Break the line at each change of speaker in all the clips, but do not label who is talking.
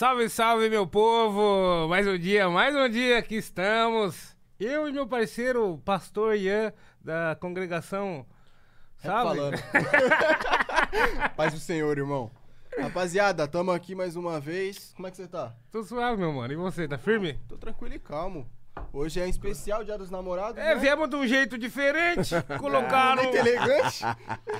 Salve, salve, meu povo! Mais um dia, mais um dia aqui estamos. Eu e meu parceiro, pastor Ian, da congregação. Salve!
Paz do Senhor, irmão. Rapaziada, tamo aqui mais uma vez. Como é que você tá?
Tô suave, meu mano. E você, tá firme?
Tô tranquilo e calmo. Hoje é especial Dia dos Namorados,
É,
né?
viemos de um jeito diferente. Colocaram.
Muito elegante.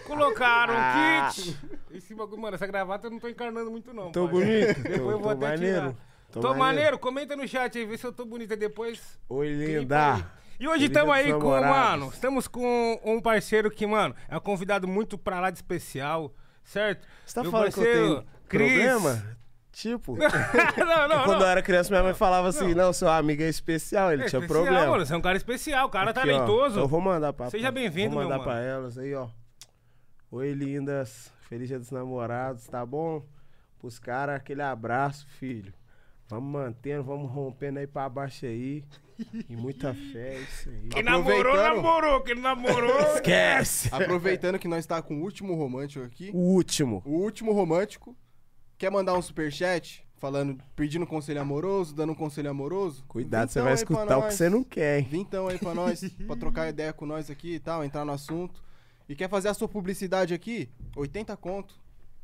Colocaram um kit. Esse bagulho, mano, essa gravata eu não tô encarnando muito, não.
Tô
parça.
bonito?
Depois
Tô-
eu vou
tô
até
maneiro?
tirar. Tô,
Tô
maneiro.
maneiro?
comenta no chat aí, vê se eu tô bonita depois.
Oi, linda.
E hoje estamos aí com,
Namorados.
mano, estamos com um parceiro que, mano, é um convidado muito pra lá de especial, certo?
Você tá
Meu
falando que eu
parceiro,
tenho
Cris.
problema? Tipo,
não, não,
quando
não.
eu era criança, minha mãe falava assim, não, seu amigo é especial, ele
É
tinha
especial,
problema.
mano, você é um cara especial, cara
Aqui, ó,
talentoso.
eu vou mandar pra
Seja bem-vindo,
Vou
meu
mandar
mano.
pra elas aí, ó. Oi, lindas. Feliz dia dos namorados, tá bom? Pros caras, aquele abraço, filho. Vamos mantendo, vamos rompendo aí pra baixo aí. E muita fé, é isso aí.
Quem namorou, namorou. Quem namorou...
Esquece!
Aproveitando que nós tá com o último romântico aqui.
O último.
O último romântico. Quer mandar um superchat? Falando, pedindo conselho amoroso, dando um conselho amoroso?
Cuidado, você vai escutar o que você não quer, hein?
Vintão aí pra nós, pra trocar ideia com nós aqui e tal, entrar no assunto. E quer fazer a sua publicidade aqui? 80 conto.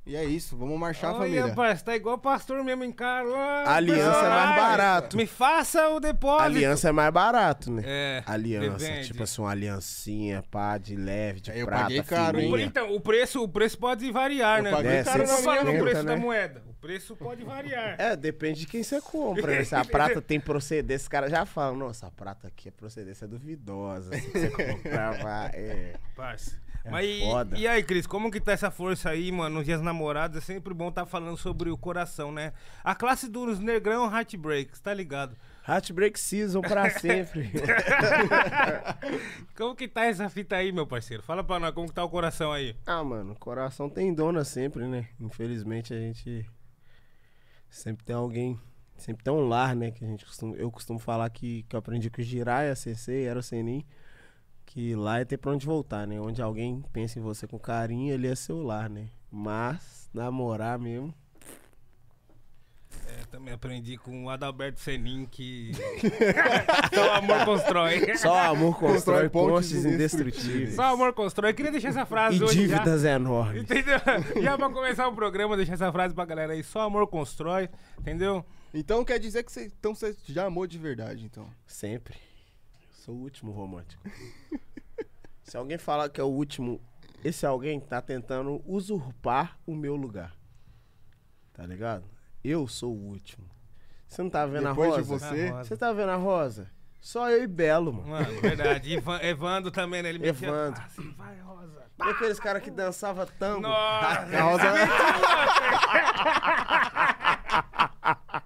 E é isso, vamos marchar,
Olha,
família.
parça, tá igual pastor mesmo, encarou.
Aliança é mais barato.
Me faça o depósito.
Aliança é mais barato, né?
É.
Aliança,
depende.
tipo assim, uma aliancinha, pá, de leve, de
É, eu
prata,
paguei caro, hein?
O pre-
fininha.
Então, o preço, o preço pode variar,
Eu
né?
paguei
Não
caro
tô
na
falando o preço
conta,
da
né?
moeda. O preço pode variar.
É, depende de quem você compra, né? Se a prata tem procedência, os caras já falam, nossa, a prata aqui é procedência duvidosa. Se você comprar, vai. É.
Parça.
É
Mas e,
foda.
e aí, Cris, como que tá essa força aí, mano? Nos dias namorados é sempre bom tá falando sobre o coração, né? A classe dos negrão heartbreaks, tá ligado?
Heartbreak Season pra sempre.
Como que tá essa fita aí, meu parceiro? Fala pra nós como que tá o coração aí.
ah, mano, coração tem dona sempre, né? Infelizmente a gente sempre tem alguém, sempre tem um lar, né? Que a gente costuma, eu costumo falar que, que eu aprendi com o Jiraya, a CC, era o Senin. Que lá é ter pra onde voltar, né? Onde alguém pensa em você com carinho, ele é seu lar, né? Mas, namorar mesmo.
É, também aprendi com o Adalberto Senin que só o amor constrói.
Só amor constrói
Constrói pontes
pontes indestrutíveis.
Só amor constrói. Eu queria deixar essa frase
E
hoje já.
dívidas enormes.
Entendeu? Já pra começar o programa, deixar essa frase pra galera aí. Só amor constrói, entendeu?
Então quer dizer que você, então você já amou de verdade, então.
Sempre. Sou o último romântico. Se alguém falar que é o último, esse alguém tá tentando usurpar o meu lugar. Tá ligado? Eu sou o último. Você não tá vendo
Depois
a
de
rosa?
você-
Ah,
Você tá vendo a rosa? Só eu e Belo, mano.
Mano, verdade. Ivan, Evando também, né? Ele
Evandro.
Ah, assim, vai, Rosa.
E aqueles caras que dançavam tango?
Nossa!
A Rosa...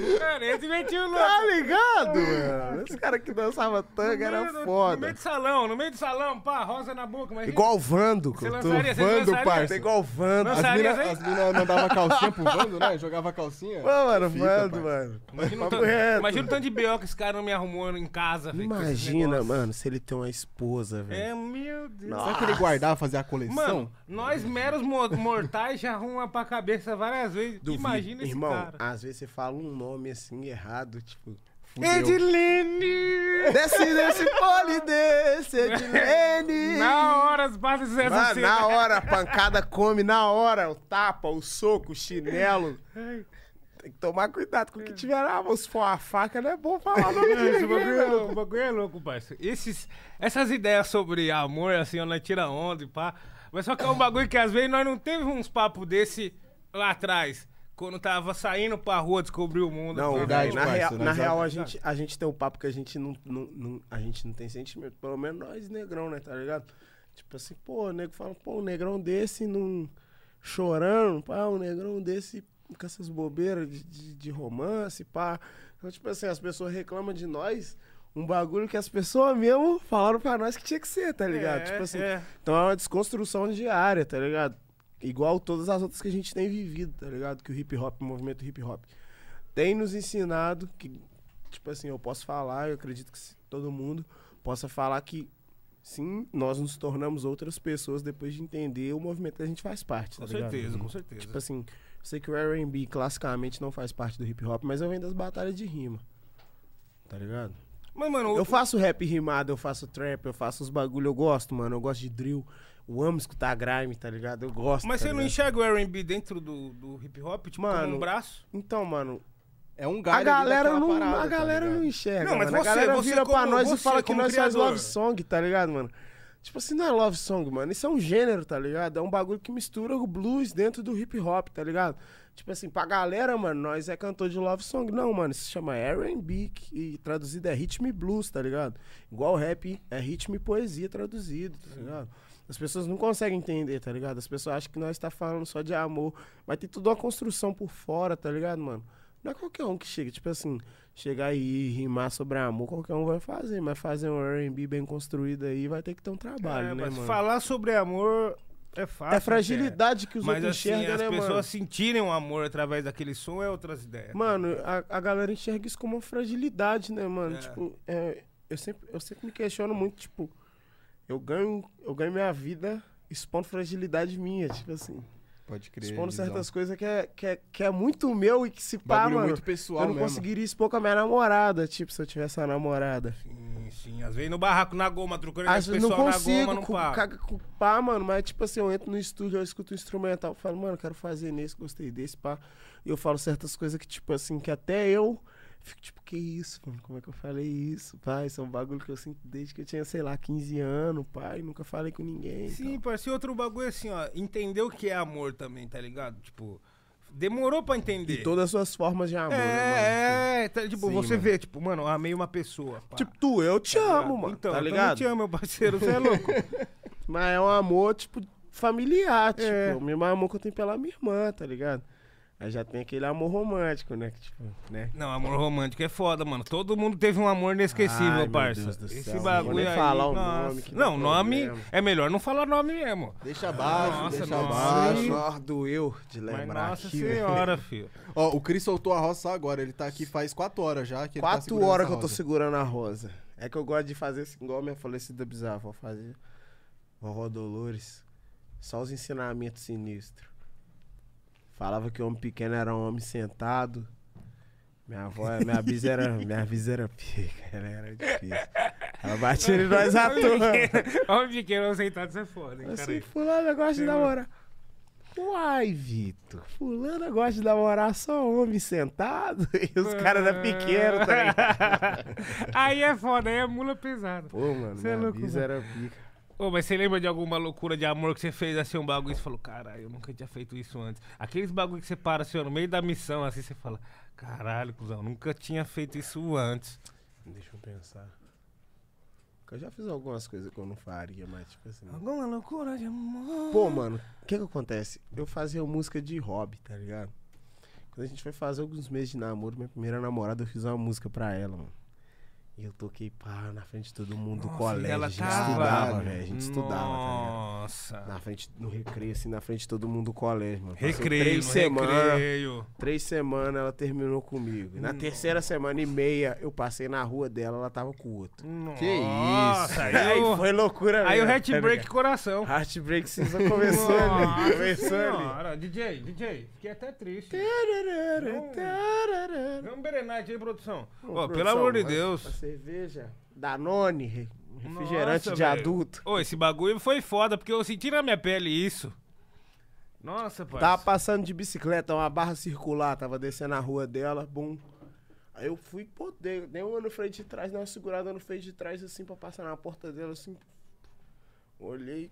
Mano, esse metia o louco.
Tá ligado, mano? Esse cara que dançava tango
No
era
do- No
foda.
meio do salão, no meio do salão, pá, rosa na boca, mas
Igual o Vando.
Você lançaria,
Vando,
lançaria?
parça.
Tá igual o Vando.
As
Lançaria,
minas mina mandavam calcinha pro Vando, né? Jogava calcinha.
Pô, mano,
Fita,
Vando,
parça.
mano.
Imagina o, tanto,
reto.
imagina o tanto de B.O. que esse cara não me arrumou em casa,
Imagina, mano, se ele tem uma esposa, velho.
É, meu Deus.
Nossa.
Será que ele guardava, fazer a coleção?
Mano, nós meros mo- mortais já arrumamos pra cabeça várias vezes.
Duvido.
Imagina esse
Irmão,
cara.
às vezes você fala um nome assim errado, tipo.
Fudeu.
Edilene!
Desce, desce, pole, desce, Edilene.
Na hora as bases essa
Mano,
cena.
na hora, a pancada come, na hora, o tapa, o soco, o chinelo. Tem que tomar cuidado com o que tiver na mão. Se for uma faca, não é bom falar o nome de
Esse
ninguém,
bagulho é
não.
louco, o bagulho é louco, parceiro. Esses, essas ideias sobre amor, assim, nós tira onda e pá. Mas só que é um bagulho que às vezes nós não teve uns papos desse lá atrás. Quando tava saindo pra rua descobrir o mundo.
Não.
Verdade,
na, real, na real a, gente, a gente tem um papo que a gente não, não, não- a gente não tem sentimento. Pelo menos nós, negrão, né? Tá ligado? Tipo assim, pô, o nego fala, pô, um negrão desse não. chorando, pá, um negrão desse com essas bobeiras de, de, de romance, pá. Então, tipo assim, as pessoas reclamam de nós. Um bagulho que as pessoas mesmo falaram pra nós que tinha que ser, tá ligado?
É,
tipo assim,
é.
então é uma desconstrução diária, tá ligado? Igual todas as outras que a gente tem vivido, tá ligado? Que o hip hop, o movimento hip hop tem nos ensinado que, tipo assim, eu posso falar, eu acredito que todo mundo possa falar que sim, nós nos tornamos outras pessoas depois de entender o movimento que a gente faz parte, tá
Com
ligado?
certeza, com certeza.
Tipo assim, sei que o R&B classicamente não faz parte do hip hop, mas eu venho das batalhas de rima. Tá ligado?
Mas, mano,
Eu faço rap rimado, eu faço trap, eu faço os bagulho, eu gosto, mano. Eu gosto de drill. Eu amo escutar grime, tá ligado? Eu gosto.
mas
tá
você não
ligado?
enxerga o R&B dentro do, do hip hop, tipo,
Mano,
um braço?
Então, mano,
É um
a
galho ali
galera não,
parada,
a
tá
galera
ligado?
não enxerga.
Não, mas
mano.
você-
a galera
você
vira pra
como-
nós e fala que nós faz
criador.
love song, tá ligado, mano? Tipo assim, não é love song, mano. Isso é um gênero, tá ligado? É um bagulho que mistura o blues dentro do hip hop, tá ligado? Tipo assim, pra galera, mano, nós é cantor de love song. Não, mano, isso se chama R&B que- e traduzido é ritmo e blues, tá ligado? Igual rap é ritmo e poesia traduzido, tá ligado? As pessoas não conseguem entender, tá ligado? As pessoas acham que nós tá falando só de amor, mas tem toda uma construção por fora, tá ligado, mano? Não é qualquer um que chega, tipo assim, chegar aí e rimar sobre amor, qualquer um vai fazer, mas fazer um R&B bem construído aí vai ter que ter um trabalho,
É,
né, mano?
falar sobre amor é fácil.
É fragilidade que os
Mas
outros
assim,
enxergam,
as
né,
pessoas
mano?
sentirem o amor através daquele som é outras ideias.
Mano, a, a galera enxerga isso como uma fragilidade, né, mano?
É.
Tipo, é, eu, sempre, eu sempre me questiono muito, tipo, eu ganho, eu ganho minha vida expondo fragilidade minha, tipo assim.
Pode crer.
Expondo
Guizão.
certas coisas que é, que, é, que é muito meu e que se pá,
Bagulho
mano.
muito pessoal
eu não
mesmo.
conseguiria expor com a minha namorada, tipo, se eu tivesse uma namorada.
Sim, sim. Às vezes no barraco, na goma, trocando
Às
o
vezes não
pessoal na
consigo
goma, não pá.
caga com pá, mano, mas tipo assim, eu entro no estúdio, eu escuto o instrumental, falo, mano, quero fazer nesse, gostei desse, pá. E eu falo certas coisas que, tipo assim, que até eu fico tipo, que isso, mano, como é que eu falei isso, pá? Isso é um bagulho que eu sinto desde que eu tinha, sei lá, 15 anos, e nunca falei com ninguém.
Sim,
então.
parceiro, outro bagulho assim, ó. Entender o que é amor também, tá ligado? Tipo, demorou pra entender.
E todas as suas formas de amor, né, mano?
É, é, tá, tipo,
Sim,
você
mano.
vê, tipo, mano, eu amei uma pessoa. pá.
Tipo, tu, eu te
Tá
amo, mano,
Então,
tá
eu
ligado?
te amo, meu parceiro, você é louco.
Mas é um amor, tipo, familiar, tipo,
É.
o mesmo amor que eu tenho pela minha irmã, tá ligado? Aí já tem aquele amor romântico, né? Que, tipo, né?
Não, amor romântico é foda, mano. Todo mundo teve um amor inesquecível,
Ai, meu
parça.
Deus do
Esse
céu, não
bagulho
vou nem
aí.
falar o nome
não, nome
problema.
é melhor não falar nome mesmo.
Deixa abaixo,
Nossa,
deixa abaixo.
Nossa, doeu de
Mas
lembrar
nossa
aqui.
senhora, filho.
Ó, o Cris soltou a roça agora. Ele tá aqui faz quatro horas já. Que ele tá
Quatro
segurando
horas que eu tô
rosa.
segurando a rosa. É que eu gosto de fazer assim, igual minha falecida bisavó fazia. Vovó Dolores. Só os ensinamentos sinistros. Falava que o homem pequeno era um homem sentado. Minha avó, minha bis era, minha bis era pica, ela era difícil. Ela batia em nós à toa.
Homem pequeno sentado, isso é foda, hein, cara.
Assim, fulano gosta de namorar. Uai, Vitor, fulano gosta de namorar só homem sentado e os caras eram pequenos, tá ligado?
aí é foda, aí é mula pesada.
Pô, mano,
Cê é
minha
louco,
bis
mano.
era pica.
Ô, mas você lembra de alguma loucura de amor que você fez assim, um bagulho e você falou, caralho, eu nunca tinha feito isso antes. Aqueles bagulho que você para assim, ó, no meio da missão, assim, você fala, caralho, cuzão, nunca tinha feito isso antes.
Deixa eu pensar. Eu já fiz algumas coisas que eu não faria, mas tipo assim.
Alguma loucura de amor.
Pô, mano, o que que acontece? Eu fazia música de hobby, tá ligado? Quando a gente foi fazer alguns meses de namoro, minha primeira namorada, eu fiz uma música pra ela, mano. E eu toquei, pá, na frente de todo mundo do
Nossa, e
colégio.
ela
a gente
tava-
estudava, velho. A gente estudava, tá?
Nossa.
Na frente, no recreio, assim, na frente de todo mundo do colégio, mano. Passou
Recreio,
Três
no
semanas.
recreio.
Três semanas ela terminou comigo. Na
Nossa.
terceira semana e meia, eu passei na rua dela, ela tava com o outro.
Que
Nossa,
isso.
Aí,
foi loucura
aí o
mesmo,
heartbreak
tá ligado?
coração.
Heartbreak Season começou ali. Começou ali.
DJ, DJ, fiquei até triste. Vamos Berenite aí, produção.
Ô,
pelo
produção,
amor de Deus.
Uma cerveja, Danone, re- refrigerante
Nossa,
de
velho.
adulto.
Ô, esse bagulho foi foda, porque eu senti na minha pele isso. Nossa, pai.
Tava passando de bicicleta, uma barra circular, tava descendo a rua dela, bum. Aí eu fui, pô, dei, dei uma no freio de trás, dei uma segurada no freio de trás, assim, pra passar na porta dela, assim. Olhei,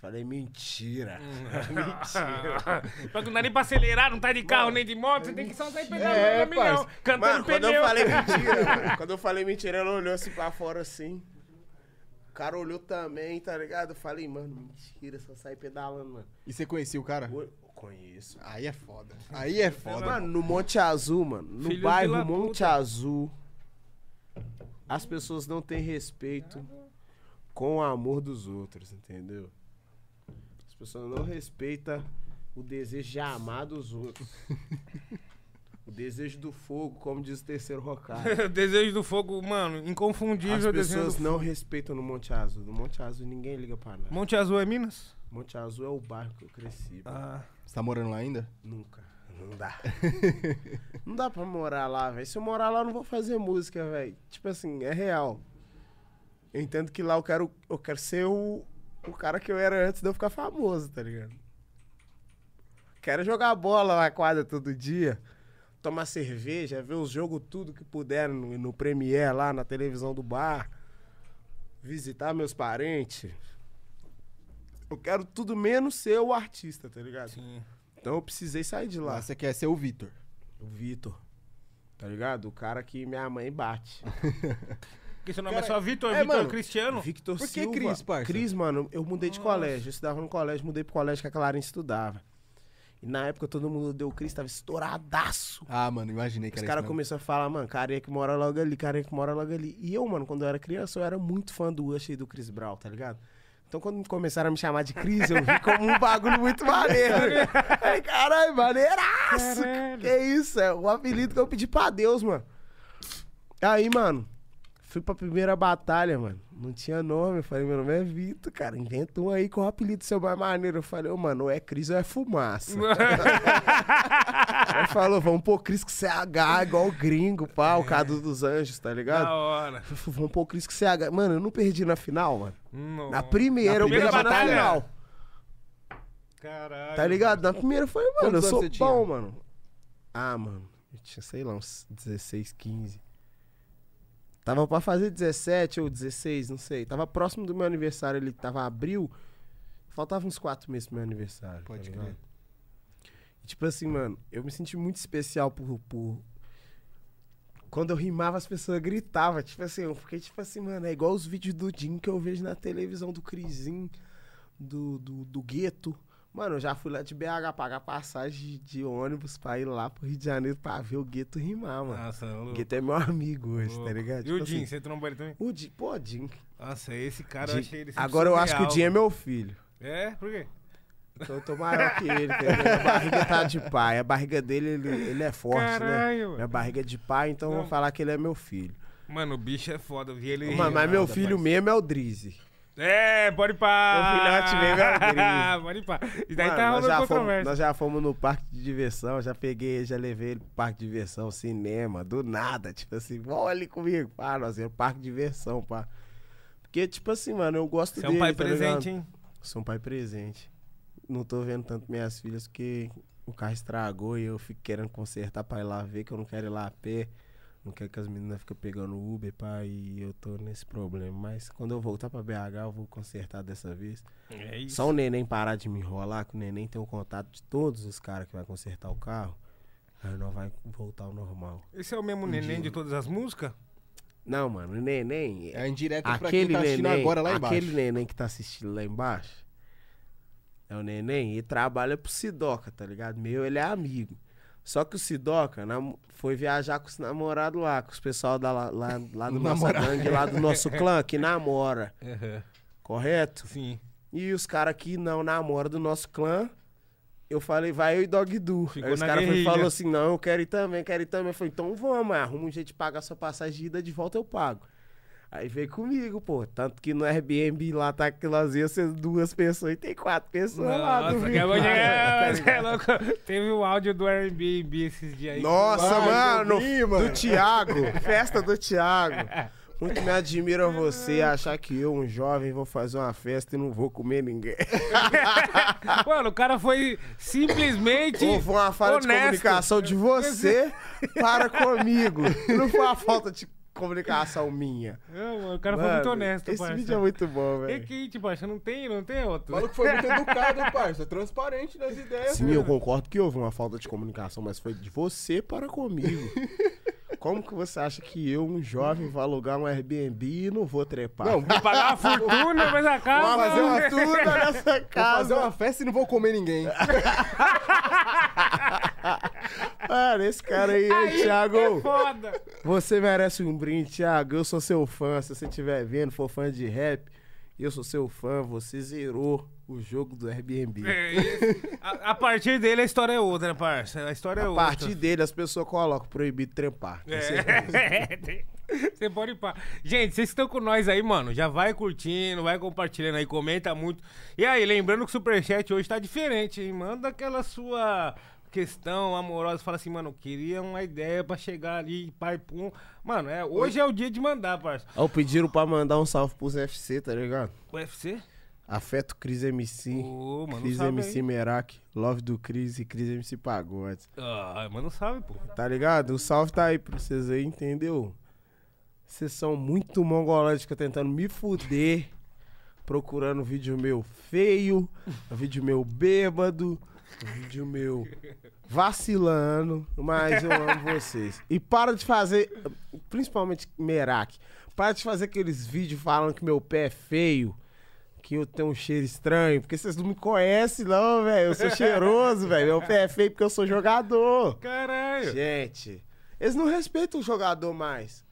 falei, mentira. mentira.
Mas não dá nem pra acelerar, não tá de carro nem de moto, você tem que só sair pegando
É,
no caminhão, cantando
Mano, quando
pneu.
eu falei mentira, mano, quando eu falei mentira, ela olhou assim pra fora assim. O cara olhou também, tá ligado? Eu falei, mano, mentira, só sair pedalando, mano.
E você conhecia o cara?
Eu conheço.
Aí é foda. Aí é foda.
Mano, no Monte Azul, mano, no
Filhos de
bairro Monte
puta.
Azul, as pessoas não têm respeito com o amor dos outros, entendeu? As pessoas não respeitam o desejo de amar dos outros. o desejo do fogo, como diz o terceiro Hokage.
Desejo do fogo, mano,
As
inconfundível. desejo
pessoas não respeitam no Monte Azul. No Monte Azul ninguém liga pra nada.
Monte Azul é Minas?
Monte Azul é o bairro que eu cresci.
Ah,
Você tá morando lá ainda?
Nunca. Não dá. não dá pra morar lá, velho. Se eu morar lá, eu não vou fazer música, velho. Tipo assim, é real. Eu entendo que lá eu quero, eu quero ser o, o cara que eu era antes de eu ficar famoso, tá ligado? Quero jogar bola na quadra todo dia, tomar cerveja, ver os jogos tudo que puder no, no Premiere lá na televisão do bar, visitar meus parentes. Eu quero tudo menos ser o artista, tá ligado?
sim.
Então eu precisei sair de lá.
Lá você quer ser o Vitor.
O Vitor. Tá ligado? O cara que minha mãe bate.
Porque seu nome
Cara,
é só Vitor,
é,
Vitor
mano,
Cristiano.
Victor
Por que
Silva.
Cris, parça?
Cris, mano, eu mudei de
Nossa.
colégio. Eu estudava no colégio, mudei pro colégio que a Clarinha estudava. E na época todo mundo deu Cris, tava estouradaço.
Ah, mano, imaginei que
Os caras começaram a falar, mano, carinha que mora logo ali, carinha que mora logo ali. E eu, mano, quando eu era criança, eu era muito fã do Usher e do Chris Brown, tá ligado? Então quando começaram a me chamar de Cris, eu vi como um bagulho muito maneiro. Aí, caralho, maneiraço!
Caralho.
Que isso? É o apelido que eu pedi pra Deus, mano. Aí, mano, fui pra primeira batalha, mano. Não tinha nome. Eu falei, meu nome é Vitor, cara. Inventa um aí com o apelido seu mais maneiro. Eu falei, ô, mano, ou é Cris ou é fumaça. Aí falou, vamos pôr Cris com CH, igual o gringo, pá, o Cadu dos Anjos, tá
da
ligado?
hora.
Falei, Vamos pôr Cris com CH. Mano, eu não perdi na final, mano.
Não.
Na primeira,
Na
eu
primeira
perdi
batalha?
na final.
Caralho.
Tá ligado? Na primeira eu falei, mano,
Quantos
eu sou bom,
tinha?
mano. Ah, mano, eu tinha, sei lá, uns 16, 15. Tava pra fazer 17 ou 16, não sei. Tava próximo do meu aniversário, ele tava abril. Faltava uns 4 meses pro meu aniversário.
Pode
tá
crer.
E, tipo assim, mano, eu me senti muito especial por, por. Quando eu rimava, as pessoas gritavam. Tipo assim, eu fiquei tipo assim, mano, é igual os vídeos do Jim que eu vejo na televisão do Crisim, do, do, do Gueto. Mano, eu já fui lá de BH pagar passagem de, ônibus pra ir lá pro Rio de Janeiro pra ver o Gueto rimar, mano.
Nossa,
O
louco.
Gueto é meu amigo hoje, tá
louco.
ligado?
E o
Tipo
Jim,
assim,
você trombou ele também?
o Jim, pô, Jim.
Nossa, esse cara eu
Jim-
achei ele
Agora eu acho que o. Jim é meu filho.
É? Por quê?
Então eu tô maior que ele, entendeu? A barriga tá de pai. A barriga dele, ele, ele é forte, né?
Caralho, mano.
Minha barriga é de pai, então eu vou
Não.
falar que ele é meu filho.
Mano, o bicho é foda. Eu vi ele.
Mano, mas meu filho mesmo é o Drizzy.
É, pode pá.
Meu filhote mesmo é o.
Pode pá. E daí
Mano,
tá
nós,
rolando
fomos,
controvérsia.
nós já fomos no parque de diversão, já peguei, já levei ele pro parque de diversão, cinema, do nada, tipo assim, ali comigo, pá, nós íamos parque de diversão, pá. Porque, tipo assim, mano, eu gosto
Você é
dele,
um pai
tá ligado?
presente, hein?
Sou um pai presente. Não tô vendo tanto minhas filhas porque o carro estragou e eu fico querendo consertar pra ir lá ver, que eu não quero ir lá a pé. Não quero que as meninas fiquem pegando Uber, pá, e eu tô nesse problema. Mas quando eu voltar pra BH, eu vou consertar dessa vez.
É isso.
Só o neném parar de me enrolar, que o neném tem o contato de todos os caras que vai consertar o carro. Aí nós vai voltar ao normal.
Esse é o mesmo neném de todas as músicas?
Não, mano, o neném.
É indireta pra quem
aquele
tá assistindo
neném,
agora lá embaixo.
aquele neném que tá assistindo lá embaixo. É o neném e trabalha pro Sidoca, tá ligado? Meu, ele é amigo. Só que o Sidoca nam- foi viajar com os namorados lá, com os pessoal da, lá, lá, lá do nosso gangue, lá do nosso clã, que namora, correto?
Sim.
E os caras que não namoram do nosso clã, eu falei, vai eu e Dog Du.
Ficou
Aí os caras falaram assim, não, eu quero ir também, quero ir também. Eu falei, então vamos, arruma um jeito de pagar sua passagem de ida de volta, eu pago. Aí veio comigo, pô. Tanto que no Airbnb lá tá ia ser duas pessoas e tem quatro pessoas lá.
Nossa,
duvido.
acabou de
Tá
é
ligado?
louco. Teve o áudio do Airbnb esses dias aí.
Nossa,
Ai,
mano,
vi, mano.
do Thiago, festa do Thiago. Muito me admira você achar que eu, um jovem, vou fazer uma festa e não vou comer ninguém.
Mano, o cara foi simplesmente.
Ou foi uma falha de
honesto.
comunicação de você para comigo. Não foi uma falta de comunicação minha.
Não, mano, o cara foi muito
Mano,
honesto,
Esse
parça.
vídeo é muito bom,
É
velho.
que, tipo, acho que não tem, não tem outro.
O maluco foi muito educado, parça. Transparente nas ideias.
Sim,
mano.
eu concordo que houve uma falta de comunicação, mas foi de você para comigo. Como que você acha que eu, um jovem, vou alugar um Airbnb e não vou trepar?
Não,
Vou pagar uma fortuna, mas a casa.
Vou fazer uma nessa
Vou fazer
casa.
uma festa e não vou comer ninguém.
Mano, esse cara aí,
Aí
Thiago.
É foda.
Você merece um brinde, Thiago. Eu sou seu fã. Se você estiver vendo, for fã de rap, eu sou seu fã. Você zerou o jogo do Airbnb.
É, a, a partir dele a história é outra, parça. A história é
A
outra.
partir dele, as pessoas colocam proibido trepar.
É. Você pode ir pá. Gente, vocês que estão com nós aí, mano, já vai curtindo, vai compartilhando aí, comenta muito. E aí, lembrando que o Superchat hoje tá diferente, hein? Manda aquela sua questão amorosa, fala assim, mano, eu queria uma ideia pra chegar ali, pai, pum. Mano, é, hoje é o dia de mandar, parça.
Ó, pediram pra mandar um salve pros UFC, tá ligado?
UFC?
Afeto Cris MC.
Ô, mano,
Cris
salve
MC
aí.
Merak, Love do Cris e Cris MC Pagodes.
Ah, mano, salve, pô.
Tá ligado? O salve tá aí pra vocês aí, entendeu? Vocês são muito mongológicos tentando me fuder, procurando vídeo meu feio, vídeo meu bêbado, vídeo meu vacilando, mas eu amo vocês. E para de fazer, principalmente Merak, para de fazer aqueles vídeos falando que meu pé é feio. Que eu tenho um cheiro estranho, porque vocês não me conhecem, não, velho. Eu sou cheiroso, velho. Meu pé é feio porque eu sou jogador.
Caralho.
Gente, eles não respeitam o jogador mais.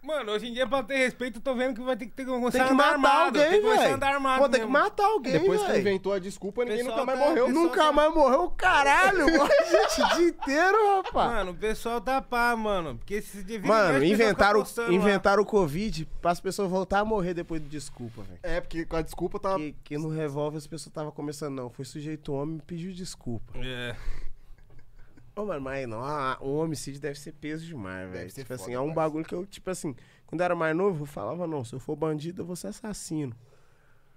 Mano, hoje em dia, pra ter respeito, eu tô vendo que vai ter que ter começar
Tem
a
que
andar
matar
armado.
alguém,
tem que começar a
velho.
andar armado.
Pô, tem que
mesmo.
matar alguém,
Depois que
velho.
inventou a desculpa, ninguém
Pessoal
nunca mais
tá-
morreu.
pessoal
Nunca
tá-
mais morreu, caralho. Morre gente o dia inteiro, rapaz.
Mano, o pessoal tá pá, mano. Porque esses em
Mano,
pessoas
inventaram,
ficam postando lá.
inventaram o Covid para as pessoas voltar a morrer depois do desculpa, velho.
É, porque com a desculpa tá.
Que, que no revólver as pessoas estavam começando, não. Foi sujeito homem e pediu desculpa.
É.
Ô, mano, mas não, um homicídio deve ser peso demais, velho. Tipo assim, é um bagulho que eu, tipo assim, quando eu era mais novo, eu falava, não, se eu for bandido, eu vou ser assassino.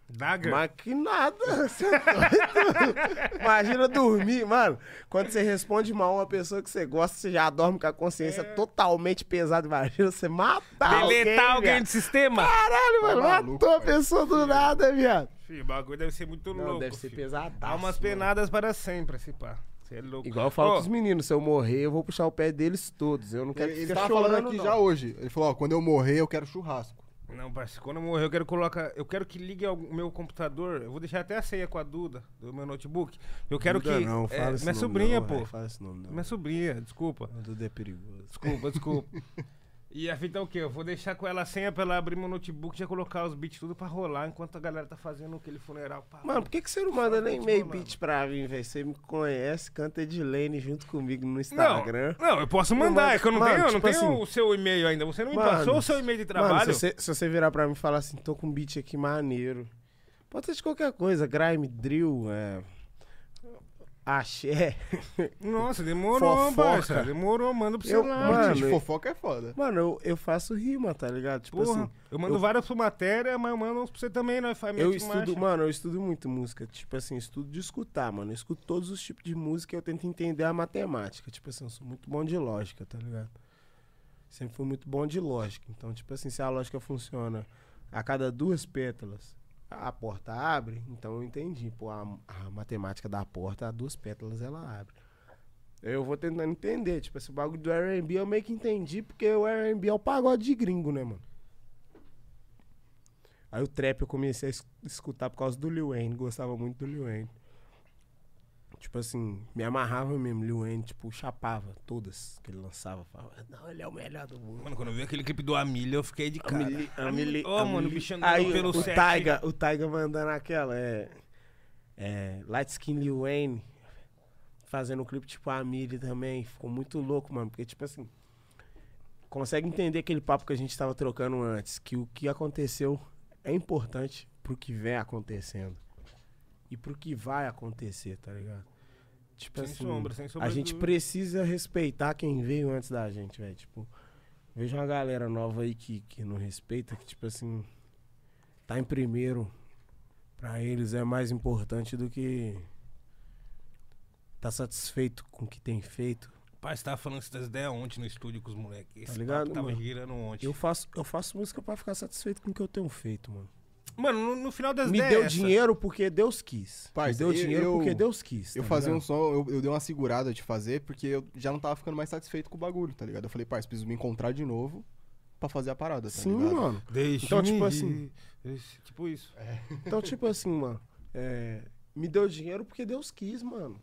Dagger.
Mas que nada. Você é doido? Imagina dormir, mano. Quando você responde mal a uma pessoa que você gosta, você já dorme com a consciência totalmente pesada. Imagina você matar alguém,
Deletar alguém
viado.
do sistema.
Caralho, mano.
maluco,
matou a pessoa do nada, viado.
Filho, o bagulho deve ser muito
Não,
louco.
deve ser
filho.
pesadaço.
Há umas
mano.
penadas para sempre, esse pá. Você é louco.
Igual eu falo
Ó,
pros meninos, se eu morrer, eu vou puxar o pé deles todos. Eu não quero
Ele,
que
ele tava
chorando,
falando aqui
não.
já hoje. Ele falou, ó, quando eu morrer, eu quero churrasco.
Não, parceiro, quando eu morrer, eu quero colocar. Eu quero que ligue ao- o meu computador. Eu vou deixar até a ceia com a Duda, do meu notebook. Eu quero
Duda
que.
Não,
é,
fala esse
minha
nome
sobrinha,
não,
pô.
velho, Fala esse nome, não.
Minha sobrinha, desculpa.
O Duda é perigoso.
Desculpa, desculpa. E a fita é o quê? Eu vou deixar com ela a senha pra ela abrir meu notebook e já colocar os beats tudo pra rolar enquanto a galera tá fazendo aquele funeral. Pá.
Mano, por que, que você não manda nem meio beat pra mim, velho? Você me conhece, canta Edilene junto comigo no
não,
Instagram.
não, eu posso
Não,
mandar,
mas,
é que eu não
mano,
tenho, eu não
tipo
tenho
assim,
o seu e-mail ainda. Você não me
Mano,
passou o seu e-mail de trabalho?
Mano, se você, se você virar pra mim e falar assim, tô com um beat aqui maneiro. Pode ser de qualquer coisa, grime, drill, é... Axé.
Nossa, demorou,
Fofoca.
parça. Demorou, manda pra você
Eu-
lá.
mano,
de fofoca é foda.
Mano, eu, eu faço rima, tá ligado? Tipo
Porra,
assim,
eu mando
eu-
várias por matéria, mas eu mando uns pra você também, nós faz
eu estudo,
marcha.
mano, eu estudo muito música. Tipo assim, estudo de escutar, mano. Eu escuto todos os tipos de música e eu tento entender a matemática. Tipo assim, eu sou muito bom de lógica, tá ligado? Sempre fui muito bom de lógica. Então, tipo assim, se a lógica funciona a cada duas pétalas, a porta abre, então eu entendi. Pô, a, a matemática da porta, a duas pétalas ela abre. Eu vou tentando entender. Tipo, esse bagulho do R&B eu meio que entendi, porque o R&B é o pagode de gringo, né, mano? Aí o trap eu comecei a es- escutar por causa do Lil Wayne, gostava muito do Lil Wayne. Tipo assim, me amarrava mesmo, Lil Wayne, tipo, chapava todas que ele lançava. Falava, não, ele é o melhor do mundo.
Mano, quando eu vi aquele clipe do Amília, eu fiquei de cara.
Amili,
mano, o bicho andando
Aí
pelo
o
set.
Taiga, o Taiga mandando aquela, é, é Light Skin Lil Wayne, fazendo um clipe tipo a Amili também, ficou muito louco, mano, porque tipo assim, consegue entender aquele papo que a gente tava trocando antes, que o que aconteceu é importante pro que vem acontecendo e pro que vai acontecer, tá ligado? Tipo
Sem
assim,
sombra, sem sombra
a gente precisa respeitar quem veio antes da gente, velho. Tipo, vejo uma galera nova aí que, que não respeita, que, tipo assim, tá em primeiro. Pra eles é mais importante do que tá satisfeito com o que tem feito.
Pai, você tava falando essas ideias ontem no estúdio com os moleques. Esse
Tá ligado,
papo tava
mano?
girando ontem.
Eu faço, eu faço música pra ficar satisfeito com o que eu tenho feito, mano.
Mano, no, no final das
Me
ideias.
deu dinheiro porque Deus quis.
Parça,
Me deu
eu-
dinheiro
eu-
porque Deus quis.
Eu
tá
fazia um som, eu, eu dei uma segurada de fazer, porque eu já não tava ficando mais satisfeito com o bagulho, tá ligado? Eu falei, parça, preciso me encontrar de novo pra fazer a parada, tá
Sim,
ligado?
mano.
Deixa
Então, tipo assim-
Tipo isso.
Então, tipo assim, mano, é, me deu dinheiro porque Deus quis, mano.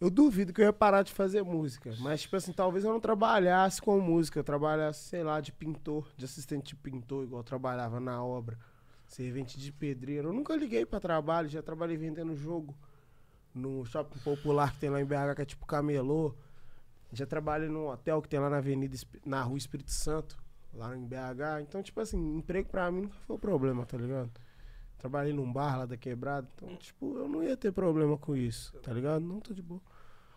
Eu duvido que eu ia parar de fazer música. Mas, tipo assim, talvez eu não trabalhasse com música. Eu trabalhasse, sei lá, de pintor, de assistente de pintor, igual eu trabalhava na obra. Servente de pedreiro. Eu nunca liguei pra trabalho, já trabalhei vendendo jogo no shopping popular que tem lá em BH, que é tipo camelô. Já trabalhei num hotel que tem lá na Avenida, na Rua Espírito Santo, lá em BH. Então, tipo assim, emprego pra mim nunca foi um problema, tá ligado? Trabalhei num bar lá da quebrada, então, tipo, eu não ia ter problema com isso, tá ligado? Não tô de boa.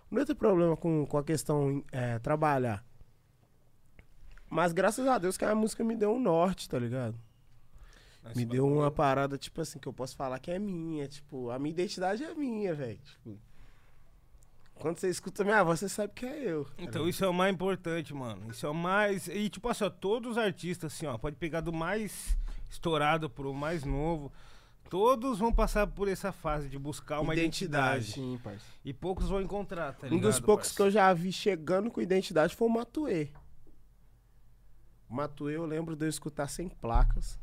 Não ia ter problema com, com a questão é, trabalhar. Mas graças a Deus que a música me deu um norte, tá ligado? Me deu uma parada, tipo assim, que eu posso falar que é minha. Tipo, a minha identidade é minha, velho. Tipo, quando você escuta minha voz, você sabe que é eu.
Então isso é o mais importante, mano. Isso é o mais. E tipo assim, ó, todos os artistas, assim, ó, pode pegar do mais estourado pro mais novo. Todos vão passar por essa fase de buscar uma identidade.
Identidade.
Sim, parça.
E poucos vão encontrar, tá
um
ligado?
dos poucos
parça?
que eu já vi chegando com identidade foi o Matuê. O Matuê eu lembro de eu escutar sem placas.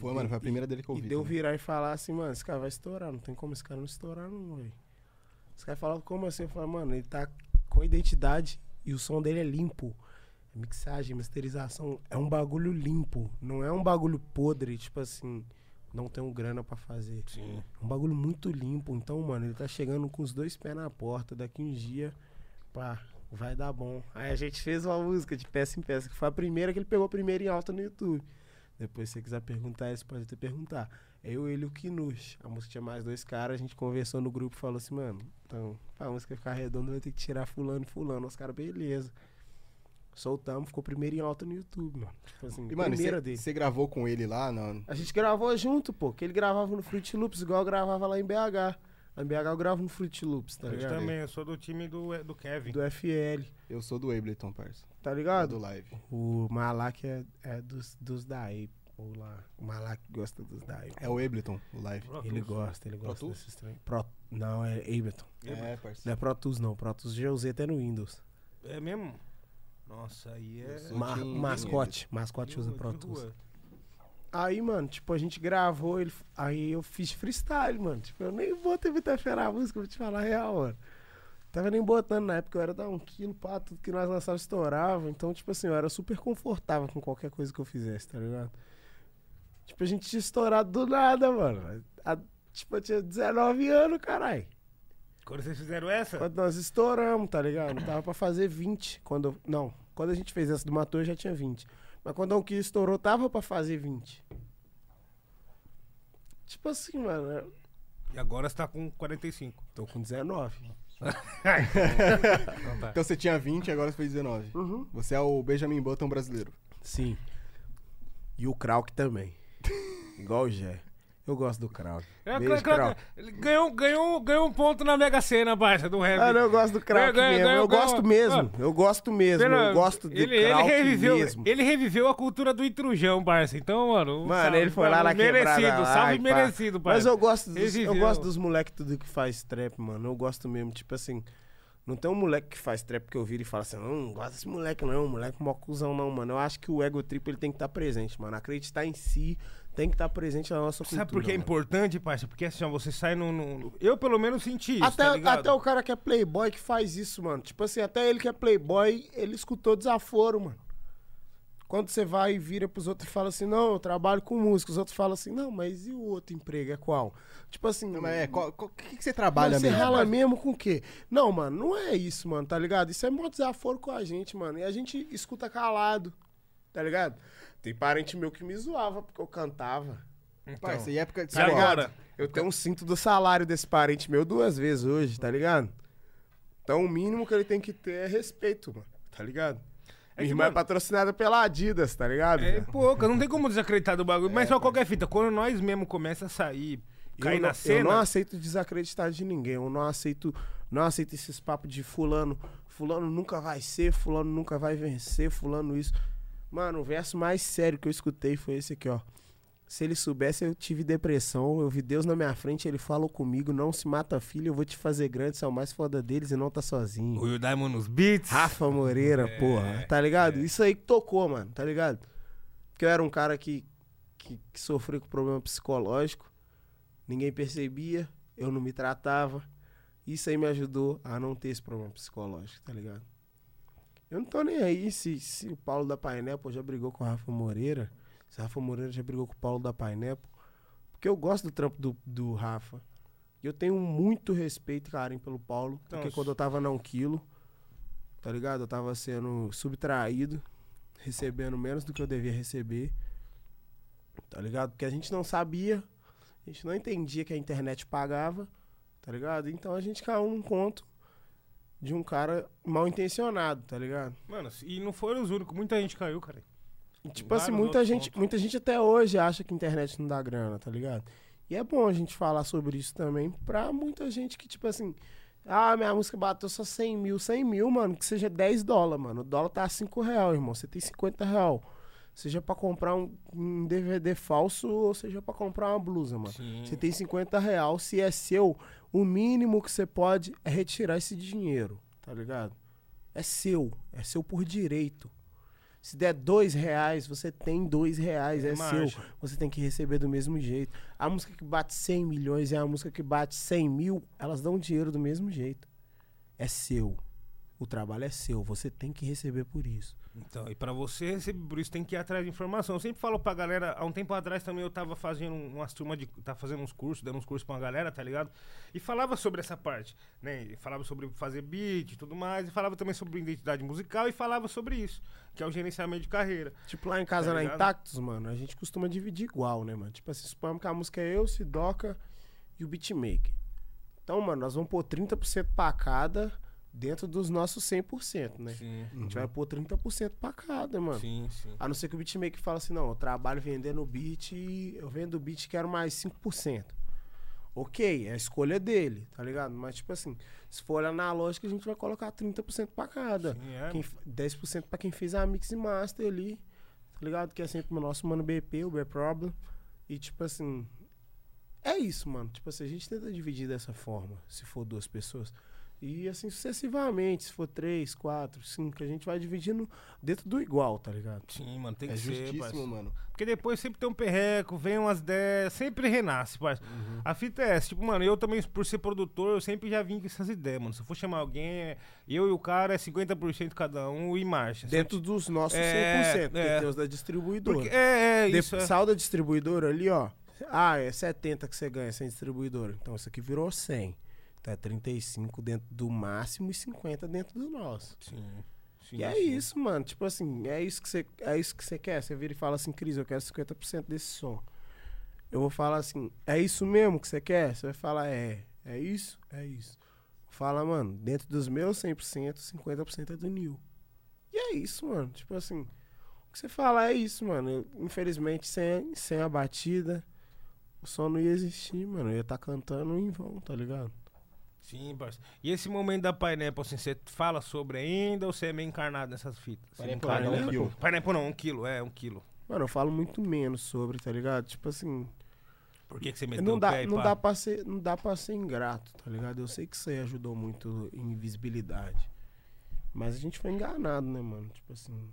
Foi, mano, foi a primeira dele que eu
E
vi.
de eu
também.
virar e falar assim, mano, esse cara vai estourar. Não tem como esse cara não estourar, não, velho. Os caras falavam como assim? Eu falei, mano, ele tá com identidade e o som dele é limpo. Mixagem, masterização, é um bagulho limpo. Não é um bagulho podre, tipo assim, não tenho grana pra fazer.
Sim.
É um bagulho muito limpo. Então, mano, ele tá chegando com os dois pés na porta. Daqui uns dias, pá, vai dar bom. Aí a gente fez uma música de peça em peça, que foi a primeira que ele pegou primeiro em alta no YouTube. Depois, se você quiser perguntar, você pode até perguntar. Eu, ele e o Kinush. A música tinha mais dois caras, a gente conversou no grupo e falou assim, mano, então, pra música ficar redonda, vai ter que tirar fulano e fulano. Os caras, beleza. Soltamos, ficou primeiro em alta no YouTube, mano. Tipo assim,
E, mano,
primeira dele.
você gravou com ele lá? Não.
A gente gravou junto, pô. Que ele gravava no Fruit Loops, igual eu gravava lá em BH. Lá em BH eu gravo no Fruit Loops, tá
eu
ligado?
também, eu sou do time do, do Kevin.
Do FL,
Eu sou do Ableton, parça.
tá
Do
ligado?
live.
O Malak é, é dos, dos da Apple lá. O Malak gosta dos da.
É o Ableton, o live.
Pro
Ele
Tools.
gosta, ele
Pro
gosta
Tools?
desses trem. Pro, não, é Ableton.
É, parça.
Não é Pro Tools não, Pro Tools já usei até no Windows.
É mesmo? Nossa, aí é.
Eu
Ma mascote, mascote usa Pro Tools.
rua.
Aí, mano, tipo, a gente gravou, ele, aí eu fiz freestyle, mano. Tipo, eu nem botei muita fé na música, vou te falar a real, mano. Tava nem botando na época, eu era dar um quilo, pá, tudo que nós lançávamos estourava. Então, tipo assim, eu era super confortável com qualquer coisa que eu fizesse, tá ligado? Tipo, a gente tinha estourado do nada, mano. A- tipo, eu tinha 19 anos, caralho.
Quando vocês fizeram essa?
Quando nós estouramos, tá ligado? Tava pra fazer 20. Quando eu- não, quando a gente fez essa do Matou, eu já tinha 20. Mas quando o que estourou, tava pra fazer 20. Tipo assim, mano, eu
E agora você tá com 45.
tô com 19.
Então tá.
Então você tinha 20 agora você fez 19.
Uhum.
Você é o Benjamin Button brasileiro.
Sim. E o Krauk também. Igual o Gé. Eu gosto do Krauk.
É,
Beijo, Krauk.
Ele ganhou, ganhou, ganhou um ponto na Mega Sena, parça, do rap.
Ah, não, eu gosto do Krauk
Ganhou,
mesmo.
ganhou,
eu
ganhou.
gosto mesmo. Eu gosto mesmo.
Pena-
Eu gosto do
ele, ele reviveu,
mesmo.
Ele reviveu a cultura do intrujão, parça. Então, mano. um
Mano,
salve,
ele foi lá na
merecido,
quebrada.
Salve
pá.
merecido, parça.
Mas eu gosto dos, eu gosto dos moleques tudo que faz trap, mano. Eu gosto mesmo, tipo assim. Não tem um moleque que faz trap que eu viro e falo assim, não, não gosto desse moleque não, moleque mó cuzão não, mano. Eu acho que o ego trip ele tem que estar presente, mano. Acreditar em si tem que estar presente na nossa cultura.
Sabe por que é
mano.
importante, parça? Porque assim, ó, você sai no. no- Eu, pelo menos, senti isso.
Até,
tá
até o cara que é playboy que faz isso, mano. Tipo assim, até ele que é playboy, ele escutou desaforo, mano. Quando você vai e vira pros outros e fala assim, não, eu trabalho com música. Os outros falam assim, não, mas e o outro emprego é qual? Tipo assim...
Não, mas é, o que, que você trabalha
você
mesmo?
rala mesmo com o quê? Não, mano, não é isso, mano, tá ligado? Isso é mó desaforo com a gente, mano. E a gente escuta calado, tá ligado? Tem parente meu que me zoava porque eu cantava.
Então,
Parça, e época de
E agora?
Eu tenho um cinto do salário desse parente meu duas vezes hoje, tá ligado? Então o mínimo que ele tem que ter é respeito, mano, tá ligado?
É
Minha irmã é
mano,
patrocinada pela Adidas, tá ligado?
É pouca, não tem como desacreditar do bagulho.
É,
mas só qualquer fita, quando nós mesmo começa a sair, cair
eu,
na
não,
cena.
eu não aceito desacreditar de ninguém. Eu não aceito, não aceito esses papos de fulano. Fulano nunca vai ser, fulano nunca vai vencer, fulano isso. Mano, o verso mais sério que eu escutei foi esse aqui, ó. Se ele soubesse, eu tive depressão. Eu vi Deus na minha frente, ele falou comigo: não se mata, filho, eu vou te fazer grande, você é o mais foda deles e não tá sozinho.
O Will Diamond nos beats.
Rafa Moreira,
É,
porra, tá ligado? Isso aí que tocou, mano, tá ligado? Porque eu era um cara que, que, que sofreu com problema psicológico, ninguém percebia, eu não me tratava. Isso aí me ajudou a não ter esse problema psicológico, tá ligado? Eu não tô nem aí se, se o Paulo da Painel pô, já brigou com o Rafa Moreira. Se Rafa Moreira já brigou com o Paulo da Painepo. Porque eu gosto do trampo do, do Rafa. E eu tenho muito respeito carinho pelo Paulo. Porque
Nossa.
quando eu tava na 1 quilo, tá ligado? Eu tava sendo subtraído, recebendo menos do que eu devia receber. Tá ligado? Porque a gente não sabia, a gente não entendia que a internet pagava, tá ligado? Então a gente caiu num conto de um cara mal intencionado, tá ligado?
Mano, e não foram os únicos. Muita gente caiu, cara.
E, tipo assim, muita gente,
pontos.
muita gente até hoje acha que a internet não dá grana, tá ligado? E é bom a gente falar sobre isso também pra muita gente que, tipo assim, ah, minha música bateu só 100 mil, 100 mil, mano, que seja 10 dólares, mano. O dólar tá a 5 real, irmão. Você tem 50 real. Seja pra comprar um, um DVD falso ou seja pra comprar uma blusa, mano.
Sim.
Você tem 50 real, se é seu, o mínimo que você pode é retirar esse dinheiro, tá ligado? É seu, é seu por direito. Se der dois reais, você tem dois reais, é,
É
seu. Você tem que receber do mesmo jeito. A música que bate 100 milhões e a música que bate 100 mil, elas dão dinheiro do mesmo jeito. É seu. O trabalho é seu, você tem que receber por isso.
Então, e pra você receber por isso tem que ir atrás de informação. Eu sempre falo pra galera, há um tempo atrás também eu tava fazendo um, umas turmas de. Tava fazendo uns cursos, dando uns cursos pra uma galera, tá ligado? E falava sobre essa parte, né? E falava sobre fazer beat e tudo mais, e falava também sobre identidade musical e falava sobre isso, que é o gerenciamento de carreira.
Tipo, lá em casa,
Tá
na? Intactus, mano, a gente costuma dividir igual, né, mano? Tipo assim, suponhamos que a música é eu, Sidoca e o beatmaker. Então, mano, nós vamos pôr 30% pra cada dentro dos nossos 100%, né?
Sim,
A gente vai pôr 30% pra cada, mano.
sim, sim.
A não ser que o beatmaker fala assim, não, eu trabalho vendendo beat e eu vendo beat e quero mais 5%. Ok, é a escolha dele, tá ligado? Mas, tipo assim, se for olhar na lógica, a gente vai colocar 30% pra cada.
Sim, é.
Quem, f- 10% pra quem fez a mix e master ali, tá ligado? Que é sempre o nosso mano BP, o B Problem. E, tipo assim, é isso, mano. Tipo assim, a gente tenta dividir dessa forma, se for duas pessoas. E assim sucessivamente, se for três, quatro, cinco, a gente vai dividindo dentro do igual, tá ligado?
Sim, mano, tem
É
que ser,
justíssimo,
parceiro.
mano.
Porque depois sempre tem um perreco, vem umas 10, sempre renasce, parceiro.
Uhum.
A fita é essa, tipo, mano, eu também, por ser produtor, eu sempre já vim com essas ideias, mano. Se eu for chamar alguém, é- eu e o cara é 50% cada um e marcha.
Dentro dos nossos 100%,
É,
porque
é.
tem os da distribuidora.
Porque, é, é,
De-
isso é.
Saiu da distribuidora ali, ó. Ah, é 70 que você ganha sem distribuidora. Então isso aqui virou 100. Então é 35 dentro do máximo e 50 dentro do nosso.
Sim, sim,
E é
sim.
isso, mano. Tipo assim, é isso que você, é isso que você quer. Você vira e fala assim, Cris, eu quero 50% desse som. Eu vou falar assim, é isso mesmo que você quer? Você vai falar, é. É isso? É isso. Fala, mano, dentro dos meus 100%, 50% é do Nil. E é isso, mano. Tipo assim, o que você fala é isso, mano. Eu, infelizmente, sem, sem a batida, o som não ia existir, mano. Eu ia estar cantando em vão, tá ligado?
Sim, parceiro. E esse momento da Pineapple, assim, você fala sobre ainda ou você é meio encarnado nessas fitas? Você
Pineapple
encarna
não, um
quilo.
Pineapple não, um quilo, é, um quilo.
Mano, eu falo muito menos sobre, tá ligado? Tipo assim,
Por que, que você meteu
Não
o
dá,
pé e
não,
pá?
dá pra ser, não dá pra ser ingrato, tá ligado? Eu sei que isso aí ajudou muito em visibilidade. Mas a gente foi enganado, né, mano? Tipo assim.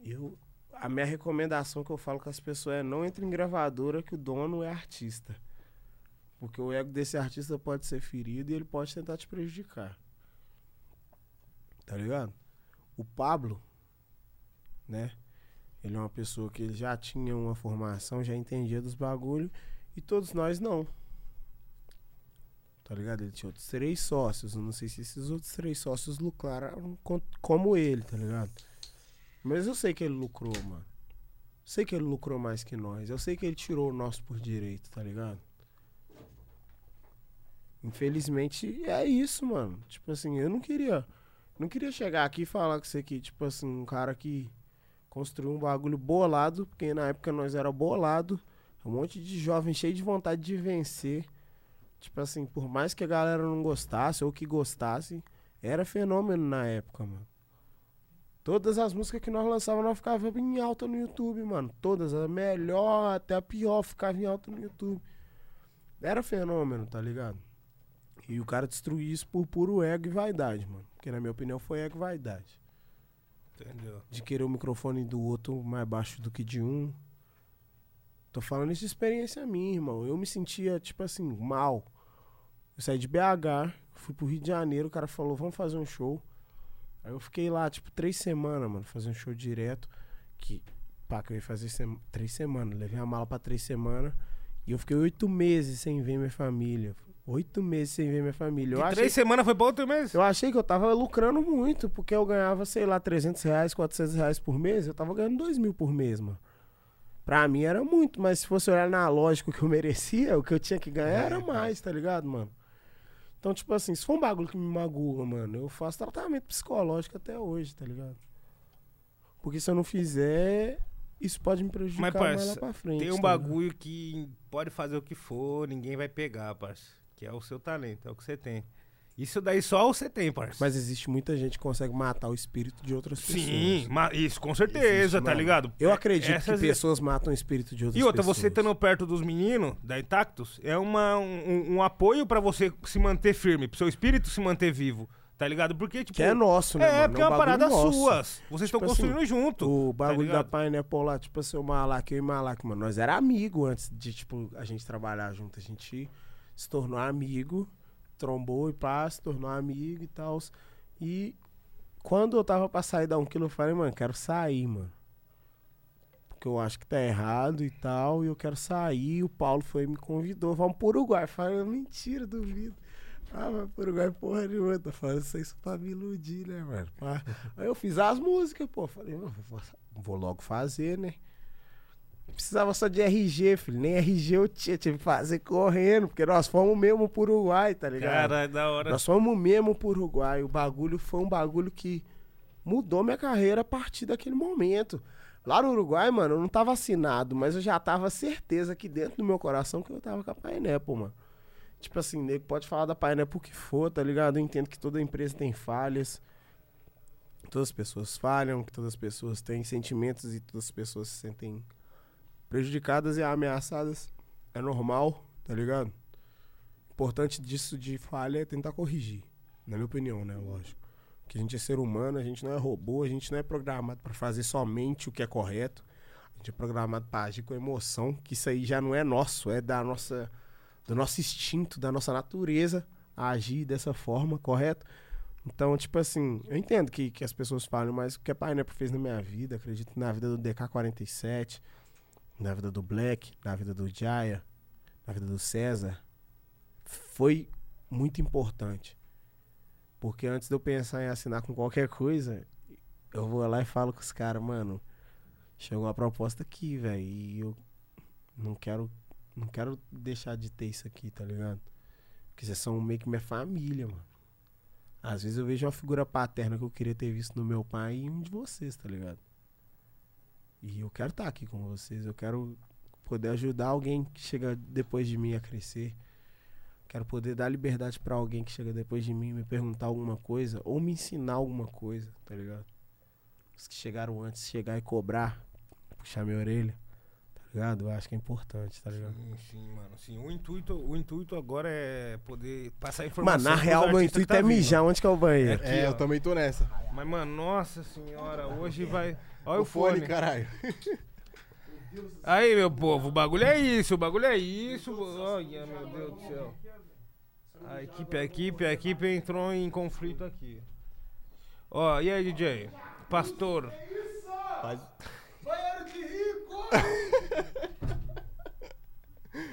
Eu. A minha recomendação que eu falo com as pessoas é não entre em gravadora que o dono é artista. Porque o ego desse artista pode ser ferido e ele pode tentar te prejudicar. Tá ligado? O Pablo, né? Ele é uma pessoa que ele já tinha uma formação, já entendia dos bagulho e todos nós não. Tá ligado? Ele tinha outros três sócios. Eu não sei se esses outros três sócios lucraram com- como ele, tá ligado? Mas eu sei que ele lucrou, mano. Sei que ele lucrou mais que nós. Eu sei que ele tirou o nosso por direito, tá ligado? Infelizmente é isso, mano. Tipo assim, eu não queria. Não queria chegar aqui e falar com você que, tipo assim, um cara que construiu um bagulho bolado, porque na época nós era bolado, um monte de jovem cheio de vontade de vencer. Tipo assim, por mais que a galera não gostasse ou que gostasse, era fenômeno na época, mano. Todas as músicas que nós lançávamos, nós ficava em alta no YouTube, mano. Todas, a melhor até a pior, ficava em alta no YouTube. Era fenômeno, tá ligado? E o cara destruiu isso por puro ego e vaidade, mano. Porque na minha opinião foi ego e vaidade
Entendeu?
de querer o microfone do outro mais baixo do que de um. Tô falando isso de experiência minha, irmão. Eu me sentia, tipo assim, mal. Eu saí de BH, fui pro Rio de Janeiro, o cara falou, vamos fazer um show. Aí eu fiquei lá, tipo, três semanas, mano, fazendo show direto. Que Pá, que eu ia fazer sem- três semanas. Levei a mala pra três semanas. E eu fiquei oito meses sem ver minha família. Oito meses sem ver minha família. Eu
De
achei,
três semanas foi pra outro mês?
eu achei que eu tava lucrando muito, porque eu ganhava, sei lá, 300 reais, 400 reais por mês. Eu tava ganhando 2 mil por mês, mano. Pra mim era muito, mas se fosse olhar na lógica que eu merecia, o que eu tinha que ganhar era mais, tá ligado, mano? Então, tipo assim, se for um bagulho que me magoa, mano, eu faço tratamento psicológico até hoje, tá ligado? Porque se eu não fizer, isso pode me prejudicar
Mas,
mais
parça,
lá pra frente.
Tem um
tá
bagulho que pode fazer o que for, ninguém vai pegar, parça. Que é o seu talento, é o que você tem. Isso daí só você tem, parça.
Mas existe muita gente que consegue matar o espírito de outras pessoas.
Sim, isso com certeza,
Existe,
tá ligado?
Eu acredito
Essas-
que pessoas matam o espírito de outras
E outra,
pessoas.
você estando perto dos meninos da Intactus é uma, um, um apoio pra você se manter firme, pro seu espírito se manter vivo, tá ligado? Porque, tipo.
Que é nosso, né,
É,
mano?
porque é
um
uma parada
nosso.
suas. Vocês estão
Tipo assim,
construindo junto.
O bagulho da
ligado?
Pineapple lá, tipo assim, o Malak, eu e o Malak, mano, nós era amigo antes de, tipo, a gente trabalhar junto. A gente se tornou amigo, trombou e pá, se tornou amigo e tal. E quando eu tava pra sair da 1 quilo, eu falei, mano, quero sair, mano. Porque eu acho que tá errado e tal, e eu quero sair. O Paulo foi e me convidou, vamos pro Uruguai. Eu falei, mentira, duvido. Ah, vai pro Uruguai porra nenhuma, tá falando isso pra me iludir, né, mano? Aí eu fiz as músicas, pô. Falei, mano, vou logo fazer, né? Precisava só de RG, filho. Nem RG eu tinha, tive que fazer correndo, porque nós fomos mesmo pro Uruguai, tá ligado?
Cara, é da hora.
Nós fomos mesmo pro Uruguai. O bagulho foi um bagulho que mudou minha carreira a partir daquele momento. Lá no Uruguai, mano, eu não tava assinado, mas eu já tava certeza que dentro do meu coração que eu tava com a Pineapple, mano. Tipo assim, nego pode falar da Pineapple o que for, tá ligado? Eu entendo que toda empresa tem falhas. Todas as pessoas falham, que todas as pessoas têm sentimentos e todas as pessoas se sentem prejudicadas e ameaçadas. É normal, tá ligado? Importante disso de falha é tentar corrigir. Na minha opinião, né? Lógico. Porque a gente é ser humano, a gente não é robô, a gente não é programado pra fazer somente o que é correto. A gente é programado pra agir com emoção, que isso aí já não é nosso, é da nossa, do nosso instinto, da nossa natureza agir dessa forma, correto? Então, tipo assim, eu entendo que, que as pessoas falam, mas o que a Pineapple fez na minha vida, acredito que na vida do DK47, na vida do Black, na vida do Jaya, na vida do César, foi muito importante. Porque antes de eu pensar em assinar com qualquer coisa, eu vou lá e falo com os caras, mano, chegou uma proposta aqui, velho, e eu não quero, não quero deixar de ter isso aqui, tá ligado? Porque vocês são meio que minha família, mano. Às vezes eu vejo uma figura paterna que eu queria ter visto no meu pai e um de vocês, tá ligado? E eu quero estar aqui com vocês, eu quero poder ajudar alguém que chega depois de mim a crescer. Quero poder dar liberdade pra alguém que chega depois de mim me perguntar alguma coisa ou me ensinar alguma coisa, tá ligado? Os que chegaram antes, chegar e cobrar, puxar minha orelha, tá ligado? Eu acho que é importante, tá ligado?
Sim, sim, mano. Sim, o intuito, o intuito agora é poder passar informação.
Mano, na real, meu intuito
tá
é
vindo.
mijar. Onde que é o banheiro?
Aqui,
É, eu também tô nessa.
Mas, mano, nossa senhora, hoje vai. Olha
o
o fone.
caralho.
Aí, meu povo, o bagulho é isso, o bagulho é isso. Olha, meu Deus do céu. A equipe, a equipe, a equipe entrou em conflito aqui. Ó, e aí, DJ? Pastor.
Banheiro de rico!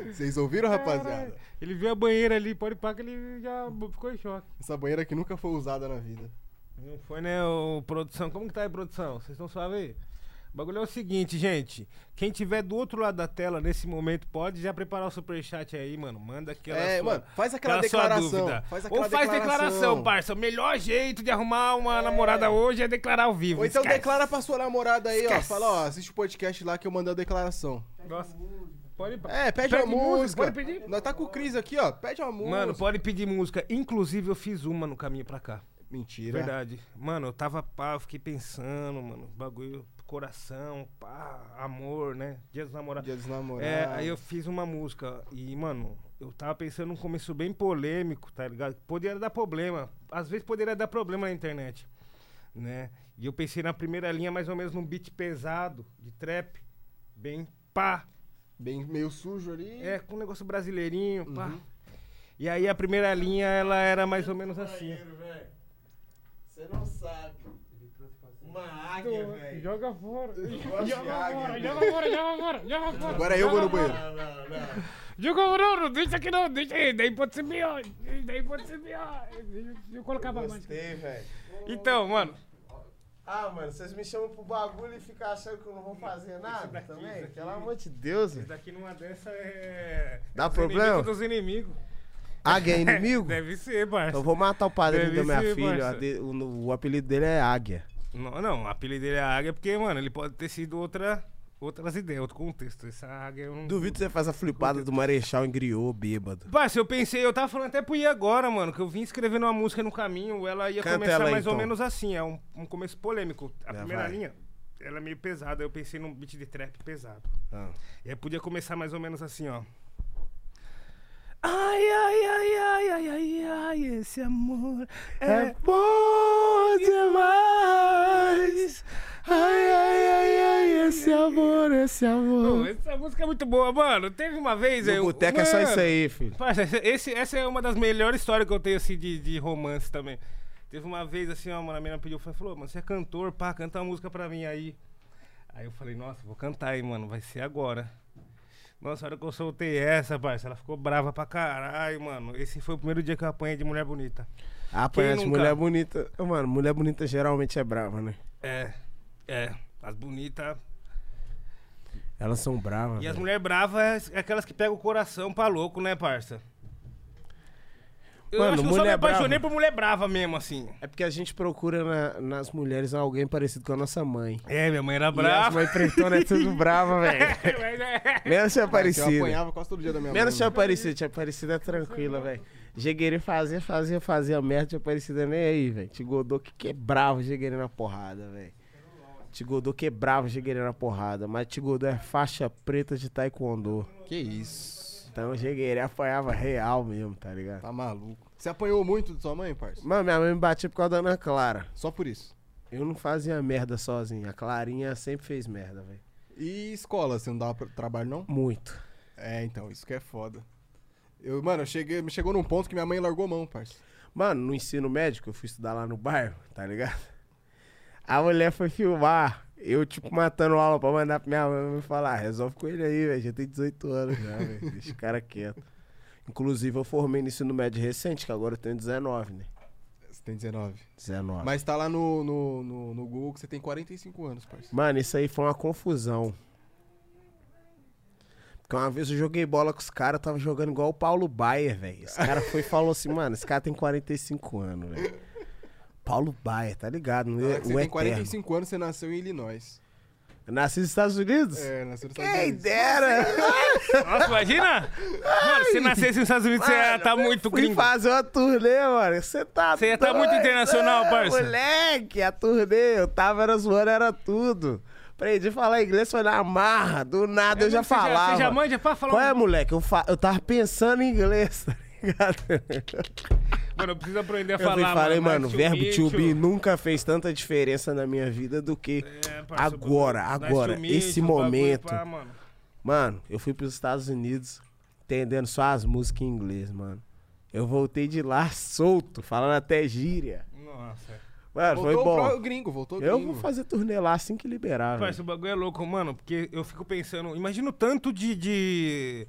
Vocês ouviram, rapaziada?
Ele viu a banheira ali, pode pá que ele já ficou em choque.
Essa banheira que nunca foi usada na vida.
Não foi, né, o produção? Como que tá aí, produção? Vocês estão suave aí? O bagulho é o seguinte, gente. Quem tiver do outro lado da tela nesse momento pode já preparar o superchat aí, mano. Manda aquela
é,
sua,
mano, faz aquela,
aquela
declaração.
dúvida.
Faz aquela
Ou faz declaração, parça. O melhor jeito de arrumar uma namorada hoje é declarar ao vivo.
Ou então
Esquece.
declara pra sua namorada aí, ó.
Esquece.
Fala, ó, assiste o podcast lá que eu mandei a declaração.
Nossa. Pode,
É, pede, uma música.
Pode pedir?
Nós tá com o Cris aqui, ó. Pede uma música.
Mano, pode pedir música. Inclusive, eu fiz uma no caminho pra cá.
Mentira.
Verdade. Mano, eu tava, pá, eu fiquei pensando, mano, bagulho, coração, pá, amor, né? Dia dos namorados.
Dia dos namorados.
É, aí eu fiz uma música e, mano, eu tava pensando num começo bem polêmico, tá ligado? Poderia dar problema. Às vezes poderia dar problema na internet, né? E eu pensei na primeira linha mais ou menos num beat pesado, de trap, bem pá,
Bem meio sujo ali.
é, com um negócio brasileirinho, pá.
Uhum.
E aí a primeira linha, ela era mais ou menos assim.
Você não sabe. Uma águia, velho.
Joga fora. Joga fora, joga fora, joga fora, joga fora.
Agora eu vou no banheiro.
Não, não, não.
Joga fora, não, não deixa aqui não, deixa aí, daí pode ser pior, daí pode ser pior. Deixa eu colocar pra baixo.
Gostei, velho.
Então, mano,
Ah, mano, vocês me chamam pro bagulho e ficam achando que eu não vou fazer nada
daqui,
também?
isso aqui.
Pelo amor de Deus,
Isso
velho.
daqui numa dessa é.
Dá problema?
inimigos dos inimigos.
Águia é inimigo?
Deve ser, parça.
Então eu vou matar o padrinho
Deve
da minha
ser,
filha. o, o apelido dele é Águia.
Não, não, o apelido dele é águia porque, mano, ele pode ter sido outra, outras ideias, outro contexto. Essa águia eu não.
Duvido que você faz a flipada do Marechal em griot, bêbado.
Parça, eu pensei, eu tava falando até pro I agora, mano, que eu vim escrevendo uma música no caminho, ela ia
Canta
começar
ela
mais ou
então.
menos assim, é um, um começo polêmico. A
Já
primeira
vai.
linha, ela é meio pesada, eu pensei num beat de trap pesado.
Ah.
E aí podia começar mais ou menos assim, ó. Ai, ai, ai, ai, ai, ai, ai, esse amor é
bom demais. Ai, ai, ai, ai, esse amor, esse amor.
essa música é muito boa, mano. Teve uma vez. Eu-
boteco é só isso aí, filho.
Parça, esse, essa é uma das melhores histórias que eu tenho, assim, de, de romance também. Teve uma vez, assim, ó, mano, a menina pediu, falou, mano, você é cantor, pá, canta uma música pra mim aí. Aí eu falei, nossa, vou cantar aí, mano, vai ser agora. Nossa, a hora que eu soltei essa, parça, ela ficou brava pra caralho, mano. Esse foi o primeiro dia que eu apanhei de mulher bonita.
Apanhar de mulher bonita. Mano, mulher bonita geralmente é brava, né?
É, é, as bonitas.
Elas são bravas.
E as
velho.
mulheres bravas é aquelas que pegam o coração pra louco, né, parça? Eu
Mano,
acho que eu só me
mulher
apaixonei
brava.
por mulher brava mesmo, assim.
É porque a gente procura na- nas mulheres alguém parecido com a nossa mãe.
É, minha mãe era
E as
brava.
mães pretonas é tudo brava, velho.
Mas é-
Menos tinha
Eu apanhava quase todo dia da minha
Menos
mãe.
tinha parecido. Tinha parecido é tranquila, velho. Jegueiri fazia, fazia, fazia merda. Tinha parecido nem aí, velho. Tigodô que quebrava o Jegueiri na porrada, velho. Tigodô quebrava o Jegueiri na porrada. Mas Tigodô é faixa preta de taekwondo.
Que isso.
Então o Jegueiri apanhava real mesmo, tá ligado?
Tá maluco. Você apanhou muito de sua mãe, parça?
Mano, minha mãe me batia por causa da Ana Clara.
Só por isso.
Eu não fazia merda sozinho. A Clarinha sempre fez merda, velho.
E escola, você não dava trabalho, não?
Muito.
É, então, isso que é foda. Eu, mano, eu cheguei, me chegou num ponto que minha mãe largou mão, parça.
Mano, no ensino médico, eu fui estudar lá no bairro, tá ligado? A mulher foi filmar. Eu, tipo, matando aula pra mandar pra minha mãe me falar, "Ah, resolve com ele aí, velho. Já tem 18 anos já, velho. Deixa o cara quieto. Inclusive, eu formei no ensino médio recente, que agora eu tenho 19, né?
Você tem 19.
19.
Mas tá lá no, no, no, no Google que você tem 45 anos, parça.
Mano, isso aí foi uma confusão. Porque uma vez eu joguei bola com os caras, tava jogando igual o Paulo Baier, velho. Esse cara foi e falou assim, mano, esse cara tem 45 anos, velho. Paulo Baier, tá ligado? No,
Na hora que
o
você tem
eterno.
45 anos, você nasceu em Illinois.
Nasci nos Estados Unidos?
É, nasceu nos Estados
Quem
Unidos.
dera!
Nossa, imagina! Mano, se nascesse nos Estados Unidos, você ia
Mano,
estar muito
Fui
gringo.
fazer uma turnê, mano. Você tá
Você ia tá muito internacional,
é,
parça.
Moleque, a turnê, eu tava era zoando, era tudo. Aprendi a falar inglês, foi na marra. Do nada eu já
Você já-
falava.
Você já manja pra falar
Qual
um-
é, moleque? Eu, fa... eu tava pensando em inglês, tá ligado?
Mano, eu preciso aprender a
Eu fui
falar,
e falei, mano,
to
verbo
meet
to be nunca fez tanta diferença na minha vida do que
É,
agora, agora,
meet
esse
bagulho,
momento.
pá, mano.
Mano, eu fui pros Estados Unidos entendendo só as músicas em inglês, mano. Eu voltei de lá solto, falando até gíria.
Nossa.
Mano, foi
Voltou
bom.
pro gringo, voltou
Eu
gringo.
vou fazer turnê lá assim que liberar, velho.
o bagulho é louco, mano, porque eu fico pensando, imagina o tanto de, de,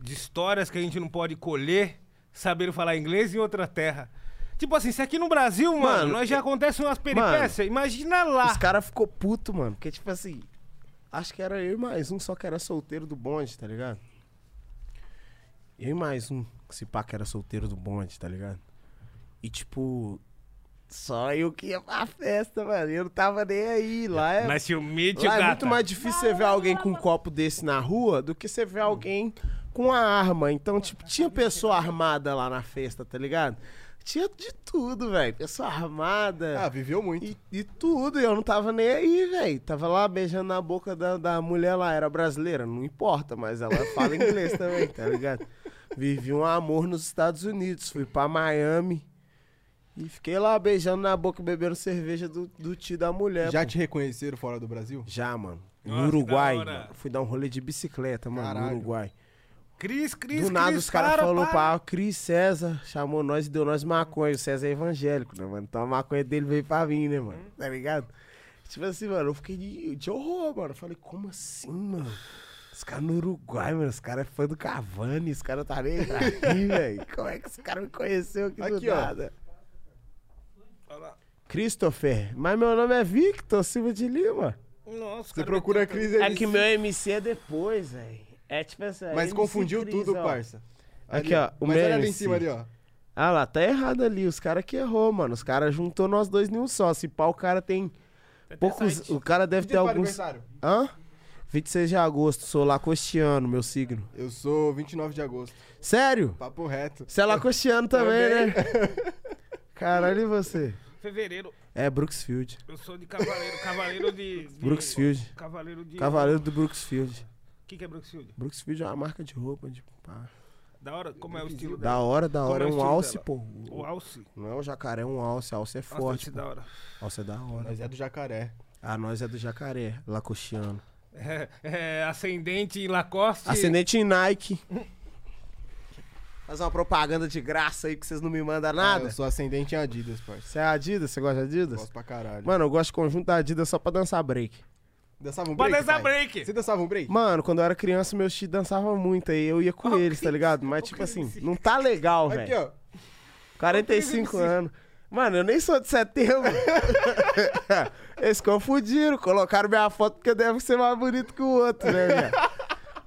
de histórias que a gente não pode colher sabendo falar inglês em outra terra. Tipo assim, se aqui no Brasil, mano,
Mano,
nós já acontecem umas peripécias, imagina lá.
Os caras ficou puto, mano. Porque, tipo assim, acho que era eu e mais um, só que era solteiro do bonde, tá ligado? Eu e mais um, esse pá que era solteiro do bonde, tá ligado? E, tipo, só eu que ia pra festa, mano. Eu não tava nem aí. Lá é,
to meet you,
lá é muito mais difícil você ver alguém com um copo desse na rua do que você ver alguém com uma arma. Então, tipo, tinha pessoa armada lá na festa, tá ligado? Tinha de tudo, velho. Pessoa armada.
Ah, viveu muito.
E, e tudo, e eu não tava nem aí, velho. Tava lá beijando na boca da, da mulher lá, era brasileira, não importa, mas ela fala inglês também, tá ligado? Vivi um amor nos Estados Unidos, fui pra Miami e fiquei lá beijando na boca, bebendo cerveja do, do tio da mulher.
Já
pô.
te reconheceram fora do Brasil?
Já, mano.
Nossa,
No Uruguai, mano. Fui dar um rolê de bicicleta, mano,
Caralho.
no Uruguai.
Cris, Cris,
Do nada
Cris,
os caras
para,
falaram
para.
pra Cris César, chamou nós e deu nós maconha. O César é evangélico, né, mano? Então a maconha dele veio pra mim, né, mano? Tá ligado? Tipo assim, mano, eu fiquei de, de horror, mano. Eu falei, como assim, mano? Os caras no Uruguai, mano. Os caras é fã do Cavani. Os caras tá nem aí, velho. Como é que os caras me conheceu aqui,
Aqui,
do
ó.
nada?
Olha lá.
Christopher. Mas meu nome é Victor Silva de Lima.
Nossa,
Você
cara,
procura a Cris
É que meu MC é depois, velho. É tipo assim.
Mas confundiu
Cris,
tudo,
ó.
parça.
Aqui,
Ali,
ó, o
Mas olha ali em cima ali, ó.
Ah lá, tá errado ali. Os caras que errou, mano. Os caras juntou nós dois em um só. Se pá, o cara tem poucos. O cara deve ter alguns.
aniversário?
Hã? 26 de agosto, sou lacostiano, meu signo.
Eu sou 29 de agosto.
Sério?
Papo reto.
Você é lacostiano também,
Também.
né? Caralho, e você?
Fevereiro.
É Brooksfield.
Eu sou de cavaleiro. Cavaleiro de. de-
Brooksfield.
Cavaleiro de.
Cavaleiro do Brooksfield.
O que, que é Brooksfield?
Brooksfield é uma marca de roupa, de pá.
Da hora? Como é o estilo dela?
Da hora, da hora.
é
É um alce,
dela?
pô.
O alce.
Não é um jacaré, é um alce. Alce é forte. pô.
da hora.
Alce é da hora.
Nós é do jacaré.
Ah, nós é do jacaré, lacostiano.
É, é, ascendente em Lacoste.
Ascendente em Nike. Fazer uma propaganda de graça aí que vocês não me mandam
Ah,
nada.
eu sou ascendente em Adidas, parça.
Você é Adidas? Você gosta de Adidas?
Gosto pra caralho.
Mano, eu gosto de conjunto da Adidas só pra dançar break.
Dançava um
Pode
break,
dançar
pai?
break.
Você dançava um break?
Mano, quando eu era criança, meus tios dançavam muito aí. Eu ia com
Ó,
eles, tá ligado? Mas,
ó,
tipo assim, não tá legal,
Aqui,
velho.
ó.
45
Cris.
anos. Mano, eu nem sou de setembro. Eles confundiram, colocaram minha foto porque eu devo ser mais bonito que o outro, né, velho?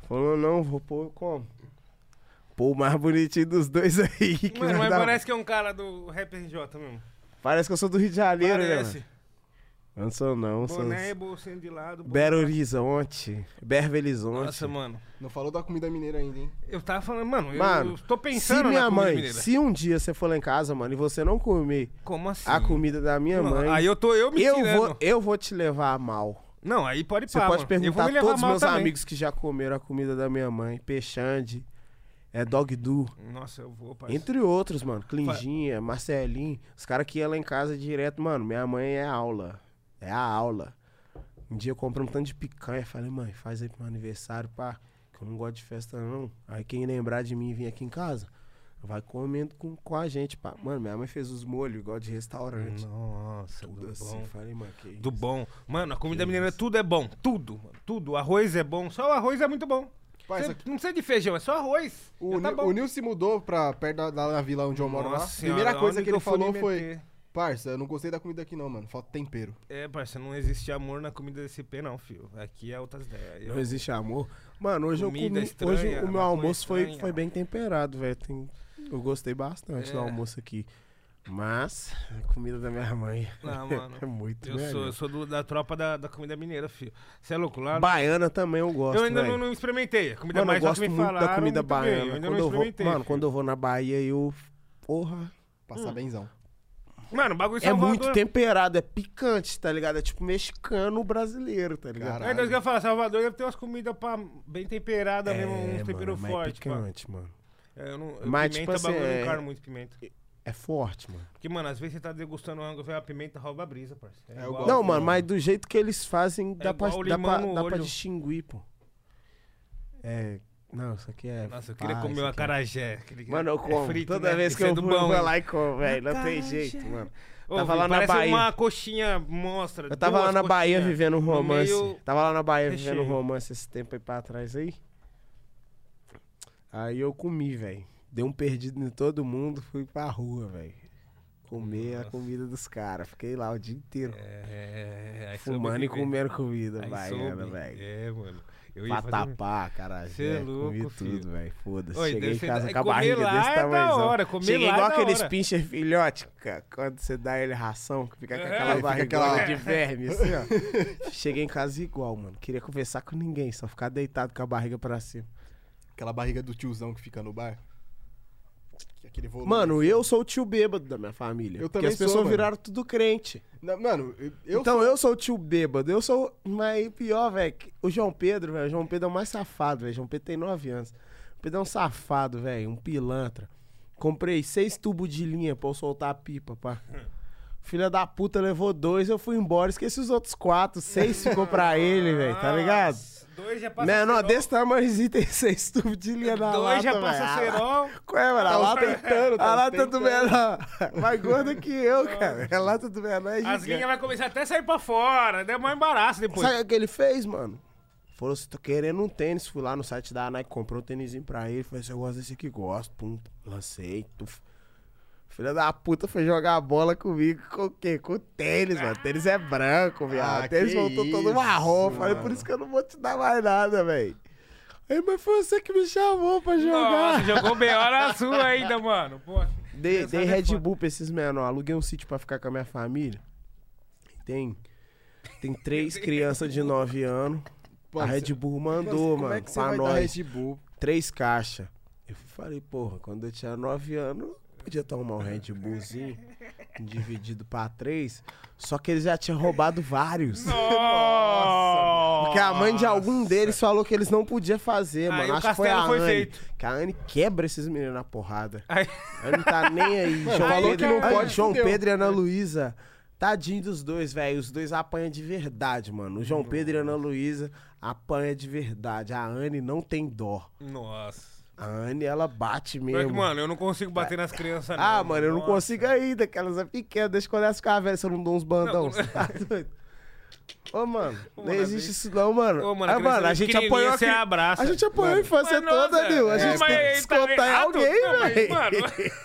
Falou, não, vou pôr como? Pô, o mais bonitinho dos dois aí. Que
Mano, mas
dar-
parece que é um cara do Rap RJ mesmo.
Parece que eu sou do Rio de Janeiro, né,
Parece.
mano? Eu não sou, não. Sou...
Boné, bolsinho de lado.
Belo. Horizonte. Bervo Horizonte.
Nossa, mano.
Não falou da comida mineira ainda, hein?
Eu tava falando, mano,
Mano,
eu tô pensando
se
na
minha
comida
mãe,
mineira.
se um dia você for lá em casa, mano, e você não comer
Como assim?
a comida da minha
Não,
mãe,
Aí eu tô eu me
eu,
tirando.
vou, eu vou te levar a mal.
Não, aí pode
Você
pá,
pode
mano.
Perguntar a todos meus
também.
amigos que já comeram a comida da minha mãe. Peixande, é Dog Do,
Nossa, eu vou, parceiro.
entre outros, mano. Clinginha, Marcelinho. Os caras que iam lá em casa direto, mano, minha mãe é aula. É a aula. Um dia eu comprei um tanto de picanha. Falei, mãe, faz aí pro meu aniversário, pá. Que eu não gosto de festa, não. Aí quem lembrar de mim e vir aqui em casa, vai comendo com, com a gente, pá. Mano, minha mãe fez os molhos igual de restaurante.
Nossa,
Tudo
do
assim.
bom.
Falei, mano, que
Do
isso?
bom. Mano, a comida mineira
isso.
tudo é bom. Tudo, mano. Tudo. O arroz é bom. Só o arroz é muito bom.
Parça,
Cê- não precisa de feijão, é só arroz.
o,
tá
Nil- o Nil se mudou pra perto da, da- da vila onde eu moro lá.
Nossa
Primeira
senhora,
coisa
onde
que ele falou foi:
meter?
Parça, eu não gostei da comida aqui não, mano. Falta tempero.
É, parça, não existe amor na comida desse P, não, filho. Aqui é outras ideias.
Não
Eu-
existe amor. Mano, hoje eu
Comida
comi,
estranha,
hoje o meu almoço foi,
estranha.
foi bem temperado, velho. Tem- Eu gostei bastante do
É.
almoço aqui. Mas a comida da minha mãe
Não, mano.
é muito
Eu sou, eu sou do- da tropa da, da comida mineira, filho. Você é louco lá?
Baiana também eu gosto,
eu ainda não, não experimentei. A comida
Mano, eu
mais que
gosto
me
muito
falaram,
da comida
muito bem.
baiana.
Eu ainda
Quando
não
eu vou,
experimentei.
mano,
filho.
quando eu vou na Bahia, eu... Porra.
Passar benzão.
Mano, o bagulho
É
Salvador...
muito temperado, é picante, tá ligado? É tipo mexicano brasileiro, tá ligado?
Caralho.
É, então, eu ia falar, Salvador deve ter umas comidas pá, bem temperadas mesmo, uns
mano,
temperos fortes,
é
pá.
picante, mano.
É, eu não, eu,
Mas,
pimenta,
tipo assim,
bagulho, eu
é-
não encaro muito pimenta.
É forte, mano.
Porque, mano, às vezes você tá degustando rango, vem a pimenta, rouba a brisa, parceiro.
É, eu
igual-.
Não, mano, mas do jeito que eles fazem, dá, pra, dá, pra, dá pra distinguir, pô. É. Não, isso aqui é.
Nossa, eu queria
pá,
comer
aqui é-
acarajé. aquele que
Mano, eu
é
como.
frito,
Toda
né?
vez que
é
eu vou,
bom,
lá e como, velho. Não tem jeito, mano.
Ô,
Tava
filho,
lá na Bahia.
uma coxinha mostra.
Eu tava lá na Bahia vivendo um romance.
meio-
Tava lá na Bahia vivendo um
recheio.
romance esse tempo aí pra trás aí. Aí eu comi, velho. Dei um perdido em todo mundo, fui pra rua, velho. Comer a
Nossa.
comida dos caras. Fiquei lá o dia inteiro.
É, aí soube
fumando e comendo comida baiana, velho.
É, mano. Eu ia fazer...
Vatapá, caralho.
Cê é
comi
louco, filho.
tudo, velho. Foda-se. Cheguei em casa com a
comer
barriga
lá
desse
é
tamanho.
hora, comer
Cheguei
lá é
igual
da
aqueles pincher filhote, cara, quando você dá ele ração, que fica com
É,
aquela
fica
barriga
aquela-
de verme, assim, ó. Cheguei em casa igual, mano. Queria conversar com ninguém, só ficar deitado com a barriga pra cima.
Aquela barriga do tiozão que fica no bar. Que Aquele volume.
Mano, eu sou o tio bêbado da minha família.
Eu
porque
também
as
sou,
pessoas
mano.
viraram tudo crente.
Não, mano, eu,
então eu sou o tio bêbado. Eu sou. Mas pior, velho. que O João Pedro, velho. O João Pedro é o mais safado, velho. João Pedro tem 9 anos. O Pedro é um safado, velho. Um pilantra. Comprei seis tubos de linha pra eu soltar a pipa, pá. Filha da puta levou dois, eu fui embora. Esqueci os outros quatro. Seis ficou pra ele, velho. Tá ligado?
Dois já passa
Menor desse tamanhozinho tem seis tubos de linha na lata,
Dois já passa cerol.
Qual é, mano? A
Tá
lata,
ostentando, tá
a lata do menor. Mais gorda que eu, cara. A lata do menor é
As
gigante.
linhas vai começar até a sair pra fora. Deu maior embaraço depois.
Sabe o que ele fez, mano? Falou assim, tô querendo um tênis. Fui lá no site da Nike, comprou um tênisinho pra ele. Falei assim, eu gosto desse aqui, gosto. Pum, lancei. Tuf. Filha da puta foi jogar bola comigo com o quê? Com tênis, mano. Tênis é branco, viado.
Ah,
tênis voltou todo
isso,
marrom. Falei, por
mano.
isso que eu não vou te dar mais nada, velho. Aí, mas foi você que me chamou pra jogar.
Nossa, jogou bem hora sua ainda, mano. Pô,
Dei, dei
é
Red
foda.
Bull pra esses menores. Aluguei um sítio pra ficar com a minha família. Tem, tem três crianças de 9 anos.
Mano,
a Red Bull mandou,
Como
mano,
é
pra nós. Três caixas. Eu falei, porra, quando eu tinha 9 anos, podia tomar um Red Bullzinho dividido pra três. Só que eles já tinham roubado vários.
Nossa!
Porque a mãe de algum deles falou que eles não podiam fazer,
Aí
mano. Acho que foi a
foi
Anne.
feito.
Que a Anne quebra esses meninos na porrada.
Aí-
Aí não tá nem aí.
Mano,
João
falou
Pedro,
que não
Ai,
pode,
João. Pedro e Ana Luísa. Tadinho dos dois, velho. Os dois apanham de verdade, mano. O João Pedro e a Ana Luísa apanham de verdade. A Anne não tem dó.
Nossa.
A Anne, ela bate mesmo.
mano, eu não consigo bater nas crianças, não.
ah, mano, eu não
Nossa.
consigo ainda, que elas são pequenas. Deixa quando elas ficarem velhas, se eu não dou uns bandão.
Não.
Você tá doido? Ô, mano,
Ô,
não
mano,
existe isso não, mano.
Ô, mano,
ah, mano, a gente apoiou a
você
cri-
abraça.
A gente apoiou a
Mano.
infância
Mas,
toda,
nossa,
Nil. A
é,
gente tem que
tá
descontar em alguém, velho.
Mano,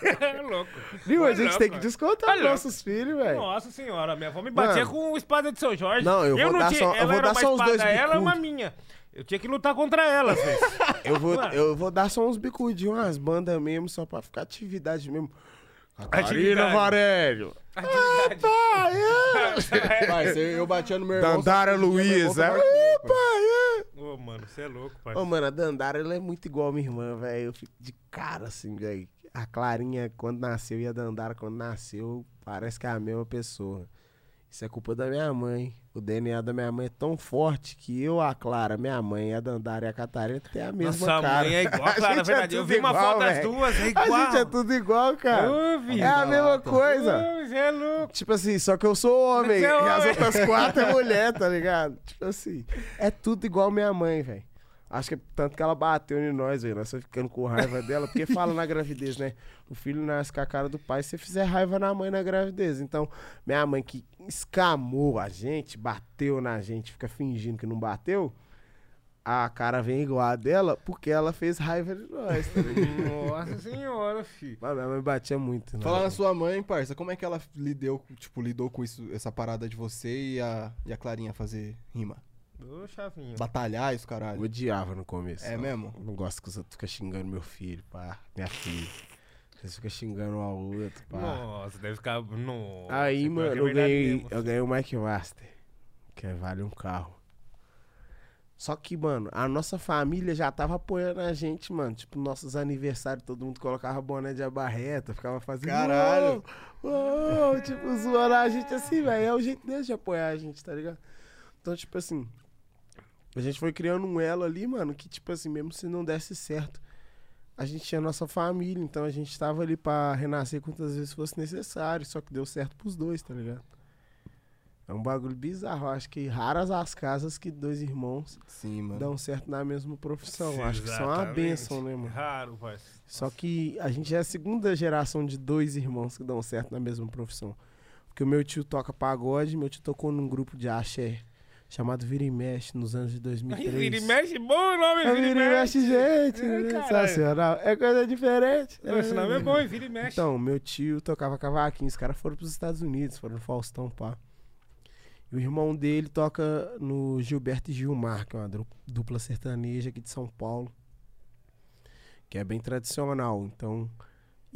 é louco.
Nil, a gente
não,
tem que
mano.
descontar os nossos filhos, velho.
Nossa senhora, minha avó me batia
Mano.
com espada de São Jorge.
Não, eu vou
não
dar
tinha,
só- eu vou dar só os dois
Ela é uma minha. Eu tinha que lutar contra ela, às vezes.
Eu vou,
Mano.
eu vou dar só uns bicudinhos, umas bandas mesmo, só pra ficar atividade mesmo.
Atividade.
Catarina Varélio.
Atividade.
Pai, é.
Pai, você- eu bati no meu irmão.
Dandara
eu, pai.
Pai, é.
Ô, mano, você é louco, pai.
Ô, mano, a Dandara, ela é muito igual a minha irmã, velho. Eu fico de cara, assim, velho. A Clarinha, quando nasceu, e a Dandara, quando nasceu, parece que é a mesma pessoa. Isso é culpa da minha mãe. O DNA da minha mãe é tão forte que eu, a Clara, minha mãe, a Dandara e a Catarina tem a mesma
Nossa
cara.
mãe é igual,
A
cara,
gente
verdade. Eu
tudo
vi uma
igual,
foto das
velho.
duas, é
A
igual.
gente é tudo igual, cara.
Filho.
É a mesma
Caraca.
coisa.
Você é louco.
Tipo assim, só que eu sou homem
é
e as
homem.
outras quatro é mulher, tá ligado? Tipo assim, é tudo igual minha mãe, velho. Acho que é tanto que ela bateu em nós, velho. Nós estamos ficando com raiva dela, porque fala na gravidez, né? O filho nasce com a cara do pai se você fizer raiva na mãe na gravidez. Então, minha mãe que escamou a gente, bateu na gente, fica fingindo que não bateu, a cara vem igual a dela porque ela fez raiva de nós, tá?
Nossa senhora, filho.
Mas minha mãe batia muito. né?
Falar na sua mãe, parça, como é que ela lidou, tipo, lidou com isso, essa parada de você e a, e a Clarinha fazer rima?
Ô, chavinho.
Batalhar isso,
Eu
caralho.
odiava no começo.
É
ó.
mesmo?
Eu Não gosto que os outros ficam xingando meu filho, pá. Minha filha. Eles ficam xingando um ao outro, pá.
Nossa, deve ficar. Nossa,
Aí,
pior
mano,
é
eu ganhei,
mesmo.
eu ganhei o Mike Master, que é vale um carro. Só que, mano, a nossa família já tava apoiando a gente, mano. Tipo, nossos aniversários, todo mundo colocava boné de abarreta, ficava fazendo.
Caralho.
Uou, uou, tipo, zoando a gente assim, velho. É o jeito deles de apoiar a gente, tá ligado? Então, tipo assim, a gente foi criando um elo ali, mano, que, tipo assim, mesmo se não desse certo, a gente tinha nossa família, então a gente tava ali pra renascer quantas vezes fosse necessário, só que deu certo pros dois, tá ligado? É um bagulho bizarro. eu Acho que raras as casas que dois irmãos
Sim, mano.
dão certo na mesma profissão. Eu Acho que é uma benção, né, mano?
Raro, pai.
Só que a gente é a segunda geração de dois irmãos que dão certo na mesma profissão. Porque o meu tio toca pagode, meu tio tocou num grupo de axé chamado Vira e Mexe nos anos de 2003.
Vira e mexe, bom nome,
É
vira e mexe.
gente,
É,
sensacional. É coisa diferente.
Esse nome é bom, hein? vira e mexe.
Então, meu tio tocava cavaquinho, os caras foram pros Estados Unidos, foram no Faustão, pá. E o irmão dele toca no Gilberto e Gilmar, que é uma dupla sertaneja aqui de São Paulo. Que é bem tradicional, então...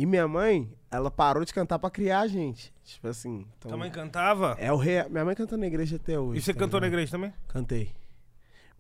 E minha mãe, ela parou de cantar pra criar a gente. Tipo assim, então...
Tua mãe cantava?
É o rei... Minha mãe canta na igreja até hoje.
E você
tá
cantou na igreja também?
Cantei.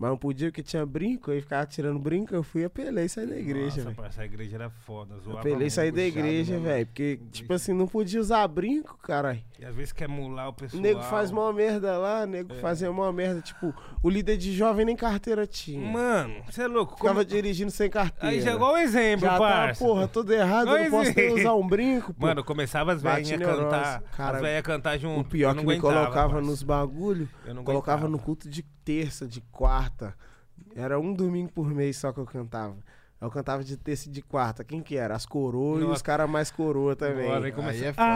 Mas não podia porque tinha brinco, aí ficava tirando brinco, eu fui apelei e saí da igreja,
Nossa, pai, essa igreja era foda. Zoava
apelei e saí da igreja,
né,
velho. Porque,
Igreja.
tipo assim, não podia usar brinco, caralho.
E às vezes quer mular o
O
pessoal.
nego faz mó merda lá, o nego
É.
fazia mó merda. Tipo, o líder de jovem nem carteira tinha.
Mano, você é louco.
Ficava
Como...
dirigindo sem carteira.
Aí já é igual o exemplo,
Já tá,
parça.
porra, tudo errado, eu não posso nem usar um brinco, pô.
Mano, começava as velhinhas cantar.
Cara,
as velhinhas cantar junto.
o pior
eu
que me colocava
parça.
nos bagulho,
Eu não
colocava no culto de terça, de quarta, Era um domingo por mês só que eu cantava. Eu cantava de terça e de quarta. Quem que era? As coroas e os caras mais coroa também.
Bora, aí
Aí
começa-
é foda.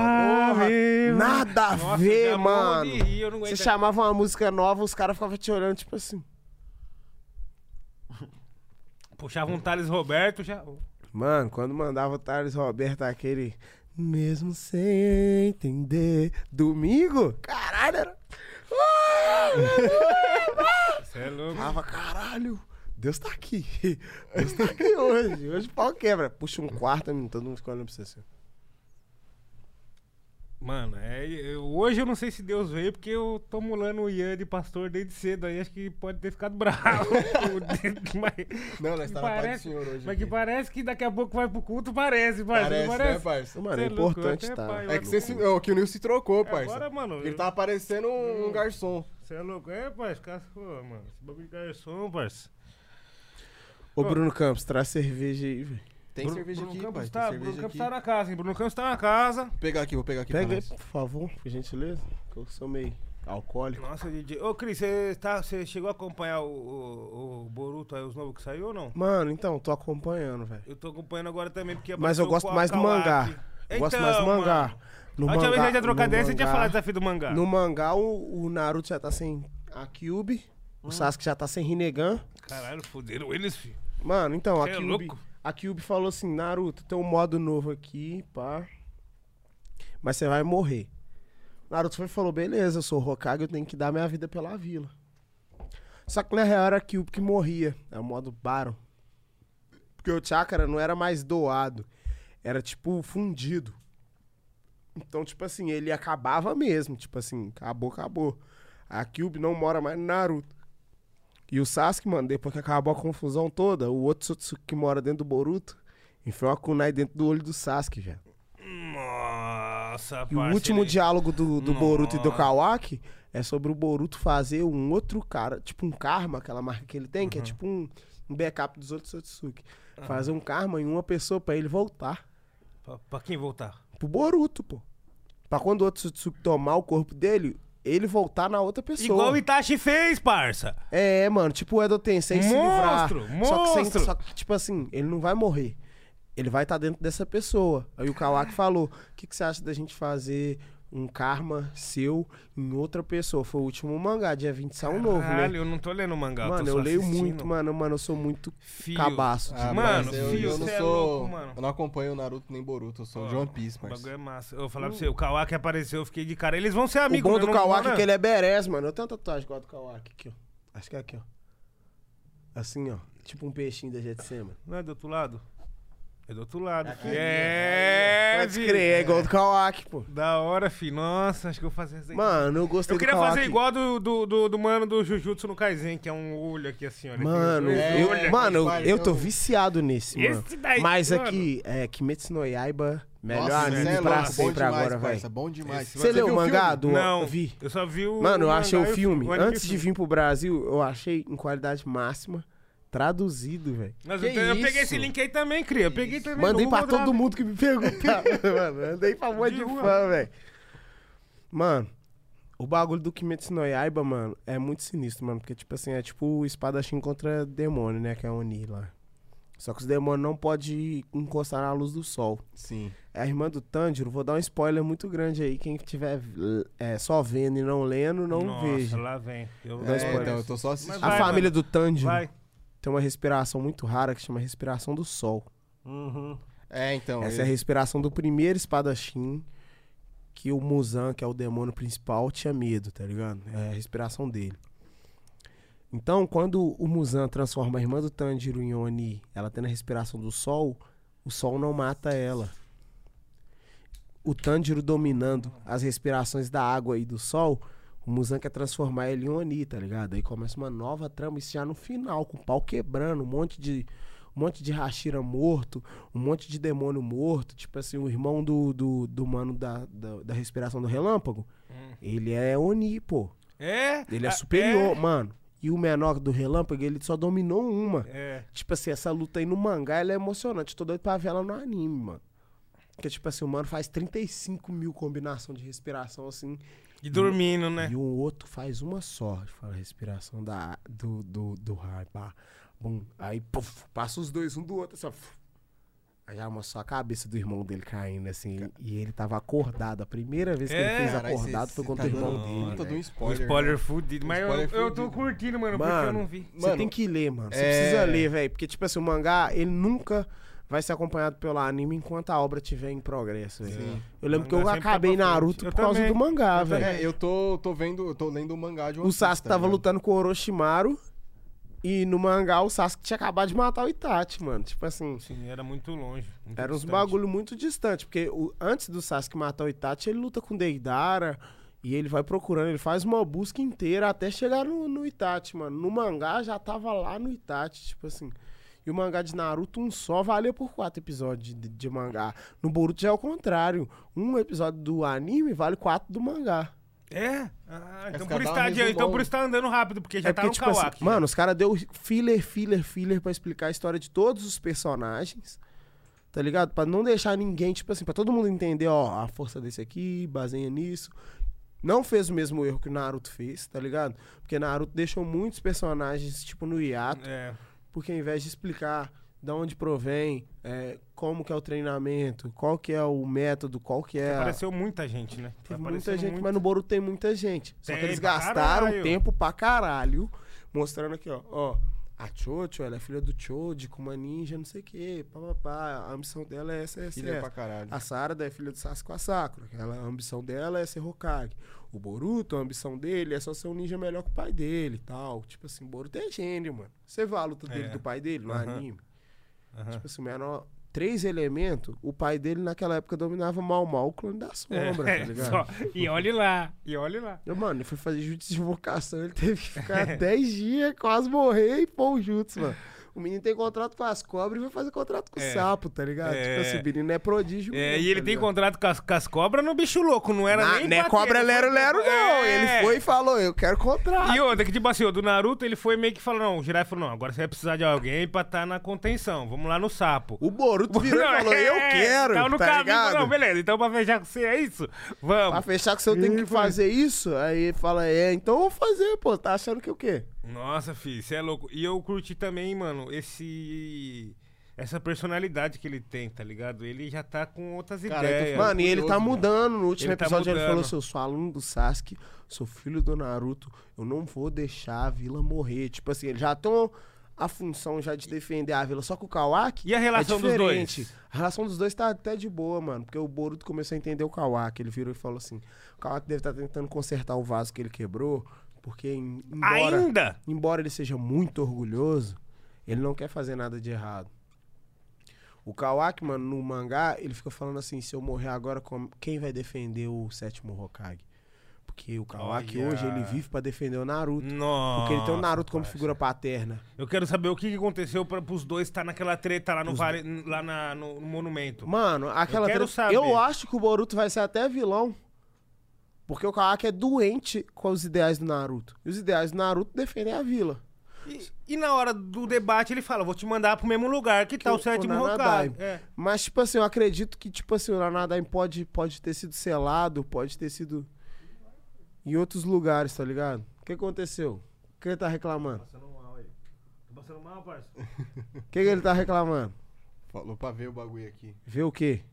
Ave
Nada a
Nossa,
ver, mano.
rir,
Você chamava uma música nova, os caras ficavam te olhando, tipo assim.
Puxava um Thales Roberto, já.
Mano, quando mandava o Thales Roberto aquele. Mesmo sem entender. Domingo? Caralho, era.
Você é louco.
Tava, caralho. Deus tá aqui. Deus tá aqui hoje. Hoje o pau quebra. Puxa um quarto, todo mundo ficando pra você assim.
Mano, é, hoje eu não sei se Deus veio, porque eu tô mulando o Ian de pastor desde cedo. Aí acho que pode ter ficado bravo. mas,
Não, nós tá do
parece,
Senhor hoje.
mas que
aqui.
parece que daqui a pouco vai pro culto, parece, parça.
Parece,
não
né,
parece?
parça?
Mano, é
é louco,
importante tá.
pai,
É que, você se, oh, que o Nil se trocou, parça.
Agora, mano,
Ele
eu-
tava parecendo um, um garçom.
Você é louco? É, parça, cara, pô, mano. Esse bagulho de garçom, parça.
Ô, Bruno Campos, traz cerveja aí, velho.
Tem
Bruno-
cerveja
Bruno
aqui,
Campos
pai.
tá, Bruno Campos
aqui.
tá na casa, hein? Bruno Campos tá na casa.
Vou pegar aqui, vou pegar aqui
Pega aí, por favor, por gentileza. Que eu sou meio alcoólico.
Nossa, DJ. Ô, Cris, você tá, chegou a acompanhar o, o, o Boruto aí, os novos que saiu ou não?
Mano, então, tô acompanhando, velho.
Eu tô acompanhando agora também, porque
Mas eu gosto mais do mangá. Eu gosto mais do
Então,
mangá.
mano,
No
a última vez que a gente ia trocar ideia, você tinha
mangá-
falado do desafio do mangá.
No mangá, o, o Naruto já tá sem a Kyubi.
Hum.
O Sasuke já tá sem Rinnegan.
Caralho, fuderam eles, filho.
Mano, então, a
Cê é louco?
A Kyubi falou assim, Naruto, tem um modo novo aqui, pá. Mas você vai morrer. Naruto foi falou, beleza, eu sou o Hokage, eu tenho que dar minha vida pela vila. Só que na real era a Kyubi que morria. É o modo Baron. Porque o chakra não era mais doado. Era, tipo, fundido. Então, tipo assim, ele acabava mesmo. Tipo assim, acabou, acabou. A Kyubi não mora mais no Naruto. E o Sasuke, mano, depois que acabou a confusão toda, o outro Sotsuki que mora dentro do Boruto enfiou a kunai dentro do olho do Sasuke, velho.
Nossa,
E o último
ele-
diálogo do, do Boruto e do. Kawaki é sobre o Boruto fazer um outro cara, tipo um karma, aquela marca que ele tem, que é tipo um, um backup dos outros Sotsuki. Fazer um karma em uma pessoa pra ele voltar.
Pra, pra quem voltar?
Pro Boruto, pô. Pra quando o outro Sotsuki tomar o corpo dele, ele voltar na outra pessoa.
Igual o Itachi fez, parça.
É, mano, tipo o Edo Tensei se livrar.
Monstro,
Só que, sem-
monstro.
só que, tipo assim, ele não vai morrer. Ele vai estar dentro dessa pessoa. Aí o Kawaki falou: o que, que você acha da gente fazer um karma seu em outra pessoa? Foi o último mangá, dia 20 sai um novo,
Caralho,
né?
eu não tô lendo o mangá,
Mano,
tô
eu
só
leio muito, mano. Mano, eu sou muito
Fio.
cabaço.
Ah,
Mano,
eu,
filho,
eu não
é
sou.
louco, mano.
Eu não acompanho o Naruto nem Boruto, eu sou o de One Piece,
O
parça.
bagulho é massa. Eu vou falar pra você, o Kawaki apareceu, eu fiquei de cara. Eles vão ser
o
amigos,
bom
né?
do Kawaki
não
é que ele é berés, mano. Eu tenho uma tatuagem igual a do Kawaki aqui, ó. Acho que é aqui, ó. Assim, ó. Tipo um peixinho da Jetsema.
Não é do outro lado? É do outro lado.
Aqui,
filho. É,
Pode
filho.
crer, é igual do Kawaki, pô.
Da hora, fi. Nossa, acho que eu vou fazer isso aí.
Mano, eu gostei
eu
do
queria
Kawaki.
fazer igual do, do, do, do mano do Jujutsu no Kaisen, que é um olho aqui assim, olha.
Mano,
É,
eu,
olha.
mano, eu, tô viciado nesse, mano.
Esse daí,
Mas
mano.
aqui, é Kimetsu no Yaiba, melhor
Nossa,
anime
é
pra sempre agora, velho.
Bom demais.
Você leu o mangá do...
Não,
vi.
eu só vi o.
Mano, eu achei o filme.
anime
Antes de
o
vir pro Brasil, eu achei em qualidade máxima, traduzido, velho.
Mas
Que
eu, eu peguei esse link aí também, cria. Eu peguei também.
Mandei pra todo mundo que me perguntava, mano. Mandei pra um monte
De
de fã, velho. Mano, o bagulho do Kimetsu no Yaiba, mano, é muito sinistro, mano. Porque, tipo assim, é tipo o espadachim contra demônio, né? Que é Oni lá. Só que os demônios não podem encostar na luz do sol.
Sim.
É a irmã do Tanjiro, vou dar um spoiler muito grande aí. Quem tiver é, só vendo e não lendo, não
Nossa,
veja.
lá vem. Eu
É, então, eu tô só assistindo.
Mas
A
vai,
família
mano.
do Tanjiro
Vai.
Tem uma respiração muito rara que chama respiração do sol.
Uhum.
É, então.
Essa é a respiração do primeiro espadachim que o Muzan, que é o demônio principal, tinha medo, tá ligado? É a respiração dele. Então, quando o Muzan transforma a irmã do Tanjiro em Oni, ela tendo a respiração do sol, o sol não mata ela. O Tanjiro dominando as respirações da água e do sol, o Muzan quer transformar ele em Oni, tá ligado? Aí começa uma nova trama, isso já no final, com o pau quebrando, um monte de um monte de Hashira morto, um monte de demônio morto, tipo assim, o irmão do, do, do mano da, da, da respiração do relâmpago, ele é Oni, pô.
É?
Ele é
ah,
superior, mano. E o menor do relâmpago, ele só dominou uma.
É.
Tipo assim, essa luta aí no mangá, ela é emocionante. Tô doido pra ver ela no anime, mano. Porque, tipo assim, o mano faz 35 mil combinação de respiração, assim.
E dormindo, né?
E o outro faz uma só. Fala, respiração da, do, do, do ar. Pá. Bum. Aí, puf, passa os dois um do outro. Assim, ó, fu. Aí já mostrou a cabeça do irmão dele caindo, assim. E ele tava acordado. A primeira vez que
É,
ele fez
Caralho,
acordado
cê-
foi
cê
contra
tá
o irmão
dando
dele.
puta de um
velho.
Um
spoiler.
spoiler
né?
fudido. Mas eu,
spoiler
eu tô
fudido.
curtindo, mano, porque eu
Mano,
não vi.
Você
Mano,
tem que ler, mano. Você
é-
precisa ler, velho. Porque, tipo assim, o mangá, ele nunca vai ser acompanhado pelo anime enquanto a obra estiver em progresso, velho. Eu lembro que eu acabei
tá frente.
Naruto
Eu
por causa
também.
do mangá, velho.
É, eu tô, tô vendo, eu tô lendo o mangá de One
O Sasuke
tá
tava
ligado?
lutando com o Orochimaru. E no mangá o Sasuke tinha acabado de matar o Itachi, mano. Tipo assim,
Sim, era muito longe. muito
era uns
distante.
bagulho muito distante. Porque o- antes do Sasuke matar o Itachi, ele luta com Deidara. E ele vai procurando, ele faz uma busca inteira até chegar no, no Itachi, mano. No mangá já tava lá no Itachi, tipo assim. E o mangá de Naruto, um só, valia por quatro episódios de, de mangá. No Boruto já é o contrário. Um episódio do anime vale quatro do mangá.
É? Ah, então
Esse
por,
dá um
tá, então por isso tá andando rápido, porque já
é
tá
porque,
no
tipo assim,
Kawaki.
mano, os caras deu filler, filler, filler pra explicar a história de todos os personagens. Tá ligado? Pra não deixar ninguém, tipo assim, pra todo mundo entender, ó, a força desse aqui, baseia nisso. Não fez o mesmo erro que o Naruto fez, tá ligado? Porque Naruto deixou muitos personagens, tipo, no hiato.
É.
Porque ao invés de explicar de onde provém, é, como que é o treinamento, qual que é o método, qual que é...
Apareceu muita gente, né?
Teve muita gente,
muito.
mas no Boruto tem muita gente. Só
Tem
que eles gastaram
caralho.
tempo pra caralho, mostrando aqui, ó, ó. A Chocho, ela é filha do Choji, com uma ninja, não sei o quê, papapá. A ambição dela é essa, essa,
Filha
essa.
pra caralho.
A Sarada é filha do Sasuke com a Sakura. Ela, a ambição dela é ser Hokage. O Boruto, a ambição dele é só ser um ninja melhor que o pai dele e tal. Tipo assim, o Boruto é gênio, mano. Você vê a luta dele
É.
do pai dele no
Aham.
anime?
Aham.
Tipo assim, menor... Três elementos, o pai dele naquela época dominava mal mal o clone da sombra,
É,
tá ligado?
só- E olhe lá, e olhe lá.
Eu, Mano, ele foi fazer jutsu de invocação, ele teve que ficar 10 dias, quase morrer e pôr o jutsu, mano. O menino tem contrato com as cobras e vai fazer contrato com o
É.
sapo, tá ligado?
É.
Tipo assim, o menino é prodígio
É,
mesmo,
e ele
tá
tem contrato com as, com as cobras no bicho louco, não era
Na,
nem
não é cobra lero lero, não.
É.
Ele foi e falou, eu quero contrato.
E outra, que tipo assim, o do Naruto, ele foi meio que falou, não, o Jirai falou, não, agora você vai precisar de alguém pra estar na contenção, vamos lá no sapo.
O Boruto virou
Não,
e falou, eu
é,
quero,
Tava no
tá
caminho,
ligado?
não, beleza, então pra fechar com você é isso?
Pra
Vamos.
fechar com você eu tenho que fazer isso? Aí ele fala, é, então eu vou fazer, pô. Tá achando que o quê?
Nossa, filho, você é louco. E eu curti também, mano, esse... Essa personalidade que ele tem, tá ligado? Ele já tá com outras
Cara, eu tô
ideias.
ficando-
Mano, e ele tá mudando. No último
Ele tá
episódio ele
mudando.
falou assim: eu sou aluno do Sasuke, sou filho do Naruto, eu não vou deixar a vila morrer. Tipo assim, eles já estão a função já de defender a vila. Só que o Kawaki.
E a relação
é
dos
diferente.
dois?
A relação dos dois tá até de boa, mano. Porque o Boruto começou a entender o Kawaki. Ele virou e falou assim: o Kawaki deve estar tentando consertar o vaso que ele quebrou. Porque, em- embora,
Ainda?
embora ele seja muito orgulhoso, ele não quer fazer nada de errado. O Kawaki, mano, no mangá, ele fica falando assim: se eu morrer agora, quem vai defender o sétimo Hokage? Porque o Kawaki
Olha.
hoje ele vive pra defender o Naruto.
Nossa.
Porque ele tem o Naruto como figura paterna.
Eu quero saber o que, que aconteceu para os dois estar naquela treta lá no, vale, lá na- no, no monumento.
Mano, aquela
Eu
treta-
saber.
Eu acho que o Boruto vai ser até vilão. Porque o Kawaki é doente com os ideais do Naruto. E os ideais do Naruto defendem a vila.
E, e na hora do debate ele fala, vou te mandar pro mesmo lugar que tá
Que
o sétimo
o Nanadai.
Hokage. É.
Mas, tipo assim, eu acredito que, tipo assim, o Nanadaim pode, pode ter sido selado, pode ter sido em outros lugares, tá ligado? O que aconteceu? O que ele tá reclamando?
Passando mal aí. Tô passando mal, parça?
O que, que ele tá reclamando?
Falou pra ver o bagulho aqui.
Vê o quê?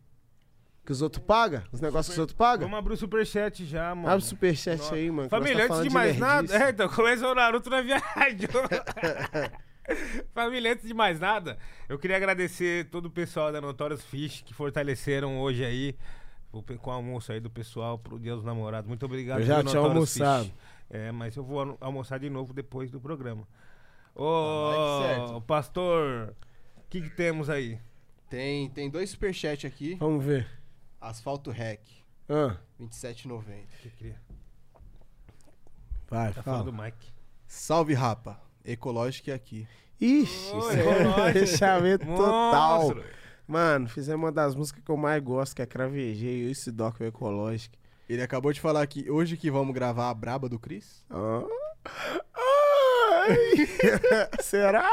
Que os outros pagam? Os negócios que os outros pagam?
Vamos abrir o superchat já, mano.
Abre o superchat
Nossa.
aí, mano.
Família,
tá
antes de mais nada.
nerdice.
É, então, começou o Naruto na viagem. Família, antes de mais nada, eu queria agradecer todo o pessoal da Notorious Fish que fortaleceram hoje aí com o almoço aí do pessoal pro Dia dos Namorados. Muito obrigado.
Eu já tinha almoçado.
Fish. É, mas eu vou almo- almoçar de novo depois do programa. Ô,
certo.
pastor, o que, que temos aí?
Tem, tem dois superchats aqui.
Vamos ver.
Asfalto Rec,
Ah,
27,90.
Que cria?
vai,
Tá
fala.
falando do Mike.
Salve, rapa. Ecológica aqui.
Ixi,
Oi,
isso é fechamento total.
Monstro.
Mano, fizemos uma das músicas que eu mais gosto, que é Cravejei, esse Doc Ecológico.
Ele acabou de falar que hoje que vamos gravar a braba do Cris.
Ah. Será?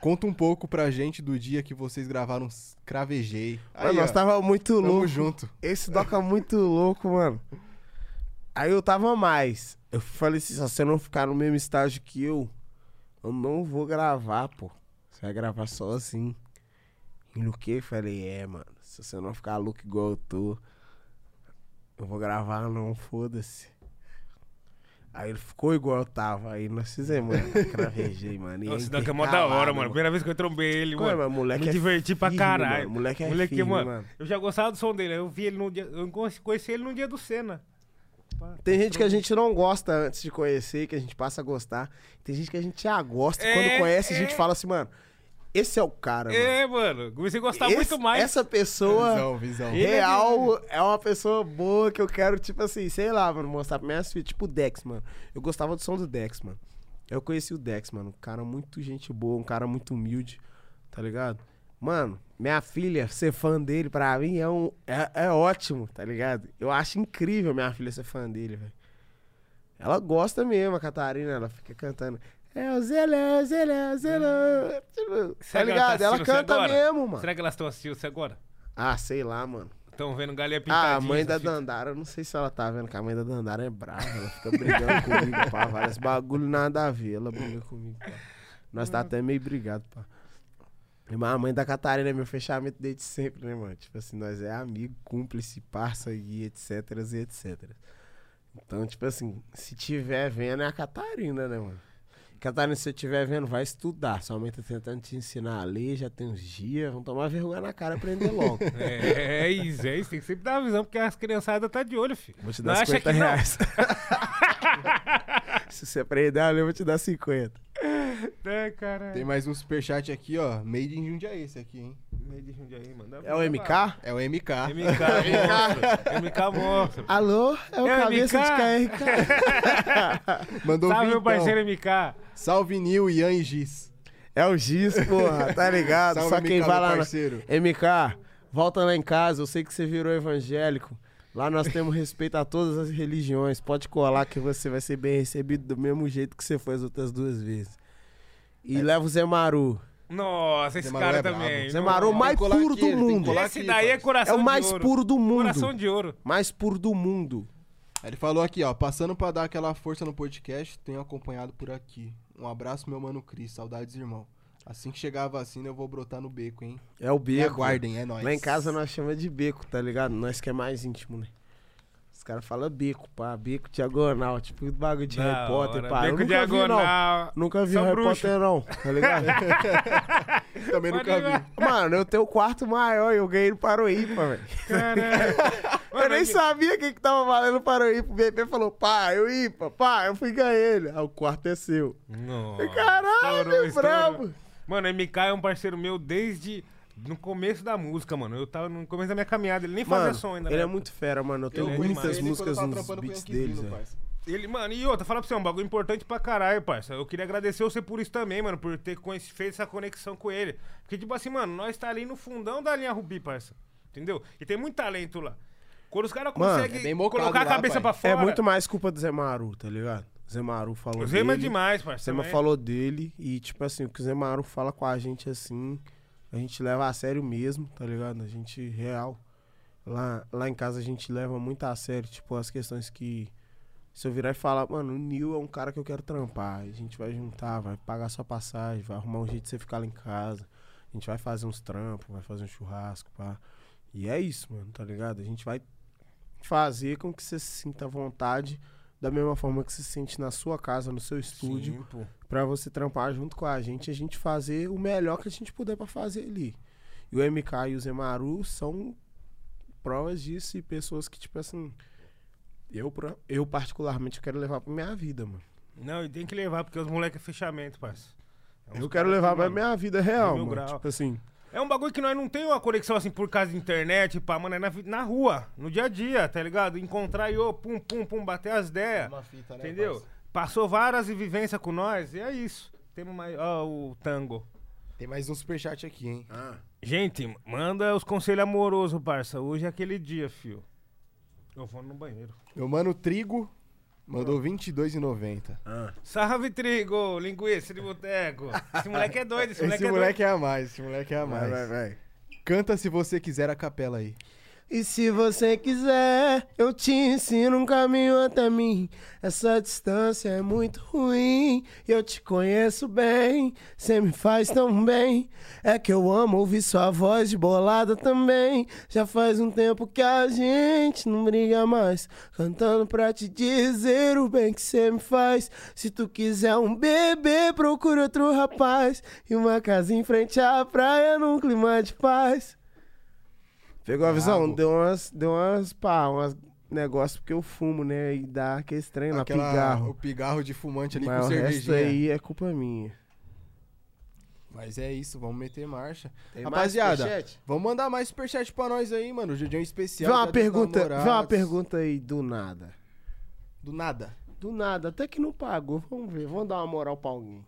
Conta um pouco pra gente do dia que vocês gravaram Cravejei.
Mano,
Aí,
nós
ó,
tava muito
tamo
louco.
junto.
Esse Doc é muito louco, mano. Aí eu tava mais. Eu falei assim, se você não ficar no mesmo estágio que eu, eu não vou gravar, pô. Você vai gravar sozinho. E no que? Falei, é, mano. Se você não ficar louco igual eu tô, eu vou gravar não, foda-se. Aí ele ficou igual eu tava. Aí nós fizemos, mano. Cravejei, mano. e
Nossa,
é
esse daqui é mó da hora, mano. Primeira vez que eu trombei ele,
Como é,
mano.
mas moleque
Me
é
diverti pra
firme,
caralho.
mano. Moleque é
Moleque,
firme,
mano,
mano.
Eu já gostava do som dele. Eu vi ele no dia. Eu conheci- ele no dia do Senna.
Tem gente que a gente não gosta antes de conhecer, que a gente passa a gostar. Tem gente que a gente já gosta.
É,
quando conhece, a gente
é.
fala assim, mano, esse é o cara, mano.
É, mano. Comecei a gostar
Esse-
muito mais.
Essa pessoa
Visão, visão.
É
real é uma pessoa boa que eu quero, tipo assim, sei lá, mano, mostrar pra minhas filhas. Tipo o Dex, mano. Eu gostava do som do Dex, mano. Eu conheci o Dex, mano. Um cara muito gente boa, um cara muito humilde, tá ligado? Mano, minha filha ser fã dele, pra mim, é, um, é, é ótimo, tá ligado? Eu acho incrível minha filha ser fã dele, velho. Ela gosta mesmo, a Catarina, ela fica cantando. É o Zelé, Zelé, Zelé. Tipo, Tá
que ela tá
ligado? Ela canta
agora?
mesmo, mano.
Será que elas estão assistindo você agora?
Ah, sei lá, mano.
Estão vendo galinha
Ah,
pintadinha?
a mãe da? Dandara, eu não sei se ela tá vendo que a mãe da Dandara é brava. Ela fica brigando comigo, pá. Vários bagulho nada a ver. Ela briga comigo, pá. Nós tá até meio brigado, pá. Mas a mãe da Catarina é meu fechamento desde sempre, né, mano? Tipo assim, nós é amigo, cúmplice, parça e etc, e etc. Então, tipo assim, se tiver vendo é a Catarina, né, mano? Catarina, se você estiver vendo, vai estudar. Sua mãe tá tentando te ensinar a ler, já tem uns dias. Vamos tomar vergonha na cara e aprender logo.
É, é isso, é isso. Tem que sempre dar uma visão, porque as criançadas tá de olho, filho.
Vou te
Não
dar
acha
50
que não?
reais. Se você aprender a ler, eu vou te dar 50.
É, cara.
Tem mais um superchat aqui, ó. Made in Jundiaí esse aqui, hein?
Meio de Jundiaí, manda
É o MK?
É o MK.
MK. MK monstro.
Alô? É o
É
cabeça
MK?
de KRK.
Mandou
Salve, meu parceiro MK.
Salve, Nil, Ian e Giz.
É o Giz, porra, tá ligado?
Salve,
Só quem
MK,
vai
meu
lá. Na...
parceiro.
MK, volta lá em casa. Eu sei que você virou evangélico. Lá nós temos respeito a todas as religiões. Pode colar que você vai ser bem recebido do mesmo jeito que você foi as outras duas vezes. E leva o Zé Maru.
Nossa, esse
Zé Maru
cara
é brabo.
também.
Zé Maru,
não.
mais
colar
puro
aqui,
do
ele tem que
mundo.
colar
Esse
aqui,
daí é
parça.
É
coração
o mais
ouro.
puro do mundo.
Coração de ouro.
Mais puro do mundo.
Ele falou aqui, ó. Passando pra dar aquela força no podcast, tenho acompanhado por aqui. Um abraço, meu mano Cris. Saudades, irmão. Assim que chegar a vacina, eu vou brotar no beco, hein?
É o
Me
beco.
aguardem, é nóis.
Lá em casa nós chamamos de beco, tá ligado? Nós que é mais íntimo, né? Caras falam beco, pá, beco diagonal, tipo o bagulho de
Da
Harry Potter,
hora.
pá.
Beco
eu nunca vi, não.
diagonal.
Nunca vi
Só
Harry
bruxo.
Potter, não, tá ligado?
Também
Pode
nunca
ir,
vi.
Mano, eu tenho o quarto maior e eu ganhei no Paroípa, velho.
Caralho.
Eu nem sabia quem que tava valendo o Paroípa. O BP falou, pá, eu IPA, pá, eu fui ganhar ele. Aí o quarto é seu.
Nossa,
Caralho,
estourou.
brabo.
Mano, MK é um parceiro meu desde no começo da música, mano. Eu tava no começo da minha caminhada, ele nem fazia
Mano,
som ainda.
ele é muito fera, mano. Eu tenho
Ele é
muitas
demais.
músicas
tava
nos beats deles, velho.
Ele, mano, e outra, falar pra você, é um bagulho importante pra caralho, parça. Eu queria agradecer você por isso também, mano, por ter feito essa conexão com ele. Porque, tipo assim, mano, nós tá ali no fundão da linha Rubi, parça. Entendeu? E tem muito talento lá. Quando os caras conseguem
é
colocar a cabeça
pai.
pra fora.
É muito mais culpa do Zé Maru, tá ligado? O Zé Maru falou
O Zema é
dele.
demais,
O
parça.
Zema
também.
falou dele e, tipo assim, o que o Zé Maru fala com a gente assim, a gente leva a sério mesmo, tá ligado? A gente, real. Lá, lá em casa a gente leva muito a sério, tipo, as questões que. Se eu virar e falar, mano, o Nil é um cara que eu quero trampar. A gente vai juntar, vai pagar sua passagem, vai arrumar um jeito de você ficar lá em casa. A gente vai fazer uns trampos, vai fazer um churrasco, pá. E é isso, mano, tá ligado? A gente vai fazer com que você se sinta à vontade da mesma forma que você se sente na sua casa, no seu estúdio,
Sim, pô.
Pra você trampar junto com a gente, a gente fazer o melhor que a gente puder pra fazer ali. E o MK e o Zemaru são provas disso e pessoas que, tipo assim, eu, eu particularmente quero levar pra minha vida, mano.
Não, e tem que levar, porque os moleques é fechamento, parça. É
Eu quero levar
que,
pra
mano,
minha vida real, mano.
grau.
Tipo assim,
É um bagulho que nós não tem uma conexão assim por causa da internet, pá, mano, é na, na rua, no dia a dia, tá ligado? Encontrar e ô, pum, pum, pum, bater as ideias,
Uma fita, né,
entendeu?
parça?
Passou várias vivências com nós, e é isso. Temos mais, ó, o tango.
Tem mais um superchat aqui, hein?
Gente, manda os conselhos amorosos, parça. Hoje é aquele dia, fio. Eu vou no banheiro.
Meu mano Trigo mandou R$22,90.
Salve, trigo, linguiça de boteco. Esse moleque é doido, esse,
Esse
moleque,
moleque
é
é a mais, esse moleque é a mais.
vai, vai.
Canta se você quiser a capela aí.
E se você quiser, eu te ensino um caminho até mim. Essa distância é muito ruim. Eu te conheço bem, cê me faz tão bem. É que eu amo ouvir sua voz de bolada também. Já faz um tempo que a gente não briga mais. Cantando pra te dizer o bem que cê me faz. Se tu quiser um bebê, procura outro rapaz. E uma casa em frente à praia num clima de paz. Pegou a visão?
Bravo.
Deu umas, deu umas, pá, umas negócios porque eu fumo, né? E dá aquele trem lá,
Aquela-
pigarro.
O pigarro de fumante ali
Mas
com
o resto
cervejinha.
aí é culpa minha.
Mas é isso, vamos meter marcha.
Tem
Rapaziada, vamos mandar mais superchat pra nós aí, mano. Hoje é um especial.
Vê uma
dos
pergunta, vê uma pergunta aí do nada.
Do nada.
Do nada, até que não pagou. Vamos ver, vamos dar uma moral pra alguém.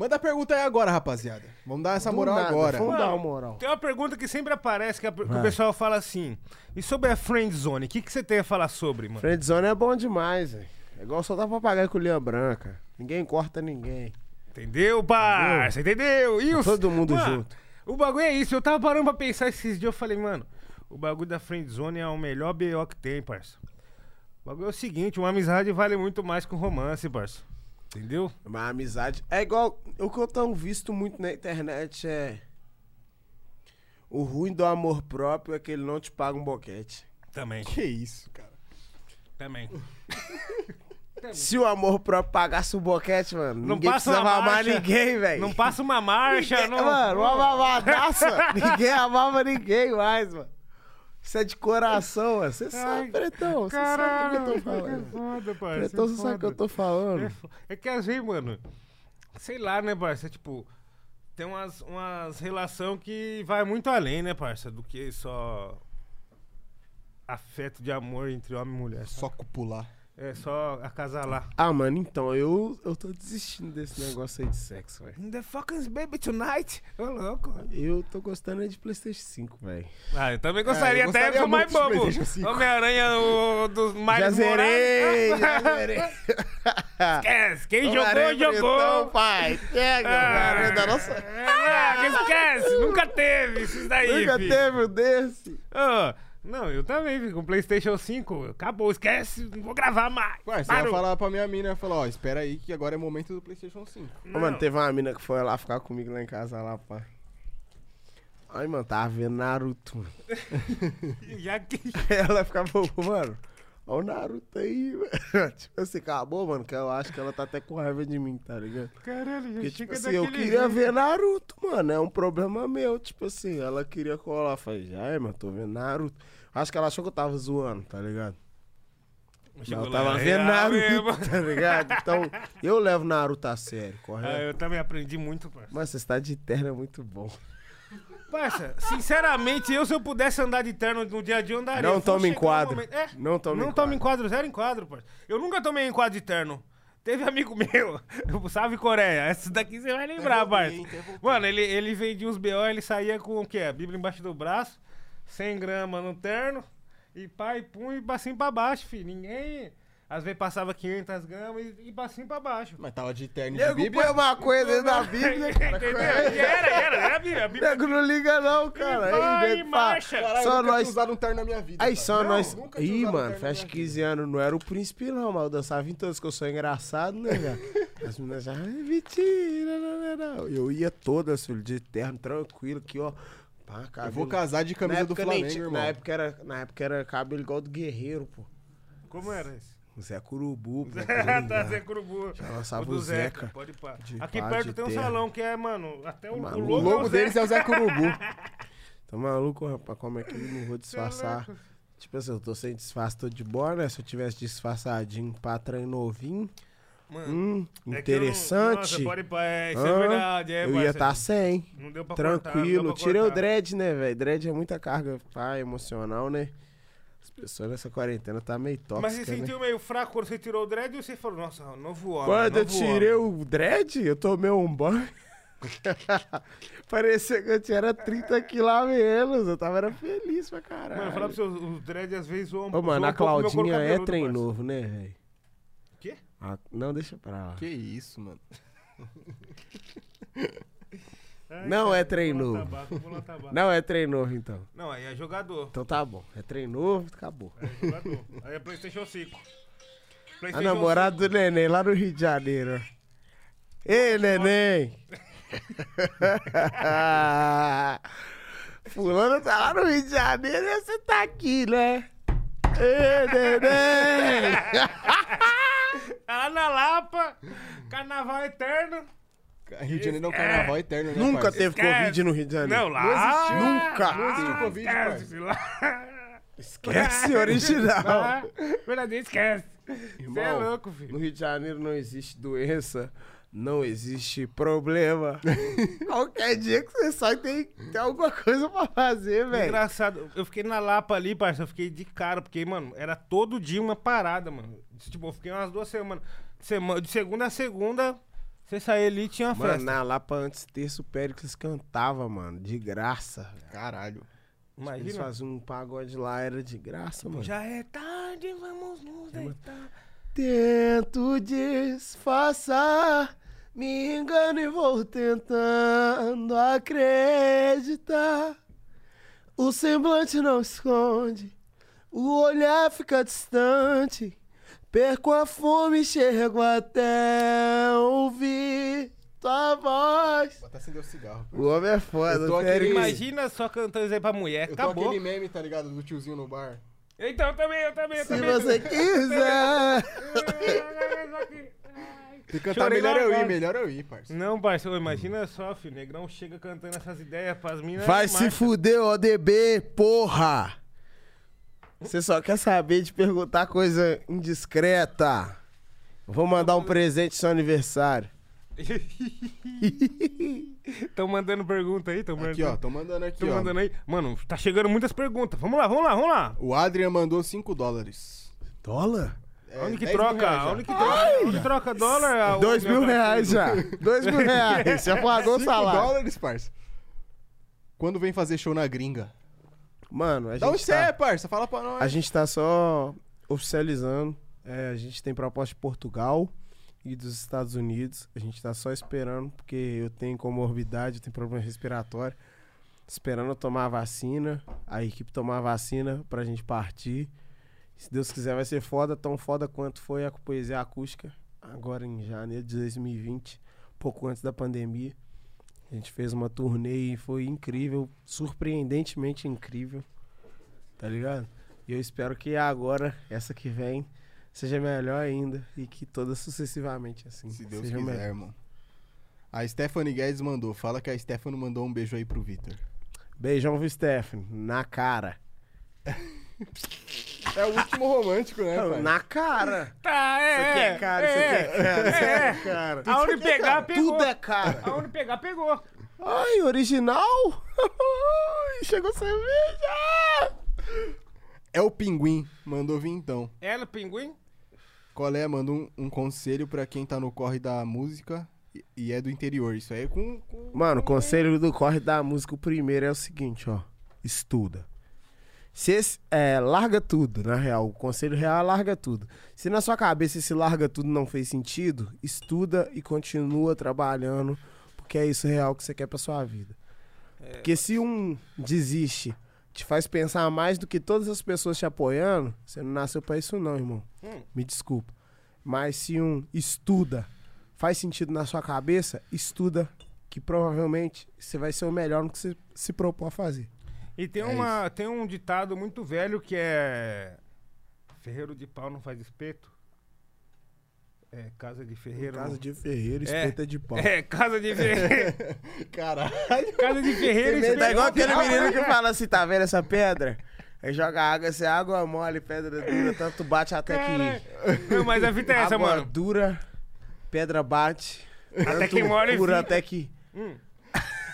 Manda a pergunta aí agora, rapaziada. Vamos dar essa
Do
moral
nada,
agora.
Vamos dar uma moral.
Tem uma pergunta que sempre aparece, que, a- que o pessoal fala assim. E sobre a friend zone, o que, que você tem a falar sobre, mano?
Friendzone é bom demais, velho. É igual soltar papagaio com linha branca. Ninguém corta ninguém.
Entendeu, parça? Entendeu? E os-
Todo mundo
Mano,
junto.
O bagulho é isso. Eu tava parando pra pensar esses dias. Eu falei, mano, o bagulho da friend zone é o melhor BO que tem, parça. O bagulho é o seguinte: uma amizade vale muito mais que um romance, parça. Entendeu?
Mas a amizade. É igual. O que eu tenho visto muito na internet é. O ruim do amor próprio é que ele não te paga um boquete.
Também.
Que isso, cara.
Também.
Se o amor próprio pagasse o boquete, mano,
Não
ninguém
passa
precisava
uma
amar
marcha,
ninguém, velho.
Não passa uma marcha,
Ninguém-
não.
Mano, uma mamadaça. ninguém amava ninguém mais, mano. Isso é de coração. Você sabe, Pretão. Você sabe o que eu tô falando.
É foda, parça.
Pretão,
é
você sabe o que eu tô falando.
É, é que às vezes, mano, sei lá, né, parça? Tipo, tem umas, umas relação que vai muito além, né, parça? Do que só afeto de amor entre homem e mulher.
Só
Só
copular.
É só acasalar.
Ah, mano, então, eu, eu tô desistindo desse negócio aí de sexo, velho.
The fucking baby tonight. Ô, louco.
Eu tô gostando é de Playstation 5, velho.
Ah, eu também gostaria
eu
até
gostaria
do mais bobo.
PlayStation 5.
Homem-Aranha o, dos mais
já zerei, já zerei.
Esquece. Quem jogou,
Homem-Aranha
jogou.
Pretão, pai. Pega, Homem-Aranha da nossa...
Ah, esquece. Nunca teve isso daí,
Nunca
filho.
teve um desse.
Ah, não, eu também, filho, com PlayStation 5. Acabou, esquece, não vou gravar mais.
Ué, você ia
Parou.
falar pra minha mina, ia falar, ó, espera aí que agora é momento do Playstation 5.
Ô, mano, teve uma mina que foi lá ficar comigo lá em casa, lá, pá. Ai, mano, tava vendo Naruto, mano.
Já que.
Ela ficava, mano, ó o Naruto aí, mano. Tipo assim, acabou, mano, que eu acho que ela tá até com raiva de mim, tá ligado?
Caralho, já
Porque, tipo assim, eu queria
jeito.
ver Naruto, mano. É um problema meu. Tipo assim, ela queria colar. Eu falei, já é, mano, tô vendo Naruto. Acho que ela achou que eu tava zoando, tá ligado?
Chegou
eu tava vendo Naruto, tá ligado? Então, eu levo Naruto a sério,
Ah,
correto?
eu também aprendi muito, parça.
Mas você está de terno é muito bom.
Parça, sinceramente, eu se eu pudesse andar de terno no dia a dia, eu andaria.
Não tome
um
enquadro.
momento- É,
Não tome
não tome enquadro, zero enquadro, parça. Eu nunca tomei enquadro de terno. Teve amigo meu, sabe Coreia? Essa daqui você vai lembrar, parça. Mano, ele, ele vendia uns BO, ele saía com o quê? A Bíblia embaixo do braço, 100 gramas no terno, e pai, pum, e bacinho pra baixo, filho. Ninguém. Às vezes passava 500 gramas e, e bacinho pra baixo.
Mas tava de terno de
Nego
Bíblia.
põe maconha dentro da Bíblia, cara.
Era, era, era a Bíblia. A Bíblia
Nego não liga não, cara.
E vai,
Aí,
marcha.
Caralho,
Só nós-
usado um terno na minha vida.
Aí
cara.
só
Não,
nós. Ih, mano, festa
minha
15 anos não era o príncipe, não, mas eu dançava em todos, que eu sou engraçado, né, velho? As meninas já. "Ai, Mentira, não, não, não. Eu ia todas, filho, de terno, tranquilo, aqui, ó.
Eu vou casar de camisa do
nem
Flamengo,
tinha-
irmão.
na, época era, na época era cabelo igual do Guerreiro, pô.
Como era esse?
O Zé Curubu, pô.
tá, Zé Curubu.
Já lançava
O
o
Zeca.
Zeca.
Pode pá.
De
Aqui
pá,
perto tem um
terra.
salão que é, mano, até o, o
Maluco.
logo,
O
é
logo deles é o Zé Curubu.
Tá maluco, rapaz? Como é que eu não vou disfarçar?
louco.
Tipo assim, eu tô sem disfarce, tô de boa, né? Se eu tivesse disfarçadinho, patrão novinho,
Mano,
hum,
é que eu não-
interessante.
Nossa, pode pá, é, isso é verdade. É,
eu ia estar sem.
Não deu pra cortar, não
Tranquilo.
pra
Tirei o
cortar.
dread, né, velho? Dread é muita carga pá, emocional, né? As pessoas nessa quarentena tá meio tóxica,
Mas você
né?
sentiu meio fraco quando você tirou o dread ou você falou, nossa, novo homem,
Quando eu tirei
homem.
o dread, eu tomei um banho. Parecia que eu tinha 30 quilos a menos. Eu tava era feliz pra caralho.
Mano, falar pra você, os dread às vezes zoam
Ô, mano, a
um
Claudinha é trem novo, né, velho?
Quê?
Ah, não, deixa pra lá.
Que isso, mano.
Ai,
Não
cara,
é trem
lá
novo.
tabaco.
Não é trem novo, então.
Não, aí é jogador.
Então tá bom. É trem novo, acabou.
É jogador. Aí é Playstation 5.
A
PlayStation
namorada do neném lá no Rio de Janeiro. Ei, neném! Fulano tá lá no Rio de Janeiro e você tá aqui, né? Ei, neném!
Tá lá na Lapa, carnaval eterno.
Rio de Janeiro é um carnaval eterno, né,
Nunca
parça?
teve
Esquece.
Covid no Rio de Janeiro.
Não, lá.
Não existiu.
Nunca.
Não existiu Covid,
esquece, lá.
Esquece original.
Lá, Verdadeiro esquece. Você é louco, filho.
No Rio de Janeiro não existe doença, não existe problema. Qualquer dia que você sai tem, tem alguma coisa pra fazer, velho.
Engraçado, eu fiquei na Lapa ali, parça, eu fiquei de cara, porque, mano, era todo dia uma parada, mano. Tipo, eu fiquei umas duas semanas. Sema- De segunda a segunda, você saía ali e tinha uma
Mano,
festa.
na Lapa antes terço o Péricles cantava, mano, de graça.
Caralho.
Eles
Imagina.
faziam um pagode lá, era de graça, mano.
Já é tarde, vamos nos deitar.
Tento disfarçar, me engano e vou tentando acreditar. O semblante não esconde, o olhar fica distante. Perco a fome, chego até ouvir tua voz.
Vou até acender o cigarro.
O homem é foda,
Eu tô aquele-.
Imagina só cantando isso aí pra mulher,
Eu tô
acabou.
aquele meme, tá ligado? Do tiozinho no bar.
Então, eu também, eu também, eu
Se
também.
você quiser.
Se cantar
Chorei
melhor
lá
eu ir, melhor eu ir, parça.
Não, parceiro, imagina só, filho. O negrão chega cantando essas ideias pras minas.
Vai se
marcha.
fuder, ODB, porra! Você só quer saber de perguntar coisa indiscreta. Vou mandar um presente no seu aniversário.
Tão mandando pergunta aí, tão mandando.
Aqui, ó. Tô mandando aqui,
Tão
ó.
mandando aí. Mano, tá chegando muitas perguntas. Vamos lá, vamos lá, vamos lá.
O Adrian mandou 5 dólares.
Dólar?
É,
Onde que
10 mil
troca?
reais.
Onde que troca? Onde troca dólar?
Dois mil reais
parceiro.
já. Dois mil reais. Já pagou o
5
salário.
dólares, parça. Quando vem fazer show na gringa?
Mano, a
onde
gente,
é,
tá,
parça? Fala pra nós.
a gente tá só oficializando. É, a gente tem proposta de Portugal e dos Estados Unidos. A gente tá só esperando, porque eu tenho comorbidade, eu tenho problema respiratório. Esperando eu tomar a vacina, a equipe tomar a vacina pra gente partir. Se Deus quiser, vai ser foda, tão foda quanto foi a poesia acústica, agora em janeiro de 2020, pouco antes da pandemia. A gente fez uma turnê e foi incrível, surpreendentemente incrível, tá ligado? E eu espero que agora, essa que vem, seja melhor ainda e que todas sucessivamente assim.
Se Deus
sejam
quiser,
melhor.
irmão. A Stephanie Guedes mandou. Fala que a Stephanie mandou um beijo aí pro Vitor.
Beijão, viu, Stephanie? Na cara.
É o último romântico, né, pai?
Na cara.
Tá, é.
Você quer cara, você
é.
quer cara, você
É.
quer cara.
Aonde pegar, pegou.
Tudo é cara.
Aonde pegar, pegou.
Ai, original? Chegou cerveja!
É o Pinguim. Mandou vintão.
Ela, pinguim?
Colé manda um, um conselho pra quem tá no corre da música e, e é do interior. Isso aí é com. com-
Mano, o conselho do corre da música, o primeiro é o seguinte, ó. Estuda. Se esse, é, larga tudo, na real. O conselho real é larga tudo. Se na sua cabeça esse larga tudo não fez sentido, estuda e continua trabalhando, porque é isso real que você quer pra sua vida. Porque se um desiste, te faz pensar mais do que todas as pessoas te apoiando, você não nasceu pra isso não, irmão.
Hum.
Me desculpa. Mas se um estuda, faz sentido na sua cabeça, estuda que provavelmente você vai ser o melhor no que você se propõe a fazer.
E tem,
É
uma, tem um ditado muito velho que é. Ferreiro de pau não faz espeto. É, casa de ferreiro.
Casa de ferreiro,
É.
espeta de pau.
É, casa de ferreiro.
Caralho.
casa de ferreiro, espeto
Tá igual
de
aquele menino que fala assim, tá vendo essa pedra? Aí joga água, se é água mole, pedra dura, tanto bate até
Caralho.
que...
Não, mas a fita é essa,
água
mano.
dura, pedra bate,
Até que mole
cura até que...
Hum.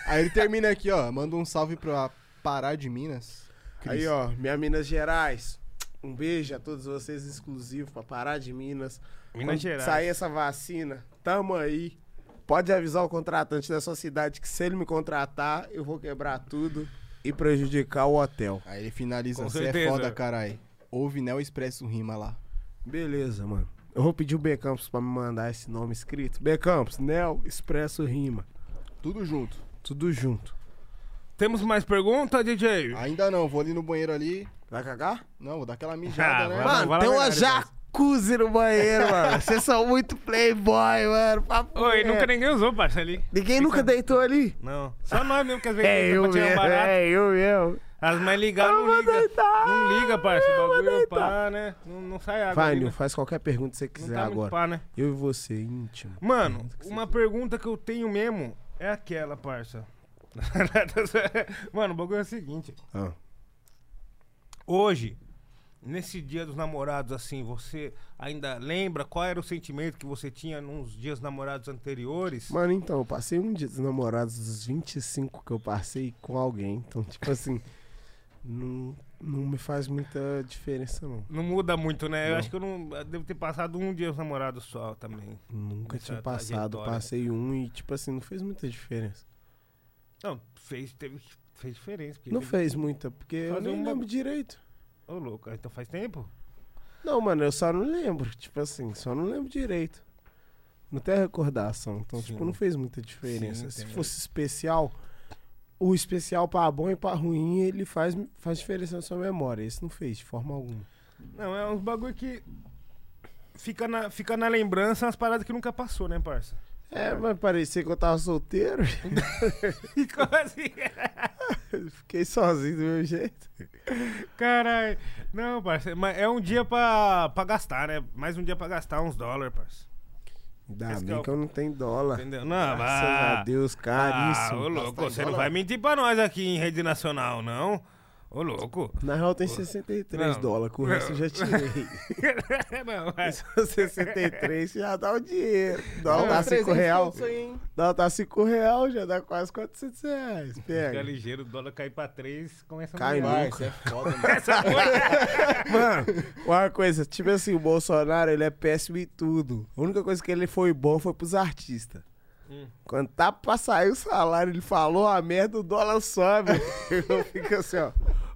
Aí ele termina aqui, ó. Manda um salve pra Pará de Minas. Cris.
Aí, ó, minha Minas Gerais. Um beijo a todos vocês, exclusivo, pra parar de Minas.
Minas
Quando
Gerais.
sair essa vacina, tamo aí. Pode avisar o contratante da sua cidade que se ele me contratar, eu vou quebrar tudo e prejudicar o hotel.
Aí ele finaliza.
Com
Você é foda, carai. Ouve Neo Expresso Rima lá.
Beleza, mano. Eu vou pedir o B Campos pra me mandar esse nome escrito. B Campos, Nel Expresso Rima.
Tudo junto.
Tudo junto.
Temos mais pergunta, DJ?
Ainda não, vou ali no banheiro ali.
Vai cagar?
Não, vou dar aquela
Ah,
mijada, né?
vai.
Mano,
lá,
tem uma jacuzzi no banheiro, mano. Vocês são muito playboy, mano. Papo
Oi, nunca ninguém usou, parça, ali.
Ninguém nunca deitou ali?
Não. Só nós mesmo que às vezes
É eu
um
mesmo,
barato.
é eu mesmo.
As mães ligaram, não
vou
liga.
deitar,
Não liga, parça.
eu
O bagulho
deitar.
pá, né? Não, não sai água.
Vai,
ali,
Nil,
né?
faz qualquer pergunta que você
Não
quiser
tá
agora.
pá, né?
Eu e você, íntimo.
Mano, uma pergunta que eu tenho mesmo é aquela, parça. Mano, o bagulho é o seguinte.
Ah.
Hoje, nesse dia dos namorados, assim, você ainda lembra qual era o sentimento que você tinha nos dias namorados anteriores?
Mano, então, eu passei um dia dos namorados dos 25 que eu passei com alguém. Então, tipo assim, não, não me faz muita diferença, não.
Não muda muito, né? Eu
Não.
acho que eu não. eu devo ter passado um dia dos namorados só também.
Nunca tinha passado.
trajetória.
Passei um e, tipo assim, não fez muita diferença.
Não, fez, teve, fez diferença.
Não fez muita, porque eu nem
uma-
lembro direito.
Ô, louco, então faz tempo?
Não, mano, eu só não lembro. Tipo assim, só não lembro direito. Não tem recordação. Então,
Sim.
tipo, não fez muita diferença.
Sim,
Se fosse especial, o especial pra bom e pra ruim, ele faz, faz diferença na sua memória. Esse não fez, de forma alguma.
Não, é uns bagulho que. Fica na, fica na lembrança umas paradas que nunca passou, né, parça?
É, mas parecia que eu tava solteiro.
Como assim?
Fiquei sozinho do meu jeito.
Caralho. Não, parça, mas é um dia pra, pra gastar, né? Mais um dia pra gastar uns dólares, parça.
Ainda
Esse que é
bem
o-
que eu não tenho dólar.
Entendeu? Não,
Graças
mas.
a Deus, caríssimo.
Ah, ô louco, você não vai mentir pra nós aqui em rede nacional, não? Ô louco.
Na real tem 63
Não.
dólares, com o resto eu já tirei.
não, é.
Se for 63, já dá o dinheiro. Dólar
Não,
tá 5
300
real.
aí?
Dólar tá 5 real, já dá quase 400 reais.
Fica
Pega.
ligeiro, o dólar cair pra 3, começa a
Cai nunca.
É foda, mano.
Mano, uma coisa, tipo assim, o Bolsonaro, ele é péssimo em tudo. A única coisa que ele foi bom foi pros artistas.
Hum.
Quando tá pra sair o salário, ele falou a merda, o dólar sobe. Eu fico assim, ó.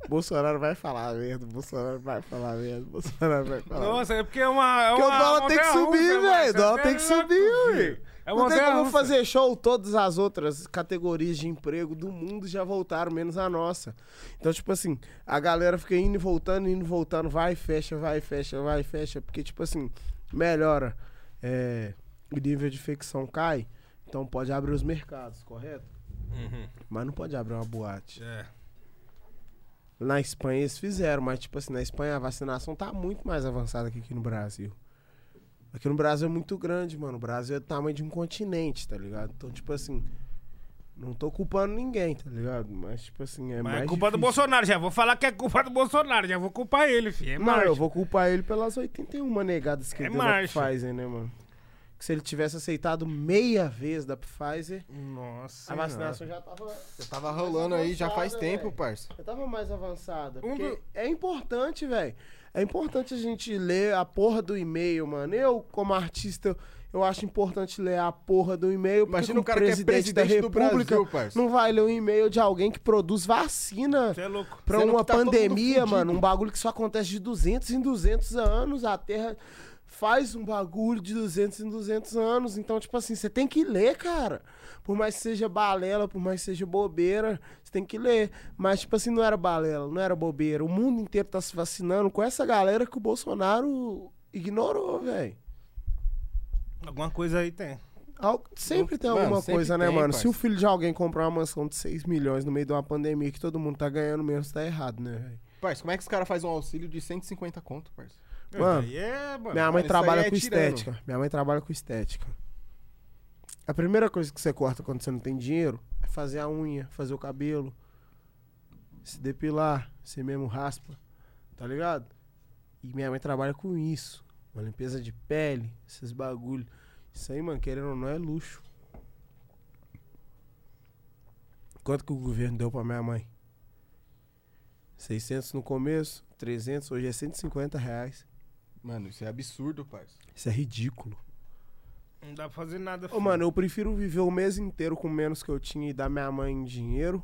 Bolsonaro vai falar merda, Bolsonaro vai falar merda, Bolsonaro vai falar.
Nossa, é porque é uma. É
Porque
uma
o dólar tem que subir,
mano.
velho. O dólar tem que
é
subir, velho.
É
não tem como
montanha-russa.
fazer show, todas as outras categorias de emprego do mundo já voltaram, menos a nossa. Então, tipo assim, a galera fica indo e voltando, indo e voltando, vai fecha, vai fecha, vai fecha, porque, tipo assim, melhora. É, o nível de infecção cai, então pode abrir os mercados, correto?
Uhum.
Mas não pode abrir uma boate.
É.
Na Espanha eles fizeram, mas, tipo assim, na Espanha a vacinação tá muito mais avançada que aqui no Brasil. Aqui no Brasil é muito grande, mano. O Brasil é do tamanho de um continente, tá ligado? Então, tipo assim, não tô culpando ninguém, tá ligado? Mas, tipo assim, é
Mas
mais
é culpa do
difícil.
Bolsonaro, já vou falar que é culpa do Bolsonaro, já vou culpar ele, filho. É
Não,
marcha.
eu vou culpar ele pelas 81 negadas que
É
ele. Pfizer, né, mano? Que se ele tivesse aceitado meia vez da Pfizer,
Nossa.
a vacinação já tava...
Você tava rolando aí já faz tempo,
velho.
parça.
Eu tava mais avançada.
Um
Porque
do-
é importante, velho. É importante a gente ler a porra do e-mail, mano. Eu, como artista, eu acho importante ler a porra do e-mail. porque
Imagina o cara que é
presidente da
presidente do
República
Brasil, parça.
não vai ler um e-mail de alguém que produz vacina
Você é louco.
pra
Sendo
uma
tá
pandemia, mano. Um bagulho que só acontece de 200 em 200 anos. A Terra faz um bagulho de 200 em 200 anos. Então, tipo assim, você tem que ler, cara. Por mais que seja balela, por mais que seja bobeira, você tem que ler. Mas, tipo assim, não era balela, não era bobeira. O mundo inteiro tá se vacinando com essa galera que o Bolsonaro ignorou, velho.
Alguma coisa aí tem.
Al- Sempre tem
Mano,
alguma
sempre
coisa, né,
tem,
mano?
parça.
Se o filho de alguém comprar uma mansão de 6 milhões no meio de uma pandemia que todo mundo tá ganhando menos, tá errado, né, velho?
Parça, como é que os caras fazem um auxílio de 150 conto, parça?
Mano,
é, mano.
Minha mãe trabalha
é
com
tirano.
estética. Minha mãe trabalha com estética. A primeira coisa que você corta quando você não tem dinheiro é fazer a unha, fazer o cabelo, se depilar, você mesmo raspa, tá ligado? E minha mãe trabalha com isso. Uma limpeza de pele, esses bagulho. Isso aí, mano, querendo ou não, é luxo. Quanto que o governo deu pra minha mãe? 600 no começo, 300, hoje é 150 reais.
Mano, isso é absurdo, parça.
Isso é ridículo.
Não dá pra fazer nada.
Ô,
filho.
mano, eu prefiro viver o mês inteiro com menos que eu tinha e dar minha mãe em dinheiro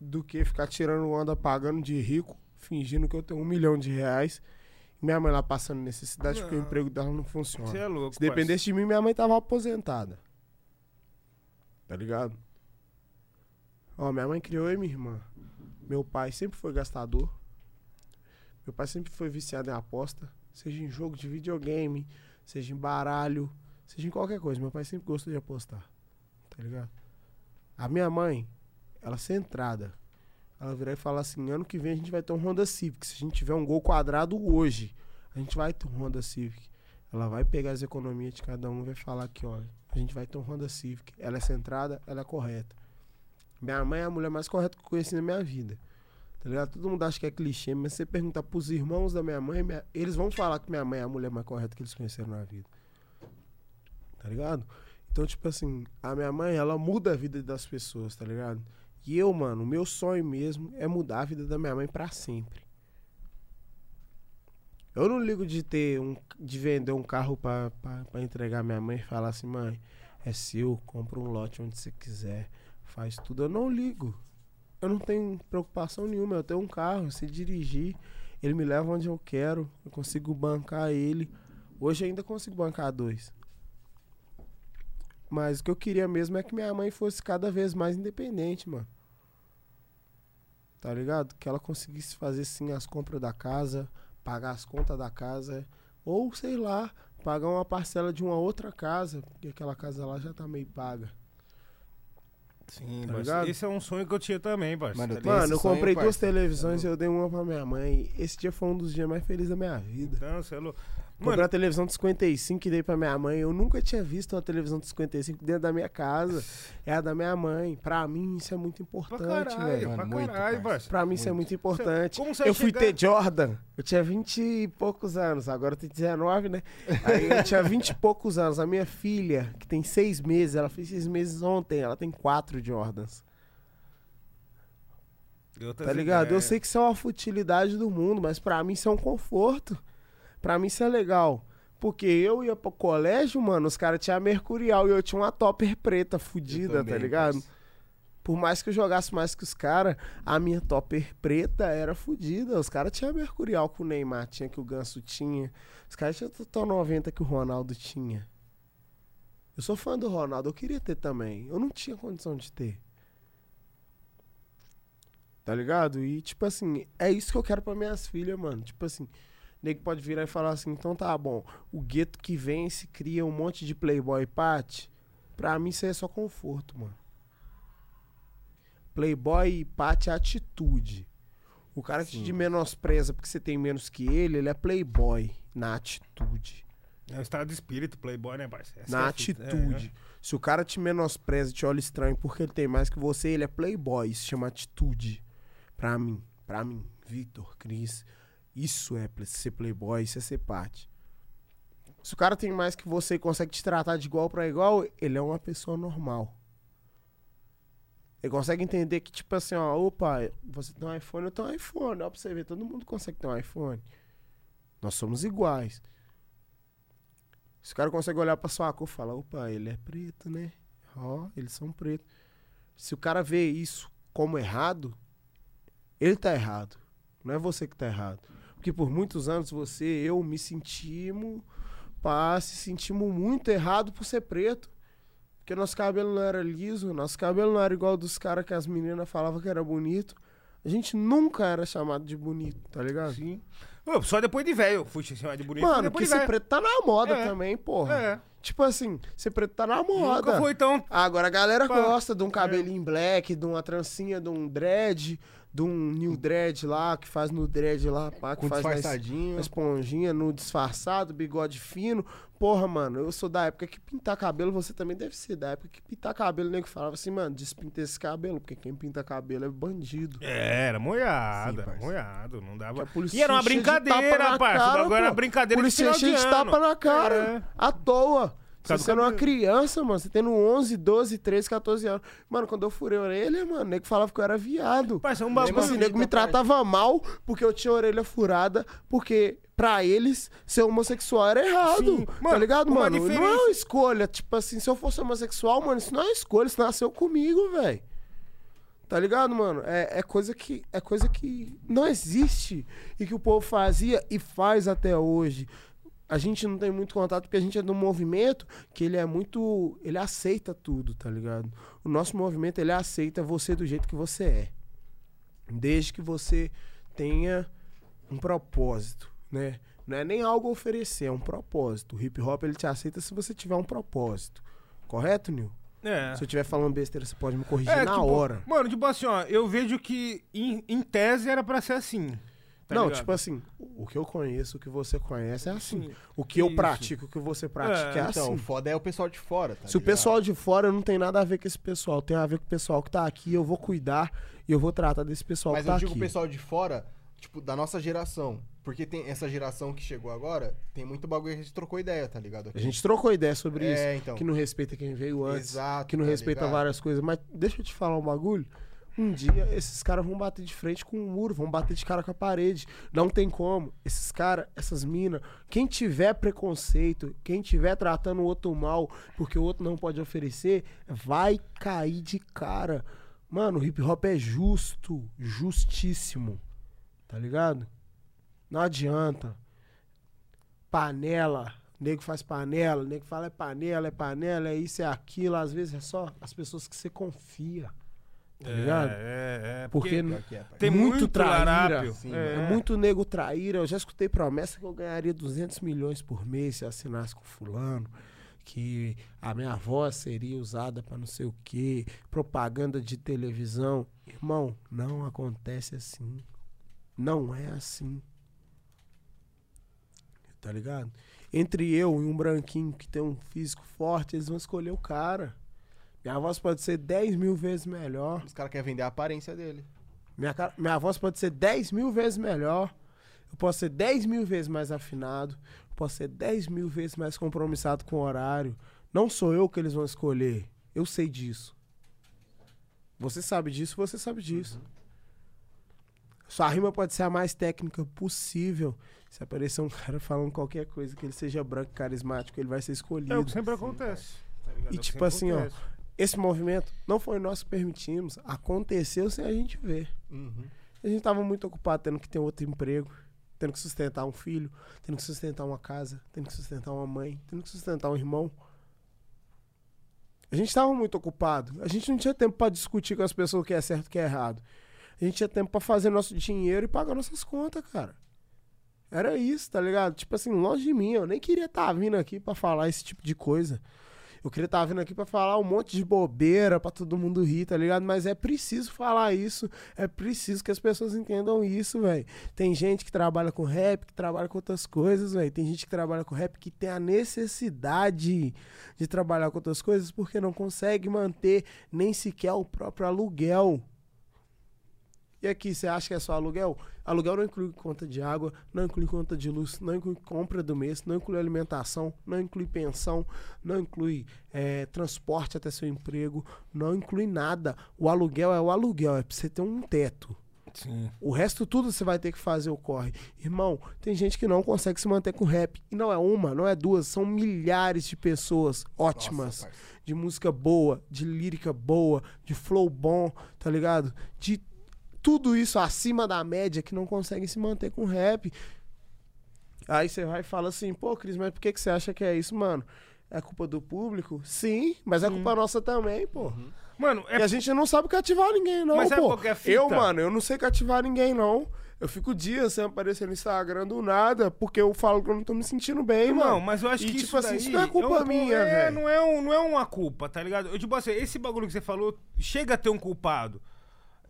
do que ficar tirando onda pagando de rico, fingindo que eu tenho um milhão de reais e minha mãe lá passando necessidade porque o
Não.
emprego dela não funciona.
Você é louco.
Se dependesse de mim, minha mãe tava aposentada. Tá ligado? Ó, minha mãe criou eu e minha irmã. Meu pai sempre foi gastador. Meu pai sempre foi viciado em aposta. Seja em jogo de videogame, seja em baralho, seja em qualquer coisa. Meu pai sempre gostou de apostar. Tá ligado? A minha mãe, ela centrada. Ela virar e falar assim: ano que vem a gente vai ter um Honda Civic. Se a gente tiver um gol quadrado hoje, a gente vai ter um Honda Civic. Ela vai pegar as economias de cada um e vai falar que, olha, a gente vai ter um Honda Civic. Ela é centrada, ela é correta. Minha mãe é a mulher mais correta que eu conheci na minha vida. Tá ligado? Todo mundo acha que é clichê, mas você perguntar pros irmãos da minha mãe, minha- eles vão falar que minha mãe é a mulher mais correta que eles conheceram na vida. Tá ligado? Então, tipo assim, a minha mãe, ela muda a vida das pessoas, tá ligado? E eu, mano, o meu sonho mesmo é mudar a vida da minha mãe pra sempre. Eu não ligo de ter um. de vender um carro pra, pra, pra entregar minha mãe e falar assim, mãe, é seu, compra um lote onde você quiser, faz tudo. Eu não ligo. Eu não tenho preocupação nenhuma. Eu tenho um carro, se dirigir, ele me leva onde eu quero, eu consigo bancar ele. Hoje ainda consigo bancar dois. Mas o que eu queria mesmo é que minha mãe fosse cada vez mais independente, mano. Tá ligado? Que ela conseguisse fazer sim as compras da casa, pagar as contas da casa, ou sei lá, pagar uma parcela de uma outra casa, porque aquela casa lá já tá meio paga.
Sim,
Tá
parceiro.
ligado?
Esse é um sonho que eu tinha também, parceiro.
Mano, eu?
Mano, eu
sonho,
comprei duas
parça.
televisões e eu dei uma pra minha mãe. Esse dia foi um dos dias mais felizes da minha vida.
Então, você é louco.
Comprei
Mano,
uma televisão de 55 e dei pra minha mãe. Eu nunca tinha visto uma televisão de 55 dentro da minha casa. É a da minha mãe. Pra mim, isso é muito
pra
importante,
caralho,
velho.
Mano,
pra
muito,
caralho, parceiro.
Pra mim, isso é muito importante.
Como você vai
eu fui
chegar-
ter Jordan. Eu tinha 20 e poucos anos. Agora eu tenho 19, né? Aí eu tinha 20 e poucos anos. A minha filha, que tem seis meses, ela fez seis meses ontem. Ela tem quatro Jordans.
E
Tá ligado? Eu sei que isso é uma futilidade do mundo, mas pra mim isso é um conforto. Pra mim isso é legal. Porque eu ia pro colégio, mano, os caras tinham Mercurial e eu tinha uma topper preta fudida,
também,
tá ligado?
parça.
Por mais que eu jogasse mais que os caras, a minha topper preta era fudida. Os caras tinham Mercurial que o Neymar tinha, que o Ganso tinha. Os caras tinham total 90 que o Ronaldo tinha. Eu sou fã do Ronaldo, eu queria ter também. Eu não tinha condição de ter. Tá ligado? E, tipo assim, é isso que eu quero pra minhas filhas, mano. Tipo assim, nego pode virar e falar assim, então tá bom. O gueto que vence cria um monte de playboy pat. Pra mim isso aí é só conforto, mano. Playboy e pat é atitude. O cara que te menospreza porque você tem menos que ele, ele é playboy na atitude.
É o estado de espírito, playboy, né, parceiro? Essa
na
é a fita.
atitude. Se o cara te menospreza e te olha estranho porque ele tem mais que você, ele é playboy. Isso chama atitude. Pra mim, pra mim, Victor, Cris, isso é ser playboy, isso é ser parte. Se o cara tem mais que você e consegue te tratar de igual pra igual, ele é uma pessoa normal. Ele consegue entender que, tipo assim, ó, opa, você tem um iPhone, eu tenho um iPhone. Ó, pra você ver, todo mundo consegue ter um iPhone. Nós somos iguais. Se o cara consegue olhar pra sua cor e falar, opa, ele é preto, né? Ó, eles são pretos. Se o cara vê isso como errado, ele tá errado. Não é você que tá errado. Porque por muitos anos você, eu me sentimos, pá, se sentimos muito errado por ser preto. Porque nosso cabelo não era liso, nosso cabelo não era igual dos caras que as meninas falavam que era bonito. A gente nunca era chamado de bonito, tá ligado?
Sim. Ô, só depois de velho fui chamar de bonito.
Mano, porque
de
ser
velho.
preto tá na moda
É.
também, porra.
É.
Tipo assim, ser preto tá na moda.
Nunca foi tão...
Agora a galera
Pá.
gosta de um cabelinho black, de uma trancinha, de um dread, de um new dread lá, que faz no dread lá, pá, que
Com
faz
disfarçadinho.
na esponjinha, no disfarçado, bigode fino. Porra, mano, eu sou da época que pintar cabelo, você também deve ser da época que pintar cabelo, nego falava assim, mano, despinta esse cabelo, porque quem pinta cabelo é bandido.
É, era moiado,
Sim,
era moiado, não dava... E era uma brincadeira, parça,
cara,
o bagulho era
pô.
brincadeira de
Polícia
de
de tapa na cara,
É.
à toa. Você sendo uma
cabelo.
criança, mano, você tendo 11, 12, 13, 14 anos. Mano, quando eu furei a orelha, mano, o nego falava que eu era viado.
Parça, é um
Tipo
bagulho...
assim, o nego me tratava mal porque eu tinha a orelha furada, porque pra eles ser homossexual era errado.
Sim.
tá
Mano,
ligado,
uma
mano? Não é
diferença-
uma escolha. Tipo assim, se eu fosse homossexual, mano, isso não é uma escolha, isso nasceu comigo, velho. Tá ligado, mano? É, é coisa que é coisa que não existe e que o povo fazia e faz até hoje. A gente não tem muito contato porque a gente é um movimento que ele é muito. Ele aceita tudo, tá ligado? O nosso movimento ele aceita você do jeito que você é. Desde que você tenha um propósito, né? Não é nem algo a oferecer, é um propósito. O hip hop ele te aceita se você tiver um propósito. Correto, Nil?
É.
Se eu estiver falando besteira, você pode me corrigir
É,
na
tipo,
hora.
Mano, tipo assim, ó, eu vejo que em, em tese era pra ser assim. Tá
não,
ligado?
tipo assim, o que eu conheço, o que você conhece é assim.
Sim.
O que eu
Isso.
pratico, o que você pratica é,
É,
Então,
assim.
o foda é o pessoal de fora, tá
Se o
ligado?
pessoal de fora não tem nada a ver com esse pessoal, tem a ver com o pessoal que tá aqui, eu vou cuidar e eu vou tratar desse pessoal
Mas
que
eu
tá
digo
aqui.
o pessoal de fora, tipo, da nossa geração. Porque tem essa geração que chegou agora, tem muito bagulho que a gente trocou ideia, tá ligado?
A gente trocou ideia sobre isso.
É, então.
Que não respeita quem veio antes.
Exato,
que não
tá
respeita
ligado?
várias coisas. Mas deixa eu te falar um bagulho. Um dia esses caras vão bater de frente com o muro, vão bater de cara com a parede. Não tem como. Esses caras, essas minas, quem tiver preconceito, quem tiver tratando o outro mal porque o outro não pode oferecer, vai cair de cara. Mano, o hip hop é justo, justíssimo. Tá ligado? Não adianta. Panela. Nego faz panela, nego fala é panela, é panela, é isso, é aquilo. Às vezes é só as pessoas que você confia. Tá ligado?
É, é, é.
Porque
Pior que é,
tem
muito
muito,
traíra.
Sim,
é.
É muito nego traíra. Eu já escutei promessa que eu ganharia 200 milhões por mês se eu assinasse com fulano. Que a minha voz seria usada pra não sei o quê. Propaganda de televisão. Irmão, não acontece assim. Não é assim. Tá ligado? Entre eu e um branquinho que tem um físico forte, eles vão escolher o cara. Minha voz pode ser 10 mil vezes melhor.
Os caras querem vender a aparência dele.
Minha, cara- minha voz pode ser 10 mil vezes melhor. Eu posso ser 10 mil vezes mais afinado. Eu posso ser 10 mil vezes mais compromissado com o horário. Não sou eu que eles vão escolher. Eu sei disso. Você sabe disso, você sabe disso. Sua rima pode ser a mais técnica possível. Se aparecer um cara falando qualquer coisa, que ele seja branco, carismático, ele vai ser escolhido.
É o que sempre acontece. tá ligado?
E
É
tipo assim, ó,
acontece.
Esse movimento não foi nós que permitimos. Aconteceu sem a gente ver.
Uhum.
A gente tava muito ocupado tendo que ter outro emprego, tendo que sustentar um filho, tendo que sustentar uma casa, tendo que sustentar uma mãe, tendo que sustentar um irmão. A gente tava muito ocupado. A gente não tinha tempo pra discutir com as pessoas o que é certo e o que é errado. A gente tinha tempo pra fazer nosso dinheiro e pagar nossas contas, cara. Era isso, tá ligado? Tipo assim, longe de mim, eu nem queria estar vindo aqui pra falar esse tipo de coisa. Eu queria estar vindo aqui pra falar um monte de bobeira pra todo mundo rir, tá ligado? Mas é preciso falar isso, é preciso que as pessoas entendam isso, velho. Tem gente que trabalha com rap, que trabalha com outras coisas, velho. Tem gente que trabalha com rap que tem a necessidade de trabalhar com outras coisas porque não consegue manter nem sequer o próprio aluguel. E aqui, você acha que é só aluguel? Aluguel não inclui conta de água, não inclui conta de luz, não inclui compra do mês, não inclui alimentação, não inclui pensão, não inclui eh, transporte até seu emprego, não inclui nada. O aluguel é o aluguel, é pra você ter um teto.
Sim.
O resto tudo você vai ter que fazer o corre. Irmão, tem gente que não consegue se manter com rap. E não é uma, não é duas, são milhares de pessoas ótimas.
Nossa,
de música boa, de lírica boa, de flow bom, tá ligado? De tudo isso acima da média que não conseguem se manter com rap. Aí você vai e fala assim, pô, Cris, mas por que, que você acha que é isso, mano? É culpa do público? Sim, mas é culpa nossa também, pô.
Mano, é
E a gente não sabe cativar ninguém, não,
Mas sabe
pô.
é a fita?
Eu, mano, eu não sei cativar ninguém, não. Eu fico dias sem aparecer no Instagram do nada, porque eu falo que eu não tô me sentindo bem,
Não,
mano.
mas eu acho
E,
que
tipo
isso
assim,
daí
isso não é culpa
um-
minha,
é,
velho.
Não é, um, não é uma culpa, tá ligado? Eu, tipo assim, esse bagulho que você falou chega a ter um culpado.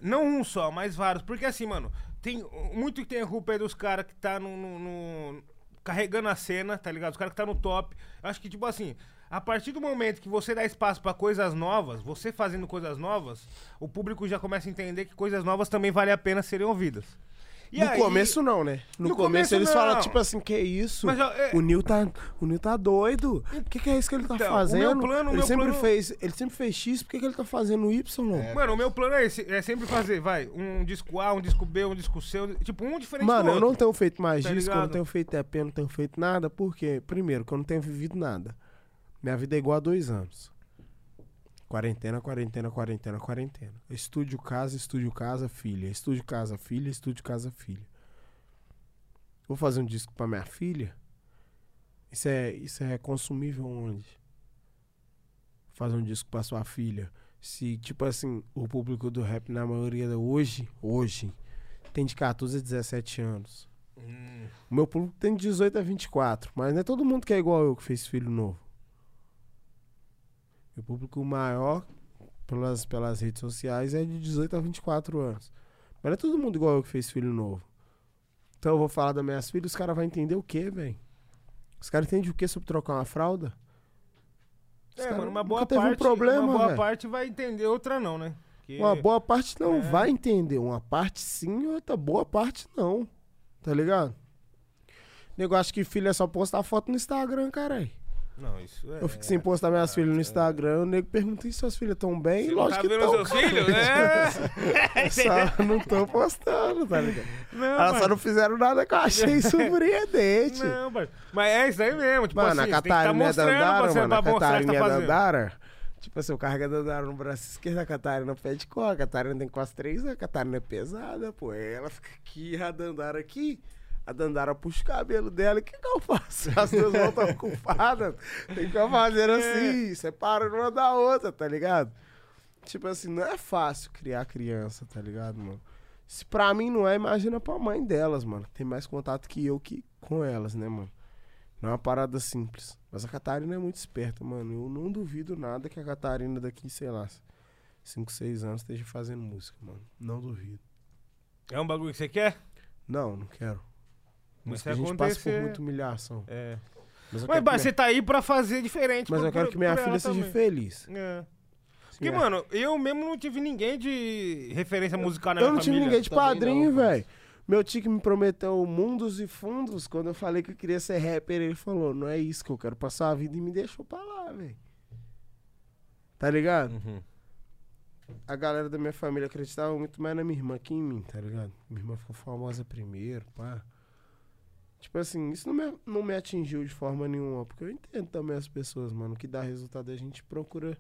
Não um só, mas vários. Porque assim, mano, tem muito que tem a culpa é dos caras que tá no, no- no- carregando a cena, tá ligado? Os caras que tá no top. Acho que, tipo assim, a partir do momento que você dá espaço pra coisas novas, você fazendo coisas novas, o público já começa a entender que coisas novas também vale a pena serem ouvidas. E
no
aí-
começo não, né? No,
No
começo,
começo
eles
não.
falam, tipo assim, que isso?
Mas, é-
O Nil tá, o Nil tá doido. O que, que é isso que ele tá
Então, o
fazendo?
meu plano- o
ele
meu
sempre
plano-
fez, ele sempre fez X, por que, que ele tá fazendo Y?
Mano, o meu plano é esse, é sempre fazer, vai, um disco A, um disco B, um disco C, um- tipo, um diferente
Mano,
do
eu não tenho feito mais
Tá
disco, eu não
ligado?
tenho feito EP, eu não tenho feito nada, porque, primeiro, que eu não tenho vivido nada. Minha vida é igual a dois anos. Quarentena, quarentena, quarentena, quarentena. Estúdio, casa, estúdio, casa, filha. Estúdio, casa, filha, estúdio, casa, filha. Vou fazer um disco pra minha filha. Isso é, isso é consumível onde? Fazer um disco pra sua filha. Se, tipo assim, o público do rap, na maioria da hoje, hoje, tem de 14 a 17 anos.
Hum.
O meu público tem de 18 a 24, mas não é todo mundo que é igual eu que fez filho novo. O público maior pelas, pelas redes sociais é de 18 a 24 anos. Mas não é todo mundo igual eu que fez filho novo. Então eu vou falar das minhas filhas, os caras vão entender o quê, velho? Os caras entendem o quê sobre trocar uma fralda? Os
É, mano, uma boa
teve um
parte,
problema,
uma boa
velho.
parte vai entender, outra não, né? Que-
Uma boa parte não
É.
vai entender. Uma parte sim, outra boa parte não. Tá ligado? Nego acha que filho é só postar foto no Instagram, caralho.
Não, isso é...
Eu fico sem postar minhas filhas no Instagram, o nego pergunta, e suas filhas tão bem?
Você não
Lógico
tá
que tão.
seus filhos? É.
Só não tô postando, tá ligado?
Não,
Elas só
mano.
não fizeram nada que eu achei surpreendente.
Não, mas, mas é isso aí mesmo. Tipo
Mano,
assim,
a
tá
Catarina
mostrando
Dandara, mano, a
tá
Catarina
fazendo.
Dandara. Tipo assim, eu carrego a Dandara no braço esquerdo, a Catarina no pé de cor. A Catarina tem quase três a Catarina é pesada, pô. Ela fica aqui, a Dandara aqui. A Dandara puxa o cabelo dela, e o que, que eu faço? As duas mãos estão ocupadas. Tem que ficar fazendo assim, separando uma da outra, tá ligado? Tipo assim, não é fácil criar criança, tá ligado, mano? Se pra mim não é, imagina pra mãe delas, mano. Tem mais contato que eu que com elas, né, mano? Não é uma parada simples. Mas a Catarina é muito esperta, mano. Eu não duvido nada que a Catarina daqui, sei lá, 5, 6 anos esteja fazendo música, mano. Não duvido.
É um bagulho que você quer?
Não, não quero.
Mas
a gente passa por muita humilhação.
É.
Mas eu
Mas bah, você
minha,
tá aí pra fazer diferente.
mas
por-
eu quero que minha filha seja
também.
feliz.
É. Porque,
minha-
mano, eu mesmo não tive ninguém de referência musical na
eu
minha
não tive
família.
ninguém de padrinho, velho. Meu tio que me prometeu mundos e fundos, quando eu falei que eu queria ser rapper, ele falou, não é isso que eu quero passar a vida e me deixou pra lá, velho. Tá ligado?
Uhum.
A galera da minha família acreditava muito mais na minha irmã que em mim, tá ligado? Minha irmã ficou famosa primeiro, pá. Tipo assim, isso não me, não me atingiu de forma nenhuma, porque eu entendo também as pessoas, mano. O que dá resultado a gente procura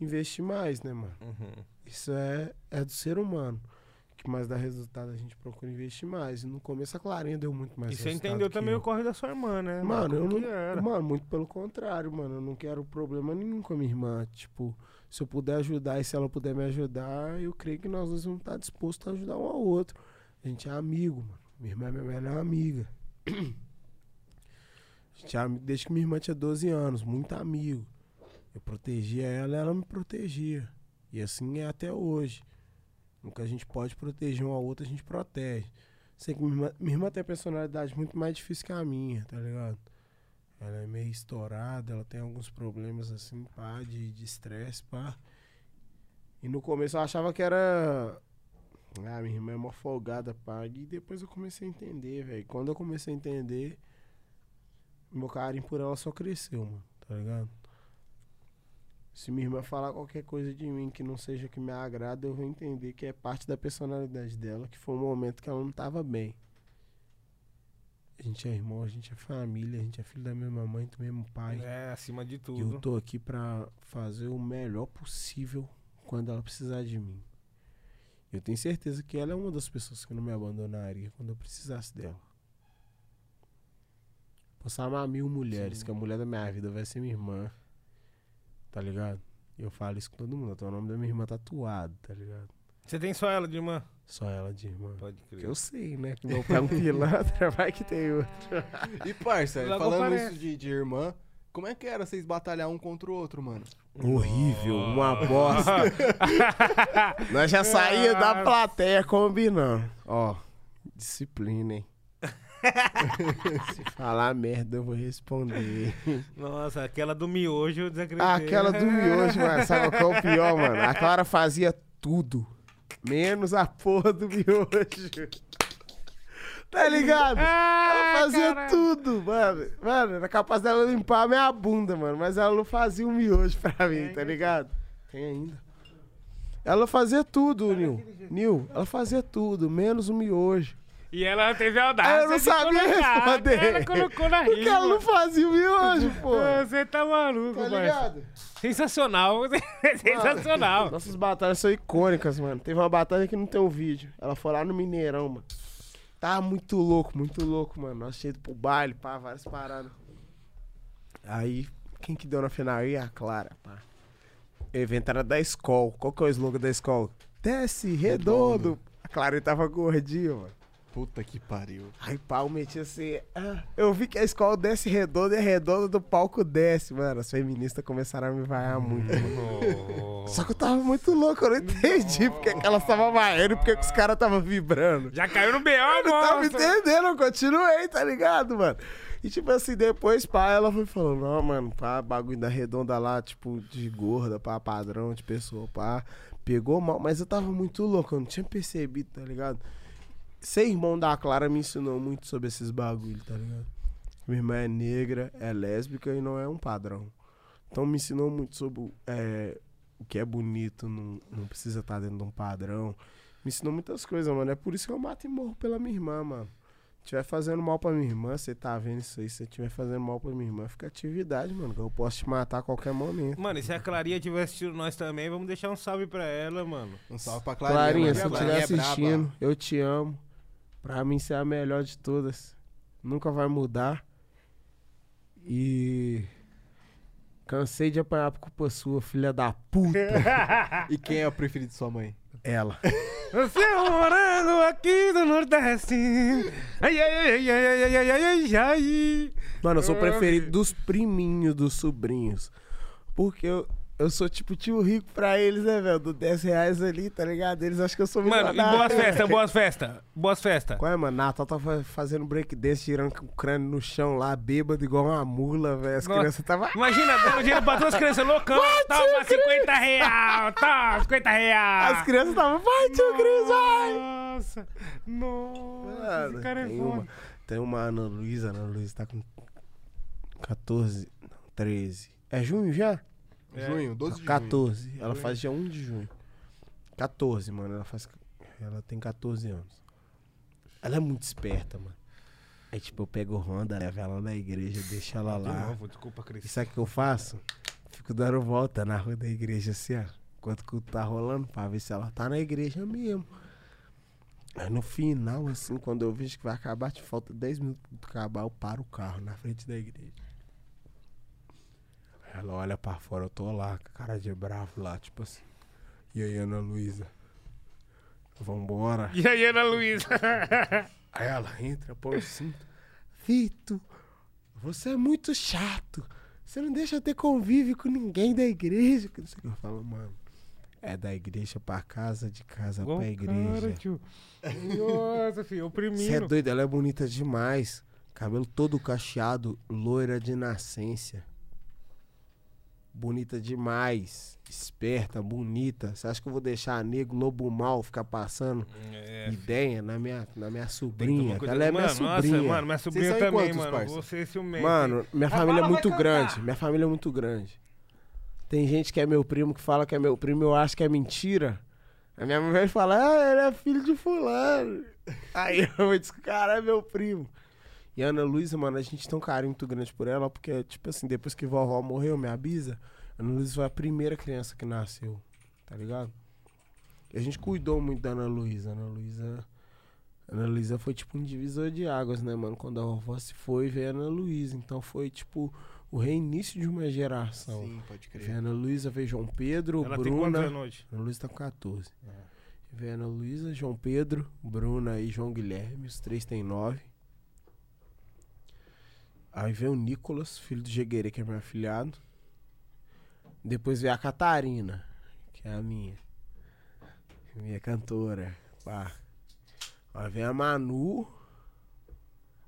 investir mais, né, mano?
Uhum.
Isso é, é do ser humano. O que mais dá resultado a gente procura investir mais. E no começo a Clarinha deu muito mais
E você entendeu também
eu.
o corre da sua irmã, né?
Mano, eu não. Mano, muito pelo contrário, mano. Eu não quero problema nenhum com a minha irmã. Tipo, se eu puder ajudar e se ela puder me ajudar, eu creio que nós dois vamos estar dispostos a ajudar um ao outro. A gente é amigo, mano. Minha irmã é minha melhor amiga. A gente amigo desde que minha irmã tinha 12 anos, muito amigo. Eu protegia ela, ela me protegia. E assim é até hoje. Nunca a gente pode proteger um ao outro, a gente protege. Sei que minha irmã, minha irmã tem a personalidade muito mais difícil que a minha, tá ligado? Ela é meio estourada, ela tem alguns problemas assim, pá, de estresse, pá. E no começo eu achava que era. Ah, minha irmã é uma folgada, pá. E depois eu comecei a entender, velho. Quando eu comecei a entender, meu carinho por ela só cresceu, mano, tá ligado? Se minha irmã falar qualquer coisa de mim que não seja que me agrada, eu vou entender que é parte da personalidade dela, que foi um momento que ela não tava bem. A gente é irmão, a gente é família, a gente é filho da mesma mãe, do mesmo pai.
É, acima de
E eu
tudo.
tô aqui pra fazer o melhor possível quando ela precisar de mim. Eu tenho certeza que ela é uma das pessoas que não me abandonaria quando eu precisasse dela. Posso amar mil mulheres,
Sim.
que a mulher da minha vida vai ser minha irmã. Tá ligado? E eu falo isso com todo mundo. Eu tenho o nome da minha irmã tatuado, tá ligado?
Você tem só ela de irmã?
Só ela de irmã.
Pode
Que
crer.
eu sei, né? Que meu pai é um pilantra, vai que tem outro.
E, parça, falando isso de, de irmã, como é que era vocês batalhar um contra o outro, mano?
Horrível, uma bosta. Nós já saía da plateia combinando. Ó, disciplina, hein? Se falar merda, eu vou responder.
Nossa, aquela do miojo eu desacreditei.
Ah, aquela do miojo, mano. Sabe qual é o pior, mano? A Clara fazia tudo. Menos a porra do miojo. Tá ligado? Ela fazia tudo, mano. Mano, era capaz dela limpar a minha bunda, mano. Mas ela não fazia um miojo pra mim, tá ligado? Tem ainda. Ela fazia tudo, Nil. Nil, ela fazia tudo, menos o miojo.
E ela teve a audácia
Eu não sabia
colocar,
responder.
Ela colocou na
Porque ela não
rima.
fazia o miojo, pô.
Você tá maluco,
Tá ligado?
Sensacional. Sensacional.
Nossas batalhas são icônicas, mano. Teve uma batalha que não tem um vídeo. Ela foi lá no Mineirão, mano. Tava muito louco, muito louco, mano. Nós cheios pro baile, pá, várias paradas. Aí, quem que deu na final? E a Clara, pá. O evento era da escola. Qual que é o slogan da escola? Desce, redondo.
Redondo.
A Clara tava gordinha, mano.
Puta que pariu.
Aí pau metia assim. ah, eu vi que a escola desce redonda e a redonda do palco desce, mano. As feministas começaram a me vaiar muito. mano. Só que eu tava muito louco, eu não entendi porque que elas estavam vaiando e porque que os caras estavam vibrando.
Já caiu no BO,
Eu não tava
mano.
entendendo, eu continuei, tá ligado, mano? E tipo assim, depois, pá, ela foi falando, não, mano, pá, bagulho da redonda lá, tipo, de gorda, pá, padrão de pessoa, pá. Pegou mal, mas eu tava muito louco, eu não tinha percebido, tá ligado? Ser irmão da Clara me ensinou muito sobre esses bagulhos, tá ligado? Minha irmã é negra, é lésbica e não é um padrão. Então me ensinou muito sobre o- é, o que é bonito, não, não precisa estar dentro de um padrão. Me ensinou muitas coisas, mano. É por isso que eu mato e morro pela minha irmã, mano. Se tiver fazendo mal pra minha irmã, você tá vendo isso aí, se você tiver fazendo mal pra minha irmã, fica atividade, mano. Que eu posso te matar a qualquer momento.
Mano, e se a Clarinha tivesse assistindo nós também, vamos deixar um salve pra ela, mano.
Um salve pra Clarinha.
Clarinha,
mano.
se estiver
é
assistindo, eu te amo. Pra mim, você é a melhor de todas. Nunca vai mudar. E. Cansei de apanhar por culpa sua, filha da puta.
E quem é o preferido de sua mãe?
Ela.
Você é morango aqui do Nordeste. Ai, ai, ai, ai, ai, ai, ai, ai, ai, ai.
Mano, eu sou preferido dos priminhos, dos sobrinhos. Porque eu, eu sou tipo tio rico pra eles, né, velho? Do 10 reais ali, tá ligado? Eles acham que eu sou
Mano, e
milionário.
boas festas, boas festas. Boas festas.
Qual é, mano? Natal fa- fazendo breakdance, tirando o crânio no chão lá, bêbado, igual uma mula, velho. As
Nossa.
crianças tava.
Imagina, dando dinheiro pra todas as crianças loucão. Toma 50 real, toma 50 real.
As crianças estavam, vai, tio Cris, vai!
Nossa, nossa,
Mano,
esse cara é
tem
foda.
uma, tem uma Ana Luísa, Ana Luísa tá com 14, não, 13. É junho já?
É.
Junho, 12 de junho.
14. Ela faz dia 1 de junho. 14, mano. Ela faz. Ela tem 14 anos. Ela é muito esperta, mano. Aí, tipo, eu pego o Honda, levo ela na igreja, deixo ela
De
lá.
novo, desculpa, Cris.
E sabe o que eu faço? Fico dando volta na rua da igreja assim, ó. Enquanto o culto tá rolando, pra ver se ela tá na igreja mesmo. Aí no final, assim, quando eu vejo que vai acabar, te falta 10 minutos pra acabar, eu paro o carro na frente da igreja. Ela olha pra fora, eu tô lá, cara de bravo lá, tipo assim. E aí, Ana Luísa? Vambora.
E aí, Ana Luísa?
Aí ela entra, põe o cinto. Vito, você é muito chato. Você não deixa eu ter convívio com ninguém da igreja. Que não sei o que eu falo, mano. É da igreja pra casa, de casa
Igual
pra igreja.
cara, tio. Nossa, filho,
Você é doido, ela é bonita demais. Cabelo todo cacheado, loira de nascença. Bonita demais. Esperta, bonita. Você acha que eu vou deixar nego, lobo mal, ficar passando
É,
ideia na minha, na minha sobrinha? ela é minha
mano,
sobrinha.
Nossa, mano, minha sobrinha também,
quantos,
mano.
parça?
Você é ciumento.
Mano, minha
A
família é muito grande. Minha família é muito grande. Tem gente que é meu primo que fala que é meu primo, eu acho que é mentira. A minha mãe vai falar, ah, ele é filho de fulano. Aí eu disse, cara, é meu primo. E a Ana Luísa, mano, a gente tem um carinho muito grande por ela, porque, tipo assim, depois que vovó morreu, minha bisa, a Ana Luísa foi a primeira criança que nasceu, tá ligado? E a gente cuidou muito da Ana Luísa. A Ana Luísa. Ana Luísa foi tipo um divisor de águas, né, mano? Quando a vovó se foi, veio a Ana Luísa. Então foi tipo o reinício de uma geração.
Sim, pode
Veio a
crer.
Ana Luísa, veio João Pedro,
Ela tem
Bruna.
anos hoje?
Ana Luísa tá com 14. Veio a Ana Luísa, João Pedro, Bruna e João Guilherme. Os três têm 9. Aí veio o Nicolas, filho do Jeguerê, que é meu afilhado. Depois veio a Catarina, que é a minha. Minha cantora. Pá. Aí vem a Manu.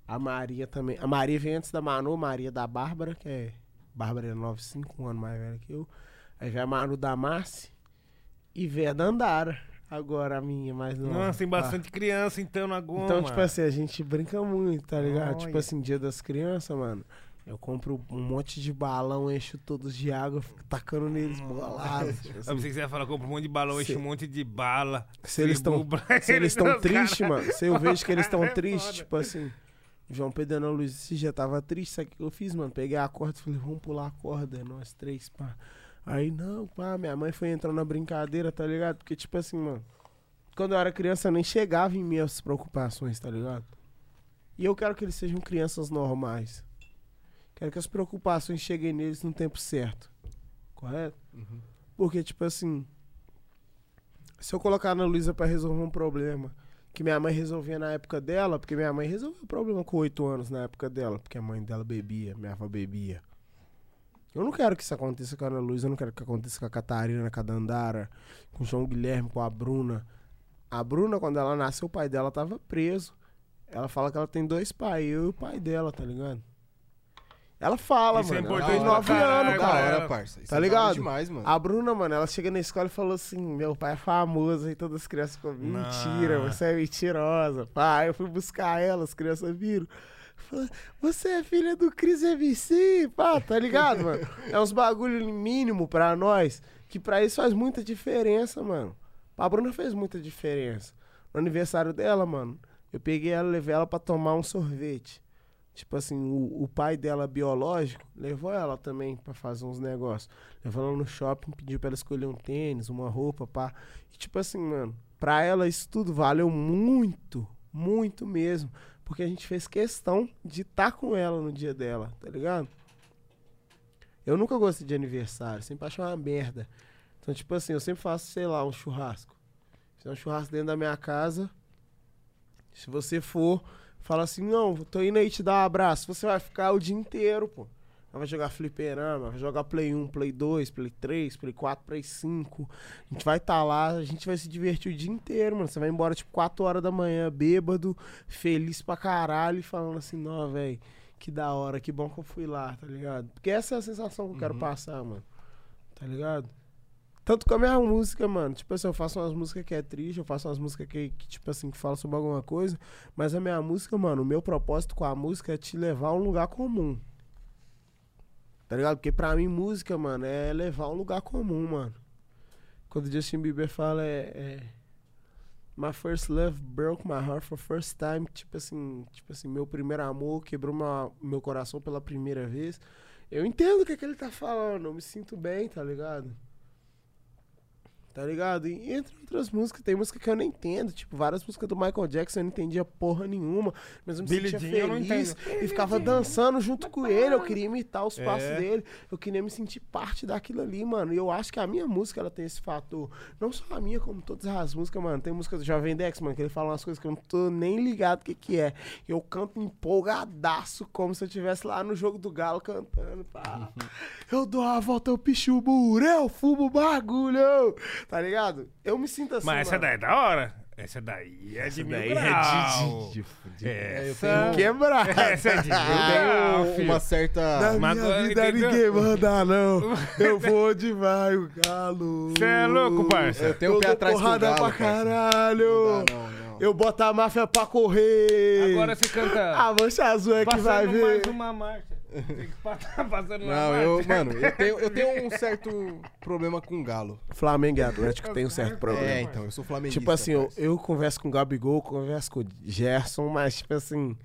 A Maria também. A Maria vem antes da Manu, Maria da Bárbara, que é. Bárbara é 95, um ano mais velha que eu. Aí vem a Manu da Marci. E vem a Dandara. Agora a minha mais nova.
Nossa, tem
Pá.
bastante criança então na goma.
Então, tipo assim, a gente brinca muito, tá ligado? Tipo assim, dia das crianças, mano. Eu compro um monte de balão, encho todos de água, fico tacando neles bolados. Tipo
Eu
assim.
pensei que você ia falar, compra um monte de balão, enche
Se-
um monte de bala.
Se eles estão
pra
se eles estão tristes,
cara.
mano, se eu vejo que eles estão
É
tristes,
foda.
tipo assim. João Pedro Ana Luiz esse dia tava triste, sabe o que eu fiz, mano? Peguei a corda e falei, vamos pular a corda, nós três, pá. Aí, não, pá, minha mãe foi entrando na brincadeira, tá ligado? Porque, tipo assim, mano, quando eu era criança, nem chegava em minhas preocupações, tá ligado? E eu quero que eles sejam crianças normais. Quero que as preocupações cheguem neles no tempo certo. Correto? Porque, tipo assim. Se eu colocar a Ana Luísa pra resolver um problema que minha mãe resolvia na época dela, porque minha mãe resolveu o problema com oito anos na época dela, porque a mãe dela bebia, minha avó bebia. Eu não quero que isso aconteça com a Ana Luísa, eu não quero que aconteça com a Catarina, com a Dandara, com o João Guilherme, com a Bruna. A Bruna, quando ela nasceu, o pai dela tava preso. Ela fala que ela tem dois pais, eu e o pai dela, tá ligado? Ela fala,
Isso é
mano. ela
importante
tem
pra
nove
caralho,
anos,
Da
cara.
hora, parça. Isso
Tá
é da
ligado?
demais, mano.
A Bruna, mano, ela chega na escola e falou assim: Meu pai é famoso, aí todas as crianças ficam, mentira,
Não.
você é mentirosa. Pai, eu fui buscar ela, as crianças viram. Você é filha do Cris MC, pá, tá ligado, mano? É uns bagulho mínimo pra nós, que pra isso faz muita diferença, mano. Pra Bruna fez muita diferença. No aniversário dela, mano, eu peguei ela, levei ela pra tomar um sorvete. Tipo assim, o, o pai dela biológico levou ela também pra fazer uns negócios. Levou ela no shopping, pediu pra ela escolher um tênis, uma roupa, pá. E tipo assim, mano, pra ela isso tudo valeu muito, muito mesmo. Porque a gente fez questão de estar com ela no dia dela, tá ligado? Eu nunca gostei de aniversário, sempre achei uma merda. Então, tipo assim, eu sempre faço, sei lá, um churrasco. Um churrasco dentro da minha casa. Se você for, fala assim, não, tô indo aí te dar um abraço. Você vai ficar o dia inteiro, pô. Vai jogar fliperama, vai jogar Play 1, Play 2, Play 3, Play 4, Play 5. A gente vai estar lá, a gente vai se divertir o dia inteiro, mano. Você vai embora tipo 4 horas da manhã, bêbado, feliz pra caralho, e falando assim, não, velho, que da hora, que bom que eu fui lá, tá ligado? Porque essa é a sensação que eu quero passar, mano. Tá ligado? Tanto com a minha música, mano. Tipo assim, eu faço umas músicas que é triste, eu faço umas músicas que, que, tipo assim, que falam sobre alguma coisa. Mas a minha música, mano, o meu propósito com a música é te levar a um lugar comum. Tá ligado? Porque pra mim, música, mano, é levar um lugar comum, mano. Quando Justin Bieber fala é. é My first love broke my heart for first time. Tipo assim, tipo assim, meu primeiro amor quebrou meu, meu coração pela primeira vez. Eu entendo o que, que ele tá falando, eu me sinto bem, tá ligado? Tá ligado? E entre outras músicas, tem música que eu não entendo. Tipo, várias músicas do Michael Jackson eu não entendia porra nenhuma. Mas eu me sentia
Jean
feliz e ficava dançando junto com ele. Eu queria imitar os passos
É.
dele. Eu queria me sentir parte daquilo ali, mano. E eu acho que a minha música, ela tem esse fator. Não só a minha, como todas as músicas, mano. Tem música do Jovem Dex, mano, que ele fala umas coisas que eu não tô nem ligado o que que é. Eu canto empolgadaço, como se eu estivesse lá no jogo do Galo cantando, pá. Eu dou a volta, eu picho o muro, eu fumo bagulho. Tá ligado? Eu me sinto assim,
Mas essa
mano.
daí é da hora. Essa daí é de mil
daí
grau.
de fudido. É, eu
Essa...
tenho-
Quebrar.
Essa é de mil
Eu
grau,
tenho
filho.
uma certa.
Na
Mas
minha vida
entendeu?
ninguém manda, não. Eu vou vai o galo.
Cê é louco, parça.
Eu tenho um
eu
pé atrás com o
porrada
galo,
pra caralho.
Não dá, não, não.
Eu boto a máfia pra correr.
Agora você canta
A mancha azul é que
passando
vai
mais
ver.
uma marcha. Tem que passar passando uma
Não, eu, mano, eu tenho, eu tenho um certo problema com galo.
Flamengo e Atlético tem um certo problema.
É, então, eu sou flamenguista.
Tipo assim, eu, eu converso com o Gabigol, converso com o Gerson, mas tipo assim.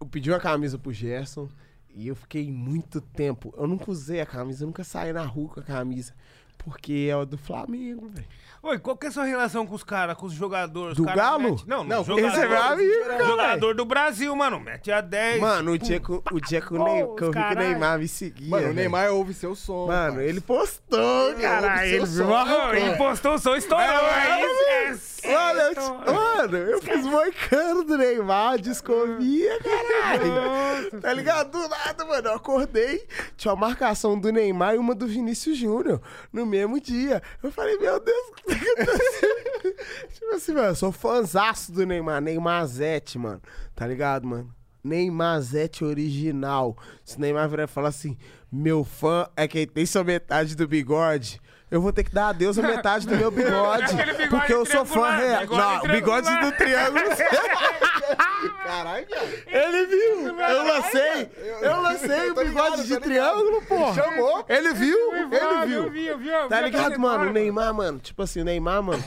Eu pedi uma camisa pro Gerson e eu fiquei muito tempo. Eu nunca usei a camisa, eu nunca saí na rua com a camisa. Porque é o do Flamengo, velho.
Oi, qual que é a sua relação com os caras, com os jogadores?
Do
Os cara
Galo?
mete- Não,
Não,
não, jogador,
esse é meu amigo,
jogador do Brasil, mano. Mete a 10.
Mano, o dia que, o dia que, o Ney- que eu vi que o. Neymar me seguia.
Mano, o. Neymar ouve seu som.
Mano,
parça.
ele postou, caralho. Ele viu
som,
uma
Ô, e postou o som, estourou.
É,
aí,
mano, eu, te- mano, eu fiz moicano do Neymar, descovia, caralho. Tá ligado? Do nada, mano, eu acordei, tinha uma marcação do Neymar e uma do Vinícius Júnior no mesmo dia. Eu falei, meu Deus, o que tá acontecendo? tipo assim, mano, eu sou fãzaço do Neymar, Neymarzete, mano. Tá ligado, mano? Neymarzete original. Se o Neymar virar e falar assim, meu fã é quem tem sua metade do bigode. Eu vou ter que dar adeus a metade do meu bigode.
Bigode
porque eu sou fã real. Não, bigode do triângulo.
Caralho.
Ele viu. Eu lancei. Eu lancei o bigode de triângulo, pô.
Chamou.
Ele viu. Ele viu.
vi, eu vi, eu vi
Tá ligado, mano? O Neymar, mano. Tipo assim, o Neymar, mano.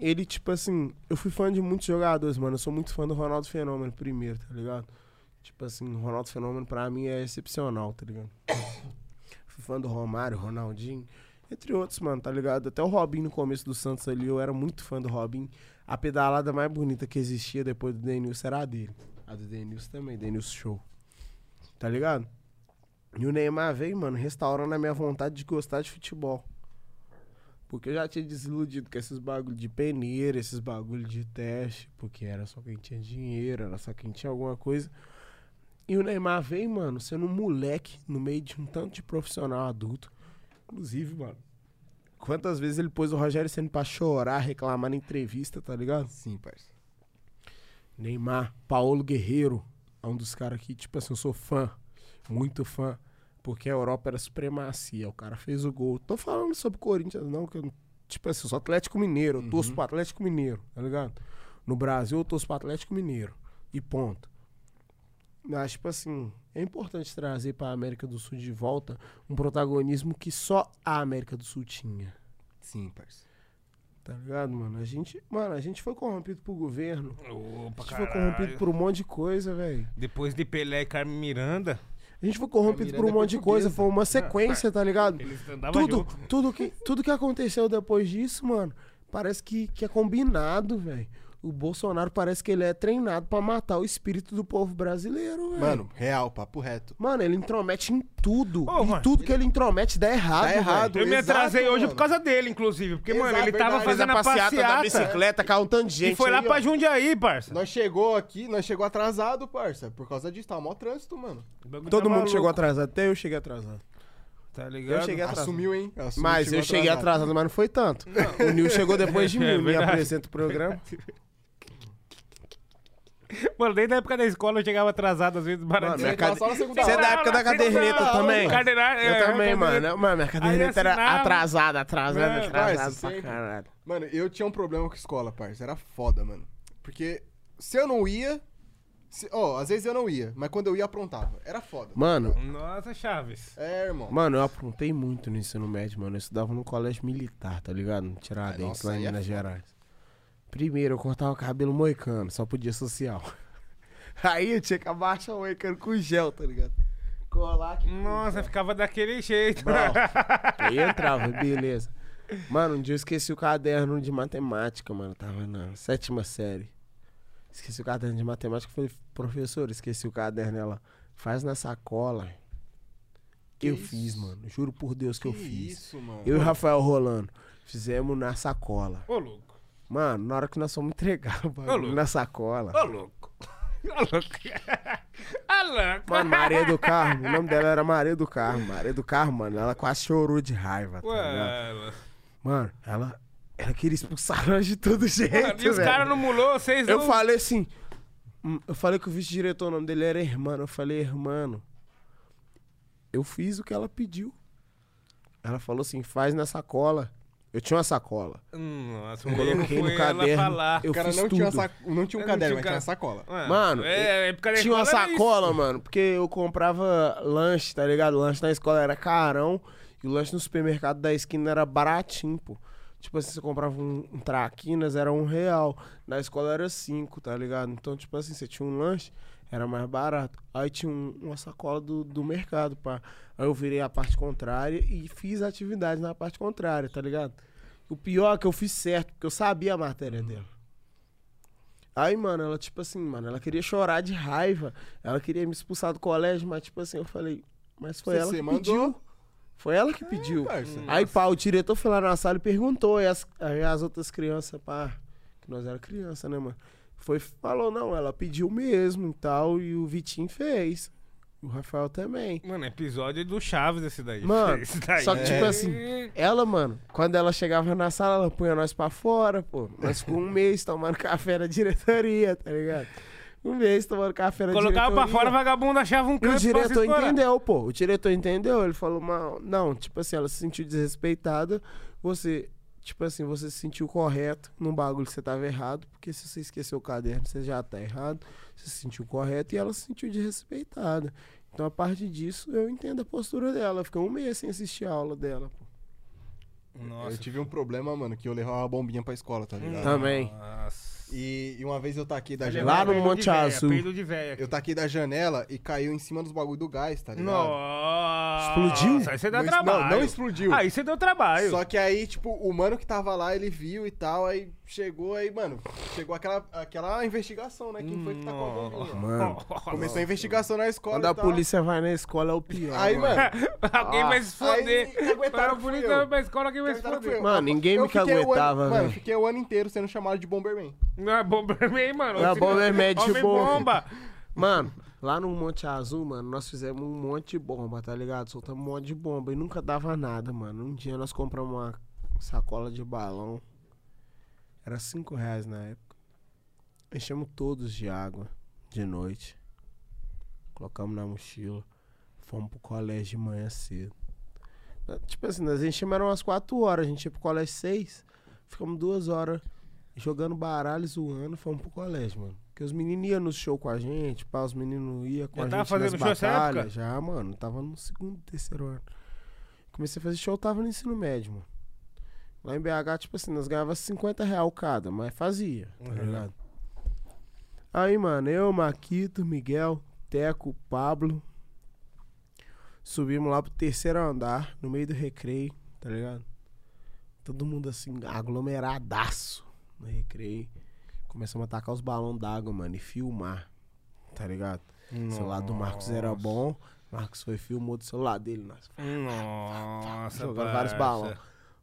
Ele, tipo assim. Eu fui fã de muitos jogadores, mano. Eu sou muito fã do Ronaldo Fenômeno primeiro, tá ligado? Tipo assim, o Ronaldo Fenômeno pra mim é excepcional, tá ligado? Fui fã do Romário, Ronaldinho. Entre outros, mano, tá ligado? Até o Robinho no começo do Santos ali, eu era muito fã do Robinho. A pedalada mais bonita que existia depois do Denilson era a dele. A do Denilson também, Denilson Show. Tá ligado? E o Neymar veio, mano, restaurando a minha vontade de gostar de futebol. Porque eu já tinha desiludido com esses bagulho de peneira, esses bagulho de teste, porque era só quem tinha dinheiro, era só quem tinha alguma coisa. E o Neymar veio, mano, sendo um moleque no meio de um tanto de profissional adulto. Inclusive, mano, quantas vezes ele pôs o Rogério sendo pra chorar, reclamar na entrevista, tá ligado?
Sim, parça.
Neymar, Paulo Guerreiro, é um dos caras que, tipo assim, eu sou fã, muito fã, porque a Europa era supremacia. O cara fez o gol. Tô falando sobre o Corinthians, não, que eu, tipo assim, eu sou Atlético Mineiro, eu torço pro Atlético Mineiro, tá ligado? No Brasil, eu torço pro Atlético Mineiro. E ponto. Mas, tipo assim, é importante trazer pra América do Sul de volta um protagonismo que só a América do Sul tinha.
Sim, parça.
Tá ligado, mano? A gente, mano, a gente foi corrompido por governo.
Opa,
A gente foi corrompido por um monte de coisa, velho.
Depois de Pelé e Carmen Miranda,
A gente foi corrompido por um
é
monte de coisa. Foi uma sequência, tá ligado?
eles andavam
Tudo,
junto.
tudo, que, tudo que aconteceu depois disso, mano, parece que, que é combinado, velho. O Bolsonaro parece que ele é treinado pra matar o espírito do povo brasileiro, velho.
Mano, real, papo reto.
Mano, ele intromete em tudo.
Ô,
e
mano,
tudo que ele intromete dá errado,
Dá errado.
Eu me
Exato,
atrasei hoje
mano.
por causa dele, inclusive. Porque, mano,
Exato,
ele tava
verdade.
fazendo a passeata.
bicicleta, caiu um tanto de gente.
E foi lá
aí,
pra
ó.
Jundiaí, parça.
Nós chegou aqui, nós chegou atrasado, parça. Por causa disso, tá mó trânsito, mano.
Bagulho
Todo
tava
mundo chegou
louco,
atrasado, até eu cheguei atrasado.
Tá ligado?
Eu cheguei atrasado.
Assumiu, hein? Assumiu,
Mas
chegou
eu cheguei atrasado, mas não foi tanto. O Nil chegou depois de mim,
É verdade.
apresenta o programa.
Mano, desde a época da escola eu chegava atrasado, às vezes, barato.
Mano, minha cade-
só na segunda
Você é da época da caderneta também?
Caderneta,
Eu
é,
também, mano. Mano, minha caderneta era atrasada, atrasada,
Mano,
atrasada
parça,
pra
sempre.
caralho.
Mano, eu tinha um problema com escola, parça. Era foda, mano. Porque se eu não ia. se- Ó, às vezes eu não ia, mas quando eu ia, aprontava. Era foda.
Mano,
Nossa, Chaves.
É, irmão.
mano, eu aprontei muito no ensino médio, mano. Eu estudava no colégio militar, tá ligado? Tiradentes, lá em
é
Minas
foda.
Gerais. Primeiro, eu cortava o cabelo moicano, só podia social. Aí eu tinha que abaixar o moicano com gel, tá ligado? Colar aqui.
Nossa,
gel.
ficava daquele jeito.
Aí entrava, beleza. Mano, um dia eu esqueci o caderno de matemática, mano. Tava na sétima série. Esqueci o caderno de matemática. Falei, professor, esqueci o caderno. Ela, faz na sacola.
Que
eu
isso?
fiz, mano. Juro por Deus que,
que
eu fiz.
isso, mano.
Eu e o Rafael Rolando fizemos na sacola.
Ô, louco.
Mano, na hora que nós fomos entregar o bagulho na sacola.
Ô, louco. Ô, louco. Ô, louco.
Mano, Maria do Carmo. O nome dela era Maria do Carmo. Maria do Carmo, mano. Ela quase chorou de raiva. Tá?
Ué,
Mano, ela, ela queria expulsar nós de todo jeito.
mano, e os caras não mulou, vocês
Eu
não...
falei assim. hum, Eu falei que o vice-diretor, o nome dele era Hermano. Eu falei, Hermano, eu fiz o que ela pediu. Ela falou assim: faz na sacola. Eu tinha uma sacola.
Nossa, erro
coloquei no
ela
caderno.
falar.
Eu
o cara
fiz
não
tudo.
tinha, sac... não tinha um
não
caderno,
tinha
mas tinha uma sacola.
Ué,
Mano,
é, da
Tinha uma sacola, mano, porque eu comprava lanche, tá ligado? O lanche na escola era carão e o lanche no supermercado da esquina era baratinho, pô. Tipo assim, você comprava um, um traquinas, era um real. Na escola era cinco, tá ligado? Então, tipo assim, você tinha um lanche, era mais barato. Aí tinha um- uma sacola do, do mercado, pá. Aí eu virei a parte contrária e fiz atividade na parte contrária, tá ligado? O pior é que eu fiz certo, porque eu sabia a matéria dela. Aí, mano, ela, tipo assim, mano, ela queria chorar de raiva. Ela queria me expulsar do colégio, mas, tipo assim, eu falei, mas foi
Você
ela que
mandou.
pediu. Foi ela que pediu.
parça.
Aí, pá, o diretor foi lá na sala e perguntou. E as, aí as outras crianças, pá, que nós era criança, né, mano? Foi, falou, não, ela pediu mesmo e tal, e o Vitinho fez. O Rafael também.
Mano, episódio do Chaves esse daí.
Mano,
Esse daí.
só que, tipo
É.
assim, ela, mano, quando ela chegava na sala, ela punha nós pra fora, pô. Nós ficamos um mês tomando café na diretoria, tá ligado? Um mês tomando café na
Colocava pra
diretoria.
fora, vagabundo achava um
E o
canto pra se
diretor entendeu, pô. O diretor entendeu. Ele falou, "Mal- não, tipo assim, ela se sentiu desrespeitada. Você, tipo assim, você se sentiu correto num bagulho que você tava errado. Porque se você esqueceu o caderno, você já tá errado. Você se sentiu correto e ela se sentiu desrespeitada. Então, a partir disso, eu entendo a postura dela. Ficou um mês sem assistir a aula dela, pô.
Nossa.
Eu tive um problema, mano, que eu levava a bombinha pra escola, tá ligado?
Também.
Nossa.
E, e uma vez eu taquei da
Lá
janela.
no
Peido
Monte
de véia,
Azul.
Eu taquei da janela e caiu em cima dos bagulho do gás, tá ligado?
Nossa,
Explodiu?
Aí você deu
Não,
trabalho.
Não, não explodiu.
Aí você deu trabalho.
Só que aí, tipo, o mano que tava lá, ele viu e tal, aí chegou aí, mano, chegou aquela, aquela investigação, né? Quem foi que tá com a bombinha?
Mano,
Começou a investigação na escola
quando a polícia vai na escola é o pior.
Aí, mano,
Alguém vai se foder.
quem aguentaram
a polícia vai pra escola, alguém vai se foder.
Mano, ninguém
Eu
me
fiquei o ano-
caguetava,
Mano,
velho.
fiquei o ano inteiro sendo chamado de Bomberman.
Não é Bomberman, mano.
Não é Bomberman, de
Homem
bomba.
bomba.
Mano, lá no Monte Azul, mano, nós fizemos um monte de bomba, tá ligado? Soltamos um monte de bomba e nunca dava nada, mano. Um dia nós compramos uma sacola de balão. Era 5 reais na época. Enchemos todos de água de noite. Colocamos na mochila. Fomos pro colégio de manhã cedo. Tipo assim, nós enchemos eram umas 4 horas. A gente ia pro colégio 6. Ficamos duas horas jogando baralho, zoando. Fomos pro colégio, mano. Porque os meninos iam no show com a gente, pá, os meninos iam com
Já
a
tava
gente
fazendo
nas
show
batalhas. Já, mano. Tava no segundo, terceiro ano. Comecei a fazer show, tava no ensino médio, mano. Lá em BH, tipo assim, nós ganhávamos 50 real cada, mas fazia, tá
Uhum.
ligado? Aí, mano, eu, Maquito, Miguel, Teco, Pablo. Subimos lá pro terceiro andar, no meio do recreio, tá ligado? Todo mundo assim, aglomeradaço no recreio. Começamos a tacar os balões d'água, mano, e filmar, tá ligado? O celular do Marcos era bom. Marcos foi filmou do celular dele, nós
Nossa,
jogando vários balões.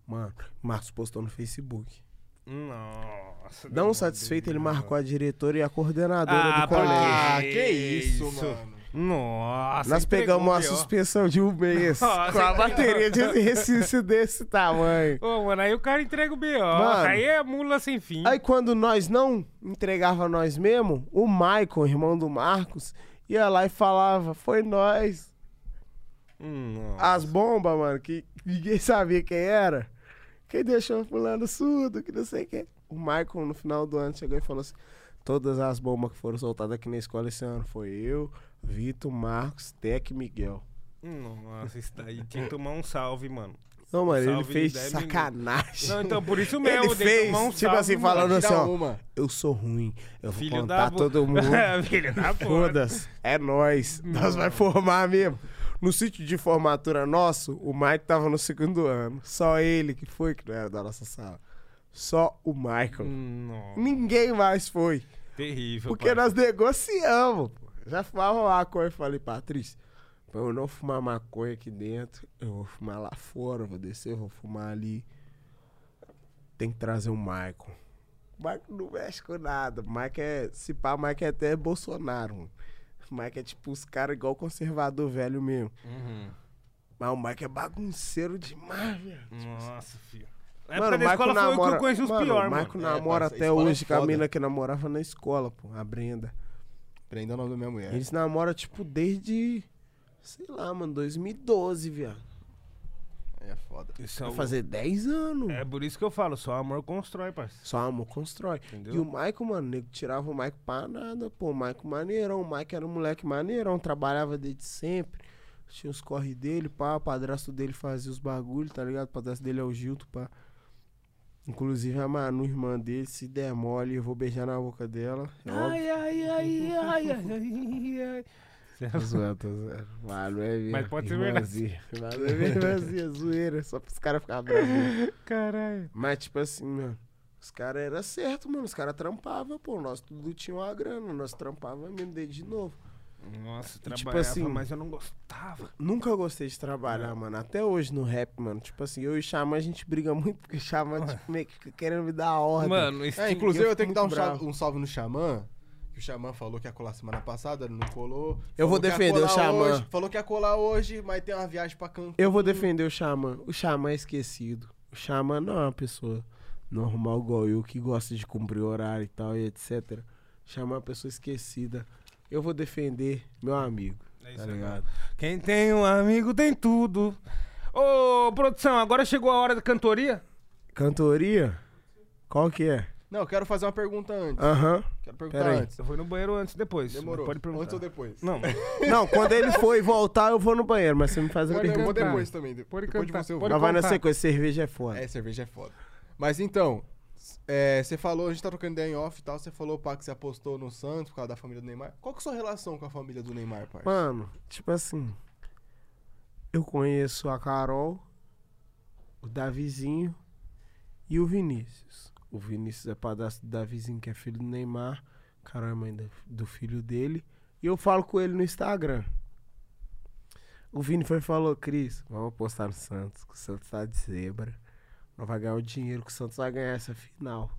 Mano, Marcos postou no Facebook.
Nossa.
Não satisfeito, ele marcou a diretora e a coordenadora
Ah,
do
pra
colégio.
Ah,
Que
isso, mano.
Nossa.
Nós pegamos uma suspensão de um mês
Nossa,
com a bateria de exercício desse tamanho.
Ô, mano, aí o cara entrega o B.O.
Mano.
Aí é mula sem fim.
Aí quando nós não entregava nós mesmo, o Michael, irmão do Marcos, ia lá e falava, foi nós.
Hum,
As bombas, mano, que ninguém sabia quem era. Quem deixou fulano surdo, que não sei o que. O Michael, no final do ano, chegou e falou assim: todas as bombas que foram soltadas aqui na escola esse ano foi eu, Vitor, Marcos, Tec e Miguel.
Nossa, isso daí tinha que tomar um salve, mano.
Não, mano, ele fez
10
sacanagem.
Não, então por isso mesmo,
Ele fez,
tomar um
tipo
salve,
assim, falando assim, ó.
uma.
Eu sou ruim, eu vou
Filho da
contar todo mundo.
Filho da puta.
Foda-se, é nós. Nós vai formar mesmo. No sítio de formatura nosso, o Mike tava no segundo ano. Só ele que foi, que não era da nossa sala. Só o Michael.
Nossa,
Ninguém mais foi.
terrível.
Porque
parça.
nós negociamos. pô. Já fumava maconha. Eu falei, Patrícia, pra eu não fumar maconha aqui dentro, eu vou fumar lá fora, eu vou descer, eu vou fumar ali. Tem que trazer o Michael. O Michael não mexe com nada. O Michael é. Se pá, o Michael é até Bolsonaro. mano. O Michael é tipo os caras igual conservador velho mesmo.
Uhum.
Mas o Michael é bagunceiro demais, velho.
Nossa, filho. Na
Mano,
da escola
Michael
foi o que
namora.
eu conheci os
mano,
piores,
o
mano.
É,
namora
parça,
até
é
hoje com a mina que namorava na escola, pô, a Brenda.
Prenda o nome da minha mulher.
Eles namoram, tipo, desde. Sei lá, mano, 2012, viado.
É foda.
Isso é,
Vai
o-
fazer 10 anos.
é por isso que eu falo, só amor constrói, parceiro.
Só amor constrói.
Entendeu?
E o Michael, mano, nego tirava o Michael pra nada, pô. O Michael maneirão. O Michael era um moleque maneirão, trabalhava desde sempre. Tinha os corre dele, pá. O padrasto dele fazia os bagulhos, tá ligado? O padrasto dele é o Gilto, pá. Inclusive a Manu, irmã dele, se der mole, eu vou beijar na boca dela. É.
Ai, ai, ai, ai, ai, ai, ai.
Zoando, tô zoando. Mano, é mesmo.
Mas pode ser
Irmãzinha. Mano, é mesmo, irmãzinha, zoeira. Só pros caras ficarem bravos.
Caralho.
Mas, tipo assim, mano, os caras eram certo, mano. Os caras trampavam, pô. Nós tudo tinha uma grana. Nós trampava mesmo desde de novo.
Nossa,
tipo
trabalhava,
assim-
mas eu não gostava.
Nunca gostei de trabalhar, mano. Até hoje no rap, mano. Tipo assim, eu e o Xamã, a gente briga muito porque o Xamã, tipo, meio que querendo me dar ordem.
Mano, isso
É, inclusive
eu
eu tenho que dar um salve, um salve no Xamã. Que o Xamã falou que ia colar semana passada, não colou.
Eu vou defender o Xamã.
hoje, falou que ia colar hoje, mas tem uma viagem pra Cancún.
Eu vou defender o Xamã. O Xamã é esquecido. O Xamã não é uma pessoa normal igual eu, que gosta de cumprir horário e tal, e etc. O Xamã é uma pessoa esquecida. Eu vou defender meu amigo.
É isso
Tá
aí,
ligado?
Quem tem um amigo tem tudo. Ô, produção, agora chegou a hora da cantoria?
Cantoria? Qual que é?
Não, eu quero fazer uma pergunta antes.
Aham.
Quero perguntar
Pera aí.
antes.
Eu fui no banheiro antes e depois.
Demorou.
Pode perguntar.
Antes ou depois?
Não,
Não, quando ele for e voltar, eu vou no banheiro, mas você me faz a
Pode, eu vou
pergunta.
depois também. de-
Pode
depois
cantar,
de você eu vou.
Mas vai na
contar.
sequência, cerveja é foda.
É, cerveja é foda. Mas então, é, você falou, a gente tá trocando ideia em off e tal, você falou, pá, que você apostou no Santos por causa da família do Neymar. Qual que é a sua relação com a família do Neymar, parça?
Mano, tipo assim. eu conheço a Carol, o Davizinho e o Vinícius. O Vinícius é padrasto do Davizinho, que é filho do Neymar. Carol é mãe do, do filho dele. E eu falo com ele no Instagram. O Vini foi e falou, Cris, vamos apostar no Santos, que o Santos tá de zebra. Não vai ganhar o dinheiro que o Santos vai ganhar essa final.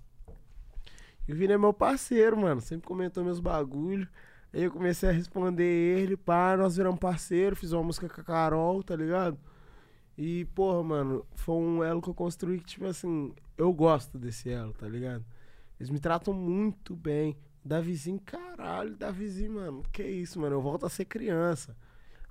E o Vini é meu parceiro, mano. Sempre comentou meus bagulho. Aí eu comecei a responder ele, pá, nós viramos parceiro, fiz uma música com a Carol, tá ligado? E, porra, mano, foi um elo que eu construí que, tipo assim, eu gosto desse elo, tá ligado? Eles me tratam muito bem. Davizinho, caralho, Davizinho, mano, que isso, mano, eu volto a ser criança.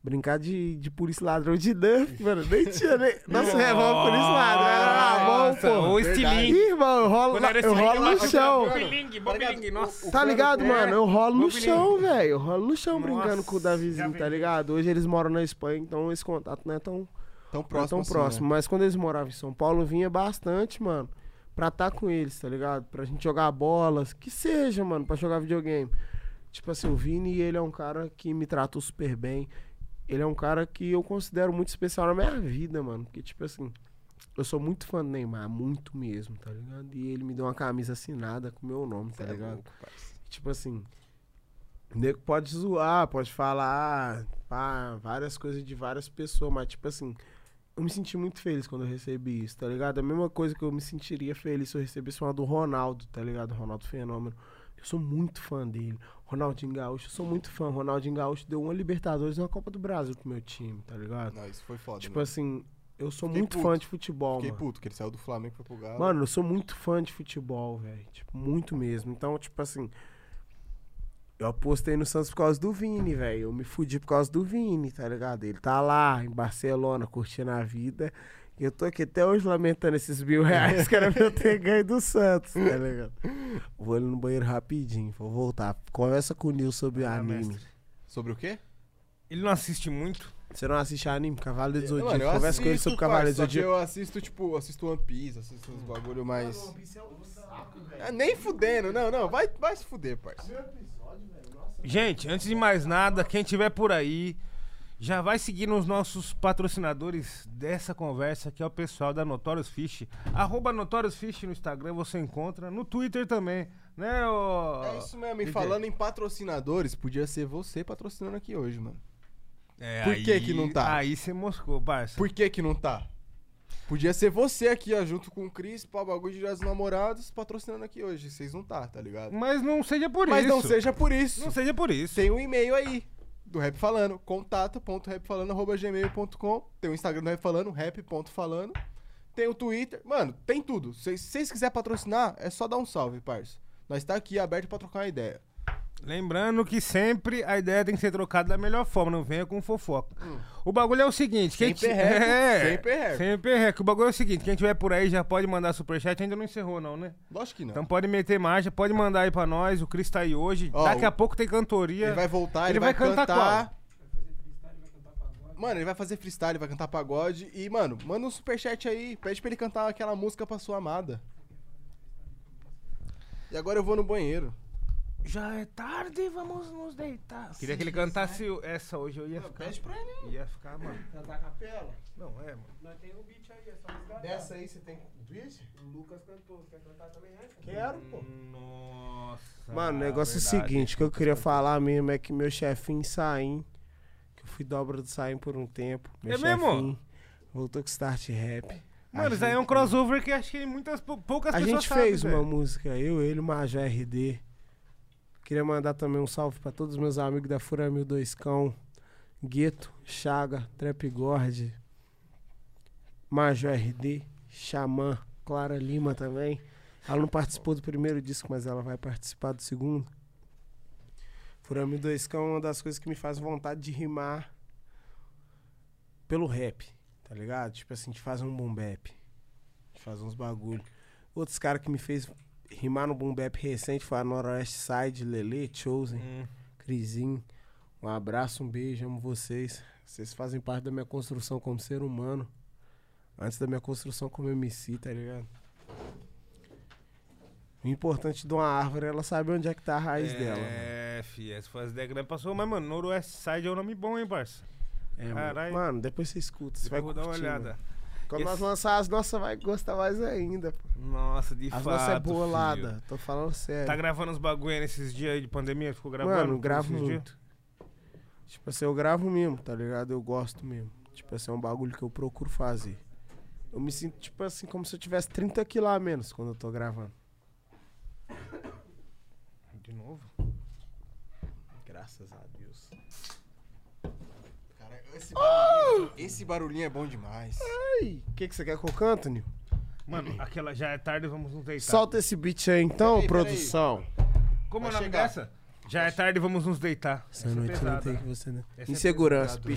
Brincar de, de polícia ladrão de Duff, mano, nem tinha nem... Nossa, revólver polícia ladrão, era na mão, pô.
o estilingue.
Ih, irmão, eu rolo, na- eu rolo no chão.
Bobilingue, bobilingue, nossa.
Tá ligado,
É,
mano? Eu rolo no chão, velho. Eu rolo no chão
Nossa,
brincando com o Davizinho,
vi.
tá ligado? Hoje eles moram na Espanha, então esse contato não é tão
Tão
é
próximo
tão
assim,
próximo.
né?
Mas quando eles moravam em São Paulo, vinha bastante, mano, pra estar com eles, tá ligado? Pra gente jogar bolas, que seja, mano, pra jogar videogame. Tipo assim, o Vini, ele é um cara que me tratou super bem. Ele é um cara que eu considero muito especial na minha vida, mano. Porque, tipo assim, eu sou muito fã do Neymar, muito mesmo, tá ligado? E ele me deu uma camisa assinada com o meu nome, tá
é
ligado?
louco.
Tipo assim, o nego pode zoar, pode falar pá, várias coisas de várias pessoas, mas tipo assim, eu me senti muito feliz quando eu recebi isso, tá ligado? A mesma coisa que eu me sentiria feliz se eu recebesse uma do Ronaldo, tá ligado? Ronaldo Fenômeno. Eu sou muito fã dele. Ronaldinho Gaúcho, eu sou muito fã. Ronaldinho Gaúcho deu uma Libertadores e uma Copa do Brasil pro meu time, tá ligado?
Não, isso foi foda.
Tipo
né?
assim, eu sou
Fiquei
muito
puto.
fã de futebol,
Fiquei
mano.
puto, que ele saiu do Flamengo foi pro Galo.
Mano, eu sou muito fã de futebol, velho. Tipo, muito mesmo. Então, tipo assim. Eu apostei no Santos por causa do Vini, velho. Eu me fudi por causa do Vini, tá ligado? Ele tá lá em Barcelona curtindo a vida. E eu tô aqui até hoje lamentando esses mil reais que era pra eu ter ganho do Santos, tá ligado? Vou ali no banheiro rapidinho, vou voltar. Conversa com o Nil sobre o
Ah,
anime.
mestre.
Sobre o quê?
Ele não assiste muito.
Você não assiste anime? Cavaleiro do Zodíaco.
Mano,
Conversa com ele
assisto,
sobre Cavaleiro do Zodíaco.
eu assisto, tipo, assisto One Piece, assisto uns bagulho mais... Ah, nem fudendo, não, não, vai, vai se fuder, parça.
Gente, antes de mais nada, quem tiver por aí, já vai seguir nos nossos patrocinadores dessa conversa, que é o pessoal da Notorious Fish. Arroba Notorious Fish no Instagram, você encontra. No Twitter também, né, ô...
É isso mesmo, e falando em patrocinadores, podia ser você patrocinando aqui hoje, mano.
É,
Por que que não tá?
Aí você moscou, parça.
Por que que não tá? Podia ser você aqui, ó, junto com o Cris, pau, bagulho de Dia dos namorados, patrocinando aqui hoje. Vocês não tá, tá ligado?
Mas não seja por
Mas
isso.
não seja por isso.
Não seja por isso.
Tem um e-mail aí do Rap Falando, contato.rapfalando.gmail.com. Tem o Instagram do Rap Falando, rap.falando. Tem o Twitter. Mano, tem tudo. Se se vocês quiserem patrocinar, é só dar um salve, parça. Nós tá aqui aberto pra trocar uma ideia.
Lembrando que sempre a ideia tem que ser trocada da melhor forma, não venha com fofoca. O bagulho é o seguinte, quem
Sem
ti-
perreco,
é,
sem perreco.
Sem perreco. O bagulho é o seguinte, quem tiver por aí já pode mandar superchat, ainda não encerrou não, né?
Lógico que não.
Então pode meter marcha, pode mandar aí pra nós, o Cris tá aí hoje.
Ó,
Daqui
o-
a pouco tem cantoria.
Ele vai voltar, ele,
Ele
vai,
vai cantar
cantar. Mano, ele vai fazer freestyle, vai cantar pagode. E, mano, manda um superchat aí. Pede pra ele cantar aquela música pra sua amada. E agora eu vou no banheiro.
Já é tarde, vamos nos deitar. Queria que ele cantasse o- essa hoje, eu ia ficar...
Pede pra ele.
Ia ficar, mano.
Cantar capela?
Não, é, mano.
Nós tem um beat aí, é só resgatar.
Dessa aí você tem beat?
O Lucas cantou, quer cantar também essa?
Quero, pô.
Nossa.
Mano, o negócio é o
verdade.
seguinte, que eu queria falar mesmo é que meu chefinho Saim, que eu fui dobra do Saim por um tempo. Meu
É mesmo?
Voltou com Start Rap.
Mano,
A
isso aí é um
gente-
crossover que acho que muitas, pou- poucas
A
pessoas
gente
sabem,
fez
velho.
uma música, eu, ele, Major RD. Queria mandar também um salve pra todos os meus amigos da Fura 1002 Cão, Gueto, Chaga, Trap Gord, Major RD, Xamã, Clara Lima também. Ela não participou do primeiro disco, mas ela vai participar do segundo. Fura 1002 Cão é uma das coisas que me faz vontade de rimar pelo rap, tá ligado? Tipo assim, de fazer um boom bap, de fazer uns bagulho. Outros caras que me fez rimar no boom bap recente foi a Noroeste Side, Lele, Chosen,
Hum.
Um abraço, um beijo, amo vocês. Vocês fazem parte da minha construção como ser humano. Antes da minha construção como MC, tá ligado? O importante de uma árvore é ela saber onde é que tá a raiz dela. mano.
É, fi, essa foi as ideias que passou, mas, mano, Noroeste Side é um nome bom, hein, parça?
É, mano.
Caralho.
Mano, depois você escuta. Você vai
Vou dar uma
curtir,
olhada.
mano. Quando
Esse-
nós lançar as nossas, vai gostar mais ainda. Pô.
Nossa, de
As
fato.
nossas é
filho.
bolada. Tô falando sério.
Tá gravando os bagulho aí nesses dias aí de pandemia? Ficou gravando?
Mano, gravo
dias?
muito. Tipo assim, eu gravo mesmo, tá ligado? Eu gosto mesmo. Tipo assim, é um bagulho que eu procuro fazer. Eu me sinto, tipo assim, como se eu tivesse 30 quilos a menos quando eu tô gravando.
De novo?
Graças a Deus.
Esse barulhinho, esse barulhinho é bom demais.
Ai, o que, que você quer que eu canto, Nil?
Mano, aquela já é tarde, vamos nos deitar.
Solta esse beat aí então,
Peraí, peraí.
produção.
Como é o nome
chegar.
dessa? Já é tarde, vamos nos deitar.
Essa
é
noite não
pesada.
tem que você, né?
Essa é
Insegurança,
né?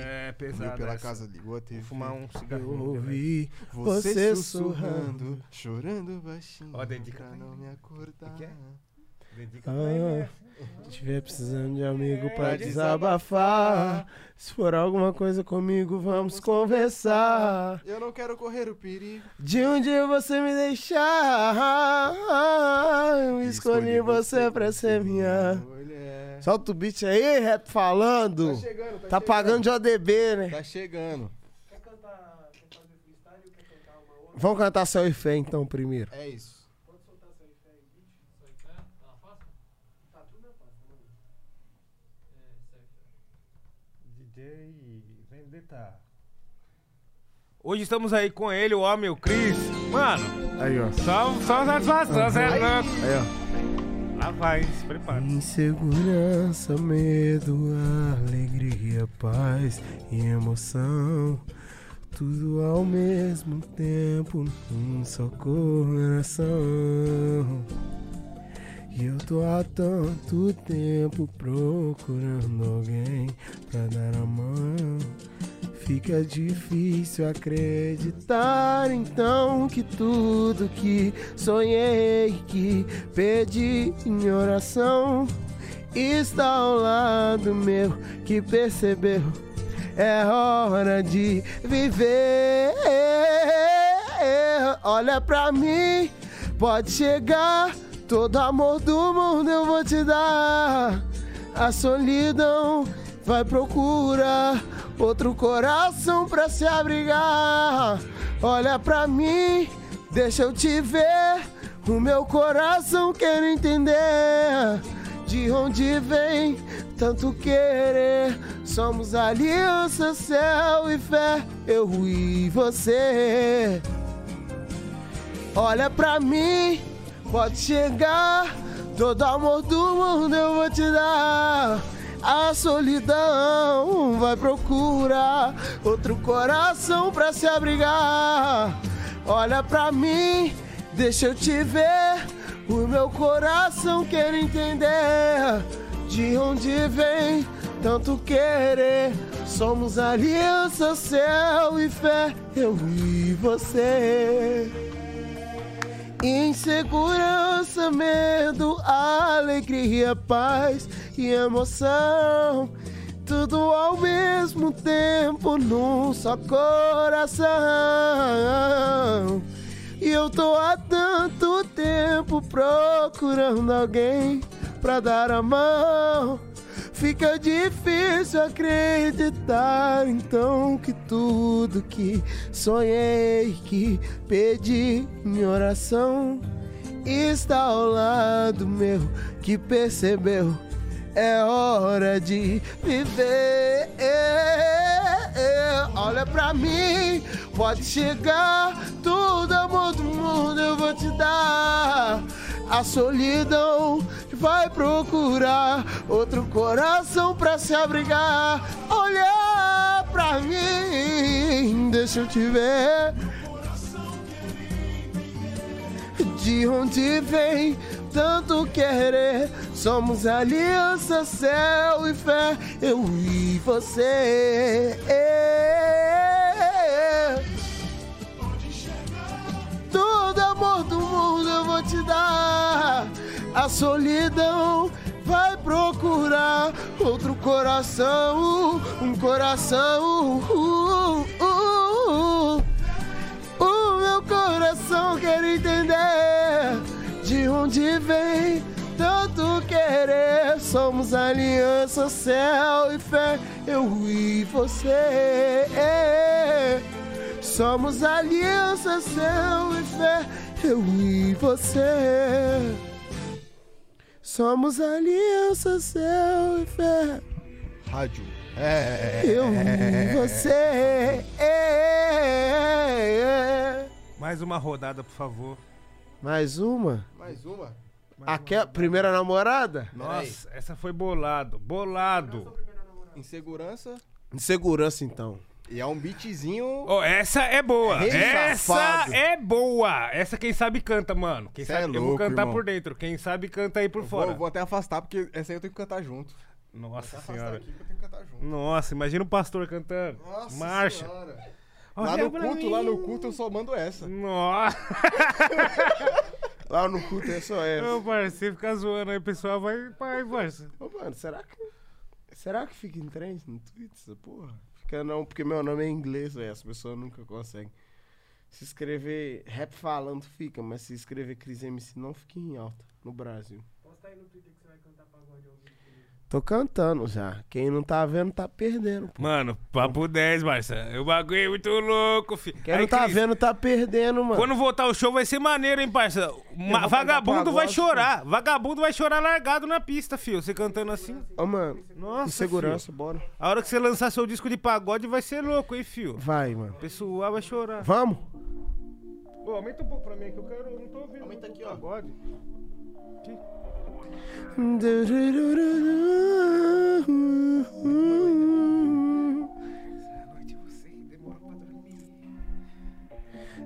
É
Viu
pesado.
pela
essa.
casa ligou a TV.
Vou fumar um
Eu ouvi
Você,
você
sussurrando,
sussurrando.
chorando baixinho.
Ó, dedica
pra
pra
não me acordar.
Que que é? Dedica pra
Ah,
ele, né?
Se tiver precisando de amigo pra
É,
desabafar, se for alguma coisa comigo, vamos conversar.
Eu não quero correr o perigo.
De um dia você me deixar, eu escolhi você pra ser minha.
mulher.
Solta o beat aí, rap falando.
Tá chegando, tá,
Tá
chegando.
pagando de ODB, né?
Tá chegando.
Quer cantar, quer fazer freestyle ou quer cantar uma outra?
Vamos cantar Céu e Fé então primeiro.
É isso.
Pode soltar essa aí, fé e beat. Só em fé? Tá fácil? Tá tudo na pasta, mano. É, certo.
DJ Vendetta. Hoje estamos aí com ele, o homem, o Cris. Mano,
Aí, ó.
só, só satisfação, você é louco.
Aí, ó.
Lá vai, se prepara.
Insegurança, medo, alegria, paz e emoção. Tudo ao mesmo tempo, num só coração. E eu tô há tanto tempo procurando alguém pra dar a mão. Fica difícil acreditar então que tudo que sonhei, que pedi em oração, está ao lado meu que percebeu. É hora de viver. Olha pra mim, pode chegar. Todo amor do mundo eu vou te dar. A solidão vai procurar outro coração pra se abrigar. Olha pra mim, deixa eu te ver. O meu coração quer entender de onde vem tanto querer. Somos aliança, céu e fé, eu e você. Olha pra mim, pode chegar. Todo amor do mundo eu vou te dar. A solidão vai procurar outro coração pra se abrigar. Olha pra mim, deixa eu te ver. O meu coração quer entender de onde vem tanto querer. Somos aliança, céu e fé, eu e você. Insegurança, medo, alegria, paz e emoção. Tudo ao mesmo tempo num só coração. E eu tô há tanto tempo procurando alguém pra dar a mão. Fica difícil acreditar então que tudo que sonhei, que pedi em oração, está ao lado meu que percebeu. É hora de viver. Olha pra mim, pode chegar. Tudo amor do mundo eu vou te dar. A solidão vai procurar outro coração pra se abrigar. Olha pra mim, deixa eu te ver. De onde vem tanto querer? Somos aliança, céu e fé, eu e você. Todo amor do mundo eu vou te dar. A solidão vai procurar outro coração, um coração. Uh, uh, uh. O meu coração quer entender de onde vem tanto querer. Somos aliança, céu e fé, eu e você. Somos aliança, céu e fé, eu e você. Somos aliança, céu e fé.
Rádio. É.
Eu e você.
Mais uma rodada, por favor.
Mais uma?
Mais uma?
Aquela primeira namorada?
Nossa, essa foi bolado. Bolado.
Insegurança.
Insegurança, então.
E é um beatzinho.
Ó, essa é boa. Essa é boa. Essa quem sabe canta, mano. Quem
Cê
sabe,
é
eu vou
louco,
cantar
irmão.
por dentro. Quem sabe canta aí por
Eu
fora.
Vou, vou até afastar, porque essa aí eu tenho que cantar junto.
Nossa senhora.
aqui que eu tenho que cantar junto.
Nossa, imagina o pastor cantando.
Nossa
Marcha.
senhora.
Olha
Lá no culto,
mim.
lá no culto eu só mando essa.
Nossa.
Lá no culto é só essa.
Ô, você fica zoando aí, o pessoal vai, vai, parça.
Ô, mano, será que. Será que fica em trend no Twitter essa porra? Fica não, porque meu nome é inglês, velho. As pessoas nunca conseguem. Se escrever rap falando, fica, mas se escrever Cris MC não fica em alta no Brasil.
Posta aí no Twitter que você vai cantar pagode ao vivo comigo.
Tô cantando já. Quem não tá vendo tá perdendo, pô.
Mano, papo 10, parça. O bagulho é muito louco, filho.
Quem não tá vendo tá perdendo, mano.
Quando voltar o show vai ser maneiro, hein, parça? Ma- Vagabundo vai chorar. Vagabundo vai chorar largado na pista, filho. Você cantando assim.
Ô, mano.
Nossa,
Insegurança, bora.
filho. A hora que você lançar seu disco de pagode vai ser louco, hein, filho.
Vai, mano.
O pessoal vai chorar.
Vamos?
Pô, aumenta um pouco pra mim que eu quero. Eu não tô ouvindo.
Aumenta aqui, ó.
Pagode.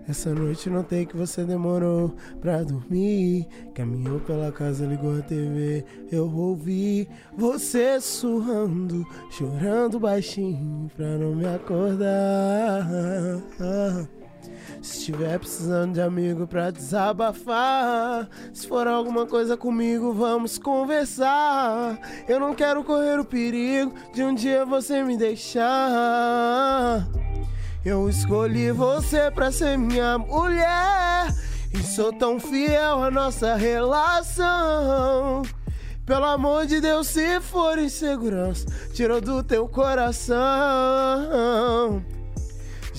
Essa noite não tem que você demorou pra dormir. Caminhou pela casa, ligou a TV. Eu ouvi você sussurrando, chorando baixinho pra não me acordar. Se estiver precisando de amigo pra desabafar, se for alguma coisa comigo, vamos conversar. Eu não quero correr o perigo de um dia você me deixar. Eu escolhi você pra ser minha mulher e sou tão fiel à nossa relação. Pelo amor de Deus, se for insegurança, tirou do teu coração.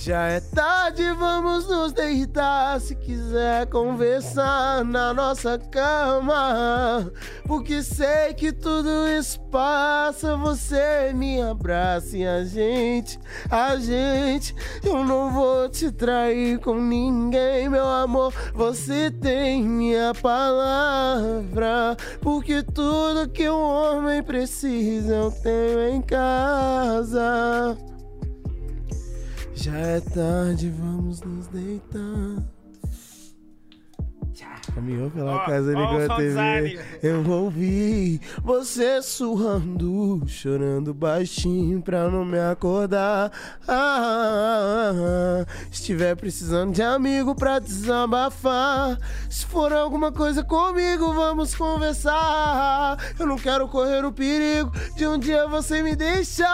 Já é tarde, vamos nos deitar. Se quiser conversar na nossa cama, porque sei que tudo isso passa. Você me abraça e a gente, a gente. Eu não vou te trair com ninguém, meu amor. Você tem minha palavra, porque tudo que um homem precisa eu tenho em casa. Já é tarde, vamos nos deitar. Caminhou pela
Ó,
casa, ligou
o
a TV. Eu ouvi você surrando, chorando baixinho pra não me acordar. Ah, estiver precisando de amigo pra desabafar. Se for alguma coisa comigo, vamos conversar. Eu não quero correr o perigo de um dia você me deixar.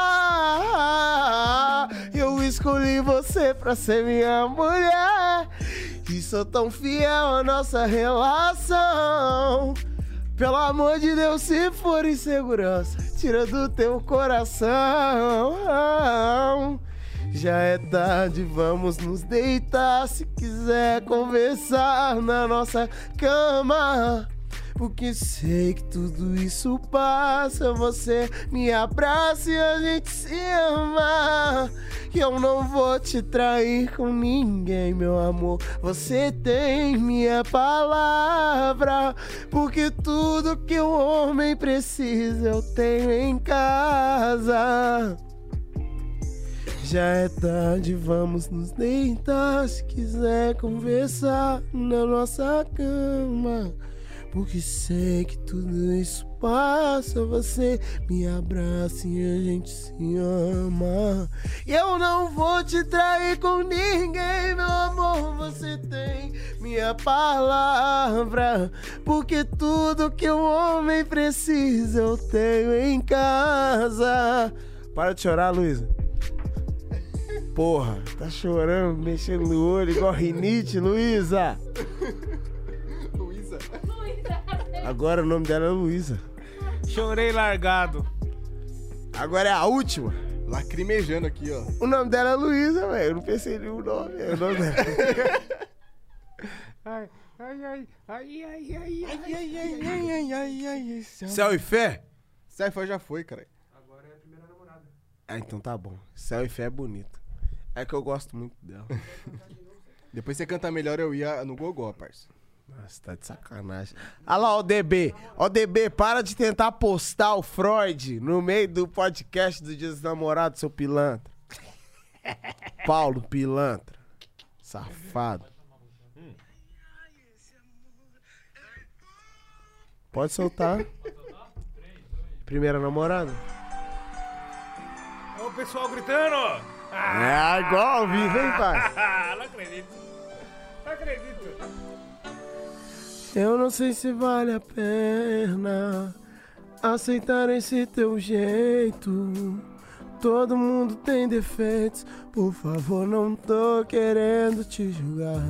Eu escolhi você pra ser minha mulher. E sou tão fiel à nossa relação. Pelo amor de Deus, se for insegurança, tira do teu coração. Já é tarde, vamos nos deitar. Se quiser conversar na nossa cama. Porque sei que tudo isso passa. Você me abraça e a gente se ama. E eu não vou te trair com ninguém, meu amor. Você tem minha palavra. Porque tudo que o homem precisa eu tenho em casa. Já é tarde, vamos nos deitar. Se quiser conversar na nossa cama. Porque sei que tudo isso passa. Você me abraça e a gente se ama. E eu não vou te trair com ninguém, meu amor. Você tem minha palavra. Porque tudo que um homem precisa eu tenho em casa. Para de chorar, Luísa. Porra, tá chorando, mexendo no olho, igual rinite, Luísa.
Luísa.
Agora o nome dela é Luísa.
Chorei largado.
Agora é a última.
Lacrimejando aqui, ó.
O nome dela é Luísa, velho. Eu não pensei em nenhum nome. É o nome dela.
Ai, ai, ai, ai, ai, ai, ai, ai, ai.
ai, ai, ai, ai.
Céu e fé?
Saifa já foi, cara.
Agora é a primeira namorada.
Ah, então tá bom. Céu e fé é bonito. É que eu gosto muito dela.
Depois você canta melhor, eu ia no Gogó, parça.
Nossa, tá de sacanagem. Olha lá, ó, DB. Ó, DB, para de tentar postar o Freud no meio do podcast do Dia dos Namorados, seu pilantra. Paulo Pilantra. Safado. Pode soltar. Primeira namorada?
Ó o pessoal gritando.
É igual ao vivo, hein, pai?
Não acredito. Não acredito.
Eu não sei se vale a pena aceitar esse teu jeito. Todo mundo tem defeitos, por favor, não tô querendo te julgar.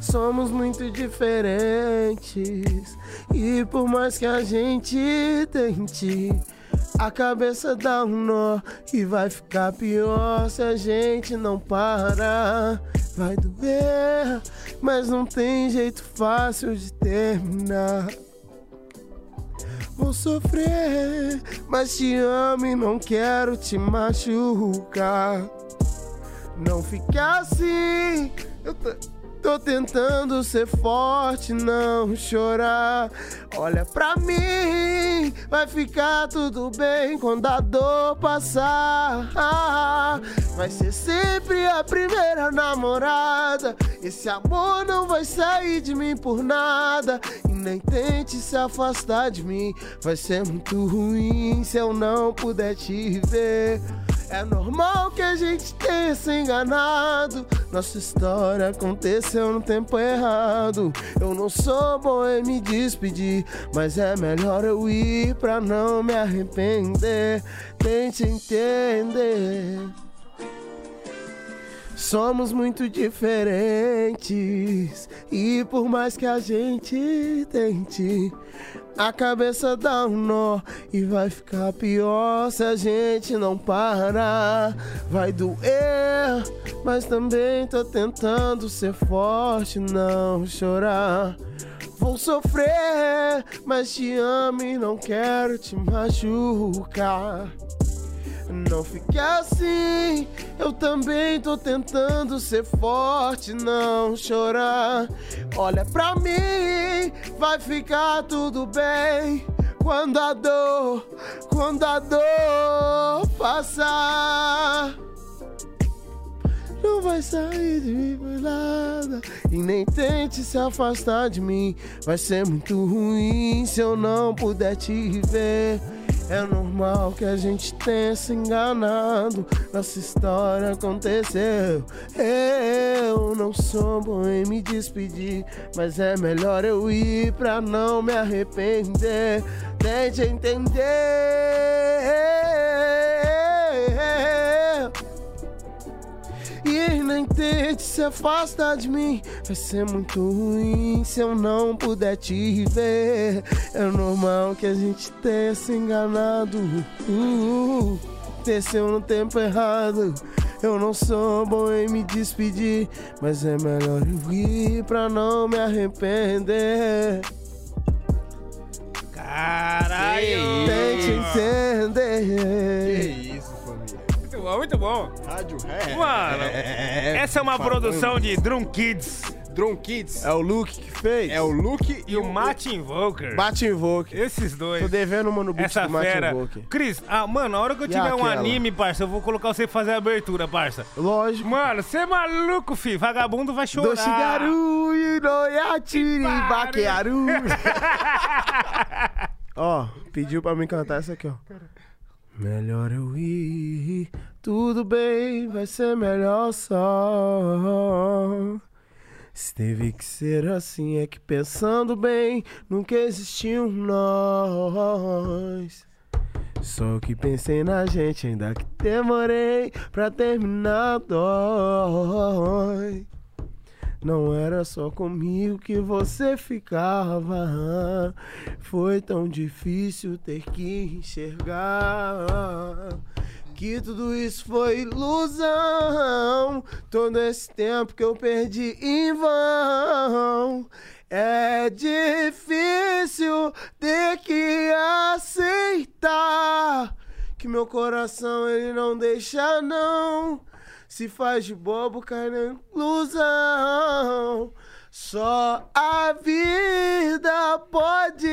Somos muito diferentes e por mais que a gente tente, a cabeça dá um nó e vai ficar pior se a gente não parar. Vai doer, mas não tem jeito fácil de terminar. Vou sofrer, mas te amo e não quero te machucar. Não fica assim, eu tô, tô tentando ser forte, não chorar. Olha pra mim, vai ficar tudo bem quando a dor passar. Vai ser sempre a primeira namorada. Esse amor não vai sair de mim por nada. E nem tente se afastar de mim. Vai ser muito ruim se eu não puder te ver. É normal que a gente tenha se enganado. Nossa história aconteceu no tempo errado. Eu não sou bom em me despedir, mas é melhor eu ir pra não me arrepender. Tente entender. Somos muito diferentes e por mais que a gente tente, a cabeça dá um nó e vai ficar pior se a gente não parar. Vai doer, mas também tô tentando ser forte, não chorar. Vou sofrer, mas te amo e não quero te machucar. Não fique assim, eu também tô tentando ser forte, não chorar. Olha pra mim, vai ficar tudo bem. Quando a dor, quando a dor passar. Não vai sair de mim por nada. E nem tente se afastar de mim. Vai ser muito ruim se eu não puder te ver. É normal que a gente tenha se enganado. Nossa história aconteceu. Eu não sou bom em me despedir. Mas é melhor eu ir pra não me arrepender. Tente entender. E nem tente se afastar de mim. Vai ser muito ruim se eu não puder te ver. É normal que a gente tenha se enganado. Uh, desceu no tempo errado. Eu não sou bom em me despedir. Mas é melhor eu ir pra não me arrepender.
Caralho!
Tente
Que
entender.
isso, família.
Muito bom, muito bom.
Rádio Ré.
Mano, essa é uma
falando.
produção de Drum Kids
Drum Kids.
É o Luke que fez?
É o Luke
e o Martin Volker.
Bate Invoke.
Esses dois.
Tô devendo uma no beat
Essa
do Martin
fera.
Invoke.
Cris, ah, mano, a hora que eu
E
tiver um anime, parça, eu vou colocar você pra fazer a abertura, parça.
Lógico.
Mano, você é maluco, fi. Vagabundo vai chorar.
Doshigaru Inoyachiri Bakearu. Ó, pediu pra mim cantar essa aqui, ó. Melhor eu ir, tudo bem, vai ser melhor só. Se teve que ser assim, é que pensando bem, nunca existiu nós. Só que pensei na gente, ainda que demorei pra terminar dói. Não era só comigo que você ficava. Foi tão difícil ter que enxergar que tudo isso foi ilusão. Todo esse tempo que eu perdi em vão. É difícil ter que aceitar que meu coração ele não deixa não. Se faz de bobo, cai na ilusão. Só a vida pode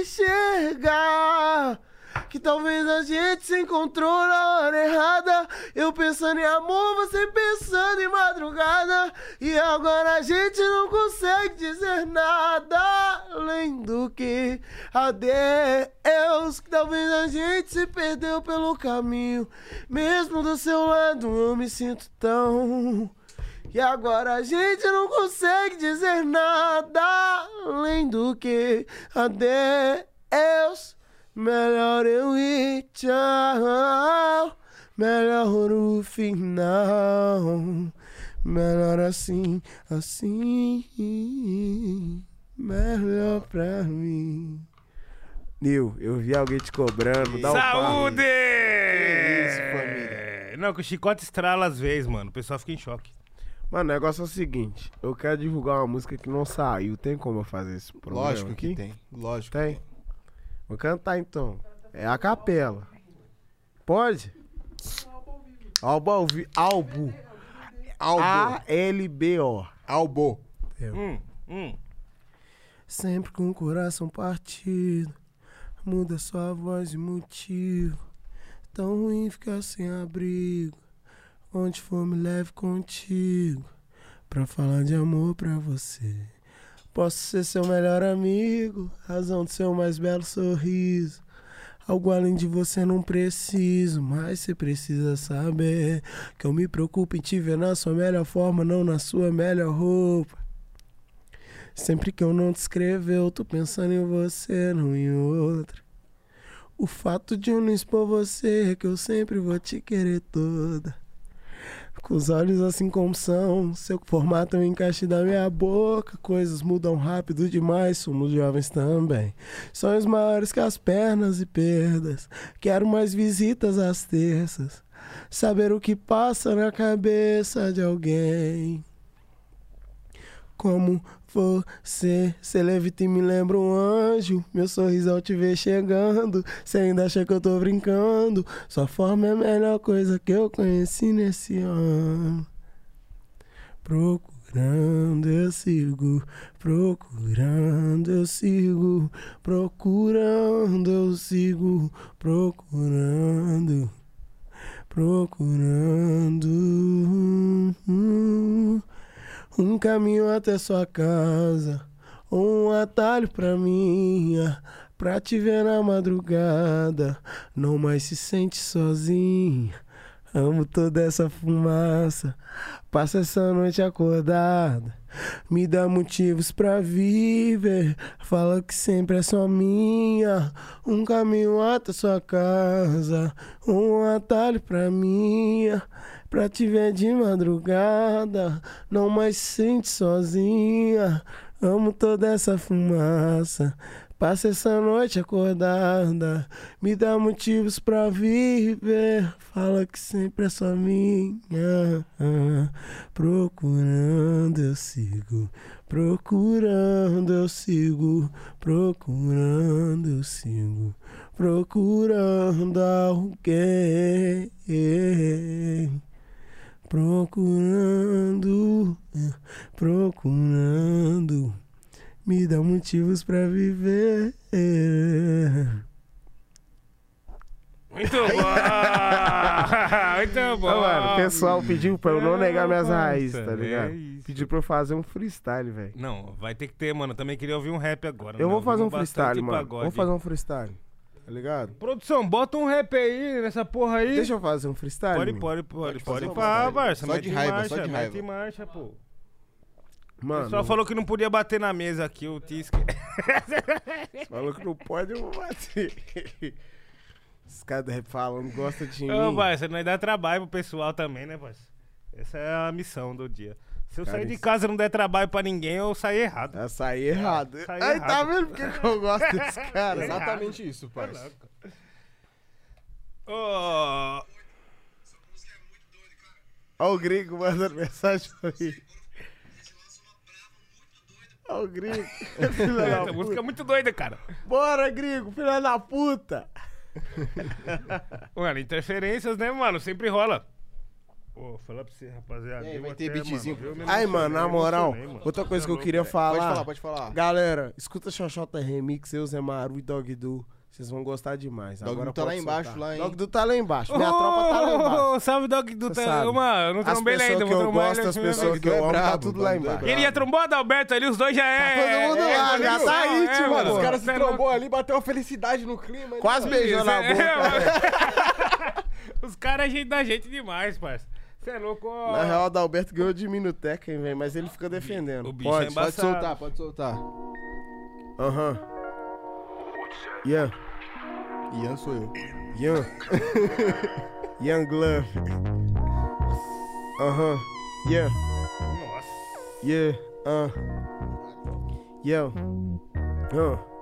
enxergar que talvez a gente se encontrou na hora errada. Eu pensando em amor, você pensando em madrugada. E agora a gente não consegue dizer nada além do que adeus. Que talvez a gente se perdeu pelo caminho. Mesmo do seu lado, eu me sinto tão. E agora a gente não consegue dizer nada além do que adeus. Melhor eu ir, tchau. Melhor o final. Melhor assim, assim. Melhor pra mim. Nil, eu vi alguém te cobrando. Dá um
Saúde!
isso, família?
Não, que o chicote estrala às vezes, mano. O pessoal fica em choque.
Mano, o negócio é o seguinte: eu quero divulgar uma música que não saiu. Tem como eu fazer esse problema
Lógico
aqui?
que tem. Lógico
Tem?
que tem.
Vou cantar então. É a capela. Pode? Albo ao vi- Albo.
Albo.
A-L-B-O.
Albo.
Hum, hum.
Sempre com o coração partido. Muda sua voz e motivo. Tão ruim ficar sem abrigo. Onde for, me leve contigo. Pra falar de amor pra você. Posso ser seu melhor amigo. Razão do seu mais belo sorriso. Algo além de você não preciso, mas você precisa saber que eu me preocupo em te ver na sua melhor forma, não na sua melhor roupa. Sempre que eu não te escrever, eu tô pensando em você, não em outra. O fato de eu não expor você é que eu sempre vou te querer toda. Com os olhos assim como são, seu formato é um encaixe da minha boca. Coisas mudam rápido demais, somos jovens também. Sonhos maiores que as pernas e perdas. Quero mais visitas às terças. Saber o que passa na cabeça de alguém. Como você, cê levita e me lembra um anjo. Meu sorriso ao te ver chegando. Cê ainda acha que eu tô brincando. Sua forma é a melhor coisa que eu conheci nesse ano. Procurando eu sigo, procurando eu sigo, procurando eu sigo, procurando, procurando. Um caminho até sua casa, um atalho pra minha, pra te ver na madrugada. Não mais se sente sozinha. Amo toda essa fumaça. Passa essa noite acordada. Me dá motivos pra viver. Fala que sempre é só minha. Um caminho até sua casa. Um atalho pra minha. Pra te ver de madrugada. Não mais se sente sozinha. Amo toda essa fumaça. Passa essa noite acordada, me dá motivos pra viver. Fala que sempre é só minha. Procurando eu sigo, procurando eu sigo, procurando eu sigo, procurando alguém. Procurando, procurando me dá motivos pra viver.
Muito bom! Muito bom!
Mano, o pessoal pediu pra eu não negar minhas raízes, tá
é
ligado?
isso.
Pediu pra eu fazer um freestyle, velho.
Não, vai ter que ter, mano. Eu também queria ouvir um rap agora.
Eu
né?
vou fazer um freestyle, mano.
pagode.
Vou fazer um freestyle, tá ligado?
Produção, bota um rap aí nessa porra aí.
Deixa eu fazer um freestyle.
Pode, pode, pode,
Pode
pode. Pá. Barça,
Só
mete
de raiva,
marcha,
só de
mete
raiva.
em marcha, pô. O
Mano,
pessoal falou que não podia bater na mesa aqui, o Tisque.
falou que não pode, eu vou bater. Os caras falando, gostam de
Ô,
mim.
Barça, nós dá trabalho pro pessoal também, né, Barça? Essa é a missão do dia. Se eu
Cara,
sair de casa e não der trabalho pra ninguém, eu saí errado.
Eu saí errado.
saí
Aí tá
errado.
vendo por que que eu gosto desse cara?
Exatamente isso.
Ô,
Ó o gringo mandando mensagem pra mim. Ó o gringo. Filha da
Essa
puta.
música é muito doida, cara.
Bora, gringo, filha da puta.
Mano, interferências, né, mano? Sempre rola. Pô, fala pra você, rapaziada.
Aí,
eu
vai ter
até,
beatzinho?
mano,
Aí, mano, na moral,
mano.
outra coisa que eu
Tá
queria falar.
Pode falar, pode falar.
Galera, escuta Xoxota Remix, eu, Zé Maru e Dog Du. Vocês vão gostar demais.
Dog
Agora
tá lá embaixo,
soltar.
lá, hein?
Dog Du tá lá embaixo. Minha tropa tá lá embaixo.
Salve, Dog do
sabe.
Mano, eu não trombei ele
pessoas
ainda,
que eu gosto,
ele
as
assim,
pessoas
né?
que eu
é
amo, tá tudo lá
é
embaixo.
Ele ia trombou Adalberto ali, os dois já é.
todo mundo
é,
lá, já
é,
tá
é,
aí,
é,
tio,
mano.
Os caras se
é
trombou ali, bateu uma felicidade no clima.
Quase beijou na
É,
boca.
Os caras é gente da gente demais, parça. Você é louco, ó.
Na real, o Adalberto ganhou de Minuteca, hein, velho? Mas ele fica defendendo.
O bicho
Pode.
é embaçado.
Pode soltar, pode soltar.
Aham. Yeah.
Ian sou eu.
Young. Young Glove. Aham. Yeah.
Nossa.
Yeah. Uh. Yo. Uh.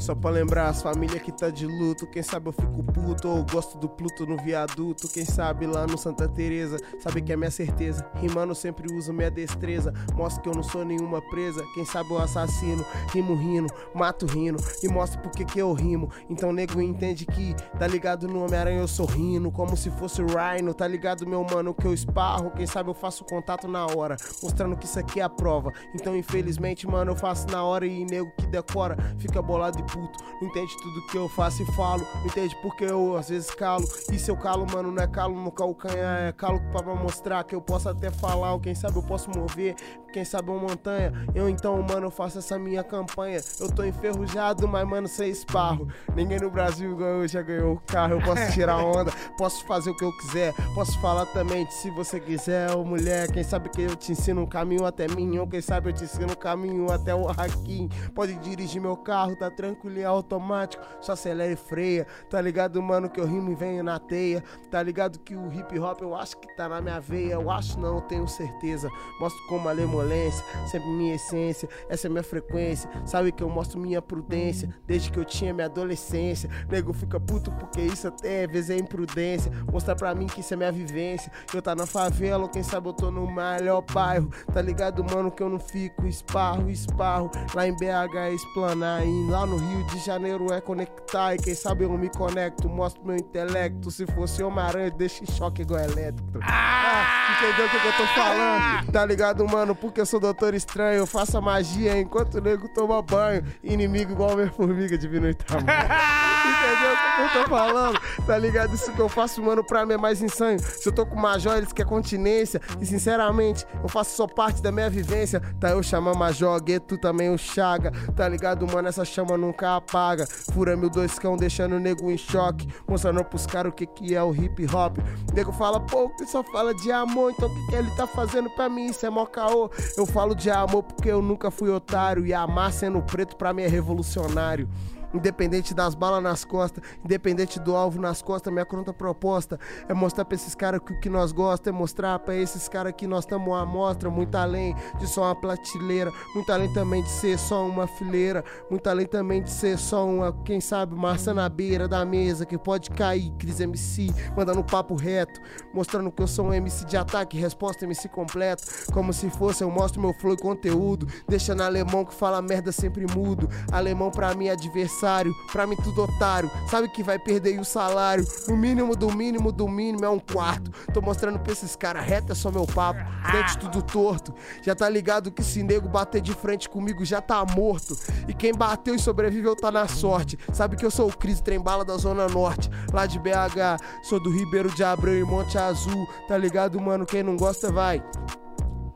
Só pra lembrar as famílias que tá de luto. Quem sabe eu fico puto ou gosto do Pluto no viaduto. Quem sabe lá no Santa Teresa, sabe que é minha certeza. Rimando sempre uso minha destreza. Mostro que eu não sou nenhuma presa. Quem sabe eu assassino, rimo rindo, mato rindo. E mostro por que eu rimo. Então nego entende que tá ligado no Homem-Aranha eu sou rindo. Como se fosse o Rhino, tá ligado meu mano que eu esparro. Quem sabe eu faço contato na hora, mostrando que isso aqui é a prova. Então infelizmente, mano, eu faço na hora e nego que decora fica bolado e puto. Não entende tudo que eu faço e falo. Não entende porque eu às vezes calo. E se eu calo, mano, não é calo no calcanhar, é calo pra mostrar que eu posso até falar. Ou quem sabe eu posso mover, quem sabe uma montanha. Eu então, mano, eu faço essa minha campanha. Eu tô enferrujado, mas, mano, sem esparro. Ninguém no Brasil ganhou, já ganhou o carro. Eu posso tirar onda, posso fazer o que eu quiser. Posso falar também de se você quiser, ô mulher. Quem sabe que eu te ensino um caminho até mim. Ou quem sabe eu te ensino um caminho até o Hakim. Pode dirigir meu carro, tá tranquilo e automático. Só acelera e freia. Tá ligado, mano, que eu rimo e venho na teia. Tá ligado que o hip hop eu acho que tá na minha veia. Eu acho não, tenho certeza. Mostro como a lemolência, sempre minha essência. Essa é minha frequência. Sabe que eu mostro minha prudência. Desde que eu tinha minha adolescência. Nego fica puto porque isso até às vezes é imprudência. Mostrar pra mim que isso é minha vivência. Eu tá na favela, ou quem sabe eu tô no melhor bairro. Tá ligado, mano, que eu não fico esparro, esparro. Lá em BH é explanar. E lá no Rio de Janeiro é conectar. E quem sabe eu me conecto, mostro meu intelecto. Se fosse Homem-Aranha, deixa em choque igual elétrico. Ah, entendeu o que, que eu tô falando? Tá ligado, mano? Porque eu sou doutor estranho. Eu faço a magia enquanto o nego toma banho. Inimigo igual minha formiga diminui tamanho. Entendeu o que eu tô falando? Tá ligado? Isso que eu faço, mano, pra mim é mais insano. Se eu tô com Major, eles querem continência. E sinceramente, eu faço só parte da minha vivência. Tá eu chamando Major, Gueto também o Chaga. Tá ligado, mano? Essa chama nunca apaga. Fura mil dois cão, deixando o nego em choque. Mostrando pros caras o que, que é o hip hop. O nego fala, pô, que só fala de amor. Então o que, que ele tá fazendo pra mim? Isso é mó caô. Eu falo de amor porque eu nunca fui otário. E amar sendo preto pra mim é revolucionário. Independente das balas nas costas, independente do alvo nas costas, minha conta proposta é mostrar pra esses caras que o que nós gosta é mostrar pra esses caras que nós estamos à mostra, muito além de só uma prateleira, muito além também de ser só uma fileira, muito além também de ser só uma, quem sabe, maçã na beira da mesa que pode cair, Cris MC, mandando papo reto, mostrando que eu sou um MC de ataque, resposta MC completo, como se fosse eu mostro meu flow e conteúdo, deixando alemão que fala merda sempre mudo, alemão pra mim é pra mim tudo otário, sabe que vai perder o salário, no mínimo do mínimo do mínimo é um quarto, tô mostrando pra esses caras reto é só meu papo, dente tudo torto, já tá ligado que se nego bater de frente comigo já tá morto, e quem bateu e sobreviveu tá na sorte, sabe que eu sou o Cris Trembala da Zona Norte, lá de BH, sou do Ribeiro de Abreu e Monte Azul, tá ligado mano, quem não gosta vai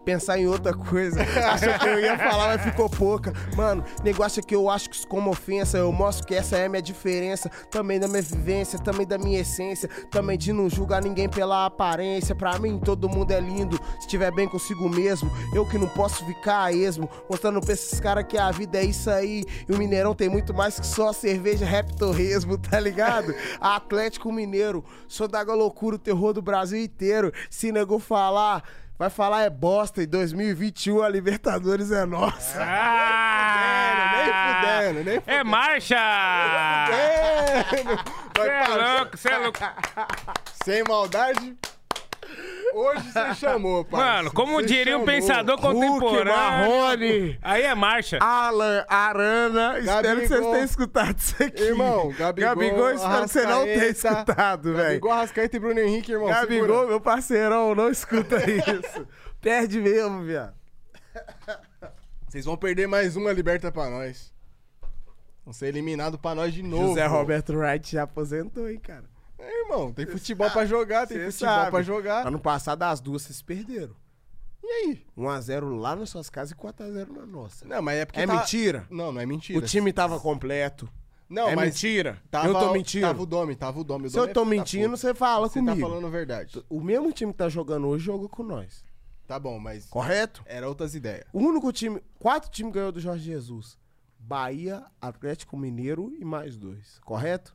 pensar em outra coisa. Achou que eu ia falar, mas ficou pouca. Mano, negócio é que eu acho que isso como ofensa. Eu mostro que essa é a minha diferença. Também da minha vivência, também da minha essência. Também de não julgar ninguém pela aparência. Pra mim, todo mundo é lindo. Se tiver bem consigo mesmo. Eu que não posso ficar a esmo. Mostrando pra esses caras que a vida é isso aí. E o Mineirão tem muito mais que só cerveja rap torresmo, tá ligado? Atlético Mineiro. Sou da loucura, o terror do Brasil inteiro. Se nego falar. Vai falar é bosta, em 2021 a Libertadores é nossa.
Ah!
Nem fudendo, nem fudendo.
É marcha!
Fudendo.
Cê
Vai
é louco, cê é louco.
Sem maldade. Hoje você chamou, parça.
Mano, como
Você
diria um pensador
Hulk,
contemporâneo.
Marrone,
Aí é marcha.
Alan, Arana. Espero que vocês
Gabigol.
tenham escutado isso aqui.
Irmão, Gabigol,
Gabigol, espero que você não tenha escutado, velho.
Gabigol, Arrascaeta e Bruno Henrique, irmão.
Gabigol,
segura.
meu parceirão, não escuta isso. Perde mesmo, viado.
Vocês vão perder mais uma liberta pra nós. Vão ser eliminados pra nós de novo.
José Roberto Wright já aposentou, hein, cara.
É, irmão, tem futebol pra jogar, tem
Cê
futebol
sabe.
pra jogar.
Ano passado, as duas vocês perderam.
E aí?
1x0 lá nas suas casas e 4x0 na nossa.
Não, mas é porque
É
tá-
mentira?
Não, não é mentira.
O time tava completo.
Não,
é
mas
mentira?
tava,
eu tô mentindo.
Tava o Domi, tava o Domi. o
Se eu
Domi é
tô
da
mentindo, você fala
Você
comigo.
tá falando a verdade.
O mesmo time que tá jogando hoje jogou com nós.
Tá bom, mas
Correto?
era outras ideias.
O único time. Quatro times ganhou do Jorge Jesus: Bahia, Atlético Mineiro e mais dois. Correto?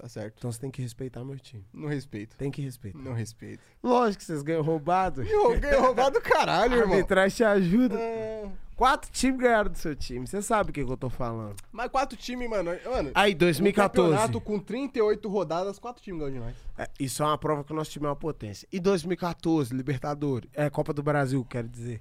Tá certo.
Então você tem que respeitar meu time.
Não respeito.
Tem que respeitar.
Não respeito.
Lógico que vocês ganham roubado.
Eu ganhei roubado do caralho, irmão.
arbitragem te ajuda.
Ah,
Quatro times ganharam do seu time. Você sabe o que, que eu tô falando.
Mas quatro times, mano. Mano,
Aí,
no
2014.
campeonato com 38 rodadas, quatro times ganham de nós.
É, isso é uma prova que o nosso time é uma potência. E 2014, Libertadores. É, Copa do Brasil, quero dizer.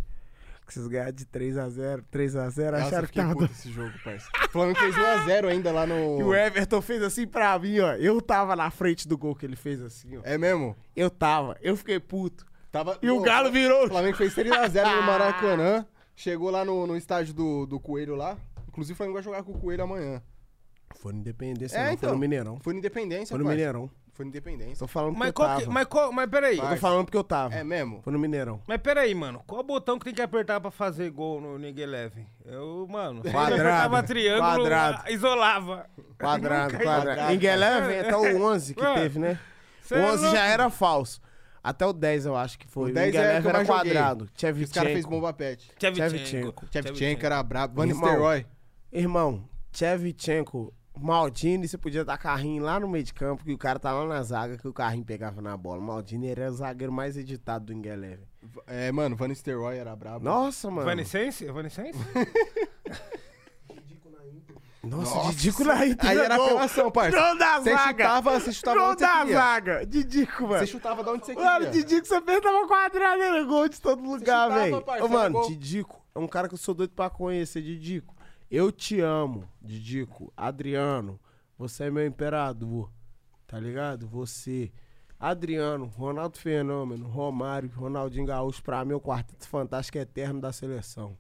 Que vocês ganharam de 3x0, 3x0,
Nossa, eu
acharam que tava.
puto esse jogo, parça. O Flamengo fez 1x0 ainda lá no...
E o Everton fez assim pra mim, ó. Eu tava na frente do gol que ele fez assim, ó.
É mesmo?
Eu tava, eu fiquei puto.
Tava...
E o
Pô,
Galo virou.
O Flamengo fez 3x0 no Maracanã. Chegou lá no, no estádio do, do Coelho lá. Inclusive o Flamengo vai jogar com o Coelho amanhã.
Foi no Independência,
É,
não,
então.
foi no Mineirão.
Foi no Independência,
Foi no
parça.
Mineirão.
Foi no Independência.
Tô falando porque
Mas
eu
qual
tava.
que. Mas, qual, mas peraí.
Eu tô falando porque eu tava.
É mesmo?
Foi no Mineirão.
Mas peraí, mano. Qual botão que tem que apertar pra fazer gol no Ninguém Leve? Eu, mano. se
Quadrado.
apertava triângulo,
Quadrado.
isolava.
Quadrado,
Nunca-
quadrado. Ninguém leva, até o 11 que
Ué,
teve, né?
cê
O
é
11 já
louco.
era falso. Até o 10 eu acho que foi.
O 10
Ninguém
é que eu
era
mais joguei.
quadrado.
Os caras fez
Tchevchenko.
bomba pet.
Tchevchenko.
Tchevchenko era brabo. Van
Irmão.
Nistelrooy.
Irmão, Tchevchenko, Maldini, você podia dar carrinho lá no meio de campo, que o cara tá lá na zaga, que o carrinho pegava na bola. Maldini era o zagueiro mais editado do Ingeleve.
É, mano, Van Nistelrooy era brabo.
Nossa, mano.
Vanicense? Vanicense?
Nossa,
Nossa,
Didico na Inter.
Aí era
gol.
apelação, parça.
Não da
Você
zaga.
chutava, você chutava
Não
onde você
da
queria.
zaga. Didico, mano.
Você chutava de onde você
Mano,
queria.
Didico, você apertava quadrado, era gol de todo lugar, velho. Mano,
gol.
Didico é um cara que eu sou doido pra conhecer, Didico. Eu te amo, Didico. Adriano, você é meu imperador, tá ligado? Você, Adriano, Ronaldo Fenômeno, Romário, Ronaldinho Gaúcho, pra mim é o quarteto fantástico eterno da seleção.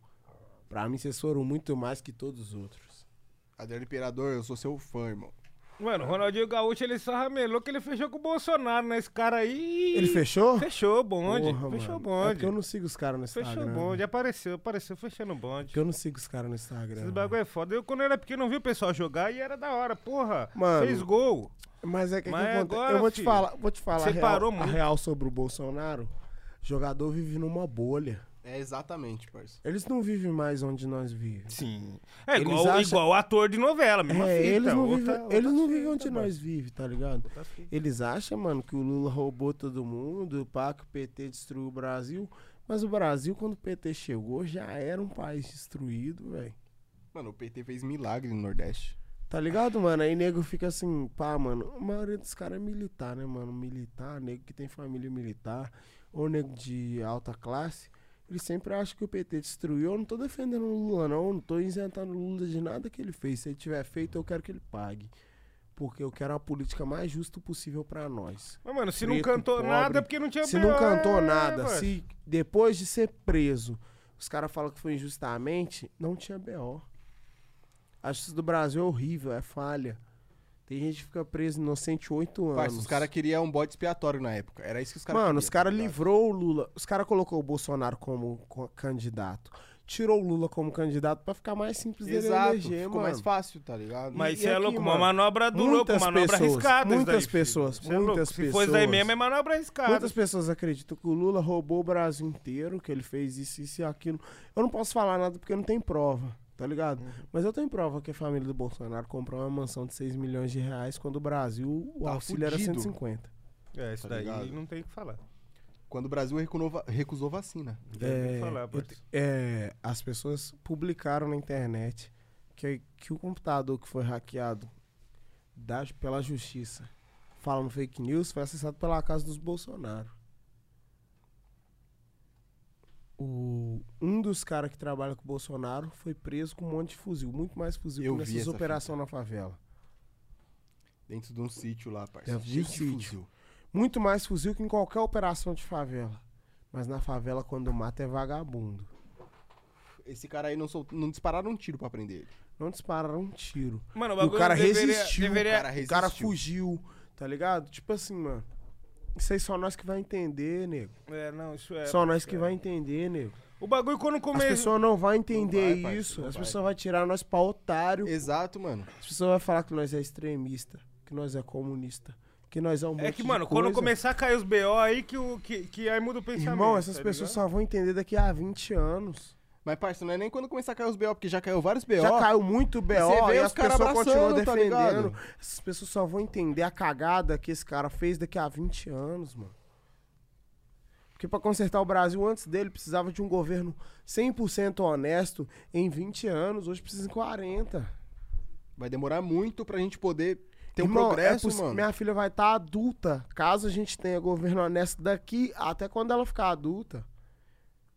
Pra mim, vocês foram muito mais que todos os outros.
Adriano Imperador, eu sou seu fã, irmão.
Mano, Ronaldinho Gaúcho, ele só ramelou que ele fechou com o Bolsonaro, né? Esse cara aí.
Ele fechou?
Fechou o bonde.
Porra,
fechou o.
É
bonde.
porque eu não sigo os caras no Instagram.
Fechou o bonde. Apareceu, apareceu fechando o bonde.
Porque eu não sigo os caras no Instagram.
Esses bagulho é foda. Eu, quando eu era pequeno, não vi o pessoal jogar e era da hora. Porra,
Mano,
fez gol.
Mas é que, que
Mas
acontece?
agora,
eu vou te
filho,
falar, vou te falar a
você
real,
parou
a real sobre o Bolsonaro. Jogador vive numa bolha.
É exatamente, parça.
Eles não vivem mais onde nós vivemos.
Sim. É
Eles
igual,
acham-
igual ator de novela, mesma
É,
fita.
eles não
outra-
vivem,
outra
eles não
fita,
vivem onde nós vivemos, tá ligado? Eles acham, mano, que o Lula roubou todo mundo, pá, que o PT destruiu o Brasil. Mas o Brasil, quando o PT chegou, já era um país destruído, velho.
Mano, o PT fez milagre no Nordeste.
Tá ligado, mano? Aí nego fica assim, pá, mano. A maioria dos caras é militar, né, mano? Militar, nego que tem família militar, ou nego de alta classe. Eles sempre acham que o PT destruiu. Eu não tô defendendo o Lula, não. Eu não tô isentando o Lula de nada que ele fez. Se ele tiver feito, eu quero que ele pague. Porque eu quero a política mais justa possível pra nós.
Mas, mano, se não
Preto,
cantou
pobre.
nada é porque não tinha
Se não cantou nada, se depois de ser preso, os caras falam que foi injustamente, não tinha BO. A justiça do Brasil é horrível, é falha. Tem gente que fica preso inocente oito anos.
Parça, os caras queriam um bode expiatório na época. Era isso que os caras
Mano, os
queriam,
caras
tá
livrou o Lula. Os caras colocou o Bolsonaro como co- candidato. Tirou o Lula como candidato pra ficar mais simples dele
Exato,
eleger,
ficou
mano.
mais fácil, tá ligado?
Mas isso é
aqui,
louco, uma
mano,
manobra do louco,
muitas
manobra
pessoas,
arriscada.
muitas
daí, filho.
pessoas,
é louco.
muitas
Se for isso daí
pessoas.
mesmo, é manobra arriscada.
Muitas pessoas acreditam que o Lula roubou o Brasil inteiro, que ele fez isso, isso e aquilo. Eu não posso falar nada porque não tem prova, tá ligado?
Uhum.
Mas eu tenho prova que a família do Bolsonaro comprou uma mansão de 6 milhões de reais quando o Brasil, o
Tá
auxílio era
fudido.
150.
É, isso
Tá
daí
ligado?
não tem o que falar.
Quando o Brasil recusou, recusou vacina.
É,
falar,
te- é, as pessoas publicaram na internet que, que o computador que foi hackeado da- pela justiça, falando fake news, foi acessado pela casa dos Bolsonaro. O, um dos caras que trabalha com o Bolsonaro foi preso com um monte de fuzil. Muito mais fuzil
Eu
que nessas
essa
operações na favela.
Dentro de um sítio lá, parceiro.
Dentro de um sítio.
fuzil.
Muito mais fuzil que em qualquer operação de favela. Mas na favela, quando mata, é vagabundo.
Esse cara aí não, sol... não dispararam um tiro pra prender ele.
Não dispararam um tiro.
Mano, o
o cara
deveria,
resistiu,
deveria-
cara
O cara fugiu, tá ligado? Tipo assim, mano. Isso aí só nós que vai entender, nego.
É, não, isso é.
só nós que
é.
vai entender, nego.
O bagulho quando
As
começa.
pessoas não vão entender
Não vai,
isso.
não
As pessoas vão tirar nós pra otário.
Exato, mano.
As pessoas vão falar que nós é extremista, que nós é comunista, que nós é um
É
monte
que,
de
mano, quando
coisa.
começar a cair os BO aí, que, o, que, que aí muda o pensamento.
Irmão, essas
tá
pessoas
ligado?
só vão entender daqui a 20 anos.
Mas, parça, não é nem quando começar a cair os BO, porque já caiu vários BO.
Já caiu muito BO e
os
as pessoas continuam
tá
defendendo.
ligado?
Essas pessoas só vão entender a cagada que esse cara fez daqui a 20 anos, mano. Porque pra consertar o Brasil antes dele precisava de um governo 100% honesto em 20 anos, hoje precisa em 40.
Vai demorar muito pra gente poder ter um
Irmão, é
progresso,
possi-
mano.
Minha filha vai estar adulta, caso a gente tenha governo honesto daqui até quando ela ficar adulta.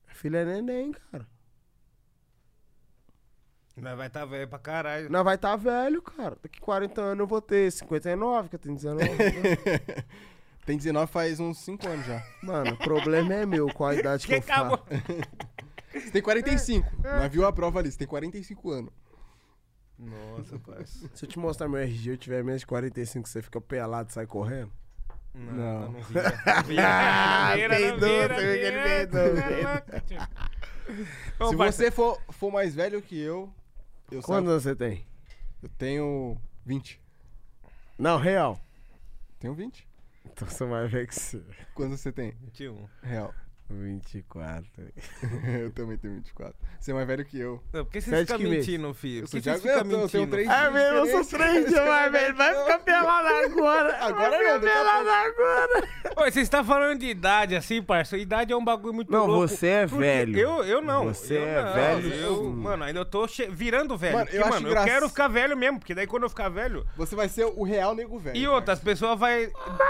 Minha filha é neném, cara.
Nós vai tá velho pra caralho.
Nós vai estar velho, cara. Daqui 40 anos eu vou ter 59, que eu tenho 19. né?
Tem 19 faz uns 5 anos já.
Mano, o problema é meu com a idade que
Que
eu
acabou.
falo.
Você tem 45. Nós viu a prova ali, você tem 45 anos.
Nossa, parça.
Se eu te mostrar meu RG eu tiver menos de 45, você fica pelado e sai correndo?
Não,
Não.
tá. Vira,
Ah,
vira,
peidou,
vira,
você vê que ele peidou,
Se você for, for mais velho que eu, eu, sabe-
Quantos anos você tem?
eu tenho 20.
Não, real.
Tenho 20.
Então você mais velho que você.
Quantos você tem?
21.
Real.
24.
eu também tenho 24. Você é mais velho que eu.
Não, Por que você
Sete
fica mentindo, filho?
Eu
Por
sou
que você
de
fica
agosto, eu tenho
mentindo?
três
É mesmo, eu sou três dias mais velho. Vai ficar pelado agora.
Agora
vai
não,
ficar
a
pelado agora.
Ô, você está falando de idade assim, parça? Idade é um bagulho muito
Não,
louco.
você é velho.
Eu, eu não.
Você
eu
é
não.
velho,
Eu, mano, ainda eu tô che- virando velho.
Mano,
porque,
eu
mano, eu quero ficar velho mesmo, porque daí quando eu ficar velho.
Você vai ser o real nego velho.
E outras pessoas vão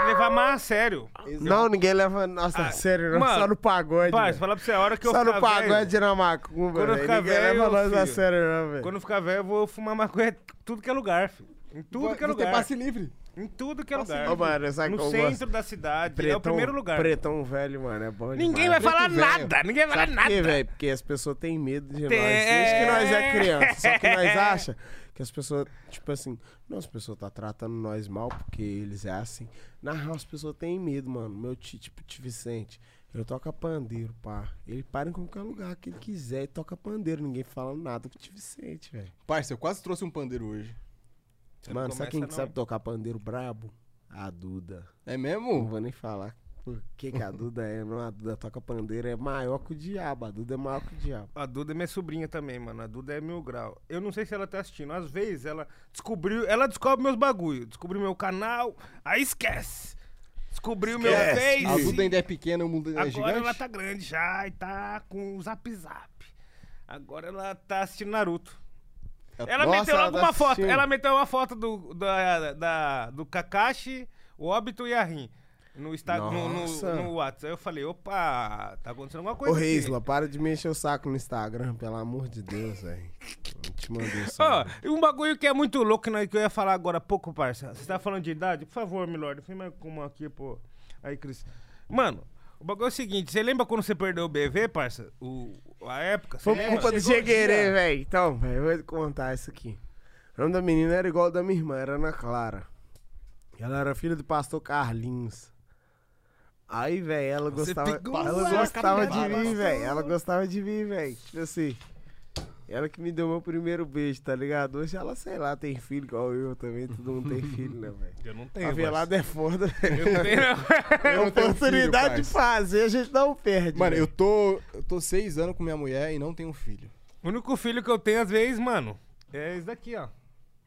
levar mais a sério.
Não, ninguém leva. Nossa,
Ah,
sério, não.
mano,
Só no pagode. Velho.
fala pra você, a hora que eu
Só no
ficar
pagode
velho.
na macumba,
Quando eu ficar velho,
leva nós a sério, não, velho.
Quando eu ficar velho, eu vou fumar maconha em tudo que é lugar, filho. Em tudo que é
Você tem
lugar.
passe livre.
Em tudo que é lugar.
Ô, mano, sabe
no centro
gosto?
da cidade. é o primeiro lugar.
Pretão velho, mano, é bom
Ninguém vai
demais.
falar
Preto velho.
nada. Ninguém vai falar
Sabe por quê,
nada.
velho? Porque as pessoas têm medo de
Tem-
nós. Desde que nós é criança. Só que nós
É.
acha que as pessoas, tipo assim, não, as pessoas tá tratando nós mal porque eles é assim. Na real, as pessoas têm medo, mano. Meu tio, tipo, tio Vicente, ele toca pandeiro, pá. Ele para em qualquer lugar que ele quiser e toca pandeiro. Ninguém fala nada com o tio Vicente, velho.
Parça, eu quase trouxe um pandeiro hoje.
Você não
Mano, sabe quem
não.
sabe tocar pandeiro brabo? A Duda.
É
Não
mesmo?
vou nem falar por que, que a Duda é, não. A Duda toca pandeiro, é maior que o diabo. A Duda é maior que o diabo.
A Duda é minha sobrinha também, mano. A Duda é mil grau. Eu não sei se ela tá assistindo. Às vezes ela descobriu. Ela descobre meus bagulho. Descobriu meu canal. Aí esquece. Descobriu meu
Esquece.
A
Face.
Duda ainda é pequena, o mundo é
Agora
gigante.
ela tá grande já e tá com o zap zap. Agora ela tá assistindo Naruto. Ela
Nossa,
meteu
ela
logo
tá
uma foto.
assistindo.
Ela meteu uma foto do, da, da- do Kakashi, o Obito e a Rin. No, Insta, no, no, no WhatsApp. Aí eu falei, opa, tá acontecendo alguma
Ô,
coisa. aqui.
Reisla, para de me encher o saco no Instagram, pelo amor de Deus, velho. Te mandei isso.
Ó, e um bagulho que é muito louco, né, que eu ia falar agora há pouco, parça. Você tá falando de idade? Por favor, Milord, vem mais como aqui, pô. Aí, Cris. Mano, o bagulho é o seguinte, você lembra quando você perdeu o BV, parça? O, a época?
Foi
lembra?
culpa do Jeguerê, velho. Então, velho, eu vou te contar isso aqui. O nome da menina era igual ao da minha irmã, era Ana Clara. Ela era filha do pastor Carlinhos. Aí, velho, ela
Você
gostava,
pegou
ela gostava de mim, velho. Ela gostava de mim, velho. Tipo assim, ela que me deu meu primeiro beijo, tá ligado? Hoje ela, sei lá, tem filho igual eu também. Todo mundo tem filho, né, velho?
Eu não tenho,
A velada é foda, velho.
Eu não tenho, não.
Eu não tenho
Oportunidade
filho,
de fazer, a gente não perde.
Mano, eu tô, eu tô seis anos com minha mulher e não tenho filho.
O único filho que eu tenho, às vezes, mano, é esse daqui, ó.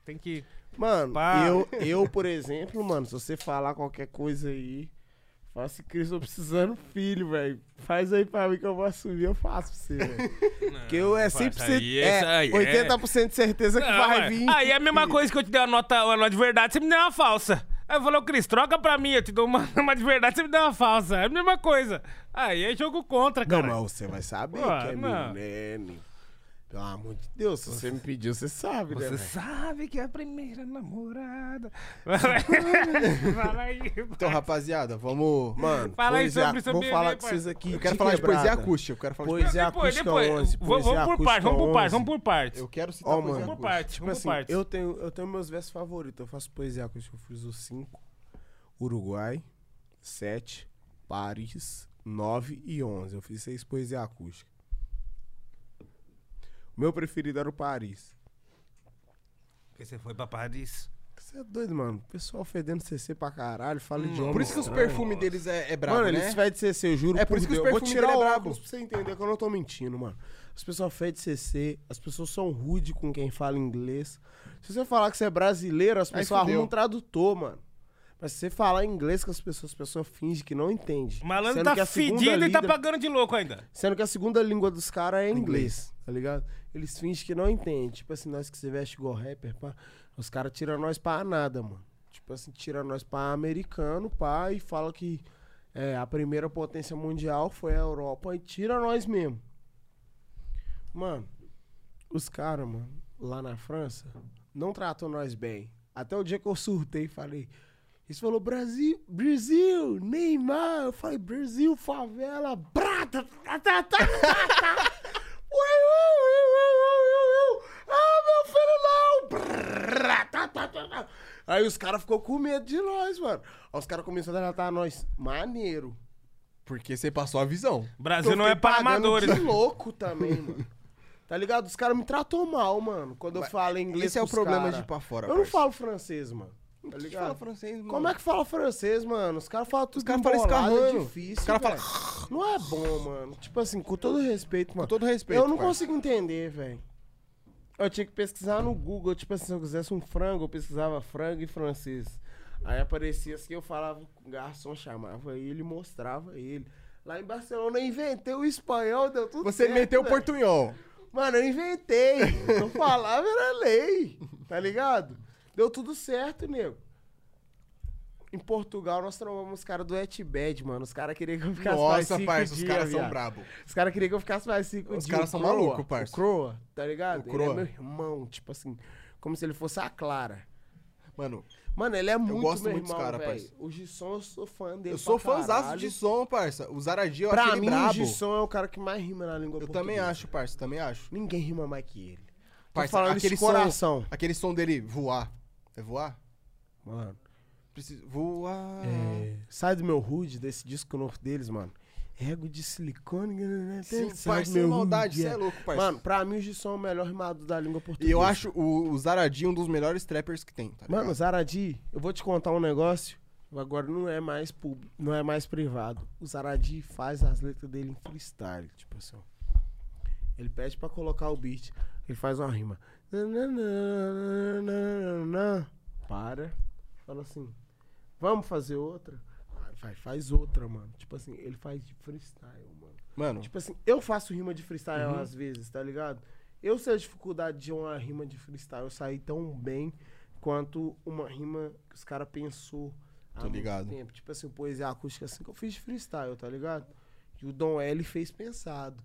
Tem que...
Mano,
Pá.
eu, eu, por exemplo, mano, se você falar qualquer coisa aí, assim, Cris, tô precisando filho, velho. Faz aí pra mim que eu vou assumir, eu faço pra você, velho. Porque eu é 100%,
Aí,
é,
essa aí,
80% de certeza que
Não,
vai vir.
Aí é a mesma coisa que eu te dei uma nota, uma nota de verdade, você me deu uma falsa. Aí falou, Cris, troca pra mim, eu te dou uma, uma de verdade, você me dá uma falsa. É a mesma coisa. Aí é jogo contra,
Não,
cara.
mas você vai saber
Pô,
que é
não.
milênio. Pelo amor de Deus, se você me pediu, você sabe, né?
Você sabe que é a primeira namorada. Fala aí.
Então, rapaziada, vamos.
Mano,
Fala aí sobre seu
vou falar com vocês aqui.
Eu quero
de
falar de poesia acústica. Eu quero falar de
Poesia
depois,
acústica
depois.
11,
Vamos,
poesia
vamos por partes, vamos por partes,
11.
vamos por partes.
Eu quero citar
Ó,
poesia
mano.
Vamos por
acústica.
partes,
Tipo assim,
por partes.
eu tenho, eu tenho meus versos favoritos. Eu faço poesia acústica. Eu fiz os 5. Uruguai, 7, Paris, 9 e 11. Eu fiz seis poesia acústica. Meu preferido era o Paris.
Porque você foi pra Paris.
Você é doido, mano. O pessoal fedendo CC pra caralho, fala idioma.
Por isso que os
estranho.
perfumes deles é, é brabo,
Mano,
né?
eles fedem CC, eu juro
É por isso que os
Deus. Eu vou
perfumes
tirar
dele é
o
brabo.
óculos pra você entender que eu não tô mentindo, mano. As pessoas fedem CC, as pessoas são rude com quem fala inglês. Se você falar que você é brasileiro, as
Aí
pessoas
fudeu.
arrumam um tradutor, mano. Mas se você falar inglês com as pessoas, as pessoas fingem que não entendem.
O malandro
Sendo que
tá
a segunda
fedido e tá pagando de louco ainda.
Sendo que a segunda língua dos caras é inglês, tá ligado? Eles fingem que não entendem. Tipo assim, nós que se veste igual rapper, pá, os caras tiram nós pra nada, mano. Tipo assim, tira nós pra americano, pá, e fala que é, a primeira potência mundial foi a Europa e tira nós mesmo. Mano, os caras, mano, lá na França, não tratam nós bem. Até o dia que eu surtei e falei. Eles falaram, Brasil, Brasil, Neymar. Eu falei, Brasil, favela, brata, tá, tá, tá, tá, tá. Ui, ui, ui, ui, ui, ui. Ah, meu filho, não. Brrr, tá, tá, tá, tá. Aí os caras ficou com medo de nós, mano. Aí os caras começaram a tratar nós maneiro.
Porque você passou a visão.
Brasil não é para amadores.
de louco também, mano. Tá ligado? Os caras me tratam mal, mano. Quando eu falo inglês
Esse é o problema
cara.
de ir pra fora,
Eu não
parça.
falo francês, mano. Tá ligado?
fala francês, mano?
Como é que fala francês, mano? Os caras falam tudo
Os caras
embolado,
falam escarrando.
é difícil.
Os caras
velho. Não é bom, mano. Tipo assim, com todo respeito, mano.
Com todo respeito,
Eu não consigo entender, velho. Eu tinha que pesquisar no Google. Tipo assim, se eu quisesse um frango, eu pesquisava frango e francês. Aí aparecia assim, eu falava com o garçom, chamava ele mostrava ele. Lá em Barcelona eu inventei o espanhol, deu tudo
Você
certo,
meteu o portunhol.
Mano, eu inventei. Eu falava, era lei. Tá ligado? Deu tudo certo, nego. Em Portugal, nós trombamos os caras do Etbed, mano. Os caras queriam que eu ficasse mais
Nossa,
cinco
parça, os
dias,
caras são brabo.
Os caras queriam que eu ficasse mais cinco
Os
dias.
caras
O
são malucos, parça.
O Croa, tá ligado?
O
Ele
Croa.
é meu irmão, tipo assim, como se ele fosse a Clara.
Mano,
Mano, ele é muito
gosto
meu
muito dos
irmão,
cara,
velho.
parça.
O Gisson, eu sou fã dele
eu sou fãzaço
caralho.
de som, parça. O Zaradi eu
Pra
acho ele
mim, o
brabo.
Gisson é o cara que mais rima na língua
Eu
portuguesa.
também acho, parça, também acho.
Ninguém rima mais que ele. Tô
Parça,
falando
aquele
de coração.
som, aquele som dele voar. É voar?
Mano.
Preciso voar.
É, sai do meu hood, desse disco novo deles, mano. Ego de silicone. né,
Sim,
sai
parça,
do
sem
meu
maldade, você é louco, parça.
Mano, pra mim o Gisson é o melhor rimado da língua
E
portuguesa.
eu acho o, o Zaradi um dos melhores trappers que tem, tá
Mano? Zaradi, eu vou te contar um negócio. Agora não é mais público, não é mais privado. O Zaradi faz as letras dele em freestyle, tipo assim. Ele pede pra colocar o beat, ele faz uma rima. Para, fala assim, vamos fazer outra? Ah, Vai, faz outra, mano. Tipo assim, ele faz de freestyle, mano.
Mano,
Tipo assim, eu faço rima de freestyle
Uhum.
às vezes, tá ligado? Eu sei a dificuldade de uma rima de freestyle sair tão bem quanto uma rima que os caras pensou há
Tô
muito
ligado.
tempo. Tipo assim, poesia acústica assim que eu fiz de freestyle, tá ligado? E o Dom L fez pensado.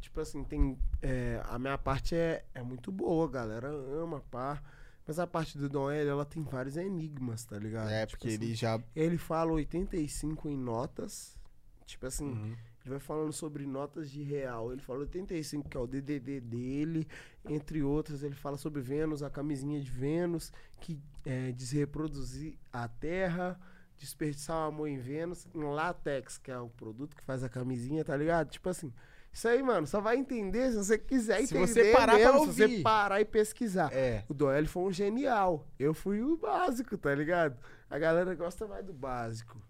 Tipo assim, tem. é, a minha parte é, é muito boa, galera ama, pá. Mas a parte do Dom L, ela tem vários enigmas, tá ligado?
é
Tipo
porque
assim,
ele já.
ele fala 85 em notas. Tipo assim,
Uhum.
ele vai falando sobre notas de real. Ele fala 85, que é o DDD dele, entre outras. Ele fala sobre Vênus, a camisinha de Vênus, que é, diz reproduzir a Terra, desperdiçar o amor em Vênus, em látex, que é o produto que faz a camisinha, tá ligado? Tipo assim, isso aí, mano, só vai entender se você quiser
Se
entender
você parar pra
mesmo, se você
ouvir.
parar e pesquisar.
É.
O Doel foi um genial. Eu fui o básico, tá ligado? A galera gosta mais do básico.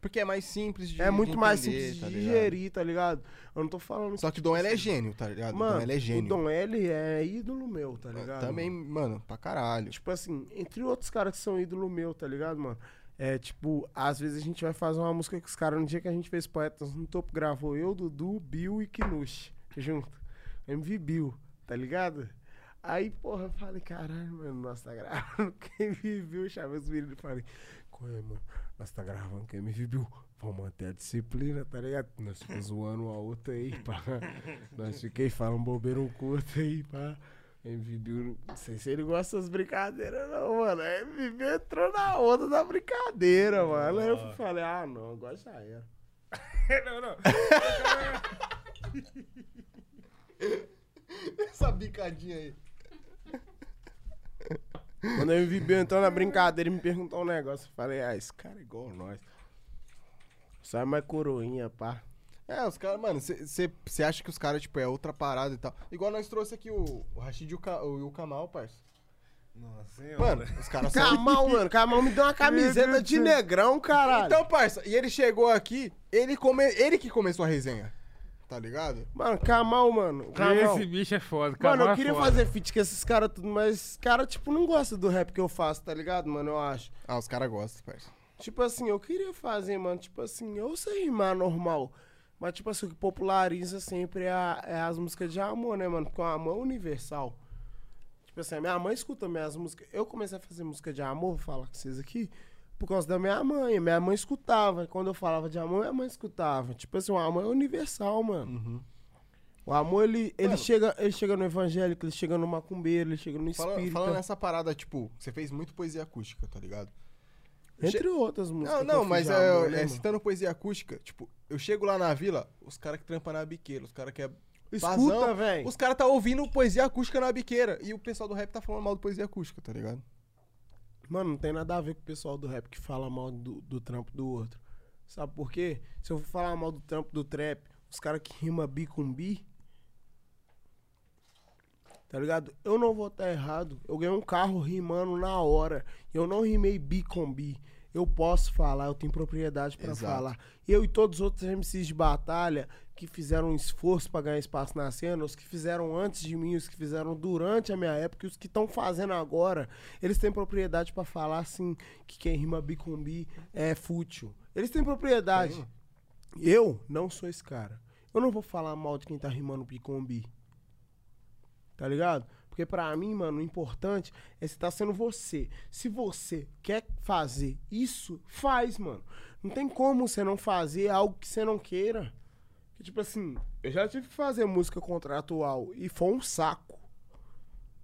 Porque é mais simples de
é muito
de
mais
entender,
simples de
tá
digerir, tá ligado? Eu não tô falando
Só que o Dom L é gênio, tá ligado?
Mano,
Dom L é gênio.
o Dom L é ídolo meu, tá ligado?
Também,
mano?
mano, pra caralho.
Tipo assim, entre outros caras que são ídolo meu, tá ligado, mano? É tipo, às vezes a gente vai fazer uma música com os caras. No dia que a gente fez Poetas no Topo, gravou eu, Dudu, Bill e Kinush junto. MV Bill, tá ligado? Aí, porra, eu falei, caralho, mano, nós tá gravando. Quem me viu, chamei os meninos e falei, qual é, mano? Nós tá gravando, quem me viu? Vamos manter a disciplina, tá ligado? Nós ficamos zoando um a outra aí, pá. Nós fiquei falando bobeira um curto aí, pá. MVB, não sei se ele gosta das brincadeiras, não, mano. A MVB entrou na onda da brincadeira, mano. Aí eu falei, ah, não, agora já era.
não, não.
Essa bicadinha aí.
Quando a MVB entrou na brincadeira e me perguntou um negócio, eu falei, ah, esse cara é igual nós. Só é mais coroinha, pá.
É, os caras, mano, você acha que os caras, tipo, é outra parada e tal. Igual nós trouxe aqui o, o Rashid e o, Ka, o, o Kamal, parça.
Nossa senhora.
Mano, os caras são.
Kamal, mano, Kamal me deu uma camiseta de negrão, caralho.
Então, parça, e ele chegou aqui, ele, come... ele que começou a resenha. Tá ligado?
Mano, Kamal, mano. Kamal.
Esse bicho é foda.
Mano,
Kamal
eu
é
queria
foda.
fazer feat com esses caras tudo, mas esses caras, tipo, não gostam do rap que eu faço, tá ligado, mano? Eu acho.
Ah, os caras gostam, parça.
Tipo assim, eu queria fazer, mano, tipo assim, eu sei rimar normal. Mas, tipo assim, o que populariza sempre é, a- é as músicas de amor, né, mano? Porque o amor é universal. Tipo assim, a minha mãe escuta minhas músicas. Eu comecei a fazer música de amor, vou falar com vocês aqui, por causa da minha mãe. Minha mãe escutava. Quando eu falava de amor, minha mãe escutava. Tipo assim, o amor é universal, mano.
Uhum.
O amor, ele, ele,
Mano.
chega, ele chega no evangélico, ele chega no macumbeiro, ele chega no
Fala-
espírita.
falando nessa parada, tipo, você fez muito poesia acústica, tá ligado?
Entre outras músicas.
Não, não, mas é,
né,
é,
mano?
citando poesia acústica, tipo, eu chego lá na vila, os caras que trampam na biqueira, os caras que é.
Escuta, velho.
Os caras tá ouvindo poesia acústica na biqueira. E o pessoal do rap tá falando mal de poesia acústica, tá ligado?
Mano, não tem nada a ver com o pessoal do rap que fala mal do, do trampo do outro. Sabe por quê? Se eu for falar mal do trampo do trap, os caras que rima bi com bi. Tá ligado? Eu não vou estar errado. Eu ganhei um carro rimando na hora. Eu não rimei bi com bi. Eu posso falar, eu tenho propriedade pra
Exato.
falar. Eu e todos os outros MCs de batalha que fizeram um esforço pra ganhar espaço na cena, os que fizeram antes de mim, os que fizeram durante a minha época e os que estão fazendo agora, eles têm propriedade pra falar assim que quem rima bi com bi é fútil. Eles têm propriedade. Eu não sou esse cara. Eu não vou falar mal de quem tá rimando bi com bi. Tá ligado? Porque pra mim, mano, o importante é você tá sendo você. Se você quer fazer isso, faz, mano. Não tem como você não fazer algo que você não queira. Que, tipo assim, eu já tive que fazer música contratual e foi um saco.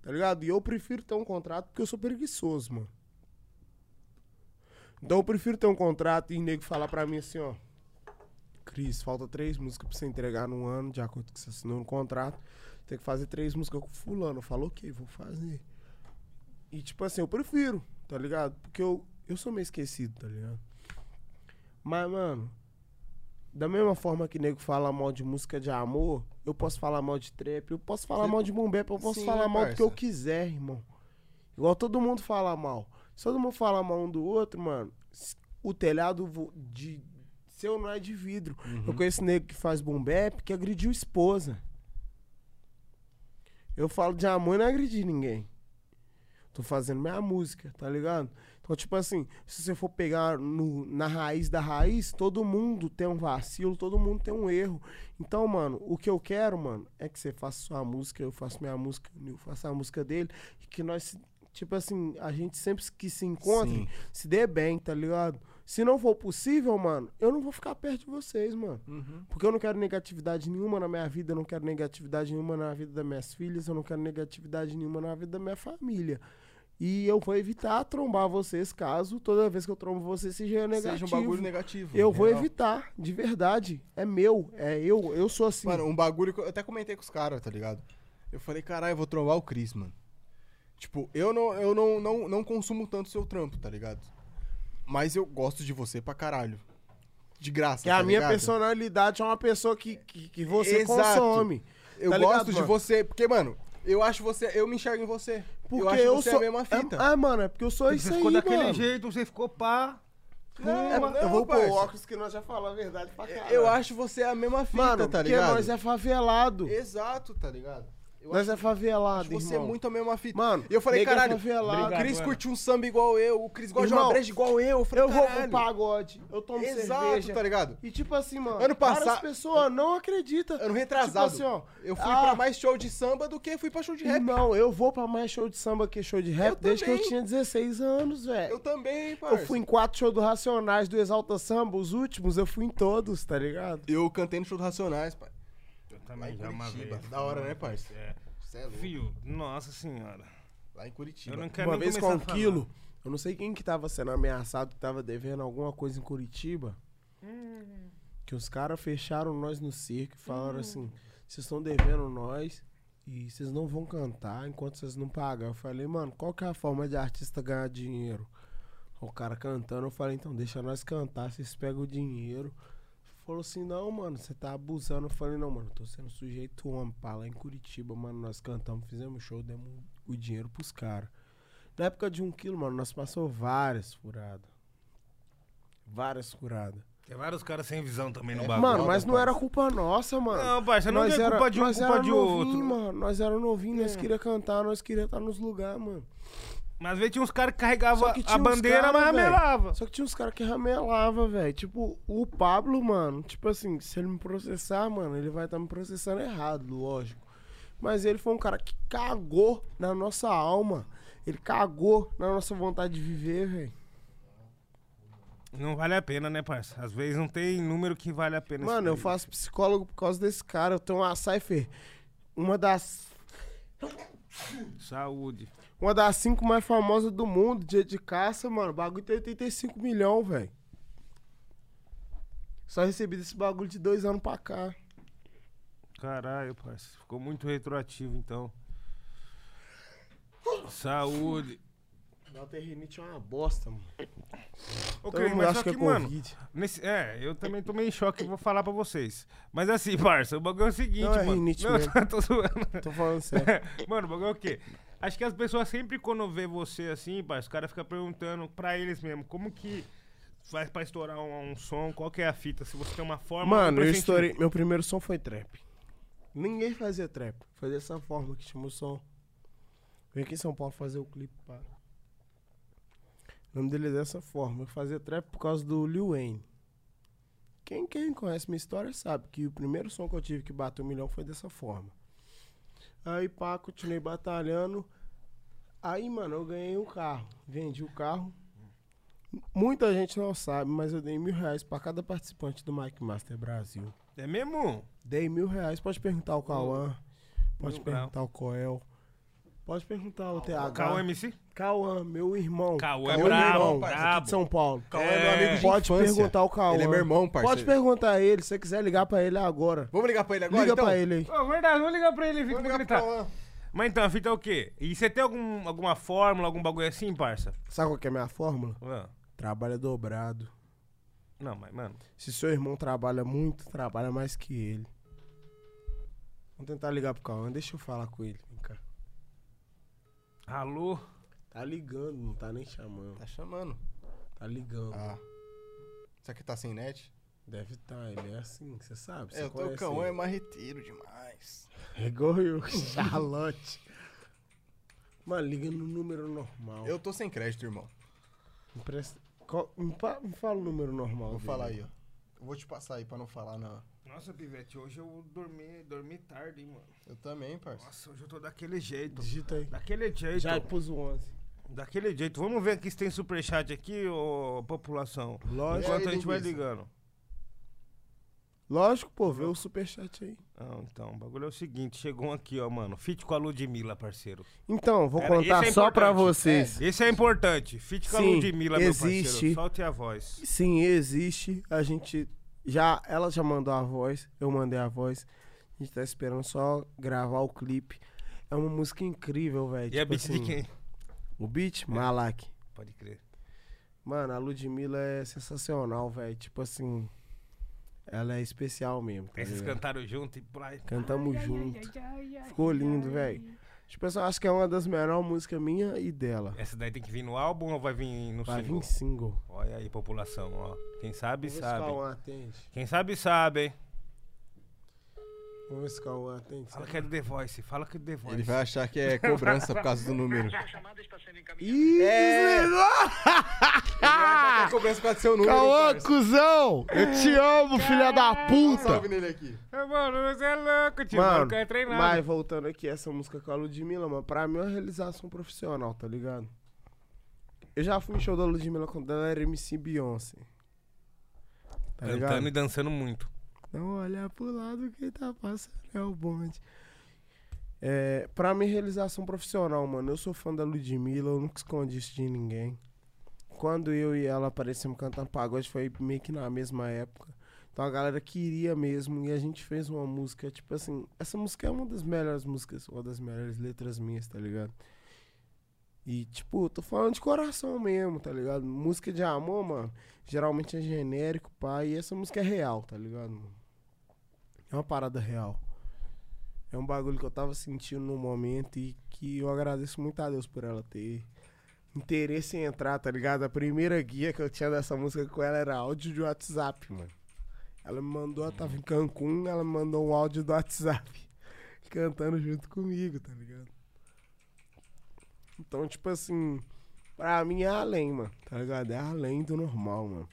Tá ligado? E eu prefiro ter um contrato porque eu sou preguiçoso, mano. Então eu prefiro ter um contrato e o nego falar pra mim assim, ó. Cris, falta três músicas pra você entregar num ano, de acordo com que você assinou no contrato. Tem que fazer três músicas com fulano. Falou, ok, vou fazer. E tipo assim, eu prefiro, tá ligado? Porque eu, eu sou meio esquecido, tá ligado? Mas, mano, da mesma forma que nego fala mal de música de amor, eu posso falar mal de trap, eu posso falar
Cê-
mal de bombep, eu posso
Sim,
falar mal do que eu quiser, irmão. Igual todo mundo fala mal. Se todo mundo fala mal um do outro, mano, o telhado de seu não é de vidro. Eu conheço nego que faz bombep que agrediu esposa. Eu falo de amor e não agredi ninguém. Tô fazendo minha música, tá ligado? Então, tipo assim, se você for pegar no- na raiz da raiz, todo mundo tem um vacilo, todo mundo tem um erro. Então, mano, o que eu quero, mano, é que você faça sua música, eu faço minha música, eu faço a música dele, e que nós, tipo assim, a gente sempre que se encontre,
Sim.
se dê bem, tá ligado? Se não for possível, mano, eu não vou ficar perto de vocês, mano.
Uhum.
Porque eu não quero negatividade nenhuma na minha vida, eu não quero negatividade nenhuma na vida das minhas filhas, eu não quero negatividade nenhuma na vida da minha família. E eu vou evitar trombar vocês caso toda vez que eu trombo vocês seja negativo.
Seja um bagulho negativo.
Eu vou
real.
evitar, de verdade. É meu, é eu, eu sou assim.
Mano, um bagulho que eu até comentei com os caras, tá ligado? Eu falei, caralho, eu vou trombar o Cris, mano. Tipo, eu não, eu não, não, não consumo tanto seu trampo, tá ligado? Mas eu gosto de você pra caralho. De graça,
que
tá
a minha
ligado?
personalidade é uma pessoa que, que, que você
Exato.
consome.
Eu
tá
gosto
ligado,
de
mano?
você, porque, mano, eu acho você, eu me enxergo em você.
Porque
eu acho
eu
você
sou.
a mesma fita.
É, é, mano, é porque eu sou isso
Você
aí,
ficou daquele
mano.
jeito, você ficou pá.
Não,
É,
não,
eu vou pôr
parça.
o óculos que nós já falamos a verdade pra caralho.
Eu acho você a mesma fita,
Mano,
tá
porque
ligado?
nós é favelado.
Exato, tá ligado? Eu
Nós é favelado,
você
irmão.
é muito a mesma fita.
Mano,
E eu falei,
é
caralho,
favelado.
o Cris curte um samba igual eu, o Cris gosta de uma breja igual eu. Eu falei,
Eu vou pro pagode, eu tomo
Exato,
cerveja.
tá ligado?
E tipo assim, mano,
Ano passado-
várias pessoas não acreditam.
Ano retrasado.
Tipo assim, ó,
eu fui
ah,
pra mais show de samba do que fui pra show de rap.
Irmão, eu vou pra mais show de samba que show de rap
Eu
desde que eu
também.
tinha 16 anos, velho.
Eu também,
Eu,
parça.
fui em quatro shows do Racionais, do Exalta Samba, os últimos, eu fui em todos, tá ligado?
Eu cantei no show do Racionais, pai. Lá
também
em
já
Curitiba. Da hora, né, parça?
É.
Cê é louco.
Fio, nossa senhora.
Lá em Curitiba.
Eu não quero
Uma
nem
vez com um quilo, eu não sei quem que tava sendo ameaçado, que tava devendo alguma coisa em Curitiba. Que os caras fecharam nós no circo e falaram assim: vocês estão devendo nós e vocês não vão cantar enquanto vocês não pagam. Eu falei, mano, qual que é a forma de artista ganhar dinheiro? O cara cantando, eu falei, então deixa nós cantar, vocês pegam o dinheiro. Falou assim, não, mano, você tá abusando. Eu falei, não, mano, tô sendo sujeito homem, pá, lá em Curitiba, mano, nós cantamos, fizemos show, demos o dinheiro pros caras. Na época de um quilo, mano, nós passou várias furadas. Várias furadas.
Tem vários caras sem visão também no
É,
bagulho.
Mano, mas não
parça.
era culpa nossa, mano.
Não, parça, não
nós
é
era,
culpa de um,
nós
culpa
era
de
novinho,
outro.
mano. Nós era novinho, nós queria cantar, nós queria estar nos lugares, mano.
Mas às vezes tinha uns caras que carregavam a bandeira,
cara,
mas ramelava.
Só que tinha uns caras que ramelava, velho. Tipo, o Pablo, mano, tipo assim, se ele me processar, mano, ele vai estar me processando errado, lógico. Mas ele foi um cara que cagou na nossa alma. Ele cagou na nossa vontade de viver, velho.
Não vale a pena, né, parça? Às vezes não tem número que vale a pena.
Mano, eu faço psicólogo por causa desse cara. Eu tenho uma Cypher, uma das
Saúde.
Uma das cinco mais famosas do mundo, dia de caça, mano. O bagulho tem 85 milhões, velho. Só recebi desse bagulho de dois anos pra cá.
Caralho, parça. Ficou muito retroativo, então. Saúde.
Delta Rinite é uma bosta, mano.
Ô,
Todo
Cris,
mundo
mas
acha
só
que
que,
é
mano,
Covid.
nesse, é, eu também tomei em choque e vou falar pra vocês. Mas assim, parça, o bagulho é o seguinte,
Não, é
mano.
rinite
Não,
mesmo.
tô zoando.
Tô falando sério.
Mano, o bagulho é o quê? Acho que as pessoas sempre quando vê você assim, parça, os caras ficam perguntando pra eles mesmo, como que faz pra estourar um, um som, qual que é a fita, se você tem uma forma...
Mano,
um
eu
pressentimento.
estourei. Meu primeiro som foi trap. Ninguém fazia trap. Foi dessa forma que chama o som. Vem aqui em São Paulo fazer o clipe, pá. O nome dele é dessa forma. Eu fazia trap por causa do Lil Wayne. Quem, quem conhece minha história sabe que o primeiro som que eu tive que bater um milhão foi dessa forma. Aí, pá, continuei batalhando. Aí, mano, eu ganhei um carro. Vendi o carro. Muita gente não sabe, mas eu dei mil reais pra cada participante do Mike Master Brasil.
É mesmo?
Dei mil reais. Pode perguntar ao Cauã. Pode
Mil
perguntar ao Coel. Pode perguntar ao TH.
Cauã MC?
Cauã, meu irmão.
Cauã é
meu
brabo,
irmão,
brabo.
de São Paulo.
Cauã é meu amigo de
Pode
infância.
perguntar ao Cauã.
Ele é meu irmão, parceiro.
Pode perguntar a ele. Se você quiser ligar pra ele agora.
Vamos ligar pra ele agora,
Liga
então?
pra ele aí.
Ô, verdade, vamos ligar pra ele,
Vamos ligar pro
gritar.
Cauã.
Mas então, a fita é o quê? E você tem algum, alguma fórmula, algum bagulho assim, parça?
Sabe qual que é a minha fórmula?
Ah,
Trabalha dobrado.
Não, mas, mano.
Se seu irmão trabalha muito, trabalha mais que ele. Vamos tentar ligar pro Cauã. Deixa eu falar com ele. Vem cá.
Alô?
Tá ligando, não tá nem chamando.
Tá chamando.
Tá ligando.
Ah. Será que tá sem net?
Deve estar, ele é assim, você sabe.
É,
Você
o teu
conhece
Cauã é marreteiro demais.
É igual eu, Charlotte. Mano, liga no número normal.
Eu tô sem crédito, irmão.
Me, presta- qual- me pa- me fala o número normal.
Vou
dele.
falar aí, ó. Eu vou te passar aí pra não falar, não.
Nossa, Pivete, hoje eu dormi, dormi tarde, hein, mano.
Eu também, parça.
Nossa, hoje eu tô daquele jeito.
Digita aí.
Daquele jeito.
Já pus o 11.
Daquele jeito. Vamos ver aqui se tem superchat aqui, ô população.
Lógico.
Enquanto
E
a
aí,
gente vai ligando.
Lógico, pô, vê o superchat aí.
Não, então, o bagulho é o seguinte, chegou um aqui, ó, mano. Fit com a Ludmilla, parceiro.
Então, vou
Pera,
contar
é
só pra vocês.
Esse é importante. Fit com a
Sim,
Ludmilla, meu parceiro.
existe.
Solte a voz.
Sim, existe. A gente já. Ela já mandou a voz, eu mandei a voz. A gente tá esperando só gravar o clipe. É uma música incrível, velho.
E a
tipo
beat de
assim,
quem?
O beat? Malak.
Pode crer.
Mano, a Ludmilla é sensacional, velho. Tipo assim. Ela é especial mesmo. Tá
Esses
ligado?
cantaram junto e.
Cantamos junto. Ficou lindo, velho. Tipo, eu acho que é uma das melhores músicas minha e dela.
Essa daí tem que vir no álbum ou vai vir no
Vai
single?
vir single.
Olha aí, população, ó. Quem sabe, sabe. Quem sabe, sabe, hein?
Vamos ver se o Cauã tem.
Fala que é do The Voice, fala que é do The Voice.
Ele vai achar que é cobrança por causa do número.
Ih,
É. Ele vai é cobrança por causa do seu número. Parça.
cuzão! Eu te amo, filha da puta!
salve nele aqui.
É, Mano, você é louco, tio. Mano, quer treinar.
mas voltando aqui, essa música com a Ludmilla, mano, pra mim é uma realização profissional, tá ligado? Eu já fui em show da Ludmilla quando ela era MC Beyoncé. Tá ligado?
Cantando e dançando muito.
Não olha pro lado que tá passando é o bonde. É, pra mim, realização profissional, mano. Eu sou fã da Ludmilla, eu nunca escondi isso de ninguém. Quando eu e ela aparecemos cantando pagode, foi meio que na mesma época. Então a galera queria mesmo e a gente fez uma música, tipo assim, essa música é uma das melhores músicas, uma das melhores letras minhas, tá ligado? E, tipo, tô falando de coração mesmo, tá ligado? Música de amor, mano, geralmente é genérico, pai, e essa música é real, tá ligado, mano? É uma parada real. É um bagulho que eu tava sentindo no momento e que eu agradeço muito a Deus por ela ter interesse em entrar, tá ligado? A primeira guia que eu tinha dessa música com ela era áudio de WhatsApp, mano. Ela me mandou, ela tava em Cancún, ela me mandou um áudio do WhatsApp. Cantando junto comigo, tá ligado? Então, tipo assim, pra mim é além, mano. Tá ligado? É além do normal, mano.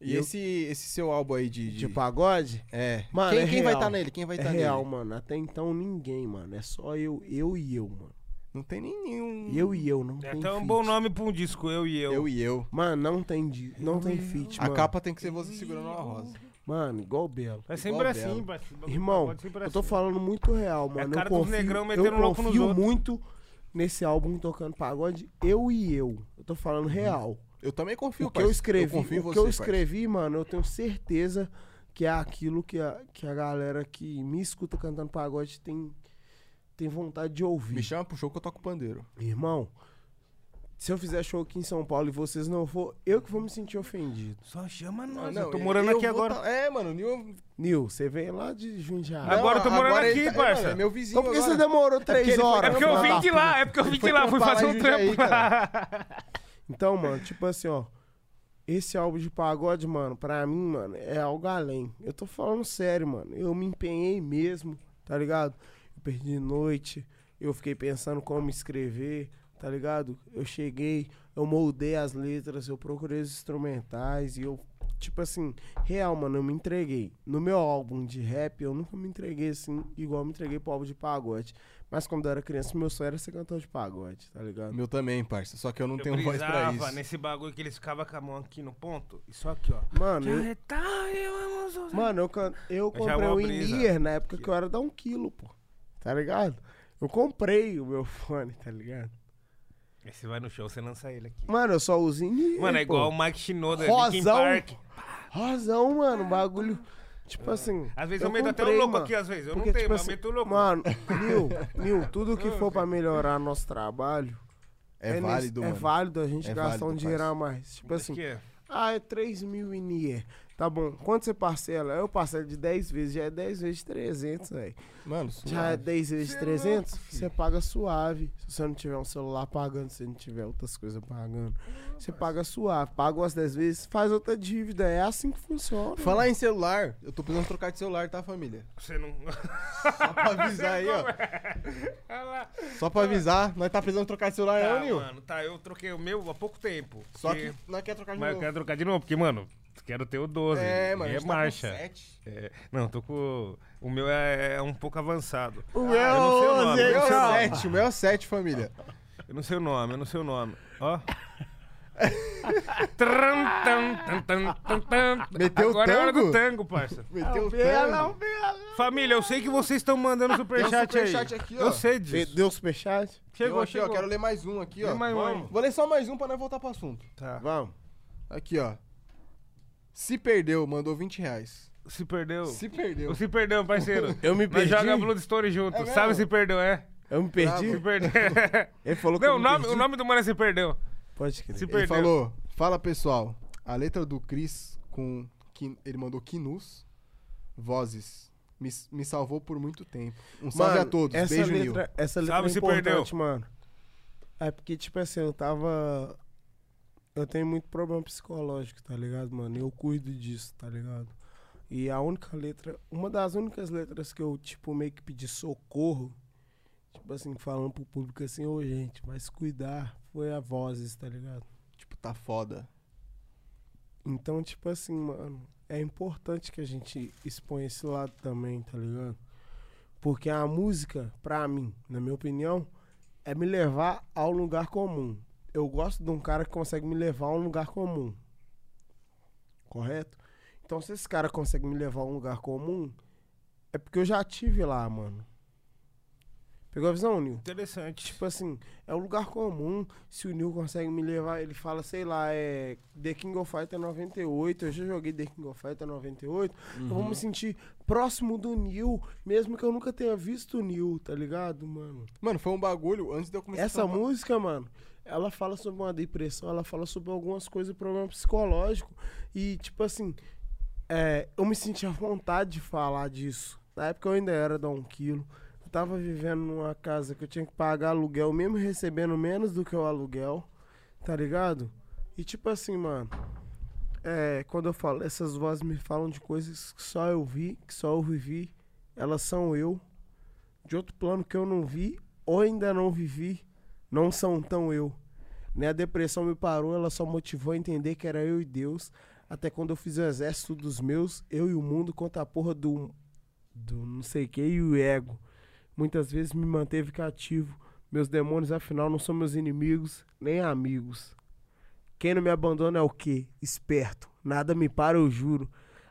E
Eu-
esse, esse seu álbum aí de. de-
De pagode?
É.
Mano,
quem
é
quem vai estar nele? Quem vai
É
estar
real,
nele?
mano. Até então ninguém, mano. É só eu, eu e eu, mano.
Não tem nenhum.
Eu e eu, não
É
tem
até um
feat.
bom nome pra um disco, eu e eu.
Eu e eu.
Mano, não tem, di- não tem feat,
A
mano.
capa tem que ser você segurando uma rosa.
Mano, igual o Belo.
É sempre assim,
Belo.
Irmão, eu tô
assim.
falando muito real, mano.
a
eu
cara dos
confio,
negrão
eu
metendo louco nos
confio
outros.
Nesse álbum tocando pagode, eu e eu. Eu tô falando real.
Eu também confio,
o que eu
parça.
escrevi,
confio em
o
você,
que eu escrevi, mano, eu tenho certeza que é aquilo que a, que a galera que me escuta cantando pagode tem, tem vontade de ouvir.
Me chama pro show que eu toco pandeiro.
Irmão, se eu fizer show aqui em São Paulo e vocês não for, eu que vou me sentir ofendido.
Só chama
Ah,
nós.
não,
eu tô morando
eu
aqui
vou
agora.
tá- É, mano, o Nil.
Nil, você vem lá de Jundiaí.
Agora eu tô morando
agora
aqui,
tá- é,
parça.
É meu vizinho.
Então por que
agora.
você demorou três
ele foi-
horas?
É porque eu vim de lá, é porque eu vim de lá, fui fazer um trampo.
Então, mano, tipo assim, ó. Esse álbum de pagode, mano, pra mim, mano, é algo além. Eu tô falando sério, mano. Eu me empenhei mesmo, tá ligado? Eu perdi noite, eu fiquei pensando como escrever, tá ligado? Eu cheguei, eu moldei as letras, eu procurei os instrumentais e eu, tipo assim, real, mano, eu me entreguei. No meu álbum de rap, eu nunca me entreguei assim, igual eu me entreguei pro álbum de pagode. Mas quando eu era criança, meu sonho era ser cantor de pagode, tá ligado?
Meu também, parça. Só que eu não
Eu
tenho voz pra isso.
nesse bagulho que eles ficavam com a mão aqui no ponto. E só aqui, ó.
Mano, eu, Mano, eu, can... eu comprei o
brisa.
in na época que eu era dar um quilo, pô. Tá ligado? Eu comprei o meu fone, tá ligado?
Aí você vai no show, você lança ele aqui.
Mano, eu só uso in
Mano, é igual o Mike Shinoda, Linkin
Rosão.
Park.
Rosão, mano, bagulho. Tipo assim.
Às vezes eu, meto até
comprei,
o louco
mano.
aqui, às vezes. Eu
Porque,
não tenho,
tipo
mas
assim,
meto o louco.
Mano, Nil, Nil, tudo que for pra melhorar nosso trabalho.
É,
nesse-
válido,
É
mano.
válido a gente
É
gastar um dinheiro a mais. Tipo assim,
Aqui,
ah, é 3 mil em IE. Tá bom. Quanto você parcela? Eu parcelo de 10 vezes, já é 10 vezes 300, velho.
Mano,
Já é
suave.
10 vezes
Cê é
300,
louco, filho.
você paga suave. Se você não tiver um celular pagando, se não tiver outras coisas pagando, você paga suave. Paga umas 10 vezes, faz outra dívida. É assim que funciona.
Falar em celular, eu tô precisando trocar de celular, tá, família?
Você não.
Só pra avisar aí, ó. Só pra avisar, nós tá precisando trocar de celular,
Tá,
não, Nil?
mano, tá, eu troquei o meu há pouco tempo.
Só
porque-
que nós quer trocar de
Mas eu
novo.
quero trocar de novo, porque, mano, quero ter o 12.
É, mano, a
É
tá com
marcha.
sete.
É, não, tô com. O meu é, é um pouco avançado.
O
eu não sei o nome,
O
eu
meu
sei o
é
nome.
7, o meu é 7, família.
Eu não sei o nome, eu não sei o nome. Ó.
Meteu o
Agora é hora do
tango?
tango, parça.
Meteu o
Bela,
tango.
Família, eu sei que vocês estão mandando superchat aí.
aqui.
Eu sei disso.
Deu superchat?
Chegou,
aqui,
chegou.
ó, quero ler mais um aqui, ó.
Um.
Vou ler só mais um pra nós voltar pro assunto.
Tá.
Vamos.
Aqui, ó. Se perdeu, mandou 20 reais.
Se perdeu.
Se perdeu.
Você perdeu, parceiro.
Eu me
Nós
perdi.
joga Bloodstone junto.
É?
Sabe se perdeu, é?
Eu me perdi.
Se perdeu.
Ele falou que
Não,
eu
o
me
nome,
perdi.
o nome do mano é Se Perdeu.
Pode crer.
Se
Ele
perdeu.
falou, fala pessoal, a letra do Chris com, ele mandou Quinus, vozes, me, me salvou por muito tempo. Um salve
Mano,
a todos,
essa
beijo Nil.
letra, Essa letra
Salve,
é
se
importante, mano. É porque, tipo assim, eu tava... Eu tenho muito problema psicológico, tá ligado, mano? Eu cuido disso, tá ligado? E a única letra, uma das únicas letras que eu, tipo, meio que pedi socorro, tipo assim, falando pro público assim, ô gente, vai se cuidar, foi a Vozes, tá ligado?
Tipo, tá foda.
Então, tipo assim, mano, é importante que a gente exponha esse lado também, tá ligado? Porque a música, pra mim, na minha opinião, é me levar ao lugar comum. Eu gosto de um cara que consegue me levar a um lugar comum. Correto? Então, se esse cara consegue me levar a um lugar comum, é porque eu já tive lá, mano. Pegou a visão, Nil?
Interessante.
Tipo assim, é um lugar comum. Se o Nil consegue me levar, ele fala, sei lá, é The King of Fighter 98. Eu já joguei The King of Fighter 98. Eu vou me sentir próximo do Nil, mesmo que eu nunca tenha visto o Nil, tá ligado, mano?
Mano, foi um bagulho antes de eu começar
Essa
a
música, mano, ela fala sobre uma depressão, ela fala sobre algumas coisas, problema psicológico. E, tipo assim, é, eu me senti à vontade de falar disso. Na época eu ainda era da um quilo. Eu tava vivendo numa casa que eu tinha que pagar aluguel, mesmo recebendo menos do que o aluguel, tá ligado? E tipo assim, mano, é, quando eu falo, essas vozes me falam de coisas que só eu vi, que só eu vivi, elas são eu, de outro plano que eu não vi ou ainda não vivi, não são tão eu. Né? A depressão me parou, ela só motivou a entender que era eu e Deus. Até quando eu fiz o exército dos meus, eu e o mundo contra a porra do, do não sei que e o ego. Muitas vezes me manteve cativo. Meus demônios, afinal, não são meus inimigos, nem amigos. Quem não me abandona é o quê? Esperto. Nada me para, eu juro.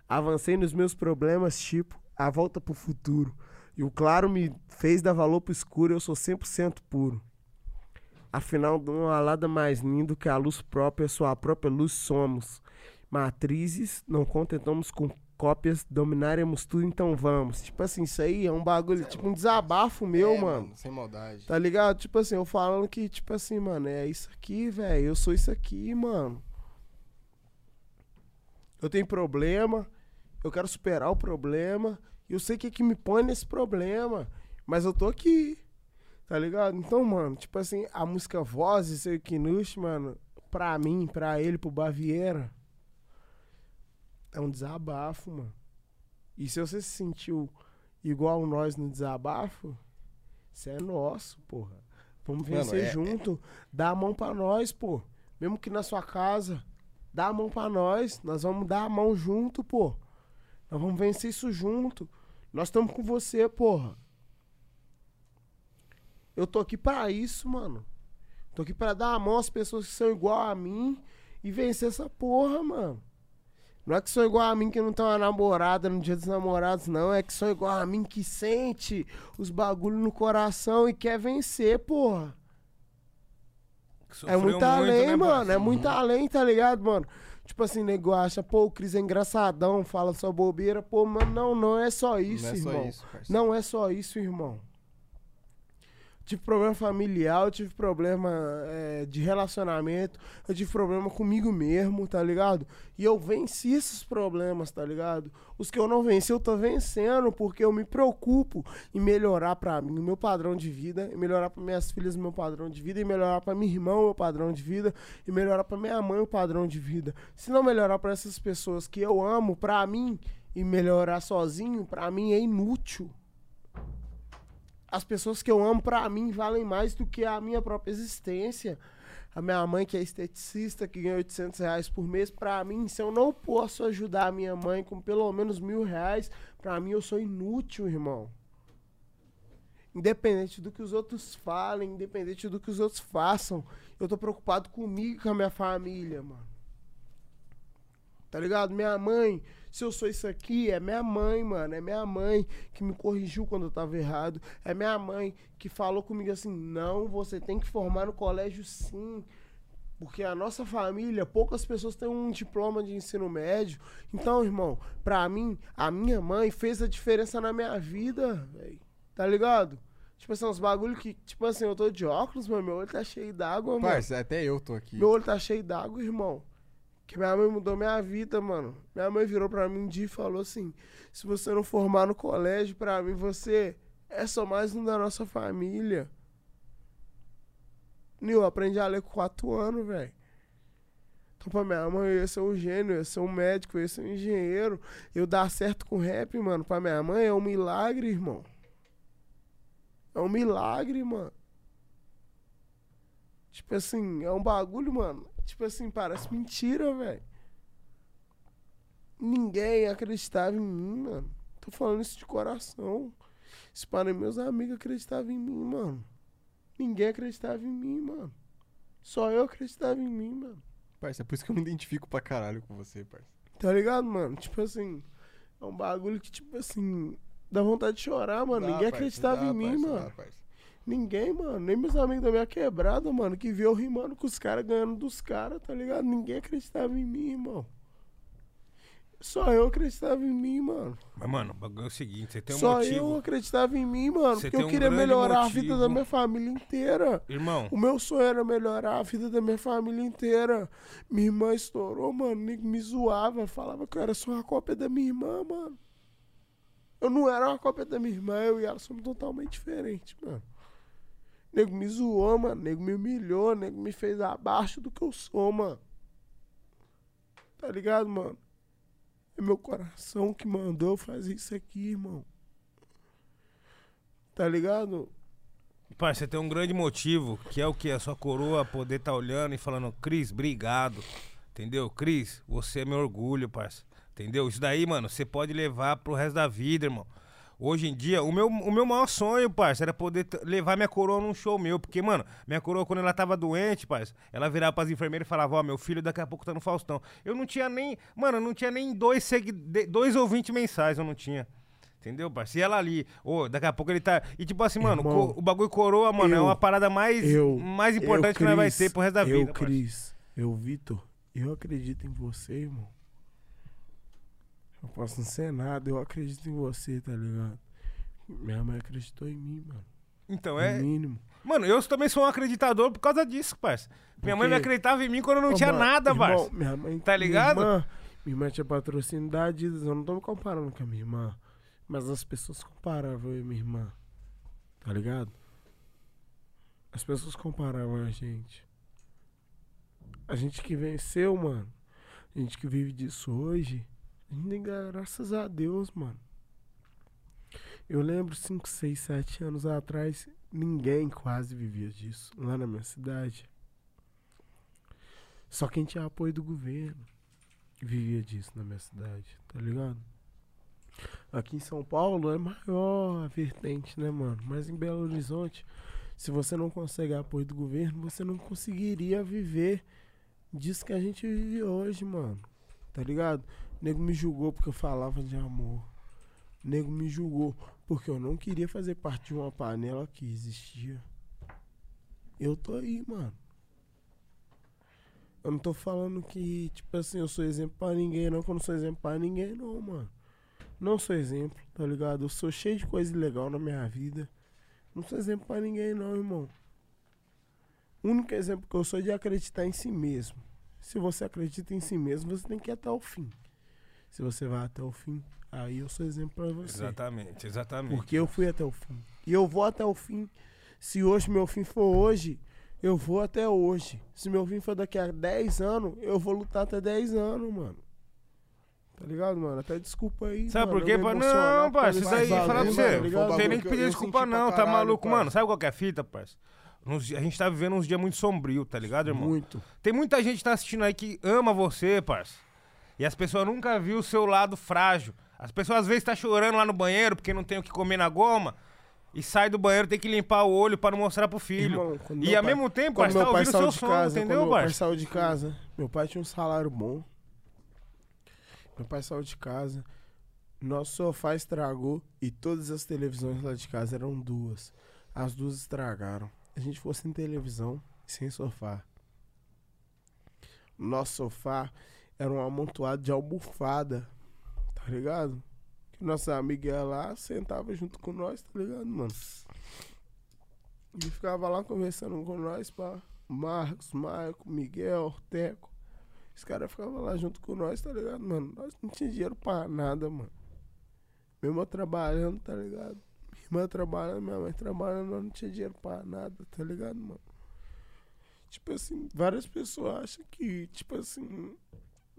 Avancei nos meus problemas, tipo, a volta pro futuro. E o claro me fez dar valor pro escuro, eu sou 100% puro. Afinal, não há nada mais lindo que a luz própria, sua própria luz somos. Matrizes, não contentamos com cópias, dominaremos tudo, então vamos. Tipo assim, isso aí é um bagulho, tipo um desabafo meu,
É,
mano.
Sem maldade.
Tá ligado? Tipo assim, eu falando que, tipo assim, mano, é isso aqui, velho. Eu sou isso aqui, mano. Eu tenho problema, eu quero superar o problema. Eu sei o que, que me põe nesse problema. Mas eu tô aqui. Tá ligado? Então, mano, tipo assim, a música Vozes, seu Kinush, mano, pra mim, pra ele, pro Baviera, é um desabafo, mano. E se você se sentiu igual nós no desabafo, isso é nosso, porra. Vamos
Mano,
vencer
é-
junto. Dá a mão pra nós, pô. Mesmo que na sua casa. Dá a mão pra nós. Nós vamos dar a mão junto, pô. Nós vamos vencer isso junto. Nós estamos com você, porra. Eu tô aqui pra isso, mano. Tô aqui pra dar a mão às pessoas que são igual a mim e vencer essa porra, mano. Não é que são igual a mim que não tem uma namorada no dia dos namorados, não. É que são igual a mim que sente os bagulho no coração e quer vencer, porra. É
sofreu
muito além,
né,
mano. É muito além, tá ligado, mano? Tipo assim, nego acha, pô, o Cris é engraçadão, fala só bobeira. Pô, mano, não, não é só isso,
não é
irmão.
só isso.
Não é só isso, irmão. Tive problema familiar, eu tive problema é, de relacionamento, eu tive problema comigo mesmo, tá ligado? E eu venci esses problemas, tá ligado? Os que eu não venci, eu tô vencendo, porque eu me preocupo em melhorar pra mim o meu padrão de vida, melhorar pra minhas filhas o meu padrão de vida, melhorar pra minha irmã o meu padrão de vida, e melhorar pra minha mãe o padrão de vida. Se não melhorar pra essas pessoas que eu amo, pra mim, e melhorar sozinho, pra mim é inútil as pessoas que eu amo, pra mim, valem mais do que a minha própria existência. A minha mãe, que é esteticista, que ganha 800 reais por mês, pra mim, se eu não posso ajudar a minha mãe com pelo menos mil reais, pra mim eu sou inútil, irmão. Independente do que os outros falem, independente do que os outros façam, eu tô preocupado comigo e com a minha família, mano. Tá ligado? Minha mãe, se eu sou isso aqui, é minha mãe, mano. É minha mãe que me corrigiu quando eu tava errado. É minha mãe que falou comigo assim: não, você tem que formar no colégio sim. Porque a nossa família, poucas pessoas têm um diploma de ensino médio. Então, irmão, pra mim, a minha mãe fez a diferença na minha vida, velho. Tá ligado? Tipo assim, uns bagulho que, tipo assim, eu tô de óculos, mas meu olho tá cheio d'água, mano.
Parça, até eu tô aqui.
Meu olho tá cheio d'água, irmão. Que minha mãe mudou minha vida, mano. Minha mãe virou pra mim um dia e falou assim: se você não formar no colégio, pra mim você é só mais um da nossa família. Nil, aprendi a ler com 4 anos, velho. Então, pra minha mãe, eu ia ser um gênio, eu ia ser um médico, eu ia ser um engenheiro. Eu dar certo com rap, mano, pra minha mãe é um milagre, irmão. É um milagre, mano. Tipo assim, é um bagulho, mano. Tipo assim, parece mentira, velho. Ninguém acreditava em mim, mano. Tô falando isso de coração. Se para meus amigos acreditavam em mim, mano. Ninguém acreditava em mim, mano. Só eu acreditava em mim, mano.
Parça, é por isso que eu me identifico pra caralho com você, parça.
Tá ligado, mano? Tipo assim, é um bagulho que, tipo assim, dá vontade de chorar, mano.
Dá,
Ninguém
parça,
acreditava
dá,
em mim,
parça,
mano.
dá.
Ninguém, mano. Nem meus amigos da minha quebrada, mano, que viu eu rimando com os caras, ganhando dos caras, tá ligado? Ninguém acreditava em mim, irmão. Só eu acreditava em mim, mano.
Mas, mano, o bagulho é o seguinte, você tem um
Só
motivo.
eu acreditava em mim, mano.
Você
porque eu
um
queria melhorar a vida da
motivo.
minha família inteira.
Irmão,
O meu sonho era melhorar a vida da minha família inteira. Minha irmã estourou, mano. Me zoava, falava que eu era só uma cópia da minha irmã, mano. Eu não era uma cópia da minha irmã, eu e ela somos totalmente diferentes, mano. Nego me zoou, mano. Nego me humilhou, nego me fez abaixo do que eu sou, mano. Tá ligado, mano? É meu coração que mandou fazer isso aqui, irmão. Tá ligado?
pai, você tem um grande motivo, que é o que? A sua coroa poder estar olhando e falando, Cris, obrigado. Entendeu? Cris, você é meu orgulho, parça. Entendeu? Isso daí, mano, você pode levar pro resto da vida, irmão. Hoje em dia, o meu, o meu maior sonho, parça, era poder levar minha coroa num show meu. Porque, mano, minha coroa, quando ela tava doente, parça, ela virava pras enfermeiras e falava, ó, meu filho daqui a pouco tá no Faustão. Eu não tinha nem, mano, eu não tinha nem dois, segui dois ou vinte mensais, eu não tinha. Entendeu, parça? E ela ali, ô, daqui a pouco ele tá. E tipo assim, mano,
Irmão,
o bagulho coroa, mano, é
eu-
uma parada mais,
eu-
mais importante
eu,
que nós vai ter pro resto da
eu,
vida. parça.
Cris, eu, Vitor, eu acredito em você, irmão. Eu posso não ser nada, eu acredito em você, tá ligado? Minha mãe acreditou em mim, mano.
Então,
No
é.
mínimo.
Mano, eu também sou um acreditador por causa disso, parça. Minha mãe não acreditava em mim quando eu não
Ô,
tinha
mano,
nada,
irmão,
parça.
Minha mãe,
Tá ligado?
Minha irmã, minha irmã tinha patrocínio da Adidas, eu não tô me comparando com a minha irmã. Mas as pessoas comparavam eu e minha irmã. Tá ligado? As pessoas comparavam a gente. A gente que venceu, mano. A gente que vive disso hoje. Graças a Deus, mano. Eu lembro 5, 6, 7 anos atrás, ninguém quase vivia disso lá na minha cidade. Só quem tinha apoio do governo vivia disso na minha cidade, tá ligado? Aqui em São Paulo é maior a vertente, né, mano? Mas em Belo Horizonte, se você não consegue apoio do governo, você não conseguiria viver disso que a gente vive hoje, mano. Tá ligado? Nego me julgou porque eu falava de amor. Nego me julgou porque eu não queria fazer parte de uma panela que existia. Eu tô aí, mano. Eu não tô falando que, tipo assim, eu sou exemplo pra ninguém, não, que eu não sou exemplo pra ninguém, não, mano. Não sou exemplo, tá ligado? Eu sou cheio de coisa ilegal na minha vida. Não sou exemplo pra ninguém, não, irmão. O único exemplo que eu sou é de acreditar em si mesmo. Se você acredita em si mesmo, você tem que ir até o fim. Se você vai até o fim, aí eu sou exemplo pra você.
Exatamente, exatamente.
Porque eu fui até o fim. E eu vou até o fim. Se hoje meu fim for hoje, eu vou até hoje. Se meu fim for daqui a 10 anos, eu vou lutar até 10 anos, mano. Tá ligado, mano? Até desculpa aí.
Sabe
mano,
por quê? Não,
causa
parça, isso aí, falar pra você,
tá
não tem nem que pedir desculpa não, tá
caralho,
maluco,
parça.
mano. Sabe qual que é a fita, parça? Nos A gente tá vivendo uns dias muito sombrios, tá ligado, irmão?
Muito.
Tem muita gente que tá assistindo aí que ama você, parça. E as pessoas nunca viu o seu lado frágil. As pessoas às vezes tá chorando lá no banheiro porque não tem o que comer na goma. E sai do banheiro, tem que limpar o olho pra não mostrar pro filho.
Irmão,
e
meu
ao
pai-
mesmo tempo,
Quando
parça, tá
meu pai
ouvindo o
saiu
seu
de
som,
casa,
entendeu,
meu pai saiu de casa, meu pai tinha um salário bom. Meu pai saiu de casa, nosso sofá estragou e todas as televisões lá de casa eram duas. As duas estragaram. A gente ficou sem televisão sem sofá. Nosso sofá era um amontoado de almofada, tá ligado? Que nossos amigos iam lá, sentava junto com nós, tá ligado, mano? E ficava lá conversando com nós, pá. Marcos, Marco, Miguel, Teco. Os caras ficavam lá junto com nós, tá ligado, mano? Nós não tinha dinheiro pra nada, mano. Mesmo eu trabalhando, tá ligado? Minha irmã trabalhando, minha mãe trabalhando, nós não tinha dinheiro pra nada, tá ligado, mano? tipo assim, várias pessoas acham que, tipo assim,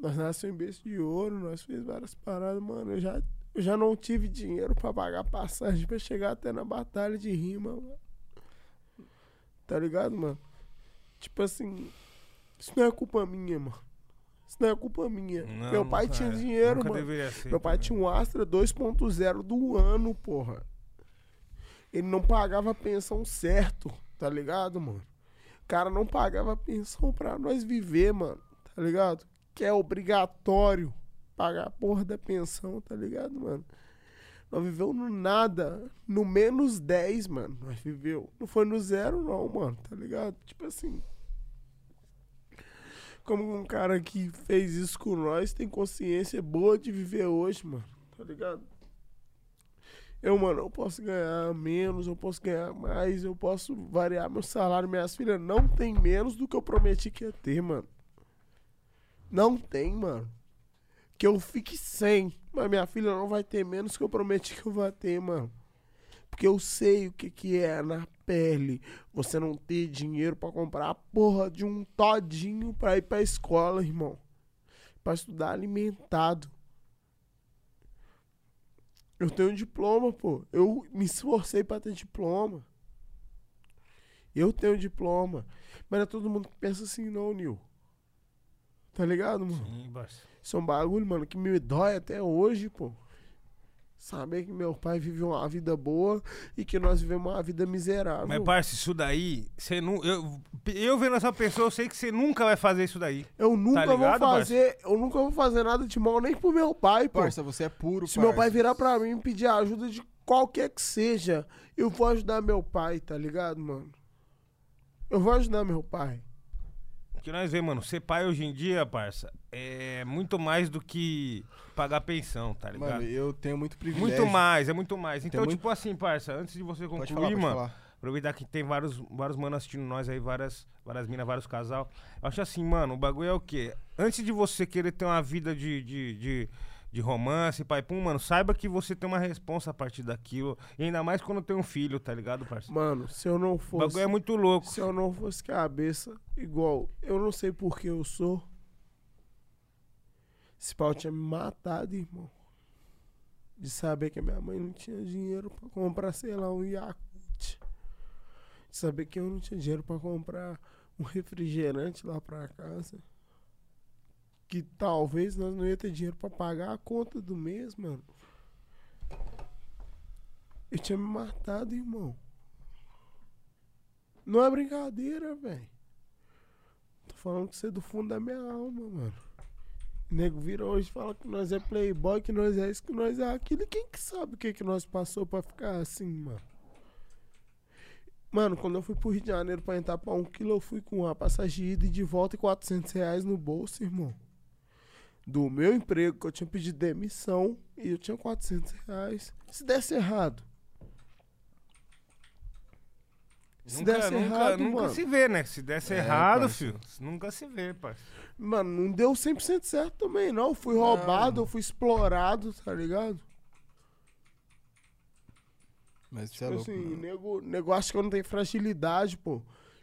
nós nascemos em berço de ouro, nós fizemos várias paradas, mano. Eu já, eu já não tive dinheiro pra pagar passagem pra chegar até na batalha de rima, mano. Tá ligado, mano? Tipo assim, isso não é culpa minha, mano. Isso não é culpa minha.
Não,
Meu pai tinha
é.
dinheiro,
Nunca
mano.
ser,
Meu pai
tá
tinha um Astra 2.0 do ano, porra. Ele não pagava pensão certo, tá ligado, mano? O cara não pagava pensão pra nós viver, mano, tá ligado? Que é obrigatório pagar a porra da pensão, tá ligado, mano? Nós viveu no nada, no menos 10, mano. Nós viveu. Não foi no zero, não, mano, tá ligado? Tipo assim. Como um cara que fez isso com nós tem consciência boa de viver hoje, mano. Tá ligado? Eu, mano, eu posso ganhar menos, eu posso ganhar mais, eu posso variar meu salário. Minhas filhas não tem menos do que eu prometi que ia ter, mano. Não tem, mano. Que eu fique sem. Mas minha filha não vai ter menos que eu prometi que eu vou ter, mano. Porque eu sei o que, que é na pele você não ter dinheiro pra comprar a porra de um todinho pra ir pra escola, irmão. Pra estudar alimentado. Eu tenho diploma, pô. Eu me esforcei pra ter diploma. Eu tenho diploma. Mas não é todo mundo que pensa assim, não, Nil. Tá ligado, mano?
Sim, parça.
Isso é um bagulho, mano, que me dói até hoje, pô. Saber que meu pai viveu uma vida boa e que nós vivemos uma vida miserável.
Mas, parça, isso daí, você não. Eu, eu vendo essa pessoa, eu sei que você nunca vai fazer isso daí.
eu nunca
tá ligado,
vou fazer, eu nunca vou fazer nada de mal nem pro meu pai, pô.
Parça, você é puro,
Se meu pai virar pra mim e pedir ajuda de qualquer que seja, eu vou ajudar meu pai, tá ligado, mano? Eu vou ajudar meu pai.
Que nós vemos, mano, ser pai hoje em dia, parça, é muito mais do que pagar pensão, tá ligado?
Mano, eu tenho muito privilégio.
muito mais, é muito mais. Então,
muito-
tipo assim, parça, antes de você concluir,
falar,
mano, aproveitar que tem vários, vários manos assistindo nós aí, várias, várias minas, vários casal. Eu acho assim, mano, o bagulho é o quê? Antes de você querer ter uma vida de, de, de, de romance, pai, pum, mano, saiba que você tem uma responsa a partir daquilo. E ainda mais quando tem um filho, tá ligado, parça?
Mano, se eu não
O
fosse.
bagulho é muito louco.
Se eu não fosse cabeça, igual, eu não sei por que eu sou. Esse pau tinha me matado, irmão. De saber que a minha mãe não tinha dinheiro pra comprar, sei lá, um Yakult. De saber que eu não tinha dinheiro pra comprar um refrigerante lá pra casa. Que talvez nós não ia ter dinheiro pra pagar a conta do mês, mano. Eu tinha me matado, irmão. Não é brincadeira, velho. Tô falando que você é do fundo da minha alma, mano. O nego vira hoje fala que nós é playboy, que nós é isso, que nós é aquilo. E quem que sabe o que, que nós passou pra ficar assim, mano? Mano, quando eu fui pro Rio de Janeiro pra entrar pra um quilo, eu fui com a passagem de ida e de volta e 400 reais no bolso, irmão. Do meu emprego, que eu tinha pedido demissão, e eu tinha 400 reais. Se desse errado. Se
Nunca,
desse
nunca,
errado,
nunca
mano.
se vê, né? Se desse
É,
errado,
parça.
filho, nunca se vê, parça.
Mano, não deu 100% certo também, não. Eu fui roubado, eu fui explorado, tá ligado?
Mas você é
Tipo
louco.
assim, nego, nego acha que eu não tenho fragilidade, pô.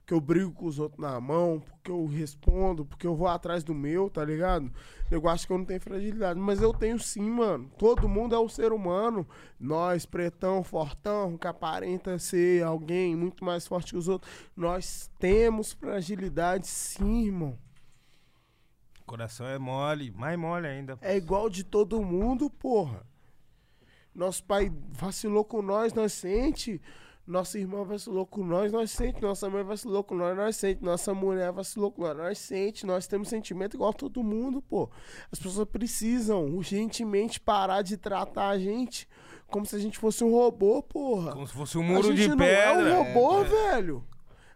Que eu brigo com os outros na mão, porque eu respondo, porque eu vou atrás do meu, tá ligado? Nego acha que eu não tenho fragilidade. Mas eu tenho sim, mano. Todo mundo é um ser humano. Nós, pretão, fortão, que aparenta ser alguém muito mais forte que os outros. Nós temos fragilidade sim, irmão.
Coração é mole, mais mole ainda.
É igual de todo mundo, porra. Nosso pai vacilou com nós, nós sente. Nossa irmã vacilou com nós, nós sente. Nossa mãe vacilou com nós, nós sente. Nossa mulher vacilou com nós, nós sente. Nós temos sentimento igual todo mundo, pô. As pessoas precisam urgentemente parar de tratar a gente como se a gente fosse um robô, porra.
Como se fosse um
a
muro
gente
de
não
pedra.
é um robô,
É.
velho.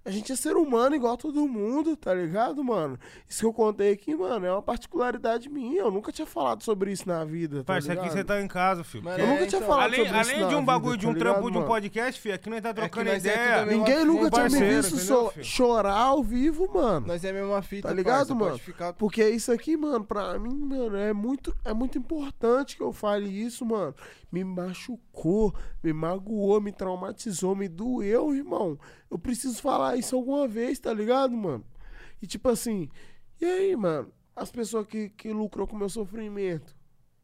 A gente é ser humano igual todo mundo, tá ligado, mano? Isso que eu contei aqui, mano, é uma particularidade minha. Eu nunca tinha falado sobre isso na vida, tá
Parça, aqui
ligado?
você tá em casa, filho.
Mano,
Eu nunca
É,
tinha
então,
falado
Além,
sobre isso
além de um
vida,
bagulho, de
tá
um trampo,
ligado,
de um
mano?
podcast, filho, aqui nós tá trocando
nós é tudo
ideia.
a mesma-
Ninguém nunca tinha me
parceiro,
visto
entendeu,
so-
filho?
chorar ao vivo, mano.
Nós é a mesma fita,
Tá ligado,
parça,
mano?
Pode ficar...
Porque isso aqui, mano, pra mim, mano, é muito, é muito importante que eu fale isso, mano. Me machucou, me magoou, me traumatizou, me doeu, irmão. Eu preciso falar isso alguma vez, tá ligado, mano? E tipo assim, e aí, mano? As pessoas que, que lucrou com o meu sofrimento.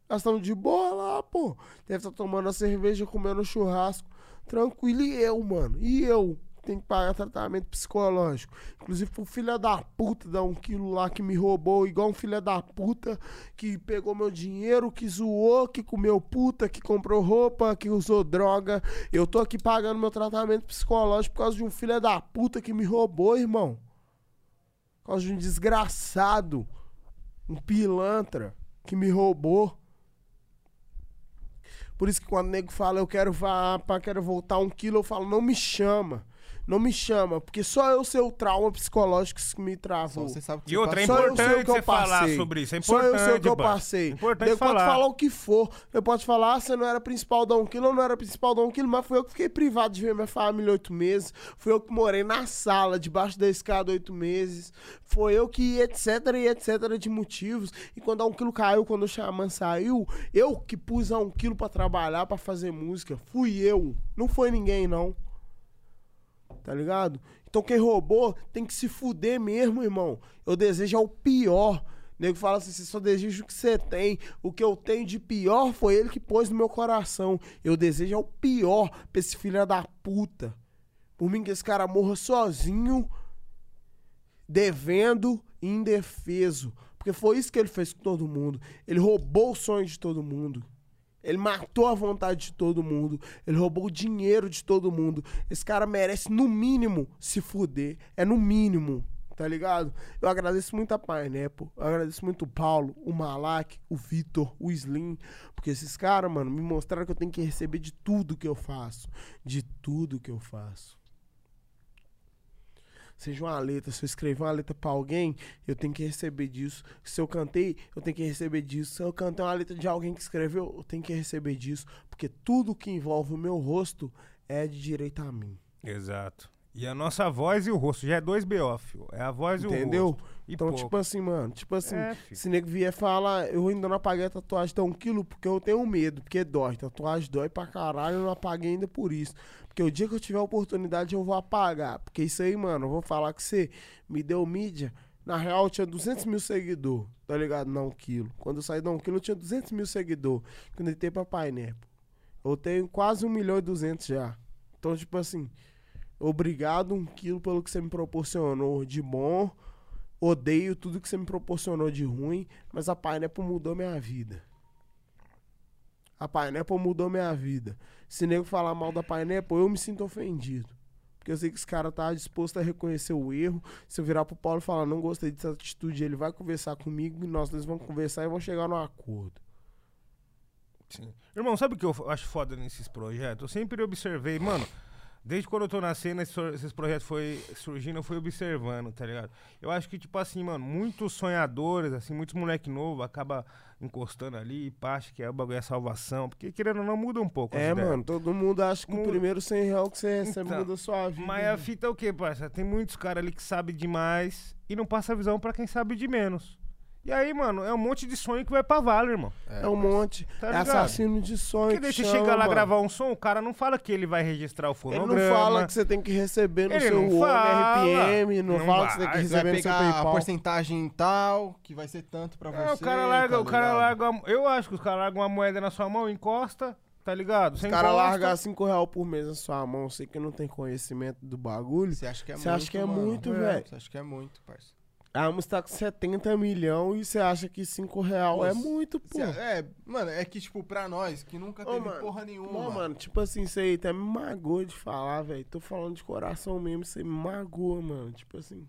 Elas estão de boa lá, pô. Deve estar tomando a cerveja, comendo churrasco. Tranquilo. E eu, mano? E eu? Tem que pagar tratamento psicológico. Inclusive, pro filho da puta dar um quilo lá que me roubou, igual um filho da puta que pegou meu dinheiro, que zoou, que comeu puta, que comprou roupa, que usou droga. Eu tô aqui pagando meu tratamento psicológico por causa de um filho da puta que me roubou, irmão. Por causa de um desgraçado. Um pilantra que me roubou. Por isso que quando o nego fala eu quero vá, quero voltar um quilo, eu falo, não me chama. Não me chama, porque só eu sei o trauma psicológico que me
Só
travou.
você sabe o que
E outra, é
passa.
Só eu sei o
importante
que eu
você falar sobre isso. É
Só
importante,
eu sei o que eu
parça.
passei.
Importante
Nego pode
falar.
falar o que for. Eu posso falar, ah, você não era principal da um quilo, eu não era principal da um quilo, mas fui eu que fiquei privado de ver minha família oito meses. Fui eu que morei na sala, debaixo da escada oito meses. Foi eu que, etc, e etc, de motivos. E quando a um quilo caiu, quando o Xamã saiu, eu que pus a um quilo pra trabalhar, pra fazer música. Fui eu. Não foi ninguém, não. Tá ligado? Então quem roubou tem que se fuder mesmo, irmão. Eu desejo o pior. O nego fala assim, você só deseja o que você tem. O que eu tenho de pior foi ele que pôs no meu coração. Eu desejo o pior pra esse filho da puta. Por mim que esse cara morra sozinho, devendo e indefeso. Porque foi isso que ele fez com todo mundo. Ele roubou o sonho de todo mundo. Ele matou a vontade de todo mundo. Ele roubou o dinheiro de todo mundo. Esse cara merece, no mínimo, se fuder. É no mínimo, tá ligado? Eu agradeço muito a Pineapple. Eu agradeço muito o Paulo, o Malak, o Vitor, o Slim. Porque esses caras, mano, me mostraram que eu tenho que receber de tudo que eu faço. De tudo que eu faço. Seja uma letra, se eu escrever uma letra pra alguém, eu tenho que receber disso. Se eu cantei, eu tenho que receber disso. Se eu cantei uma letra de alguém que escreveu, eu tenho que receber disso. Porque tudo que envolve o meu rosto é de direito a mim.
Exato. E a nossa voz e o rosto já é dois BO, filho. É a voz e o
Entendeu?
rosto. E
Então,
pouco.
tipo assim, mano, tipo assim,
É,
se nego vier falar, eu ainda não apaguei a tatuagem tão um quilo porque eu tenho medo, porque dói. Tatuagem dói pra caralho, eu não apaguei ainda por isso. Porque o dia que eu tiver oportunidade eu vou apagar. Porque isso aí, mano, eu vou falar que você me deu mídia. Na real, eu tinha 200 mil seguidores, tá ligado? Não, um quilo. Quando eu saí da um quilo, eu tinha 200 mil seguidores. Quando eu entrei pra Pineapple. Eu tenho quase 1 milhão e 200 já. Então, tipo assim, obrigado um quilo pelo que você me proporcionou de bom. Odeio tudo que você me proporcionou de ruim, mas a Pineapple mudou minha vida. A Pineapple mudou minha vida. Se nego falar mal da Pineapple, eu me sinto ofendido. Porque eu sei que esse cara tá disposto a reconhecer o erro. Se eu virar pro Paulo e falar, não gostei dessa atitude, ele vai conversar comigo e nós dois vamos conversar e vamos chegar num acordo.
Sim. Irmão, sabe o que eu acho foda nesses projetos? Eu sempre observei, mano. Desde quando eu tô na cena, esses projetos foi surgindo, eu fui observando, tá ligado? Eu acho que, tipo assim, mano, muitos sonhadores, assim, muitos moleque novo acaba encostando ali e acha que é o bagulho é salvação. Porque querendo ou não, muda um pouco.
É, mano, todo mundo acha que o primeiro 100 real que você recebe
Então,
muda sua vida.
Mas a fita é o quê, parça? Tem muitos caras ali que sabem demais e não passa a visão pra quem sabe de menos. E aí, mano, é um monte de sonho que vai pra vala, irmão.
É um monte.
Tá
é assassino de sonho.
Porque
que
daí você
chama,
chega lá gravar um som, o cara não fala que ele vai registrar o
Ele
fonograma.
não fala que você tem que receber no
Ele
seu
não fala.
RPM, não,
Não
fala que você tem que
Você
receber no seu
pegar a
PayPal.
porcentagem tal, que vai ser tanto pra você.
É, o cara larga,
tá
o cara larga. Eu acho que os caras largam uma moeda na sua mão, encosta, tá ligado?
Os
Você
caras largar 5 real por mês na sua mão, você que não tem conhecimento do bagulho.
Você acha que é
Você
muito,
acha que é
mano.
muito, velho?
Você acha que é muito, parça.
A música tá com 70 milhões e você acha que 5 real
Pô,
é muito, pô.
Cê- É, mano, é que, tipo, pra nós, que nunca
Ô,
teve
mano,
porra nenhuma.
Não, mano, tipo assim, isso aí até me magoa de falar, velho. Tô falando de coração mesmo, aí me magoa, mano. Tipo assim.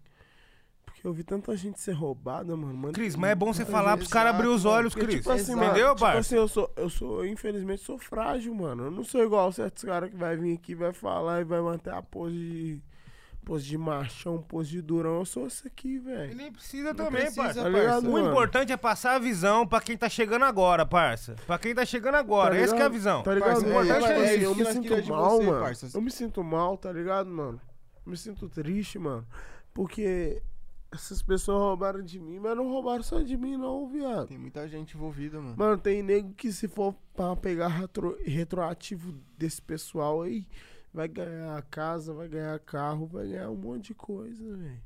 Porque eu vi tanta gente ser roubada, mano. mano
Cris, mas é bom você falar
é
pros caras abrir os olhos, Cris.
tipo assim,
Exato.
Entendeu,
mano, tipo assim, eu sou, eu sou, infelizmente, sou frágil, mano. Eu não sou igual certos caras que vai vir aqui, vai falar e vai manter a pose de, pose de machão, pose de durão. Eu sou esse aqui,
E
velho.
nem precisa
Não
também,
precisa,
parça.
Tá ligado,
O
mano?
importante é passar a visão pra quem tá chegando agora, parça. Pra quem tá chegando agora.
Tá
Essa que é a visão.
Tá ligado?
Parça,
O
é,
importante
é
é,
isso
isso. Eu me sinto mal,
você,
mano.
parça.
Eu me sinto mal, tá ligado, mano? Eu me sinto triste, mano. Porque essas pessoas roubaram de mim, mas não roubaram só de mim, não, viado.
Tem muita gente envolvida, mano.
Mano, tem nego que se for pra pegar retro- retroativo desse pessoal aí, vai ganhar casa, vai ganhar carro, vai ganhar um monte de coisa, velho.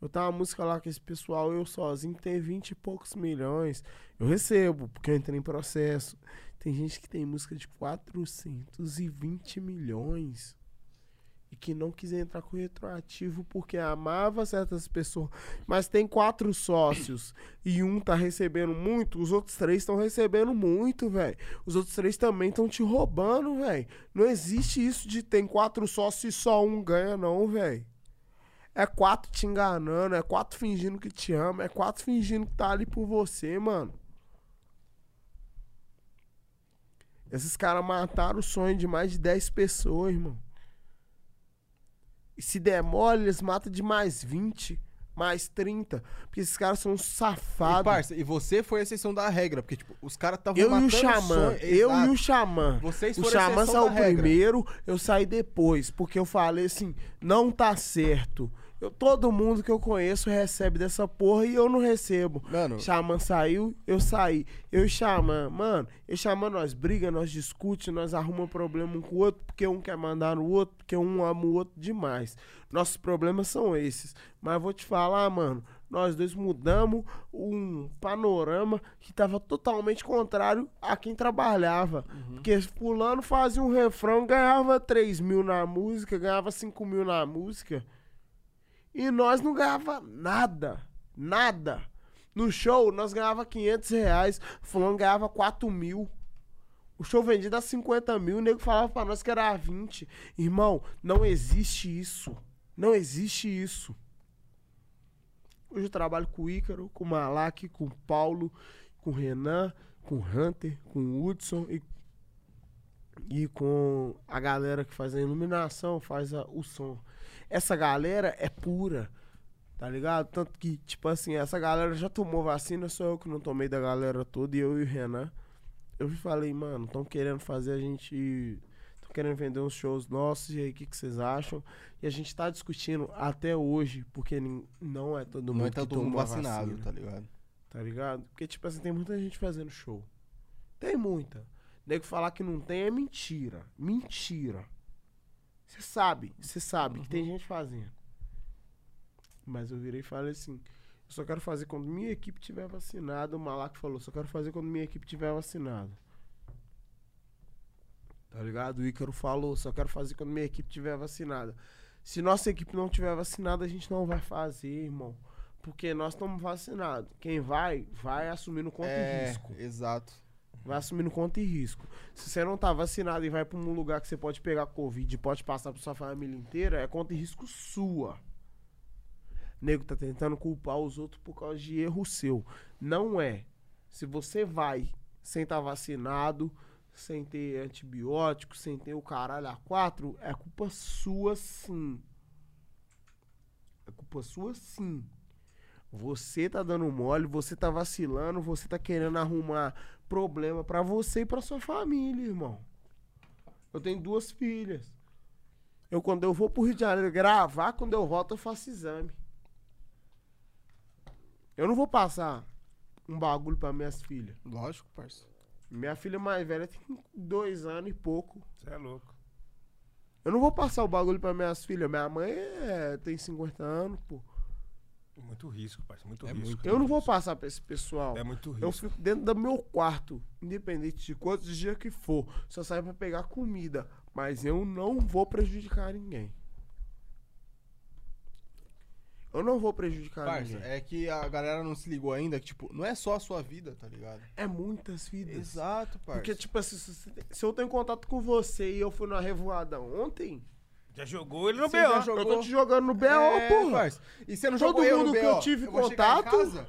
Eu tenho uma música lá que esse pessoal, eu sozinho, tem 20 e poucos milhões. Eu recebo, porque eu entrei em processo. Tem gente que tem música de 420 milhões. E que não quis entrar com retroativo porque amava certas pessoas. Mas tem quatro sócios e um tá recebendo muito, os outros três estão recebendo muito, velho. Os outros três também estão te roubando, velho. Não existe isso de tem quatro sócios e só um ganha, não, velho. É quatro te enganando, é quatro fingindo que te ama, é quatro fingindo que tá ali por você, mano. Esses caras mataram o sonho de mais de 10 pessoas, irmão. E se der mole, eles matam de mais 20, mais 30. Porque esses caras são
E,
safados.
parça, e você foi a exceção da regra, porque, tipo, os caras estavam
Eu e
matando
o Xamã.
sonho-
Eu e
Exato.
o Xamã.
Vocês
O
foram a
Xamã saiu primeiro, eu saí depois. Porque eu falei assim, não tá certo. Eu, todo mundo que eu conheço recebe dessa porra e eu não recebo.
Mano,
Xamã saiu, eu saí. Eu e Xamã, mano, eu e Xamã nós briga, nós discute, nós arruma problema um com o outro, porque um quer mandar no outro, porque um ama o outro demais. Nossos problemas são esses. Mas vou te falar, mano, nós dois mudamos um panorama que tava totalmente contrário a quem trabalhava. Porque fulano fazia um refrão, ganhava 3 mil na música, ganhava 5 mil na música. E nós não ganhava nada. Nada. No show, nós ganhava 500 reais. Fulano ganhava 4 mil. O show vendido a 50 mil. O nego falava pra nós que era a 20. Irmão, não existe isso. Não existe isso. Hoje eu trabalho com o Ícaro, com o Malak, com o Paulo, com o Renan, com o Hunter, com o Hudson e, e com a galera que faz a iluminação, faz a- o som essa galera é pura, tá ligado? Tanto que, tipo assim, essa galera já tomou vacina, só eu que não tomei da galera toda, e eu e o Renan. Eu falei, mano, estão querendo fazer a gente. Estão querendo vender uns shows nossos, e aí, o que, que vocês acham? E a gente tá discutindo até hoje, porque não é todo mundo
não é todo mundo vacinado,
vacina
tá ligado?
tá ligado? Porque, tipo assim, tem muita gente fazendo show. Tem muita. Nego falar que não tem é mentira. Mentira. Você sabe, você sabe que tem gente fazendo. Mas eu virei e falei assim: eu só quero fazer quando minha equipe tiver vacinada. O Malaco falou: só quero fazer quando minha equipe tiver vacinada. Tá ligado? O Ícaro falou: só quero fazer quando minha equipe tiver vacinada. Se nossa equipe não tiver vacinada, a gente não vai fazer, irmão. Porque nós estamos vacinados. Quem vai, vai assumindo conta e
É,
risco.
exato.
Vai assumindo conta e risco. Se você não tá vacinado e vai pra um lugar que você pode pegar Covid e pode passar pra sua família inteira, é conta e risco sua. Nego tá tentando culpar os outros por causa de erro seu. Não é. Se você vai sem estar vacinado, sem ter antibiótico, sem ter o caralho a quatro, é culpa sua sim. É culpa sua sim. Você tá dando mole, você tá vacilando, você tá querendo arrumar problema pra você e pra sua família, irmão. Eu tenho duas filhas. Eu, quando eu vou pro Rio de Janeiro gravar, quando eu volto, eu faço exame. Eu não vou passar um bagulho pra minhas filhas.
Lógico, parça.
Minha filha mais velha tem dois anos e pouco.
Você é louco.
Eu não vou passar o bagulho pra minhas filhas. Minha mãe é- tem 50 anos, pô.
Muito risco, parceiro. Muito
É
risco.
muito.
Eu não vou passar pra esse pessoal.
É muito
Eu
risco.
fico dentro do meu quarto, independente de quantos dias que for. Só saio pra pegar comida. Mas eu não vou prejudicar ninguém. Eu não vou prejudicar
Parça,
ninguém.
é que a galera não se ligou ainda que, tipo, não é só a sua vida, tá ligado?
É muitas vidas.
Exato, parça.
Porque, tipo assim, se, se eu tenho contato com você e eu fui na revoada ontem,
Já jogou ele no
Você já
BO.
jogou-
eu tô te jogando no BO,
É,
porra.
parça. E você não
Todo
jogou eu no
mundo que
BO,
eu tive
vou chegar em
contato,
casa,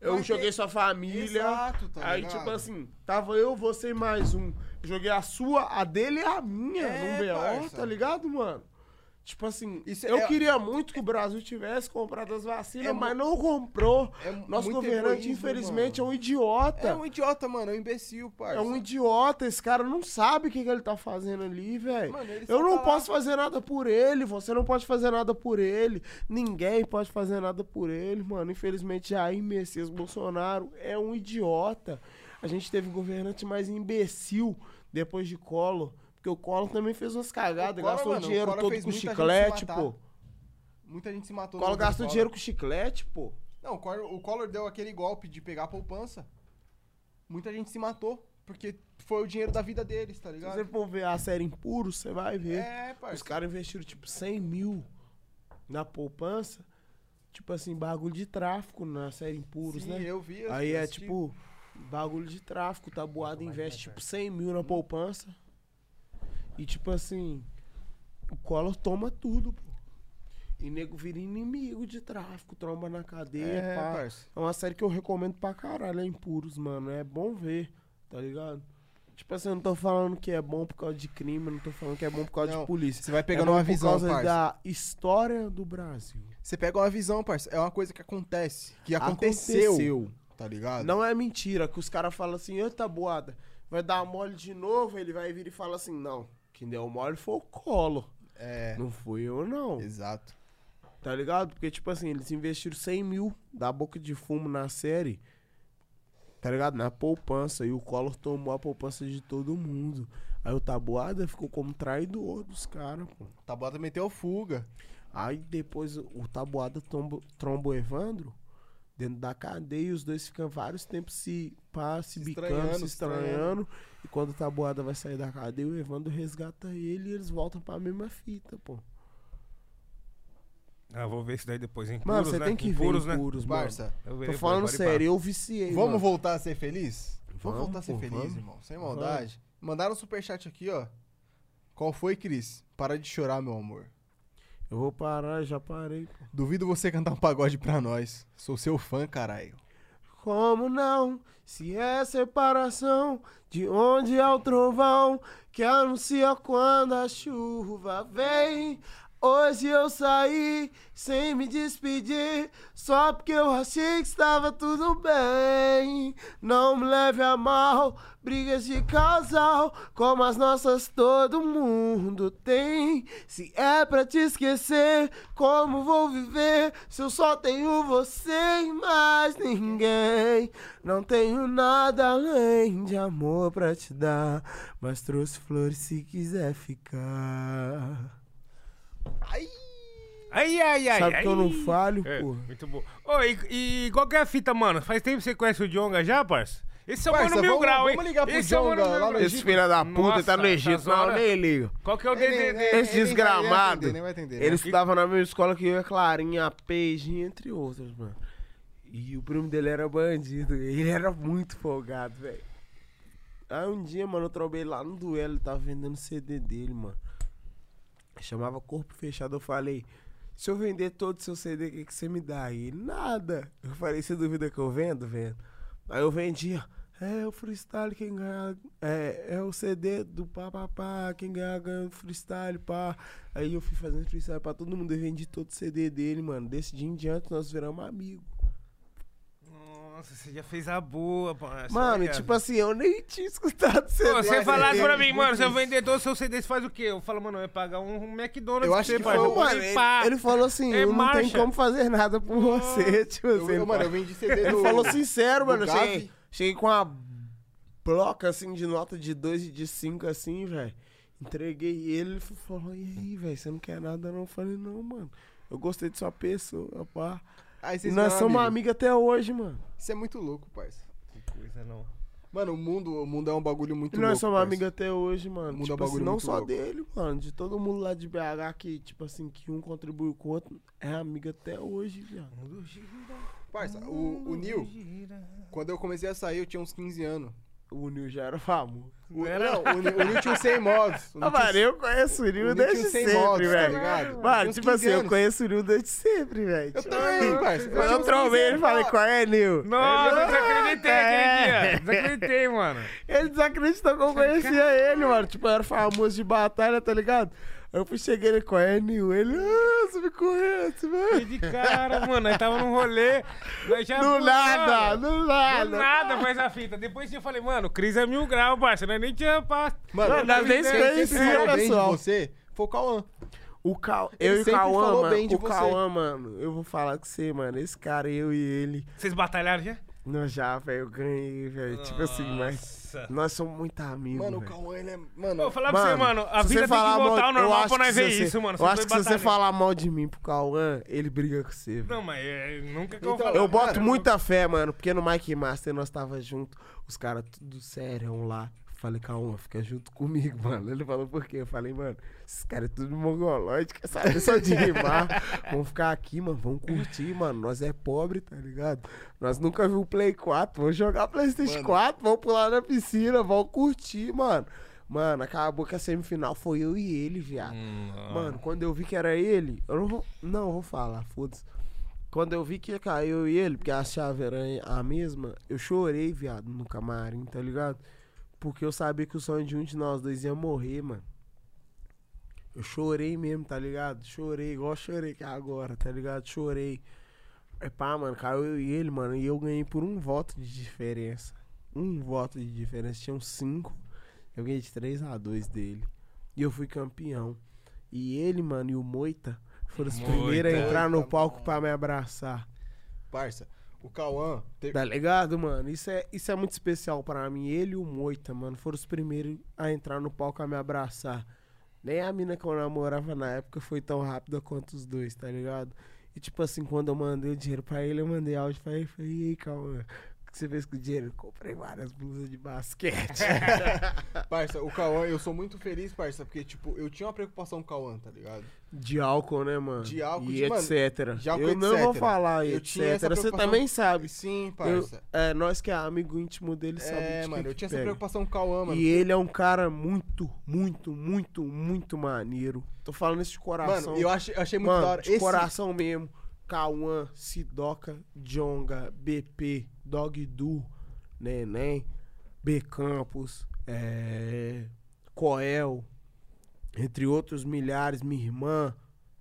Eu
Vai
joguei
ter-
sua família.
Exato, tá
aí,
ligado?
tipo assim, tava eu, você e mais um. Joguei a sua, a dele e a minha
É,
no BO,
parça.
tá ligado, mano? Tipo assim,
Isso
eu
é-
queria muito que o Brasil tivesse comprado as vacinas,
É
mas não comprou.
É
Nosso governante,
egoísmo,
infelizmente,
mano.
é um idiota.
É um idiota, mano. É um imbecil, parça.
É um idiota, esse cara não sabe o que, que ele tá fazendo ali, velho. Eu não
tá lá-
posso fazer nada por ele, você não pode fazer nada por ele, ninguém pode fazer nada por ele, mano. Infelizmente, Jair Messias Bolsonaro é um idiota. A gente teve um governante mais imbecil depois de Collor, porque o Collor também fez umas cagadas,
Collor,
gastou
mano,
dinheiro todo com
se
chiclete, pô.
Muita gente se matou.
O Collor gastou dinheiro com chiclete, pô.
Não, o Collor, o Collor deu aquele golpe de pegar a poupança. Muita gente se matou. Porque foi o dinheiro da vida deles, tá
Se
ligado?
você for ver a série Impuros, você vai ver.
É,
Os
parça.
caras investiram, tipo, 100 mil na poupança. Tipo assim, bagulho de tráfico na série Impuros,
Sim,
né?
eu vi. eu
Aí é tipo, bagulho de tráfico. Tabuada investe, tipo, 100 mil na poupança. E tipo assim, o Collor toma tudo, pô. E nego vira inimigo de tráfico, tromba na cadeia,
É,
pá.
parça.
É uma série que eu recomendo pra caralho, é Impuros, mano. É bom ver, tá ligado? Tipo assim, eu não tô falando que é bom por causa de crime, não tô falando que é bom por causa
Não,
de polícia.
Você vai
é
pegando
bom
uma
por
visão,
causa
parça.
da história do Brasil.
Você pega uma visão, parça. É uma coisa que acontece. Que aconteceu.
Aconteceu.
Tá ligado?
Não é mentira que os caras falam assim, eita boada, vai dar mole de novo, ele vai vir e fala assim, não, quem deu mole foi o Colo,
É.
não fui eu não,
Exato.
tá ligado? Porque, tipo assim, eles investiram 100 mil da boca de fumo na série, tá ligado? Na poupança, e o Collor tomou a poupança de todo mundo. Aí o Tabuada ficou como traidor dos caras, pô.
O Tabuada meteu fuga.
Aí depois o Tabuada tromba, tromba o Evandro dentro da cadeia e os dois ficam vários tempos se, pá, se,
Se
bicando,
estranhando, se estranhando.
estranhando. E quando o Tabuada vai sair da cadeia, o Evandro resgata ele e eles voltam pra mesma fita, pô.
Ah, vou ver isso daí depois, hein?
Mano, você
né?
tem que
Em
ver
puros, né?
mano.
Verei
Tô falando sério, eu viciei,
vamos
mano.
voltar a ser feliz? Vamos,
Vamos,
voltar a ser
pô,
feliz,
vamos.
irmão. Sem maldade. Mandaram um superchat aqui, ó. Qual foi, Cris? Para de chorar, meu amor.
Eu vou parar, já parei, pô.
Duvido você cantar um pagode pra nós. Sou seu fã, caralho.
Como não? Se é separação, de onde é o trovão que anuncia quando a chuva vem? Hoje eu saí sem me despedir, só porque eu achei que estava tudo bem. Não me leve a mal, brigas de casal, como as nossas todo mundo tem. Se é pra te esquecer, como vou viver se eu só tenho você e mais ninguém? Não tenho nada além de amor pra te dar, mas trouxe flores se quiser ficar.
Ai!
Ai, ai, ai.
Sabe
ai.
que eu não falho,
É,
pô?
muito bom. Ô, e, e qual que é a fita, mano? Faz tempo que você conhece o Jonga já, parça? Esse é o
Parça,
mano mil
vamos-
grau, hein?
vamos ligar pro
Esse é o mano mil
lá no
grau.
Esse filho da puta
Nossa,
tá no Egito, não,
hora-
nem ligo.
Qual que é o DDD?
Esse
ele
desgramado.
ele vai entender.
Ele
né?
estudava na mesma escola que eu e a Clarinha, a Peixe, entre outras, mano. E o primo dele era bandido. Ele era muito folgado, velho. Aí um dia, mano, eu trombei lá no duelo, ele tava vendendo CD dele, mano. Chamava Corpo Fechado, eu falei, se eu vender todo o seu CD, o que, que você me dá? Aí nada. Eu falei, você duvida que eu vendo? Vendo. Aí eu vendia. É o freestyle, quem ganhar. É, é o CD do pá, pá, pá. Quem ganhar, ganha o freestyle, pá. Aí eu fui fazendo freestyle pra todo mundo. Eu vendi todo o CD dele, mano. Desse dia em diante nós viramos amigos.
Nossa, você já fez a boa, parça.
Mano,
olha.
tipo assim, eu nem tinha escutado o CD.
Pô, você falasse pra mim, mano, se eu
isso.
vender todos os seus CDs, faz o quê? Eu falo, mano, eu ia pagar um McDonald's
Eu
pra
acho
você,
que foi
Mano, ele, ele falou assim,
É
eu não
marcha.
tenho como fazer nada por você, tipo
Eu,
assim.
eu, mano, eu vendi CD
Ele falou sincero, mano. Cheguei, cheguei com uma bloca assim de nota de 2 e de 5 assim, velho. Entreguei ele, ele falou, e aí, velho, você não quer nada não? Eu falei, não, mano. Eu gostei de sua pessoa, pá.
Aí
E
vocês
nós somos
amigo.
amigos até hoje, mano.
Isso é muito louco, parça.
Que coisa, não.
Mano, o mundo, o mundo é um bagulho muito
E
louco,
nós somos
parça.
amigos até hoje, mano.
Muda
Tipo
bagulho
assim, não
muito
só
louco.
dele, mano. De todo mundo lá de BH que, tipo assim, que um contribuiu com o outro. É amigo até hoje, viado.
Mundo gira,
Parça, o, o Nil, quando eu comecei a sair, eu tinha uns 15 anos.
O Nil já era famoso.
O, não, o, Nil- o Nil tinha uns 100 modos.
Ah,
tinha
mano, eu conheço o Nil desde
tinha 100
sempre,
modos, tá
velho.
ligado? Tinha
Mano, tipo
15
assim, eu
anos.
conheço o Nil desde sempre, velho.
Eu também, parça.
Quando eu
tinha uns
trovei
15
ele,
anos,
falei, qual é, Nil?
Nossa, eu desacreditei
É.
aquele dia. Desacreditei, mano.
Ele desacreditou que eu conhecia ele, mano. Tipo, eu era famoso de batalha, tá ligado? Aí eu fui cheguei ele, qual é, Nil? Ele, ah, você me conhece,
Fiquei
mano.
de cara, mano. Nós tava num rolê. Nós já
Do nada,
mano,
do nada.
Do nada faz a fita. Depois eu falei, mano, o Cris é mil graus, parça. Nós nem tinha pá.
Mano,
Mano, nós nem
bem de
pessoal.
você foi o Cauã.
O Cal...
Ele
Eu e o Cauã, mano.
bem de
O. Cauã, mano, eu vou falar com você, mano. Esse cara, eu e ele.
Vocês batalharam já?
Não, já, velho, eu ganhei, velho. Tipo assim, mas
Nossa.
nós somos muito amigos,
Mano, o. Cauã, ele é. Mano,
Vou falar pra você, mano, a vida tem que
falar
voltar ao
mal- eu
normal
acho
pra nós
que
ver
você-
isso, mano.
Eu acho que se você falar mal de mim pro Cauã, ele briga com você, velho.
Não, mas é, nunca que eu
Então,
vou falar.
Eu boto
Cara,
muita fé, mano, porque no Mike Master nós tava junto, os caras tudo sério lá. Falei, calma, fica junto comigo, mano. Ele falou, por quê? Eu falei, mano, esses caras é tudo mongolóide, quer saber só de rimar. vamos ficar aqui, mano, vamos curtir, mano. Nós é pobre, tá ligado? Nós nunca viu Play 4, vamos jogar Playstation
Mano.
4, vamos pular na piscina, vamos curtir, mano. Mano, acabou que a semifinal foi eu e ele, viado.
Hum.
Mano, quando eu vi que era ele, eu não vou. Não, vou falar, foda-se. Quando eu vi que ia cair eu e ele, porque a chave era a mesma, eu chorei, viado, no camarim, tá ligado? Porque eu sabia que o sonho de um de nós dois ia morrer, mano. Eu chorei mesmo, tá ligado? Chorei, igual chorei aqui agora, tá ligado? Chorei. É pá, mano, caiu eu e ele, mano, e eu ganhei por um voto de diferença. Um voto de diferença. Tinham cinco. Eu ganhei de 3 a 2 dele. E eu fui campeão. E ele, mano, e o Moita foram os primeiros a entrar no palco pra me abraçar.
parça, o Cauã. teve-
Tá ligado, mano? Isso é, isso é muito especial pra mim. Ele e o Moita, mano, foram os primeiros a entrar no palco a me abraçar. Nem a mina que eu namorava na época foi tão rápida quanto os dois, tá ligado? E tipo assim, quando eu mandei o dinheiro pra ele, eu mandei áudio pra ele. Falei, e aí, calma. Que você fez com o dinheiro? Eu comprei várias blusas de basquete.
Parça, o Cauã, eu sou muito feliz, parça, porque, tipo, eu tinha uma preocupação com o Cauã, tá ligado?
De álcool, né, mano?
De álcool,
e
de- mano,
etc.
de álcool,
eu não vou
etc.
falar
Eu
etc.
tinha essa
Você também sabe.
Sim,
Eu,
parça.
é, nós que é amigo íntimo dele sabe
é,
de
mano, eu tinha essa
pega.
preocupação com o Cauã, mano.
E ele é um cara muito, muito, muito, muito maneiro. Tô falando isso de coração.
Mano, eu achei, eu achei muito
Mano,
da hora.
de
Esse,
coração mesmo. Cauã, Sidoca, Jonga, BP, Dog Du, Neném, B Campos, é, Coel, entre outros milhares, minha irmã,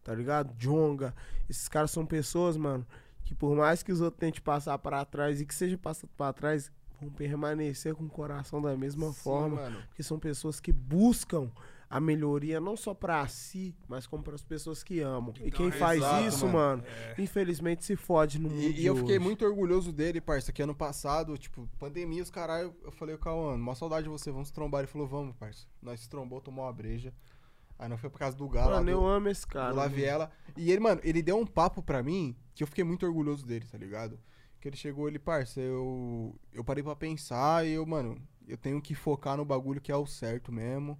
tá ligado? Jonga. Esses caras são pessoas, mano, que por mais que os outros tentem passar pra trás e que seja passado pra trás, vão permanecer com o coração da mesma
Sim,
forma.
mano.
Porque são pessoas que buscam a melhoria não só pra si, mas como para as pessoas que amam. e quem faz
exato,
isso,
mano.
mano, infelizmente se fode no mundo.
E, e eu fiquei
hoje.
muito orgulhoso dele, parça, que ano passado, tipo, pandemia, os caralho, eu falei, Cauã, mó saudade de você, vamos se trombar. Ele falou, vamos, parça. Nós se trombou, tomou uma breja. Aí nós foi por causa do Galo,
Mano,
do,
eu amo esse
do
cara.
La
mano.
Viela. E ele, mano, ele deu um papo pra mim que eu fiquei muito orgulhoso dele, tá ligado? Que ele chegou, ele, parça, eu, eu parei pra pensar e eu, mano, eu tenho que focar no bagulho que é o certo mesmo.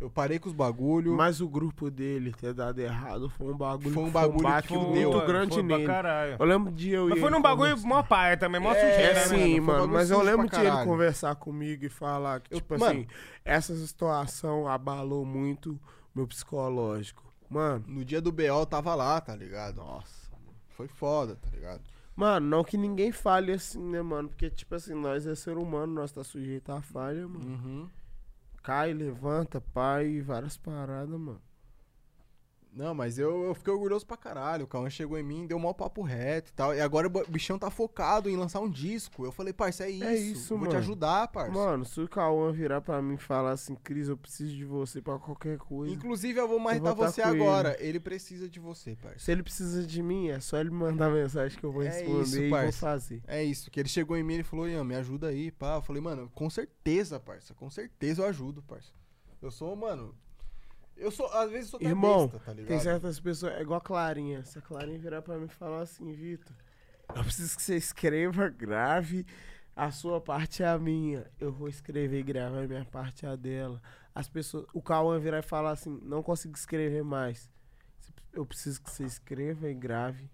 Eu parei com os bagulho.
Mas o grupo dele ter dado errado foi um bagulho,
Foi um
que
bagulho
um baque
que
muito
deu.
grande
foi
nele.
caralho.
Eu lembro de eu
Mas foi num bagulho mó paia também, mó
É,
sujeira,
É
né,
sim,
mano? Foi um
mas eu lembro de ele conversar comigo e falar que,
Eu-
tipo
mano.
assim, essa situação abalou muito meu psicológico. Mano,
No dia do BO eu tava lá, tá ligado?
nossa.
Foi foda, tá ligado?
Mano, não que ninguém fale assim, né, mano? Porque, tipo assim, nós é ser humano, nós tá sujeito a falha, mano.
Uhum.
Cai, levanta, pai, várias paradas, mano.
Não, mas eu, eu fiquei orgulhoso pra caralho. O Cauã chegou em mim, deu um maior papo reto e tal. E agora o bichão tá focado em lançar um disco. Eu falei, parça, é isso.
É isso,
Vou te
mano.
ajudar, parça.
Mano, se o Cauã virar pra mim e falar assim, Cris, eu preciso de você pra qualquer coisa.
Inclusive, eu vou
Eu
marretar
vou tá
você agora. Ele. precisa de você, parça.
Se ele precisa de mim, é só ele me mandar mensagem que eu vou
É
responder
isso,
e vou
parça.
fazer.
É isso, que ele chegou em mim e falou, Ian, me ajuda aí, pá. Eu falei, mano, com certeza, parça. Com certeza eu ajudo, parça. Eu sou, mano. Eu sou, às vezes, sou
Irmão,
besta, tá ligado?
Tem certas pessoas, é igual a Clarinha. Se a Clarinha virar pra mim e falar assim, Vitor, eu preciso que você escreva, grave, a sua parte é a minha. Eu vou escrever e gravar, a minha parte é a dela. As pessoas, o Cauã virar e falar assim, não consigo escrever mais. Eu preciso que você escreva e grave.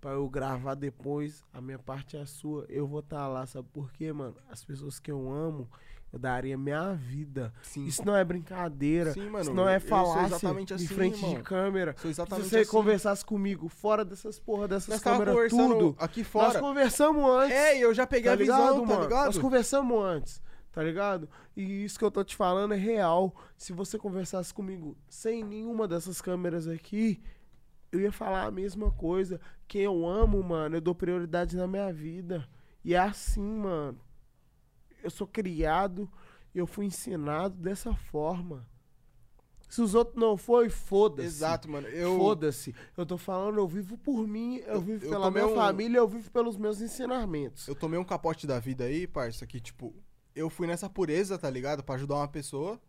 Pra eu gravar depois, a minha parte é a sua. Eu vou estar lá, sabe por quê, mano? As pessoas que eu amo, eu daria minha vida.
Sim.
Isso não é brincadeira.
Sim, mano.
Isso não é
exatamente assim,
em frente
irmão.
de câmera.
Sou
Se
exatamente
você
assim.
conversasse comigo fora dessas porra dessas
Nós
câmeras, tudo.
aqui
Nós
fora.
conversamos antes.
É, e eu já peguei
tá
a visão,
ligado,
tá
mano?
ligado?
Nós conversamos antes, tá ligado? E isso que eu tô te falando é real. Se você conversasse comigo sem nenhuma dessas câmeras aqui, eu ia falar a mesma coisa. Quem eu amo, mano, eu dou prioridade na minha vida. E é assim, mano. Eu sou criado, eu fui ensinado dessa forma. Se os outros não foi, foda-se.
Exato, mano. Eu,
Foda-se. Eu tô falando, eu vivo por mim, eu,
Eu-
vivo pela minha
um-
família, eu vivo pelos meus ensinamentos.
eu tomei um capote da vida aí, parça, que, tipo, eu fui nessa pureza, tá ligado? Pra ajudar uma pessoa.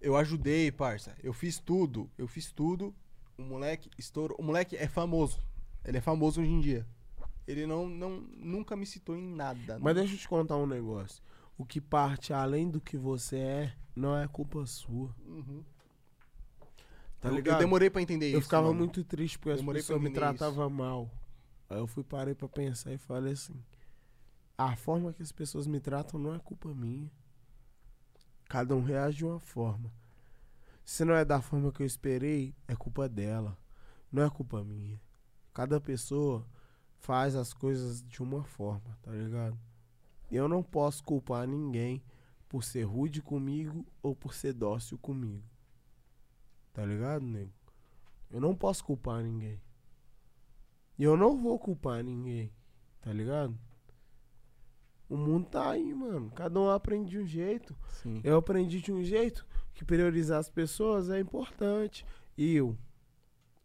Eu ajudei, parça. Eu fiz tudo. Eu fiz tudo. O moleque estourou. O moleque é famoso. Ele é famoso hoje em dia. Ele não, não nunca me citou em nada.
Mas deixa eu te contar um negócio. O que parte além do que você é, não é culpa sua.
Uhum.
Tá
eu, eu
ligado?
demorei pra entender isso.
Eu ficava
mano.
muito triste porque as
Demorei
pessoas
pra
me tratavam mal. Aí eu fui parei pra pensar e falei assim: a forma que as pessoas me tratam não é culpa minha. Cada um reage de uma forma. Se não é da forma que eu esperei, é culpa dela. Não é culpa minha. Cada pessoa faz as coisas de uma forma, tá ligado? Eu não posso culpar ninguém por ser rude comigo ou por ser dócil comigo. Tá ligado, nego? Eu não posso culpar ninguém. E eu não vou culpar ninguém. Tá ligado? O mundo tá aí, mano. Cada um aprende de um jeito.
Sim.
Eu aprendi de um jeito que priorizar as pessoas é importante. E eu.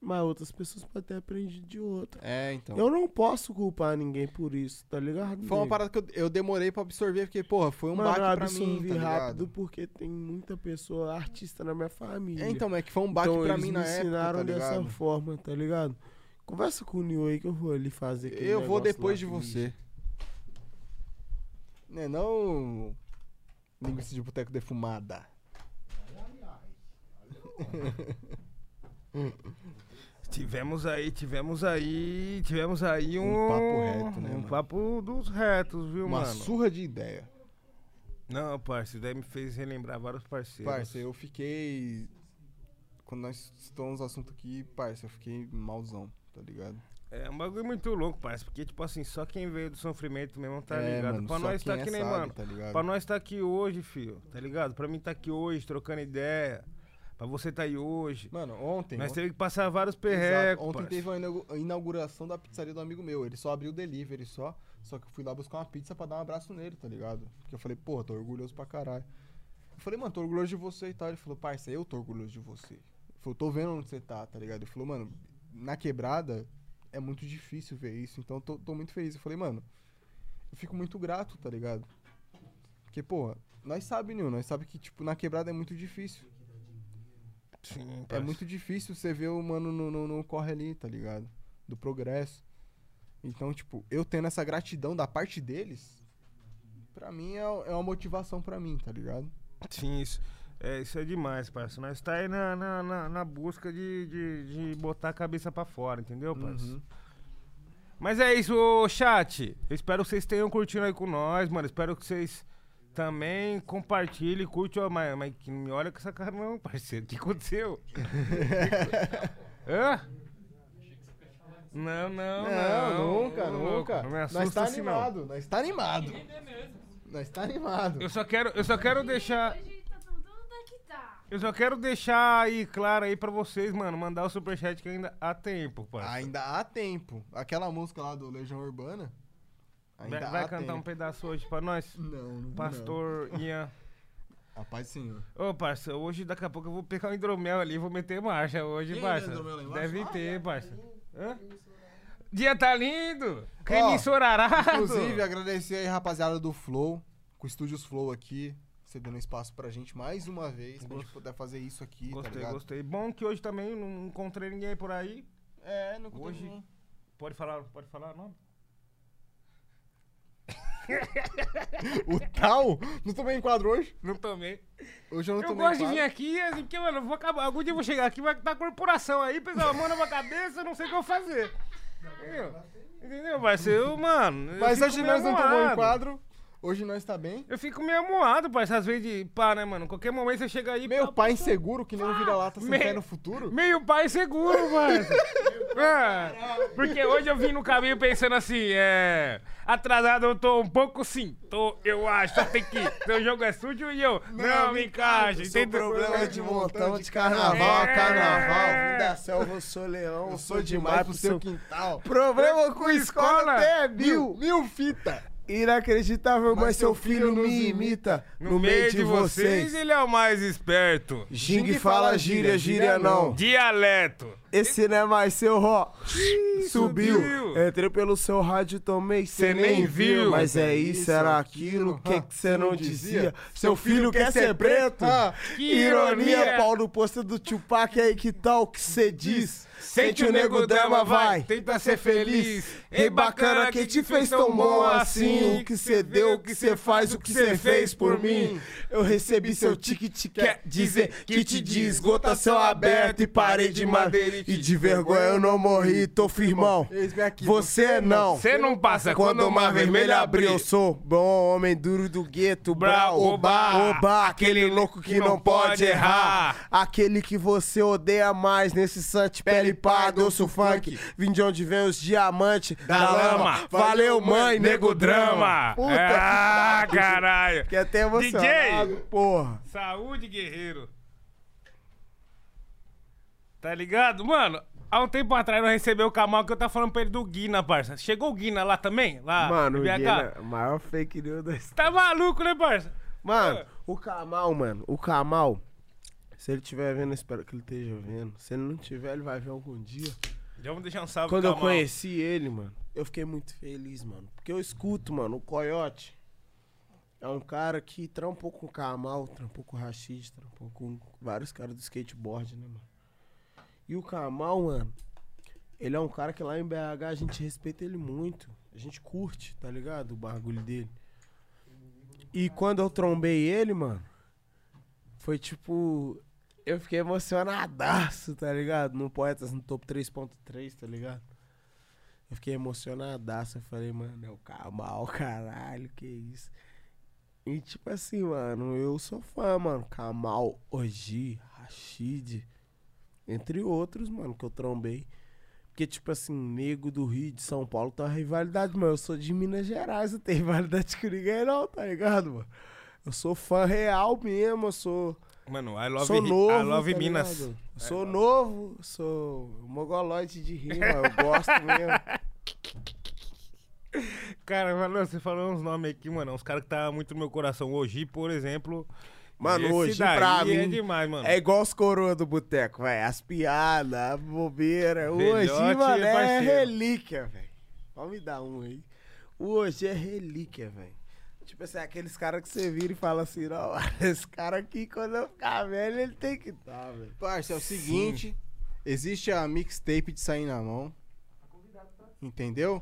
Mas outras pessoas podem ter aprendido de outra.
É, então.
Eu não posso culpar ninguém por isso, tá ligado?
Foi uma parada que eu, eu demorei pra absorver, porque, porra, foi um
Mano, eu
baque pra
absorvi
mim, tá ligado?
rápido porque tem muita pessoa artista na minha família.
É, então, é que foi um baque
então,
pra
eles
mim
me
na época,
ensinaram
tá
dessa forma, tá ligado? Conversa com o Nil aí que eu vou ali fazer
Eu vou depois de você. Né, não... Linguiça de boteco defumada.
Tivemos aí, tivemos aí, tivemos aí um,
Um papo reto, né,
Um
mano?
papo dos retos, viu,
Uma
mano?
surra de ideia.
Não, parceiro, daí me fez relembrar vários parceiros.
Parça, eu fiquei... Quando nós estamos no assunto aqui, parça, eu fiquei malzão, tá ligado?
É um bagulho muito louco, parceiro, porque, tipo assim, só quem veio do sofrimento mesmo tá
é,
ligado.
mano,
pra
só
nós tá
é
que nem,
sabe,
mano.
tá ligado?
Pra nós tá aqui hoje, filho, tá ligado? Pra mim tá aqui hoje, trocando ideia. Pra você tá aí hoje.
Mano, ontem...
nós
ontem...
teve que passar vários perrecos,
Ontem
parceiro.
teve a inaugu- a inauguração da pizzaria do amigo meu. Ele só abriu o delivery só. Só que eu fui lá buscar uma pizza pra dar um abraço nele, tá ligado? Porque eu falei, porra, tô orgulhoso pra caralho. Eu falei, mano, tô orgulhoso de você e tal. Ele falou, parça, eu tô orgulhoso de você. Ele falou, tô vendo onde você tá, tá ligado? Ele falou, mano, na quebrada é muito difícil ver isso. Então eu tô, tô muito feliz. Eu falei, mano, eu fico muito grato, tá ligado? Porque, porra, nós sabe, Nil, nós sabe que, tipo, na quebrada é muito difícil.
Sim,
É muito difícil você ver o mano no, no, no corre ali, tá ligado? Do progresso. Então, tipo, eu tendo essa gratidão da parte deles, pra mim é, é uma motivação pra mim, tá ligado?
Sim, isso é, isso é demais, parceiro. Nós tá aí na, na, na, na busca de, de, de botar a cabeça pra fora, entendeu, parceiro?
Uhum.
Mas é isso, chat. Eu espero que vocês tenham curtindo aí com nós, mano. Espero que vocês também compartilhem, curtam. Mas, mas que não me olha com essa cara, não, parceiro. O que aconteceu? Hã? Não, não, não.
nunca,
Ô, louco,
nunca.
Não me
Nós
assusta
tá
assim, não.
animado, nós tá animado. Nós tá animado.
Eu só quero, eu só quero deixar.
Hoje tá aqui tá.
Eu só quero deixar aí claro aí pra vocês, mano, mandar o superchat que ainda há tempo, parceiro.
Ainda há tempo. Aquela música lá do Legião Urbana. Ainda
Vai, vai cantar um pedaço hoje pra nós?
Não, não
Pastor Ian.
Não. A paz do Senhor.
Ô, parça, hoje daqui a pouco eu vou pegar um hidromel ali e vou meter marcha hoje,
Tem
parça.
hidromel lá embaixo?
Deve
Ah,
ter, parça. Hã? Dia tá lindo! Creme
Ó,
ensorarado!
Inclusive, agradecer aí, rapaziada do Flow, com o Estúdios Flow aqui, cedendo espaço pra gente mais uma vez, pra gente poder fazer isso aqui, tá
Gostei,
ligado?
gostei. Bom que hoje também não encontrei ninguém por aí.
É, não
Hoje-
hoje...
Pode falar, pode falar nome?
O tal? Não tomei enquadro hoje?
Não tomei.
Hoje eu não
Eu
tomei
gosto de
enquadro.
vir aqui, assim, porque, mano, eu vou acabar. Algum dia eu vou chegar aqui, vai estar corporação aí, pegar uma mão na minha cabeça, eu não sei o que eu vou fazer. Entendeu? Entendeu, parceiro? Mano. eu
Mas
fico
hoje nós não tomamos enquadro. Hoje nós tá bem.
Eu fico meio amuado, parceiro, às vezes de pá, né, mano? Qualquer momento você chega aí.
Meu
pá,
pai inseguro, que nem um vira-lata sem
Meio-
pé no futuro.
Meio pai seguro, mano. É, porque hoje eu vim no caminho pensando assim, é. Atrasado eu tô um pouco sim. Tô, eu acho, só tem que. Seu jogo é sujo e eu. Não, me encaixa, entendeu?
problema é de montão de carnaval,
É.
carnaval.
Vim da selva, eu sou leão,
Eu sou demais pro seu quintal.
Problema com
escola
escola até
Mil, mil fita.
Inacreditável, mas seu filho me imita.
No, meio de vocês, ele é o mais esperto.
Jing fala gíria, gíria não.
Dialeto.
Esse não é mais seu ró. Subiu.
subiu.
Entrei pelo seu rádio, tomei, cê
nem viu.
Mas é isso, era aquilo. O que que cê não dizia? Seu filho quer ser preto?
Ah,
que
Ironia, pau no posto do Tupac, aí que tal que cê diz?
Sente o nego drama, vai. Tenta ser feliz.
Ei, bacana, quem te fez tão bom assim? O que cê deu, o que cê faz, o que cê fez por mim? Eu recebi seu ticket, quer dizer que te diz. Gota céu aberto e parede de madeira. E de vergonha eu não morri, tô firmão. Você não.
Você não passa
Quando o mar vermelho abriu, eu sou bom homem duro do gueto, brau, oba, oba, aquele louco que não pode errar. Aquele que você odeia mais nesse sante pele pá, doce funk. Vim de onde vem os diamantes
Da lama.
Valeu, mãe, nego drama. Puta
ah,
que
caralho.
que até emocionado,
DJ.
porra.
Saúde, guerreiro. Tá ligado? Mano, há um tempo atrás eu recebi o Kamal que eu tava falando pra ele do Guina, parça. Chegou o Guina lá também? Lá
Mano,
no
o? Guina, maior fake news da
Tá maluco, né, parça?
Mano, o Kamal, mano, o Kamal, se ele estiver vendo, eu espero que ele esteja vendo. Se ele não tiver, ele vai ver algum dia.
Já vamos deixar um salve
Quando eu
Kamal.
conheci ele, mano, eu fiquei muito feliz, mano. Porque eu escuto, mano, o Coyote é um cara que trampou com o Kamal, trampou com o Rashid, trampou com vários caras do skateboard, né, mano? E o Kamal, mano, ele é um cara que lá em BH a gente respeita ele muito. A gente curte, tá ligado? O bagulho dele. E quando eu trombei ele, mano, foi tipo. Eu fiquei emocionadaço, tá ligado? No Poetas no top 3.3, tá ligado? Eu fiquei emocionadaço. Eu falei, mano, é o Kamal, caralho, que isso. E tipo assim, mano, eu sou fã, mano. Kamal, Oji, Rashid, entre outros, mano, que eu trombei. Porque, tipo assim, nego do Rio de São Paulo tá uma rivalidade, mas eu sou de Minas Gerais, não tem rivalidade com ninguém, não, tá ligado, mano? Eu sou fã real mesmo, eu sou.
Mano, I love,
sou novo.
I love
tá
Minas.
ligado? Sou novo, sou mogoloide de rima, eu gosto mesmo.
Cara, mano, você falou uns nomes aqui, mano. Uns caras que tá muito no meu coração. Hoje, por exemplo.
Mano, hoje pra
é
mim
demais, mano.
É igual os coroas do boteco, velho. As piadas, a bobeira. Hoje, mano,
é
é
parceiro.
relíquia, velho. Pode me dar um aí. O Hoje é relíquia, velho. Tipo assim, aqueles caras que você vira e fala assim, não, esse cara aqui, quando eu ficar velho, ele tem que estar, velho.
Parça, é o seguinte: existe a mixtape de sair na mão. Entendeu?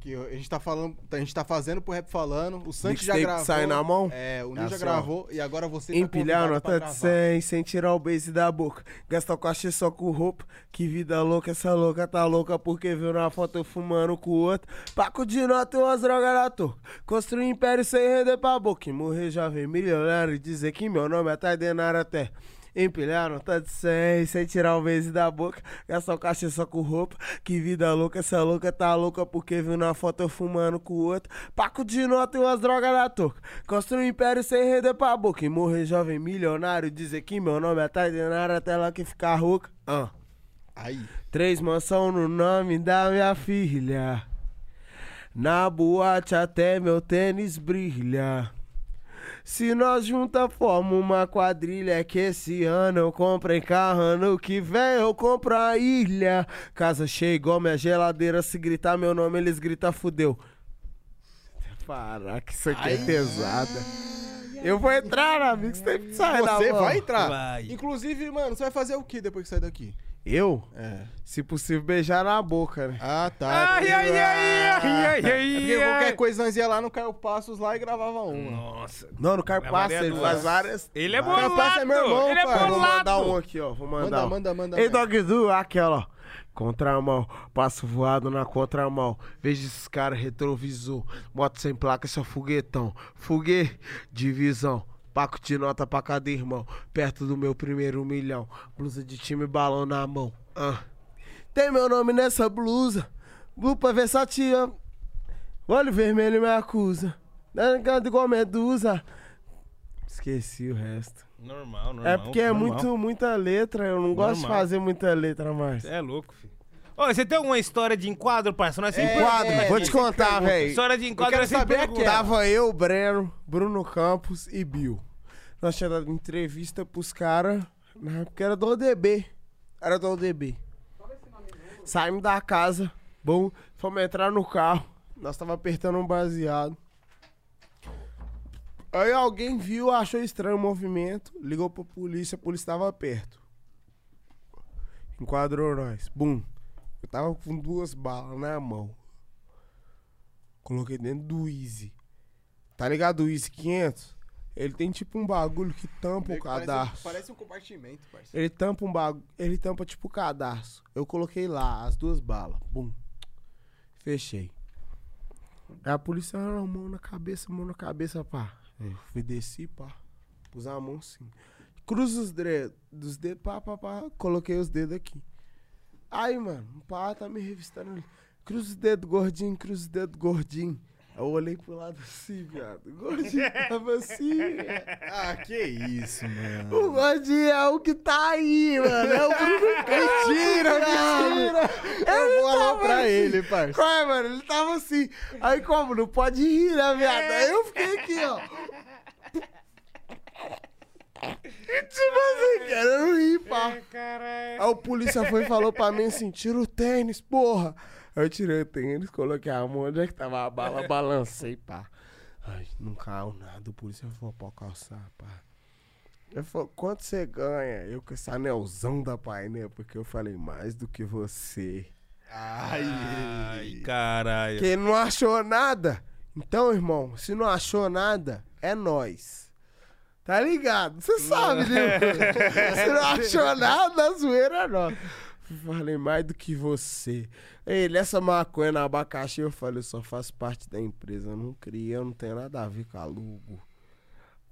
Que a gente tá falando, a gente tá fazendo pro rap falando. O Santi já gravou.
Sai na mão?
É, o
É
Ninja
assim, ó.
gravou e agora você tá
Empilhar
convidado
nota de
gravar.
100, sem tirar o base da boca. Gastar o cachê só com roupa. Que vida louca, essa louca tá louca porque viu na foto eu fumando com o outro. Paco de nota e umas drogas na toca. Construir império sem render pra boca. E morrer jovem milionário e dizer que meu nome é Taidenário até. Empilhar nota de 100, sem tirar o base da boca. Gastar o cachê só com roupa. Que vida louca, essa louca tá louca porque viu na foto eu fumando com o outro. Paco de nota e umas drogas na toca. Construir um império sem render pra boca. E morrer jovem milionário. Dizer que meu nome é Taidenário até lá que ficar rouca. Ah.
Aí.
Três mansão no nome da minha filha. Na boate até meu tênis brilha. Se nós junta forma uma quadrilha é que esse ano eu comprei carro, ano que vem eu compro a ilha. Casa cheia igual minha geladeira, se gritar meu nome eles gritam fudeu. Para, que isso aqui é pesada. Eu vou entrar na mixtape, sai da
Você vai entrar.
Vai.
Inclusive, mano, você vai fazer o que depois que sair daqui?
Eu?
É.
Se possível, beijar na boca, né?
Ah, tá.
Ai, ai, ai, ai, ai, ai,
É porque
ai.
qualquer coisa nós ia lá no Caio Passos lá e gravava uma.
Nossa.
Não, no Carpaça,
Gravaria
ele
duas.
faz várias.
Ele é
várias-
bolado.
Capaz é meu irmão,
ele é
pai.
Vou
bolado.
mandar um aqui, ó. Vou mandar.
Manda,
um.
manda, manda.
Ei. Dogzu, aquela, ó. Contramão, passo voado na contramão. Vejo esses caras retrovisor. Moto sem placa, só foguetão. Foguê, divisão. Paco de nota pra cada irmão. Perto do meu primeiro milhão. Blusa de time, balão na mão. Ah. Tem meu nome nessa blusa. Lupa versatia. Olho vermelho me acusa. Dando igual medusa. Esqueci o resto.
Normal, normal.
É porque é
normal.
muito, muita letra, eu não gosto de
Normal.
fazer muita letra mais.
Cê é louco, filho. Você tem alguma história de enquadro, parça? Nós sempre
Enquadro,
é,
vou te contar, velho.
História de enquadro
quero
nós sempre
saber
pergunta.
aquela.
Tava eu, Breno, Bruno Campos e Bill. Nós tínhamos dado entrevista pros caras, na época era do ODB. Era do ODB. Saímos da casa, bom, fomos entrar no carro. Nós tava apertando um baseado. Aí alguém viu, achou estranho o movimento, ligou pra polícia, a polícia tava perto. Enquadrou nós. Bum. Eu tava com duas balas na mão. Coloquei dentro do Easy. Tá ligado o Easy 500? Ele tem tipo um bagulho que tampa o
Parece,
cadarço.
parece um compartimento, parceiro.
Ele tampa um bagulho. Ele tampa tipo o cadarço. Eu coloquei lá as duas balas. Bum. Fechei. Aí a polícia, ah, mão na cabeça, mão na cabeça, pá. Eu fui desci, pá. Pus a mão assim. Cruza os dedos, dos dedos, pá, pá, pá. Coloquei os dedos aqui. Aí, mano, o pá tá me revistando ali. Cruza os dedos, gordinho, cruza os dedos, gordinho. Eu olhei pro lado assim, viado. O gordinho tava assim.
Ah, que isso,
O
mano.
gordinho é o que tá aí, mano. É o Bruno
Mentira, mentira. Eu vou olhar pra ele, parceiro.
Qual é, mano? Ele tava assim. Aí como? Não pode rir, né, viado? Aí eu fiquei aqui, ó. Tipo assim, querendo rir, pá.
Caralho.
Aí o polícia foi e falou pra mim assim: tira o tênis, porra. Eu tirei o tênis, coloquei a mão, onde é que tava a bala, balancei, pá. Ai, não caiu nada. O polícia falou, pode calçar, pá. Ele falou, quanto você ganha? Eu com esse anelzão da painel, porque eu falei, mais do que você.
Ai,
Ai, caralho.
Quem não achou nada? Então, irmão, se não achou nada, é nós. Tá ligado? Você sabe, né? se não achou nada, a zoeira é nós. Falei mais do que você. Ele, essa maconha na abacaxi, eu falei, eu só faço parte da empresa. Eu não criei, eu não tenho nada a ver com alugo.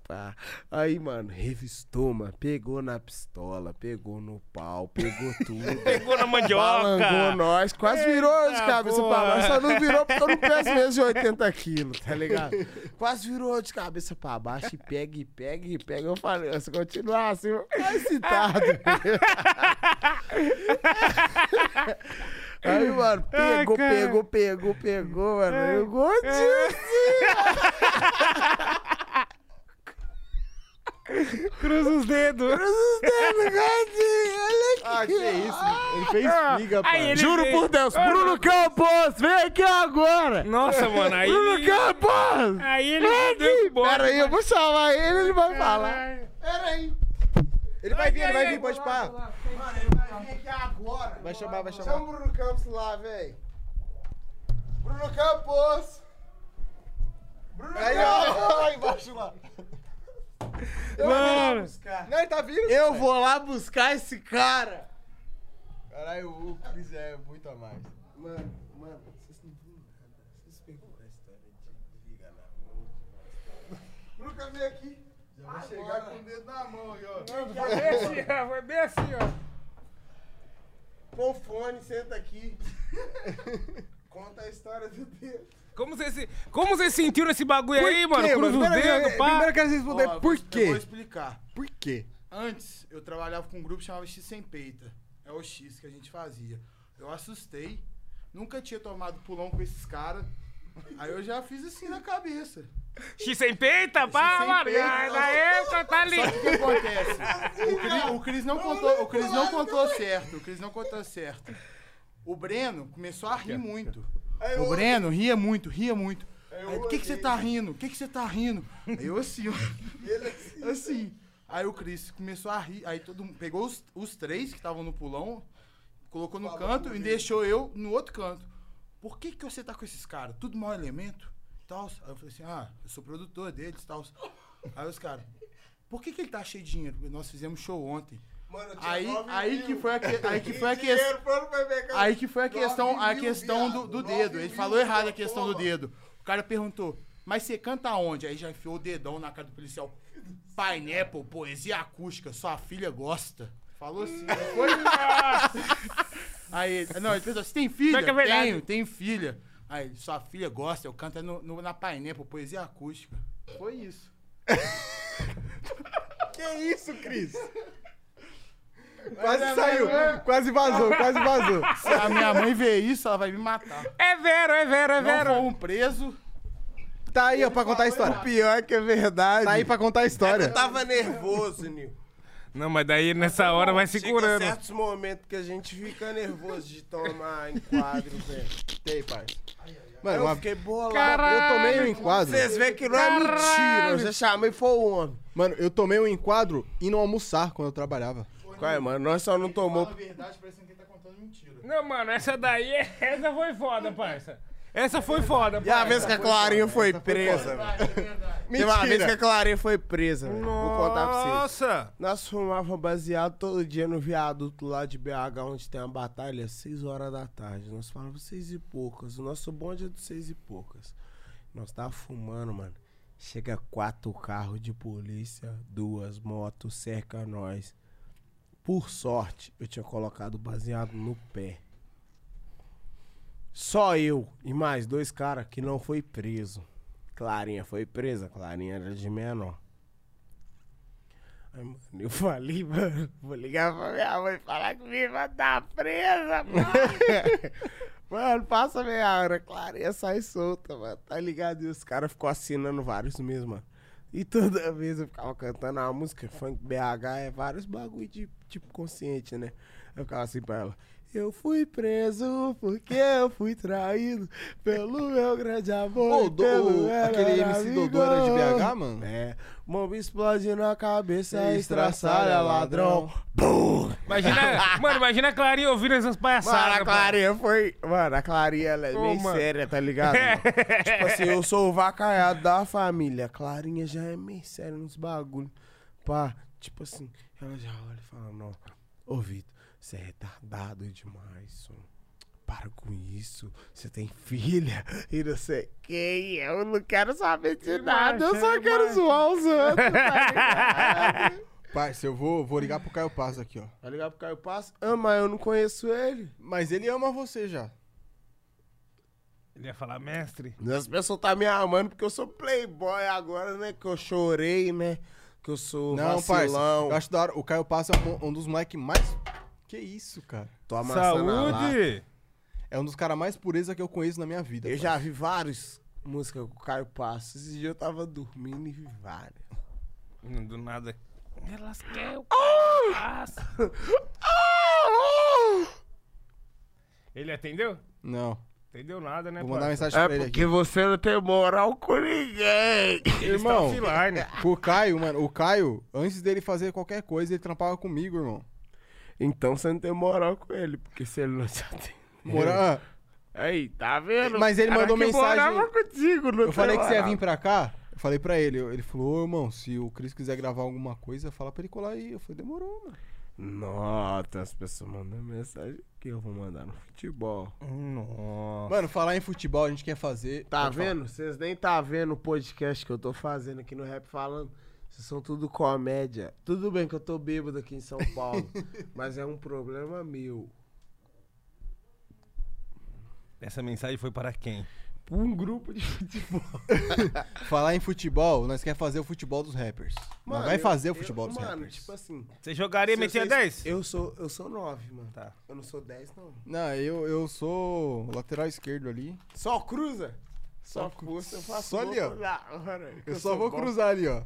Pá. Aí, mano, revistou, mano. Pegou na pistola, pegou no pau, pegou tudo.
Pegou na mandioca.
Balangou nós, quase virou de
Eita,
cabeça
porra.
pra baixo. Só não virou porque eu não peso menos de 80 quilos, tá ligado? Quase virou de cabeça pra baixo e pega e pega e pega. Eu falei, se continuar assim, eu vou ficar excitado. Aí, mano, pegou, pegou, pegou, pegou, mano. Eu gordinho
Cruza os dedos.
os dedos, gordinho. Olha aqui.
Ah, que isso? Ele fez
Ah,
figa,
aí
pai.
ele-
Juro por Deus, Bruno Campos, vem aqui agora.
Nossa, mano, aí.
Bruno Campos!
Aí ele
Vem
deu
aqui! Pera aí, eu vou chamar ele, ele vai falar. Pera aí.
Ele vai vir, ele vai vir, pode pá.
Mano, ele vai vir aqui agora.
Vai chamar, vai
Chama
chamar.
o Bruno Campos lá, velho. Bruno Campos! Bruno
Aí,
Campos!
ó, lá embaixo lá.
Eu vou lá
Mano.
buscar.
Não, ele tá vindo.
Eu vou lá buscar esse cara.
Caralho, o Cris é muito a mais.
Mano, mano, vocês não viram nada. Vocês pegou a história de liga na mão. Campos, vem aqui.
Já vai chegar com o dedo na mão aí, ó.
Foi bem assim, ó. Foi bem assim, ó.
Põe o fone, senta aqui. Conta a história do dedo.
Como você, se... Como você sentiu nesse bagulho aí, mano?
quê,
Cruza os dedos, pá.
primeiro eu quero responder por
vou- Eu
quê?
vou explicar.
Por quê?
Antes, eu trabalhava com um grupo que chamava X Sem Peita. É o X que a gente fazia. Eu assustei. Nunca tinha tomado pulão com esses caras. Aí eu já fiz assim na cabeça.
X sem peita, pá, mano. na época tá ali.
Só que o que acontece? O Cris, o Cris não contou, o Cris não contou certo. O Cris não contou certo. O Breno começou a rir muito. O Breno ria muito, ria muito. Aí, o que que você tá rindo? O que que você tá rindo? Aí eu assim, ó. Assim. Aí o Cris começou a rir. Aí todo mundo pegou os, os três que estavam no pulão, colocou no canto e deixou eu no outro canto. Por que que você tá com esses caras? Tudo mau elemento? Tal. Aí eu falei assim, ah, eu sou produtor deles, tal. Aí os caras, por que que ele tá cheio de dinheiro? Porque nós fizemos show ontem.
Mano,
Aí, aí
mil.
que foi a, que, aí que foi a questão. Aí que foi a questão, a questão do, do dedo. Ele falou errado a questão do dedo. O cara perguntou, mas você canta onde? Aí já enfiou o dedão na cara do policial. Pineapple, poesia acústica, sua filha gosta. Falou assim, não foi? Aí ele, não, ele pensou, você tem filha?
É verdade.
Tenho, tenho filha. Aí, sua filha gosta, eu canto é no, no, na Pineapple, poesia acústica. Foi isso.
Que isso, Cris? Quase saiu. Quase vazou, quase vazou.
Se a minha mãe ver isso, ela vai me matar.
É vero, é vero, é
Não
vero.
for um preso.
Tá aí, ó, pra contar a história.
Pior que é verdade.
Tá aí pra contar a história.
Eu tava nervoso, Nil.
Não, mas daí nessa hora vai
Chega
segurando.
certos momentos que a gente fica nervoso de tomar enquadro, velho.
Tem, pai. Mano,
Eu
uma-
fiquei bolado.
eu tomei um enquadro.
Vocês veem que não é
Caralho.
mentira. Eu já chamei foi o homem.
Mano, eu tomei um enquadro indo almoçar quando eu trabalhava.
Qual é, mano? Nós só não tomou.
Fala a verdade, parecendo que ele tá contando mentira.
Não, mano, essa daí, essa foi foda, parça. Essa foi foda,
E a vez que a Clarinha foi presa, velho.
É.
Teve uma vez que a Clarinha foi presa, velho. Vou contar pra vocês.
Nossa!
Nós fumávamos baseado todo dia no viaduto lá de BH, onde tem a batalha, às 6 horas da tarde. Nós falávamos seis e poucas. O nosso bonde é dos seis e poucas. Nós tava fumando, mano. Chega quatro carros de polícia, duas motos, cerca nós. Por sorte, eu tinha colocado baseado no pé. Só eu e mais dois caras que não foi preso. Clarinha foi presa, Clarinha era de menor. Aí, mano, eu falei, mano, vou ligar pra minha mãe e falar que minha irmã tá presa, mano. mano, passa meia hora, Clarinha sai solta, mano. Tá ligado? E os caras ficou assinando vários mesmo, mano. E toda vez eu ficava cantando uma música, funk BH, é vários bagulho de tipo consciente, né? Eu ficava assim pra ela. Eu fui preso porque eu fui traído pelo meu grande amor. E
do-
pelo
aquele MC Dodô era de. BH, mano?
É. Bomba explode na cabeça,
Estraçalha,
estraçalha, ladrão. Bum!
Imagina, mano, imagina a Clarinha ouvindo essas
Mano,
palhaçadas.
a Clarinha foi. Mano, a Clarinha ela é
Ô,
meio
mano.
séria, tá ligado? mano? tipo assim, eu sou o vacaiado da família. A Clarinha já é meio séria nos bagulho. Pá, tipo assim, ela já olha e fala: Não, ô Vitor, você é retardado demais, som. Para com isso, você tem filha e não sei quem. Eu não quero saber de nada, eu só quero zoar os outros, tá?
Parça, eu vou, vou ligar pro Caio Paz aqui, ó.
Tá ligado pro Caio Passo? Ah, mas eu não conheço ele.
Mas ele ama você já.
Ele ia falar, mestre.
As pessoas tá me amando porque eu sou playboy agora, né? Que eu chorei, né? Que eu sou
Não, parça.
vacilão.
Eu acho da hora. O Caio Paz é um, um dos moleques mais. Que isso, cara?
Tô.
Saúde!
É um dos caras mais pureza que eu conheço na minha vida.
Eu
parça.
já vi várias músicas com o Caio Passo. Esse dia eu tava dormindo e vi várias.
Do nada. Elas querem o passo. Ele atendeu?
Não.
Entendeu nada, né,
Vou mandar mensagem pra ele aqui.
você não tem moral com ninguém.
Irmão, o Caio, mano, o Caio, antes dele fazer qualquer coisa, ele trampava comigo, irmão.
Então você não tem moral com ele, porque se ele não te atende.
Mora...
Aí, tá vendo?
Mas ele
Cara
mandou
que
mensagem-
morava contigo, não
Eu falei
tem
que você ia
moral.
vir pra cá. Eu falei pra ele. eu- Ele falou, ô irmão, se o Cris quiser gravar alguma coisa, fala pra ele colar aí. Eu falei, demorou, mano.
Nossa, as pessoas mandam mensagem que eu vou mandar no futebol.
Nossa.
Mano, falar em futebol, a gente quer fazer.
Tá
Pode
vendo? Vocês nem tá vendo o podcast que eu tô fazendo aqui no Rap Falando. Vocês são tudo comédia. Tudo bem que eu tô bêbado aqui em São Paulo, mas é um problema meu.
Essa mensagem foi para quem?
Um grupo de futebol.
Falar em futebol, nós quer fazer o futebol dos rappers. nós vai
eu-
fazer o
eu-
futebol dos
mano,
rappers.
tipo assim.
Você jogaria e metia
vocês-
10?
Eu sou, eu sou 9, mano.
Tá.
Eu não sou 10, não.
Não, eu, eu sou lateral esquerdo ali.
Só cruza? Só,
Só
cruza, eu faço
só ali, ó.
que
Eu só vou
bom.
cruzar ali, ó.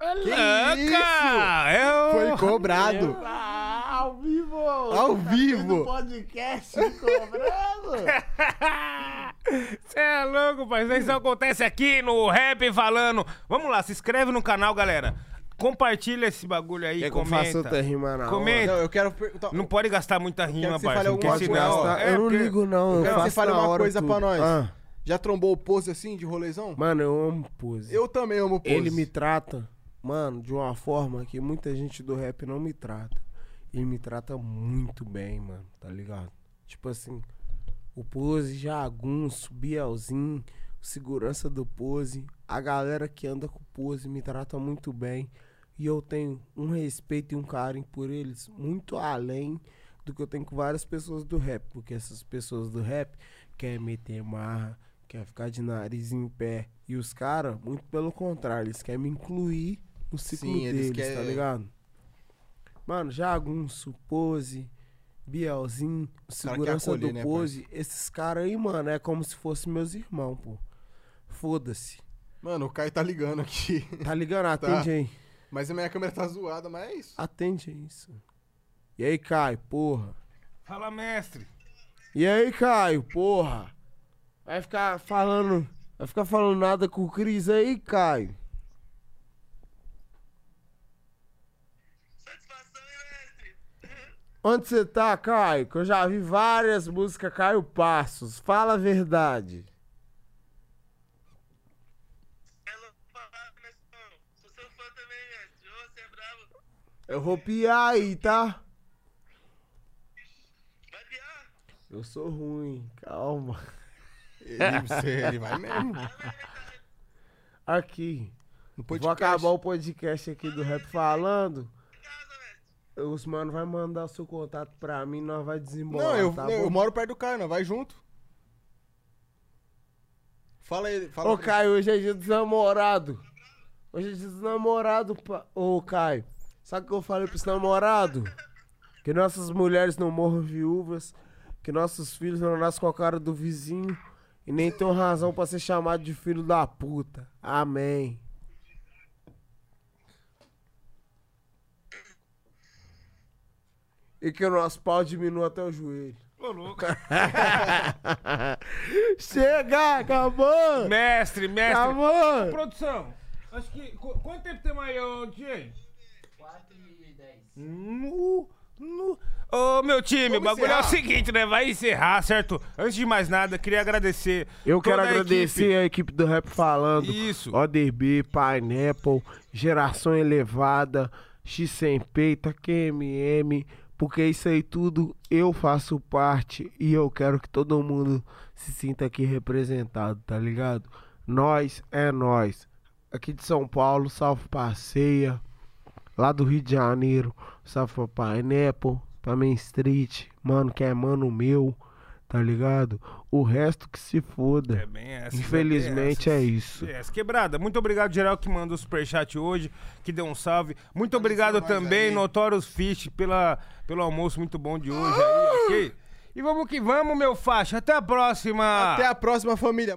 Louca! Eu...
Foi cobrado.
Ah, ao vivo!
Ao
Tá
vivo.
podcast cobrando!
Você é louco, pai. Isso acontece aqui no Rap Falando. Vamos lá, se inscreve no canal, galera. Compartilha esse bagulho aí,
Quer que eu
comenta.
outra rima na
Comenta.
Não, eu quero perguntar.
Não pode gastar muita rima,
que você
parça.
fale
Porque senão...
coisa.
É,
eu não
porque-
ligo, não. Eu
quero que
faço
você fale
na
uma
hora
coisa
tudo.
pra nós.
Ah,
Já trombou o pose assim, de rolezão?
mano, eu amo pose.
Eu também amo pose.
Ele me trata, mano, de uma forma que muita gente do rap não me trata. Ele me trata muito bem, mano, tá ligado? Tipo assim, o Pose, Jagunço, Bielzinho, segurança do Pose, a galera que anda com o Pose me trata muito bem. E eu tenho um respeito e um carinho por eles muito além do que eu tenho com várias pessoas do rap. Porque essas pessoas do rap querem meter marra, quer ficar de nariz em pé. E os caras, muito pelo contrário, eles querem me incluir no ciclo
Sim, eles
deles, tá
querem-
ligado? Mano, Jagunço, Pose, Bielzinho, segurança
acolher,
do
né,
Pose. Esses caras aí, mano, é como se fossem meus irmãos, pô. Foda-se.
Mano, o Caio tá ligando aqui.
Tá ligando? Atende aí.
Mas a minha câmera tá zoada, mas é isso.
Atende aí, isso. E aí, Caio, porra.
Fala, mestre.
E aí, Caio, porra. Vai ficar falando. Vai ficar falando nada com o Cris aí, Caio. Onde você tá, Caio? Que eu já vi várias músicas Caio Passos. Fala a verdade.
Você é.
Eu vou piar aí, tá?
Vai piar?
Eu sou ruim, calma.
Ele, ele vai mesmo.
Aqui. Vou acabar o podcast aqui do Rap Falando. Os mano vai mandar seu contato pra mim, nós vai desembolar,
Não, eu,
tá
eu,
bom?
moro perto do Caio, não. Vai junto. Fala aí. Fala
Ô, Caio, hoje é dia dos namorados. Hoje é dia dos namorados, pa... Ô, Caio, sabe o que eu falei pros namorados? Que nossas mulheres não morram viúvas, que nossos filhos não nascem com a cara do vizinho e nem tem razão pra ser chamado de filho da puta. Amém. E que o nosso pau diminua até o joelho.
Ô, louco.
Chega, acabou!
mestre, mestre.
Acabou!
Produção, acho que. qu- Quanto tempo tem aí, ô, DJ?
4 e 10.
No, no. Ô, meu time, o bagulho é o
encerrar?
seguinte, né? Vai encerrar, certo? Antes de mais nada, queria agradecer.
Eu quero
toda a
agradecer
equipe.
a equipe do Rap Falando.
Isso.
ODB, Pineapple, Geração Elevada, X Sem Peita, QMM, porque isso aí tudo eu faço parte e eu quero que todo mundo se sinta aqui representado, tá ligado? Nós é nós. Aqui de São Paulo, salve pra Ceia. Lá do Rio de Janeiro, salve pra Pineapple, pra Main Street, mano que é mano meu, tá ligado? O resto que se foda.
É bem essa.
Infelizmente é isso.
Yes, quebrada, muito obrigado, geral, que mandou o superchat hoje, que deu um salve. Muito obrigado também,
aí.
Notorious Fish, pela, pelo almoço muito bom de hoje aí, ok? E vamos que vamos, meu faixa. Até a próxima!
Até a próxima, família.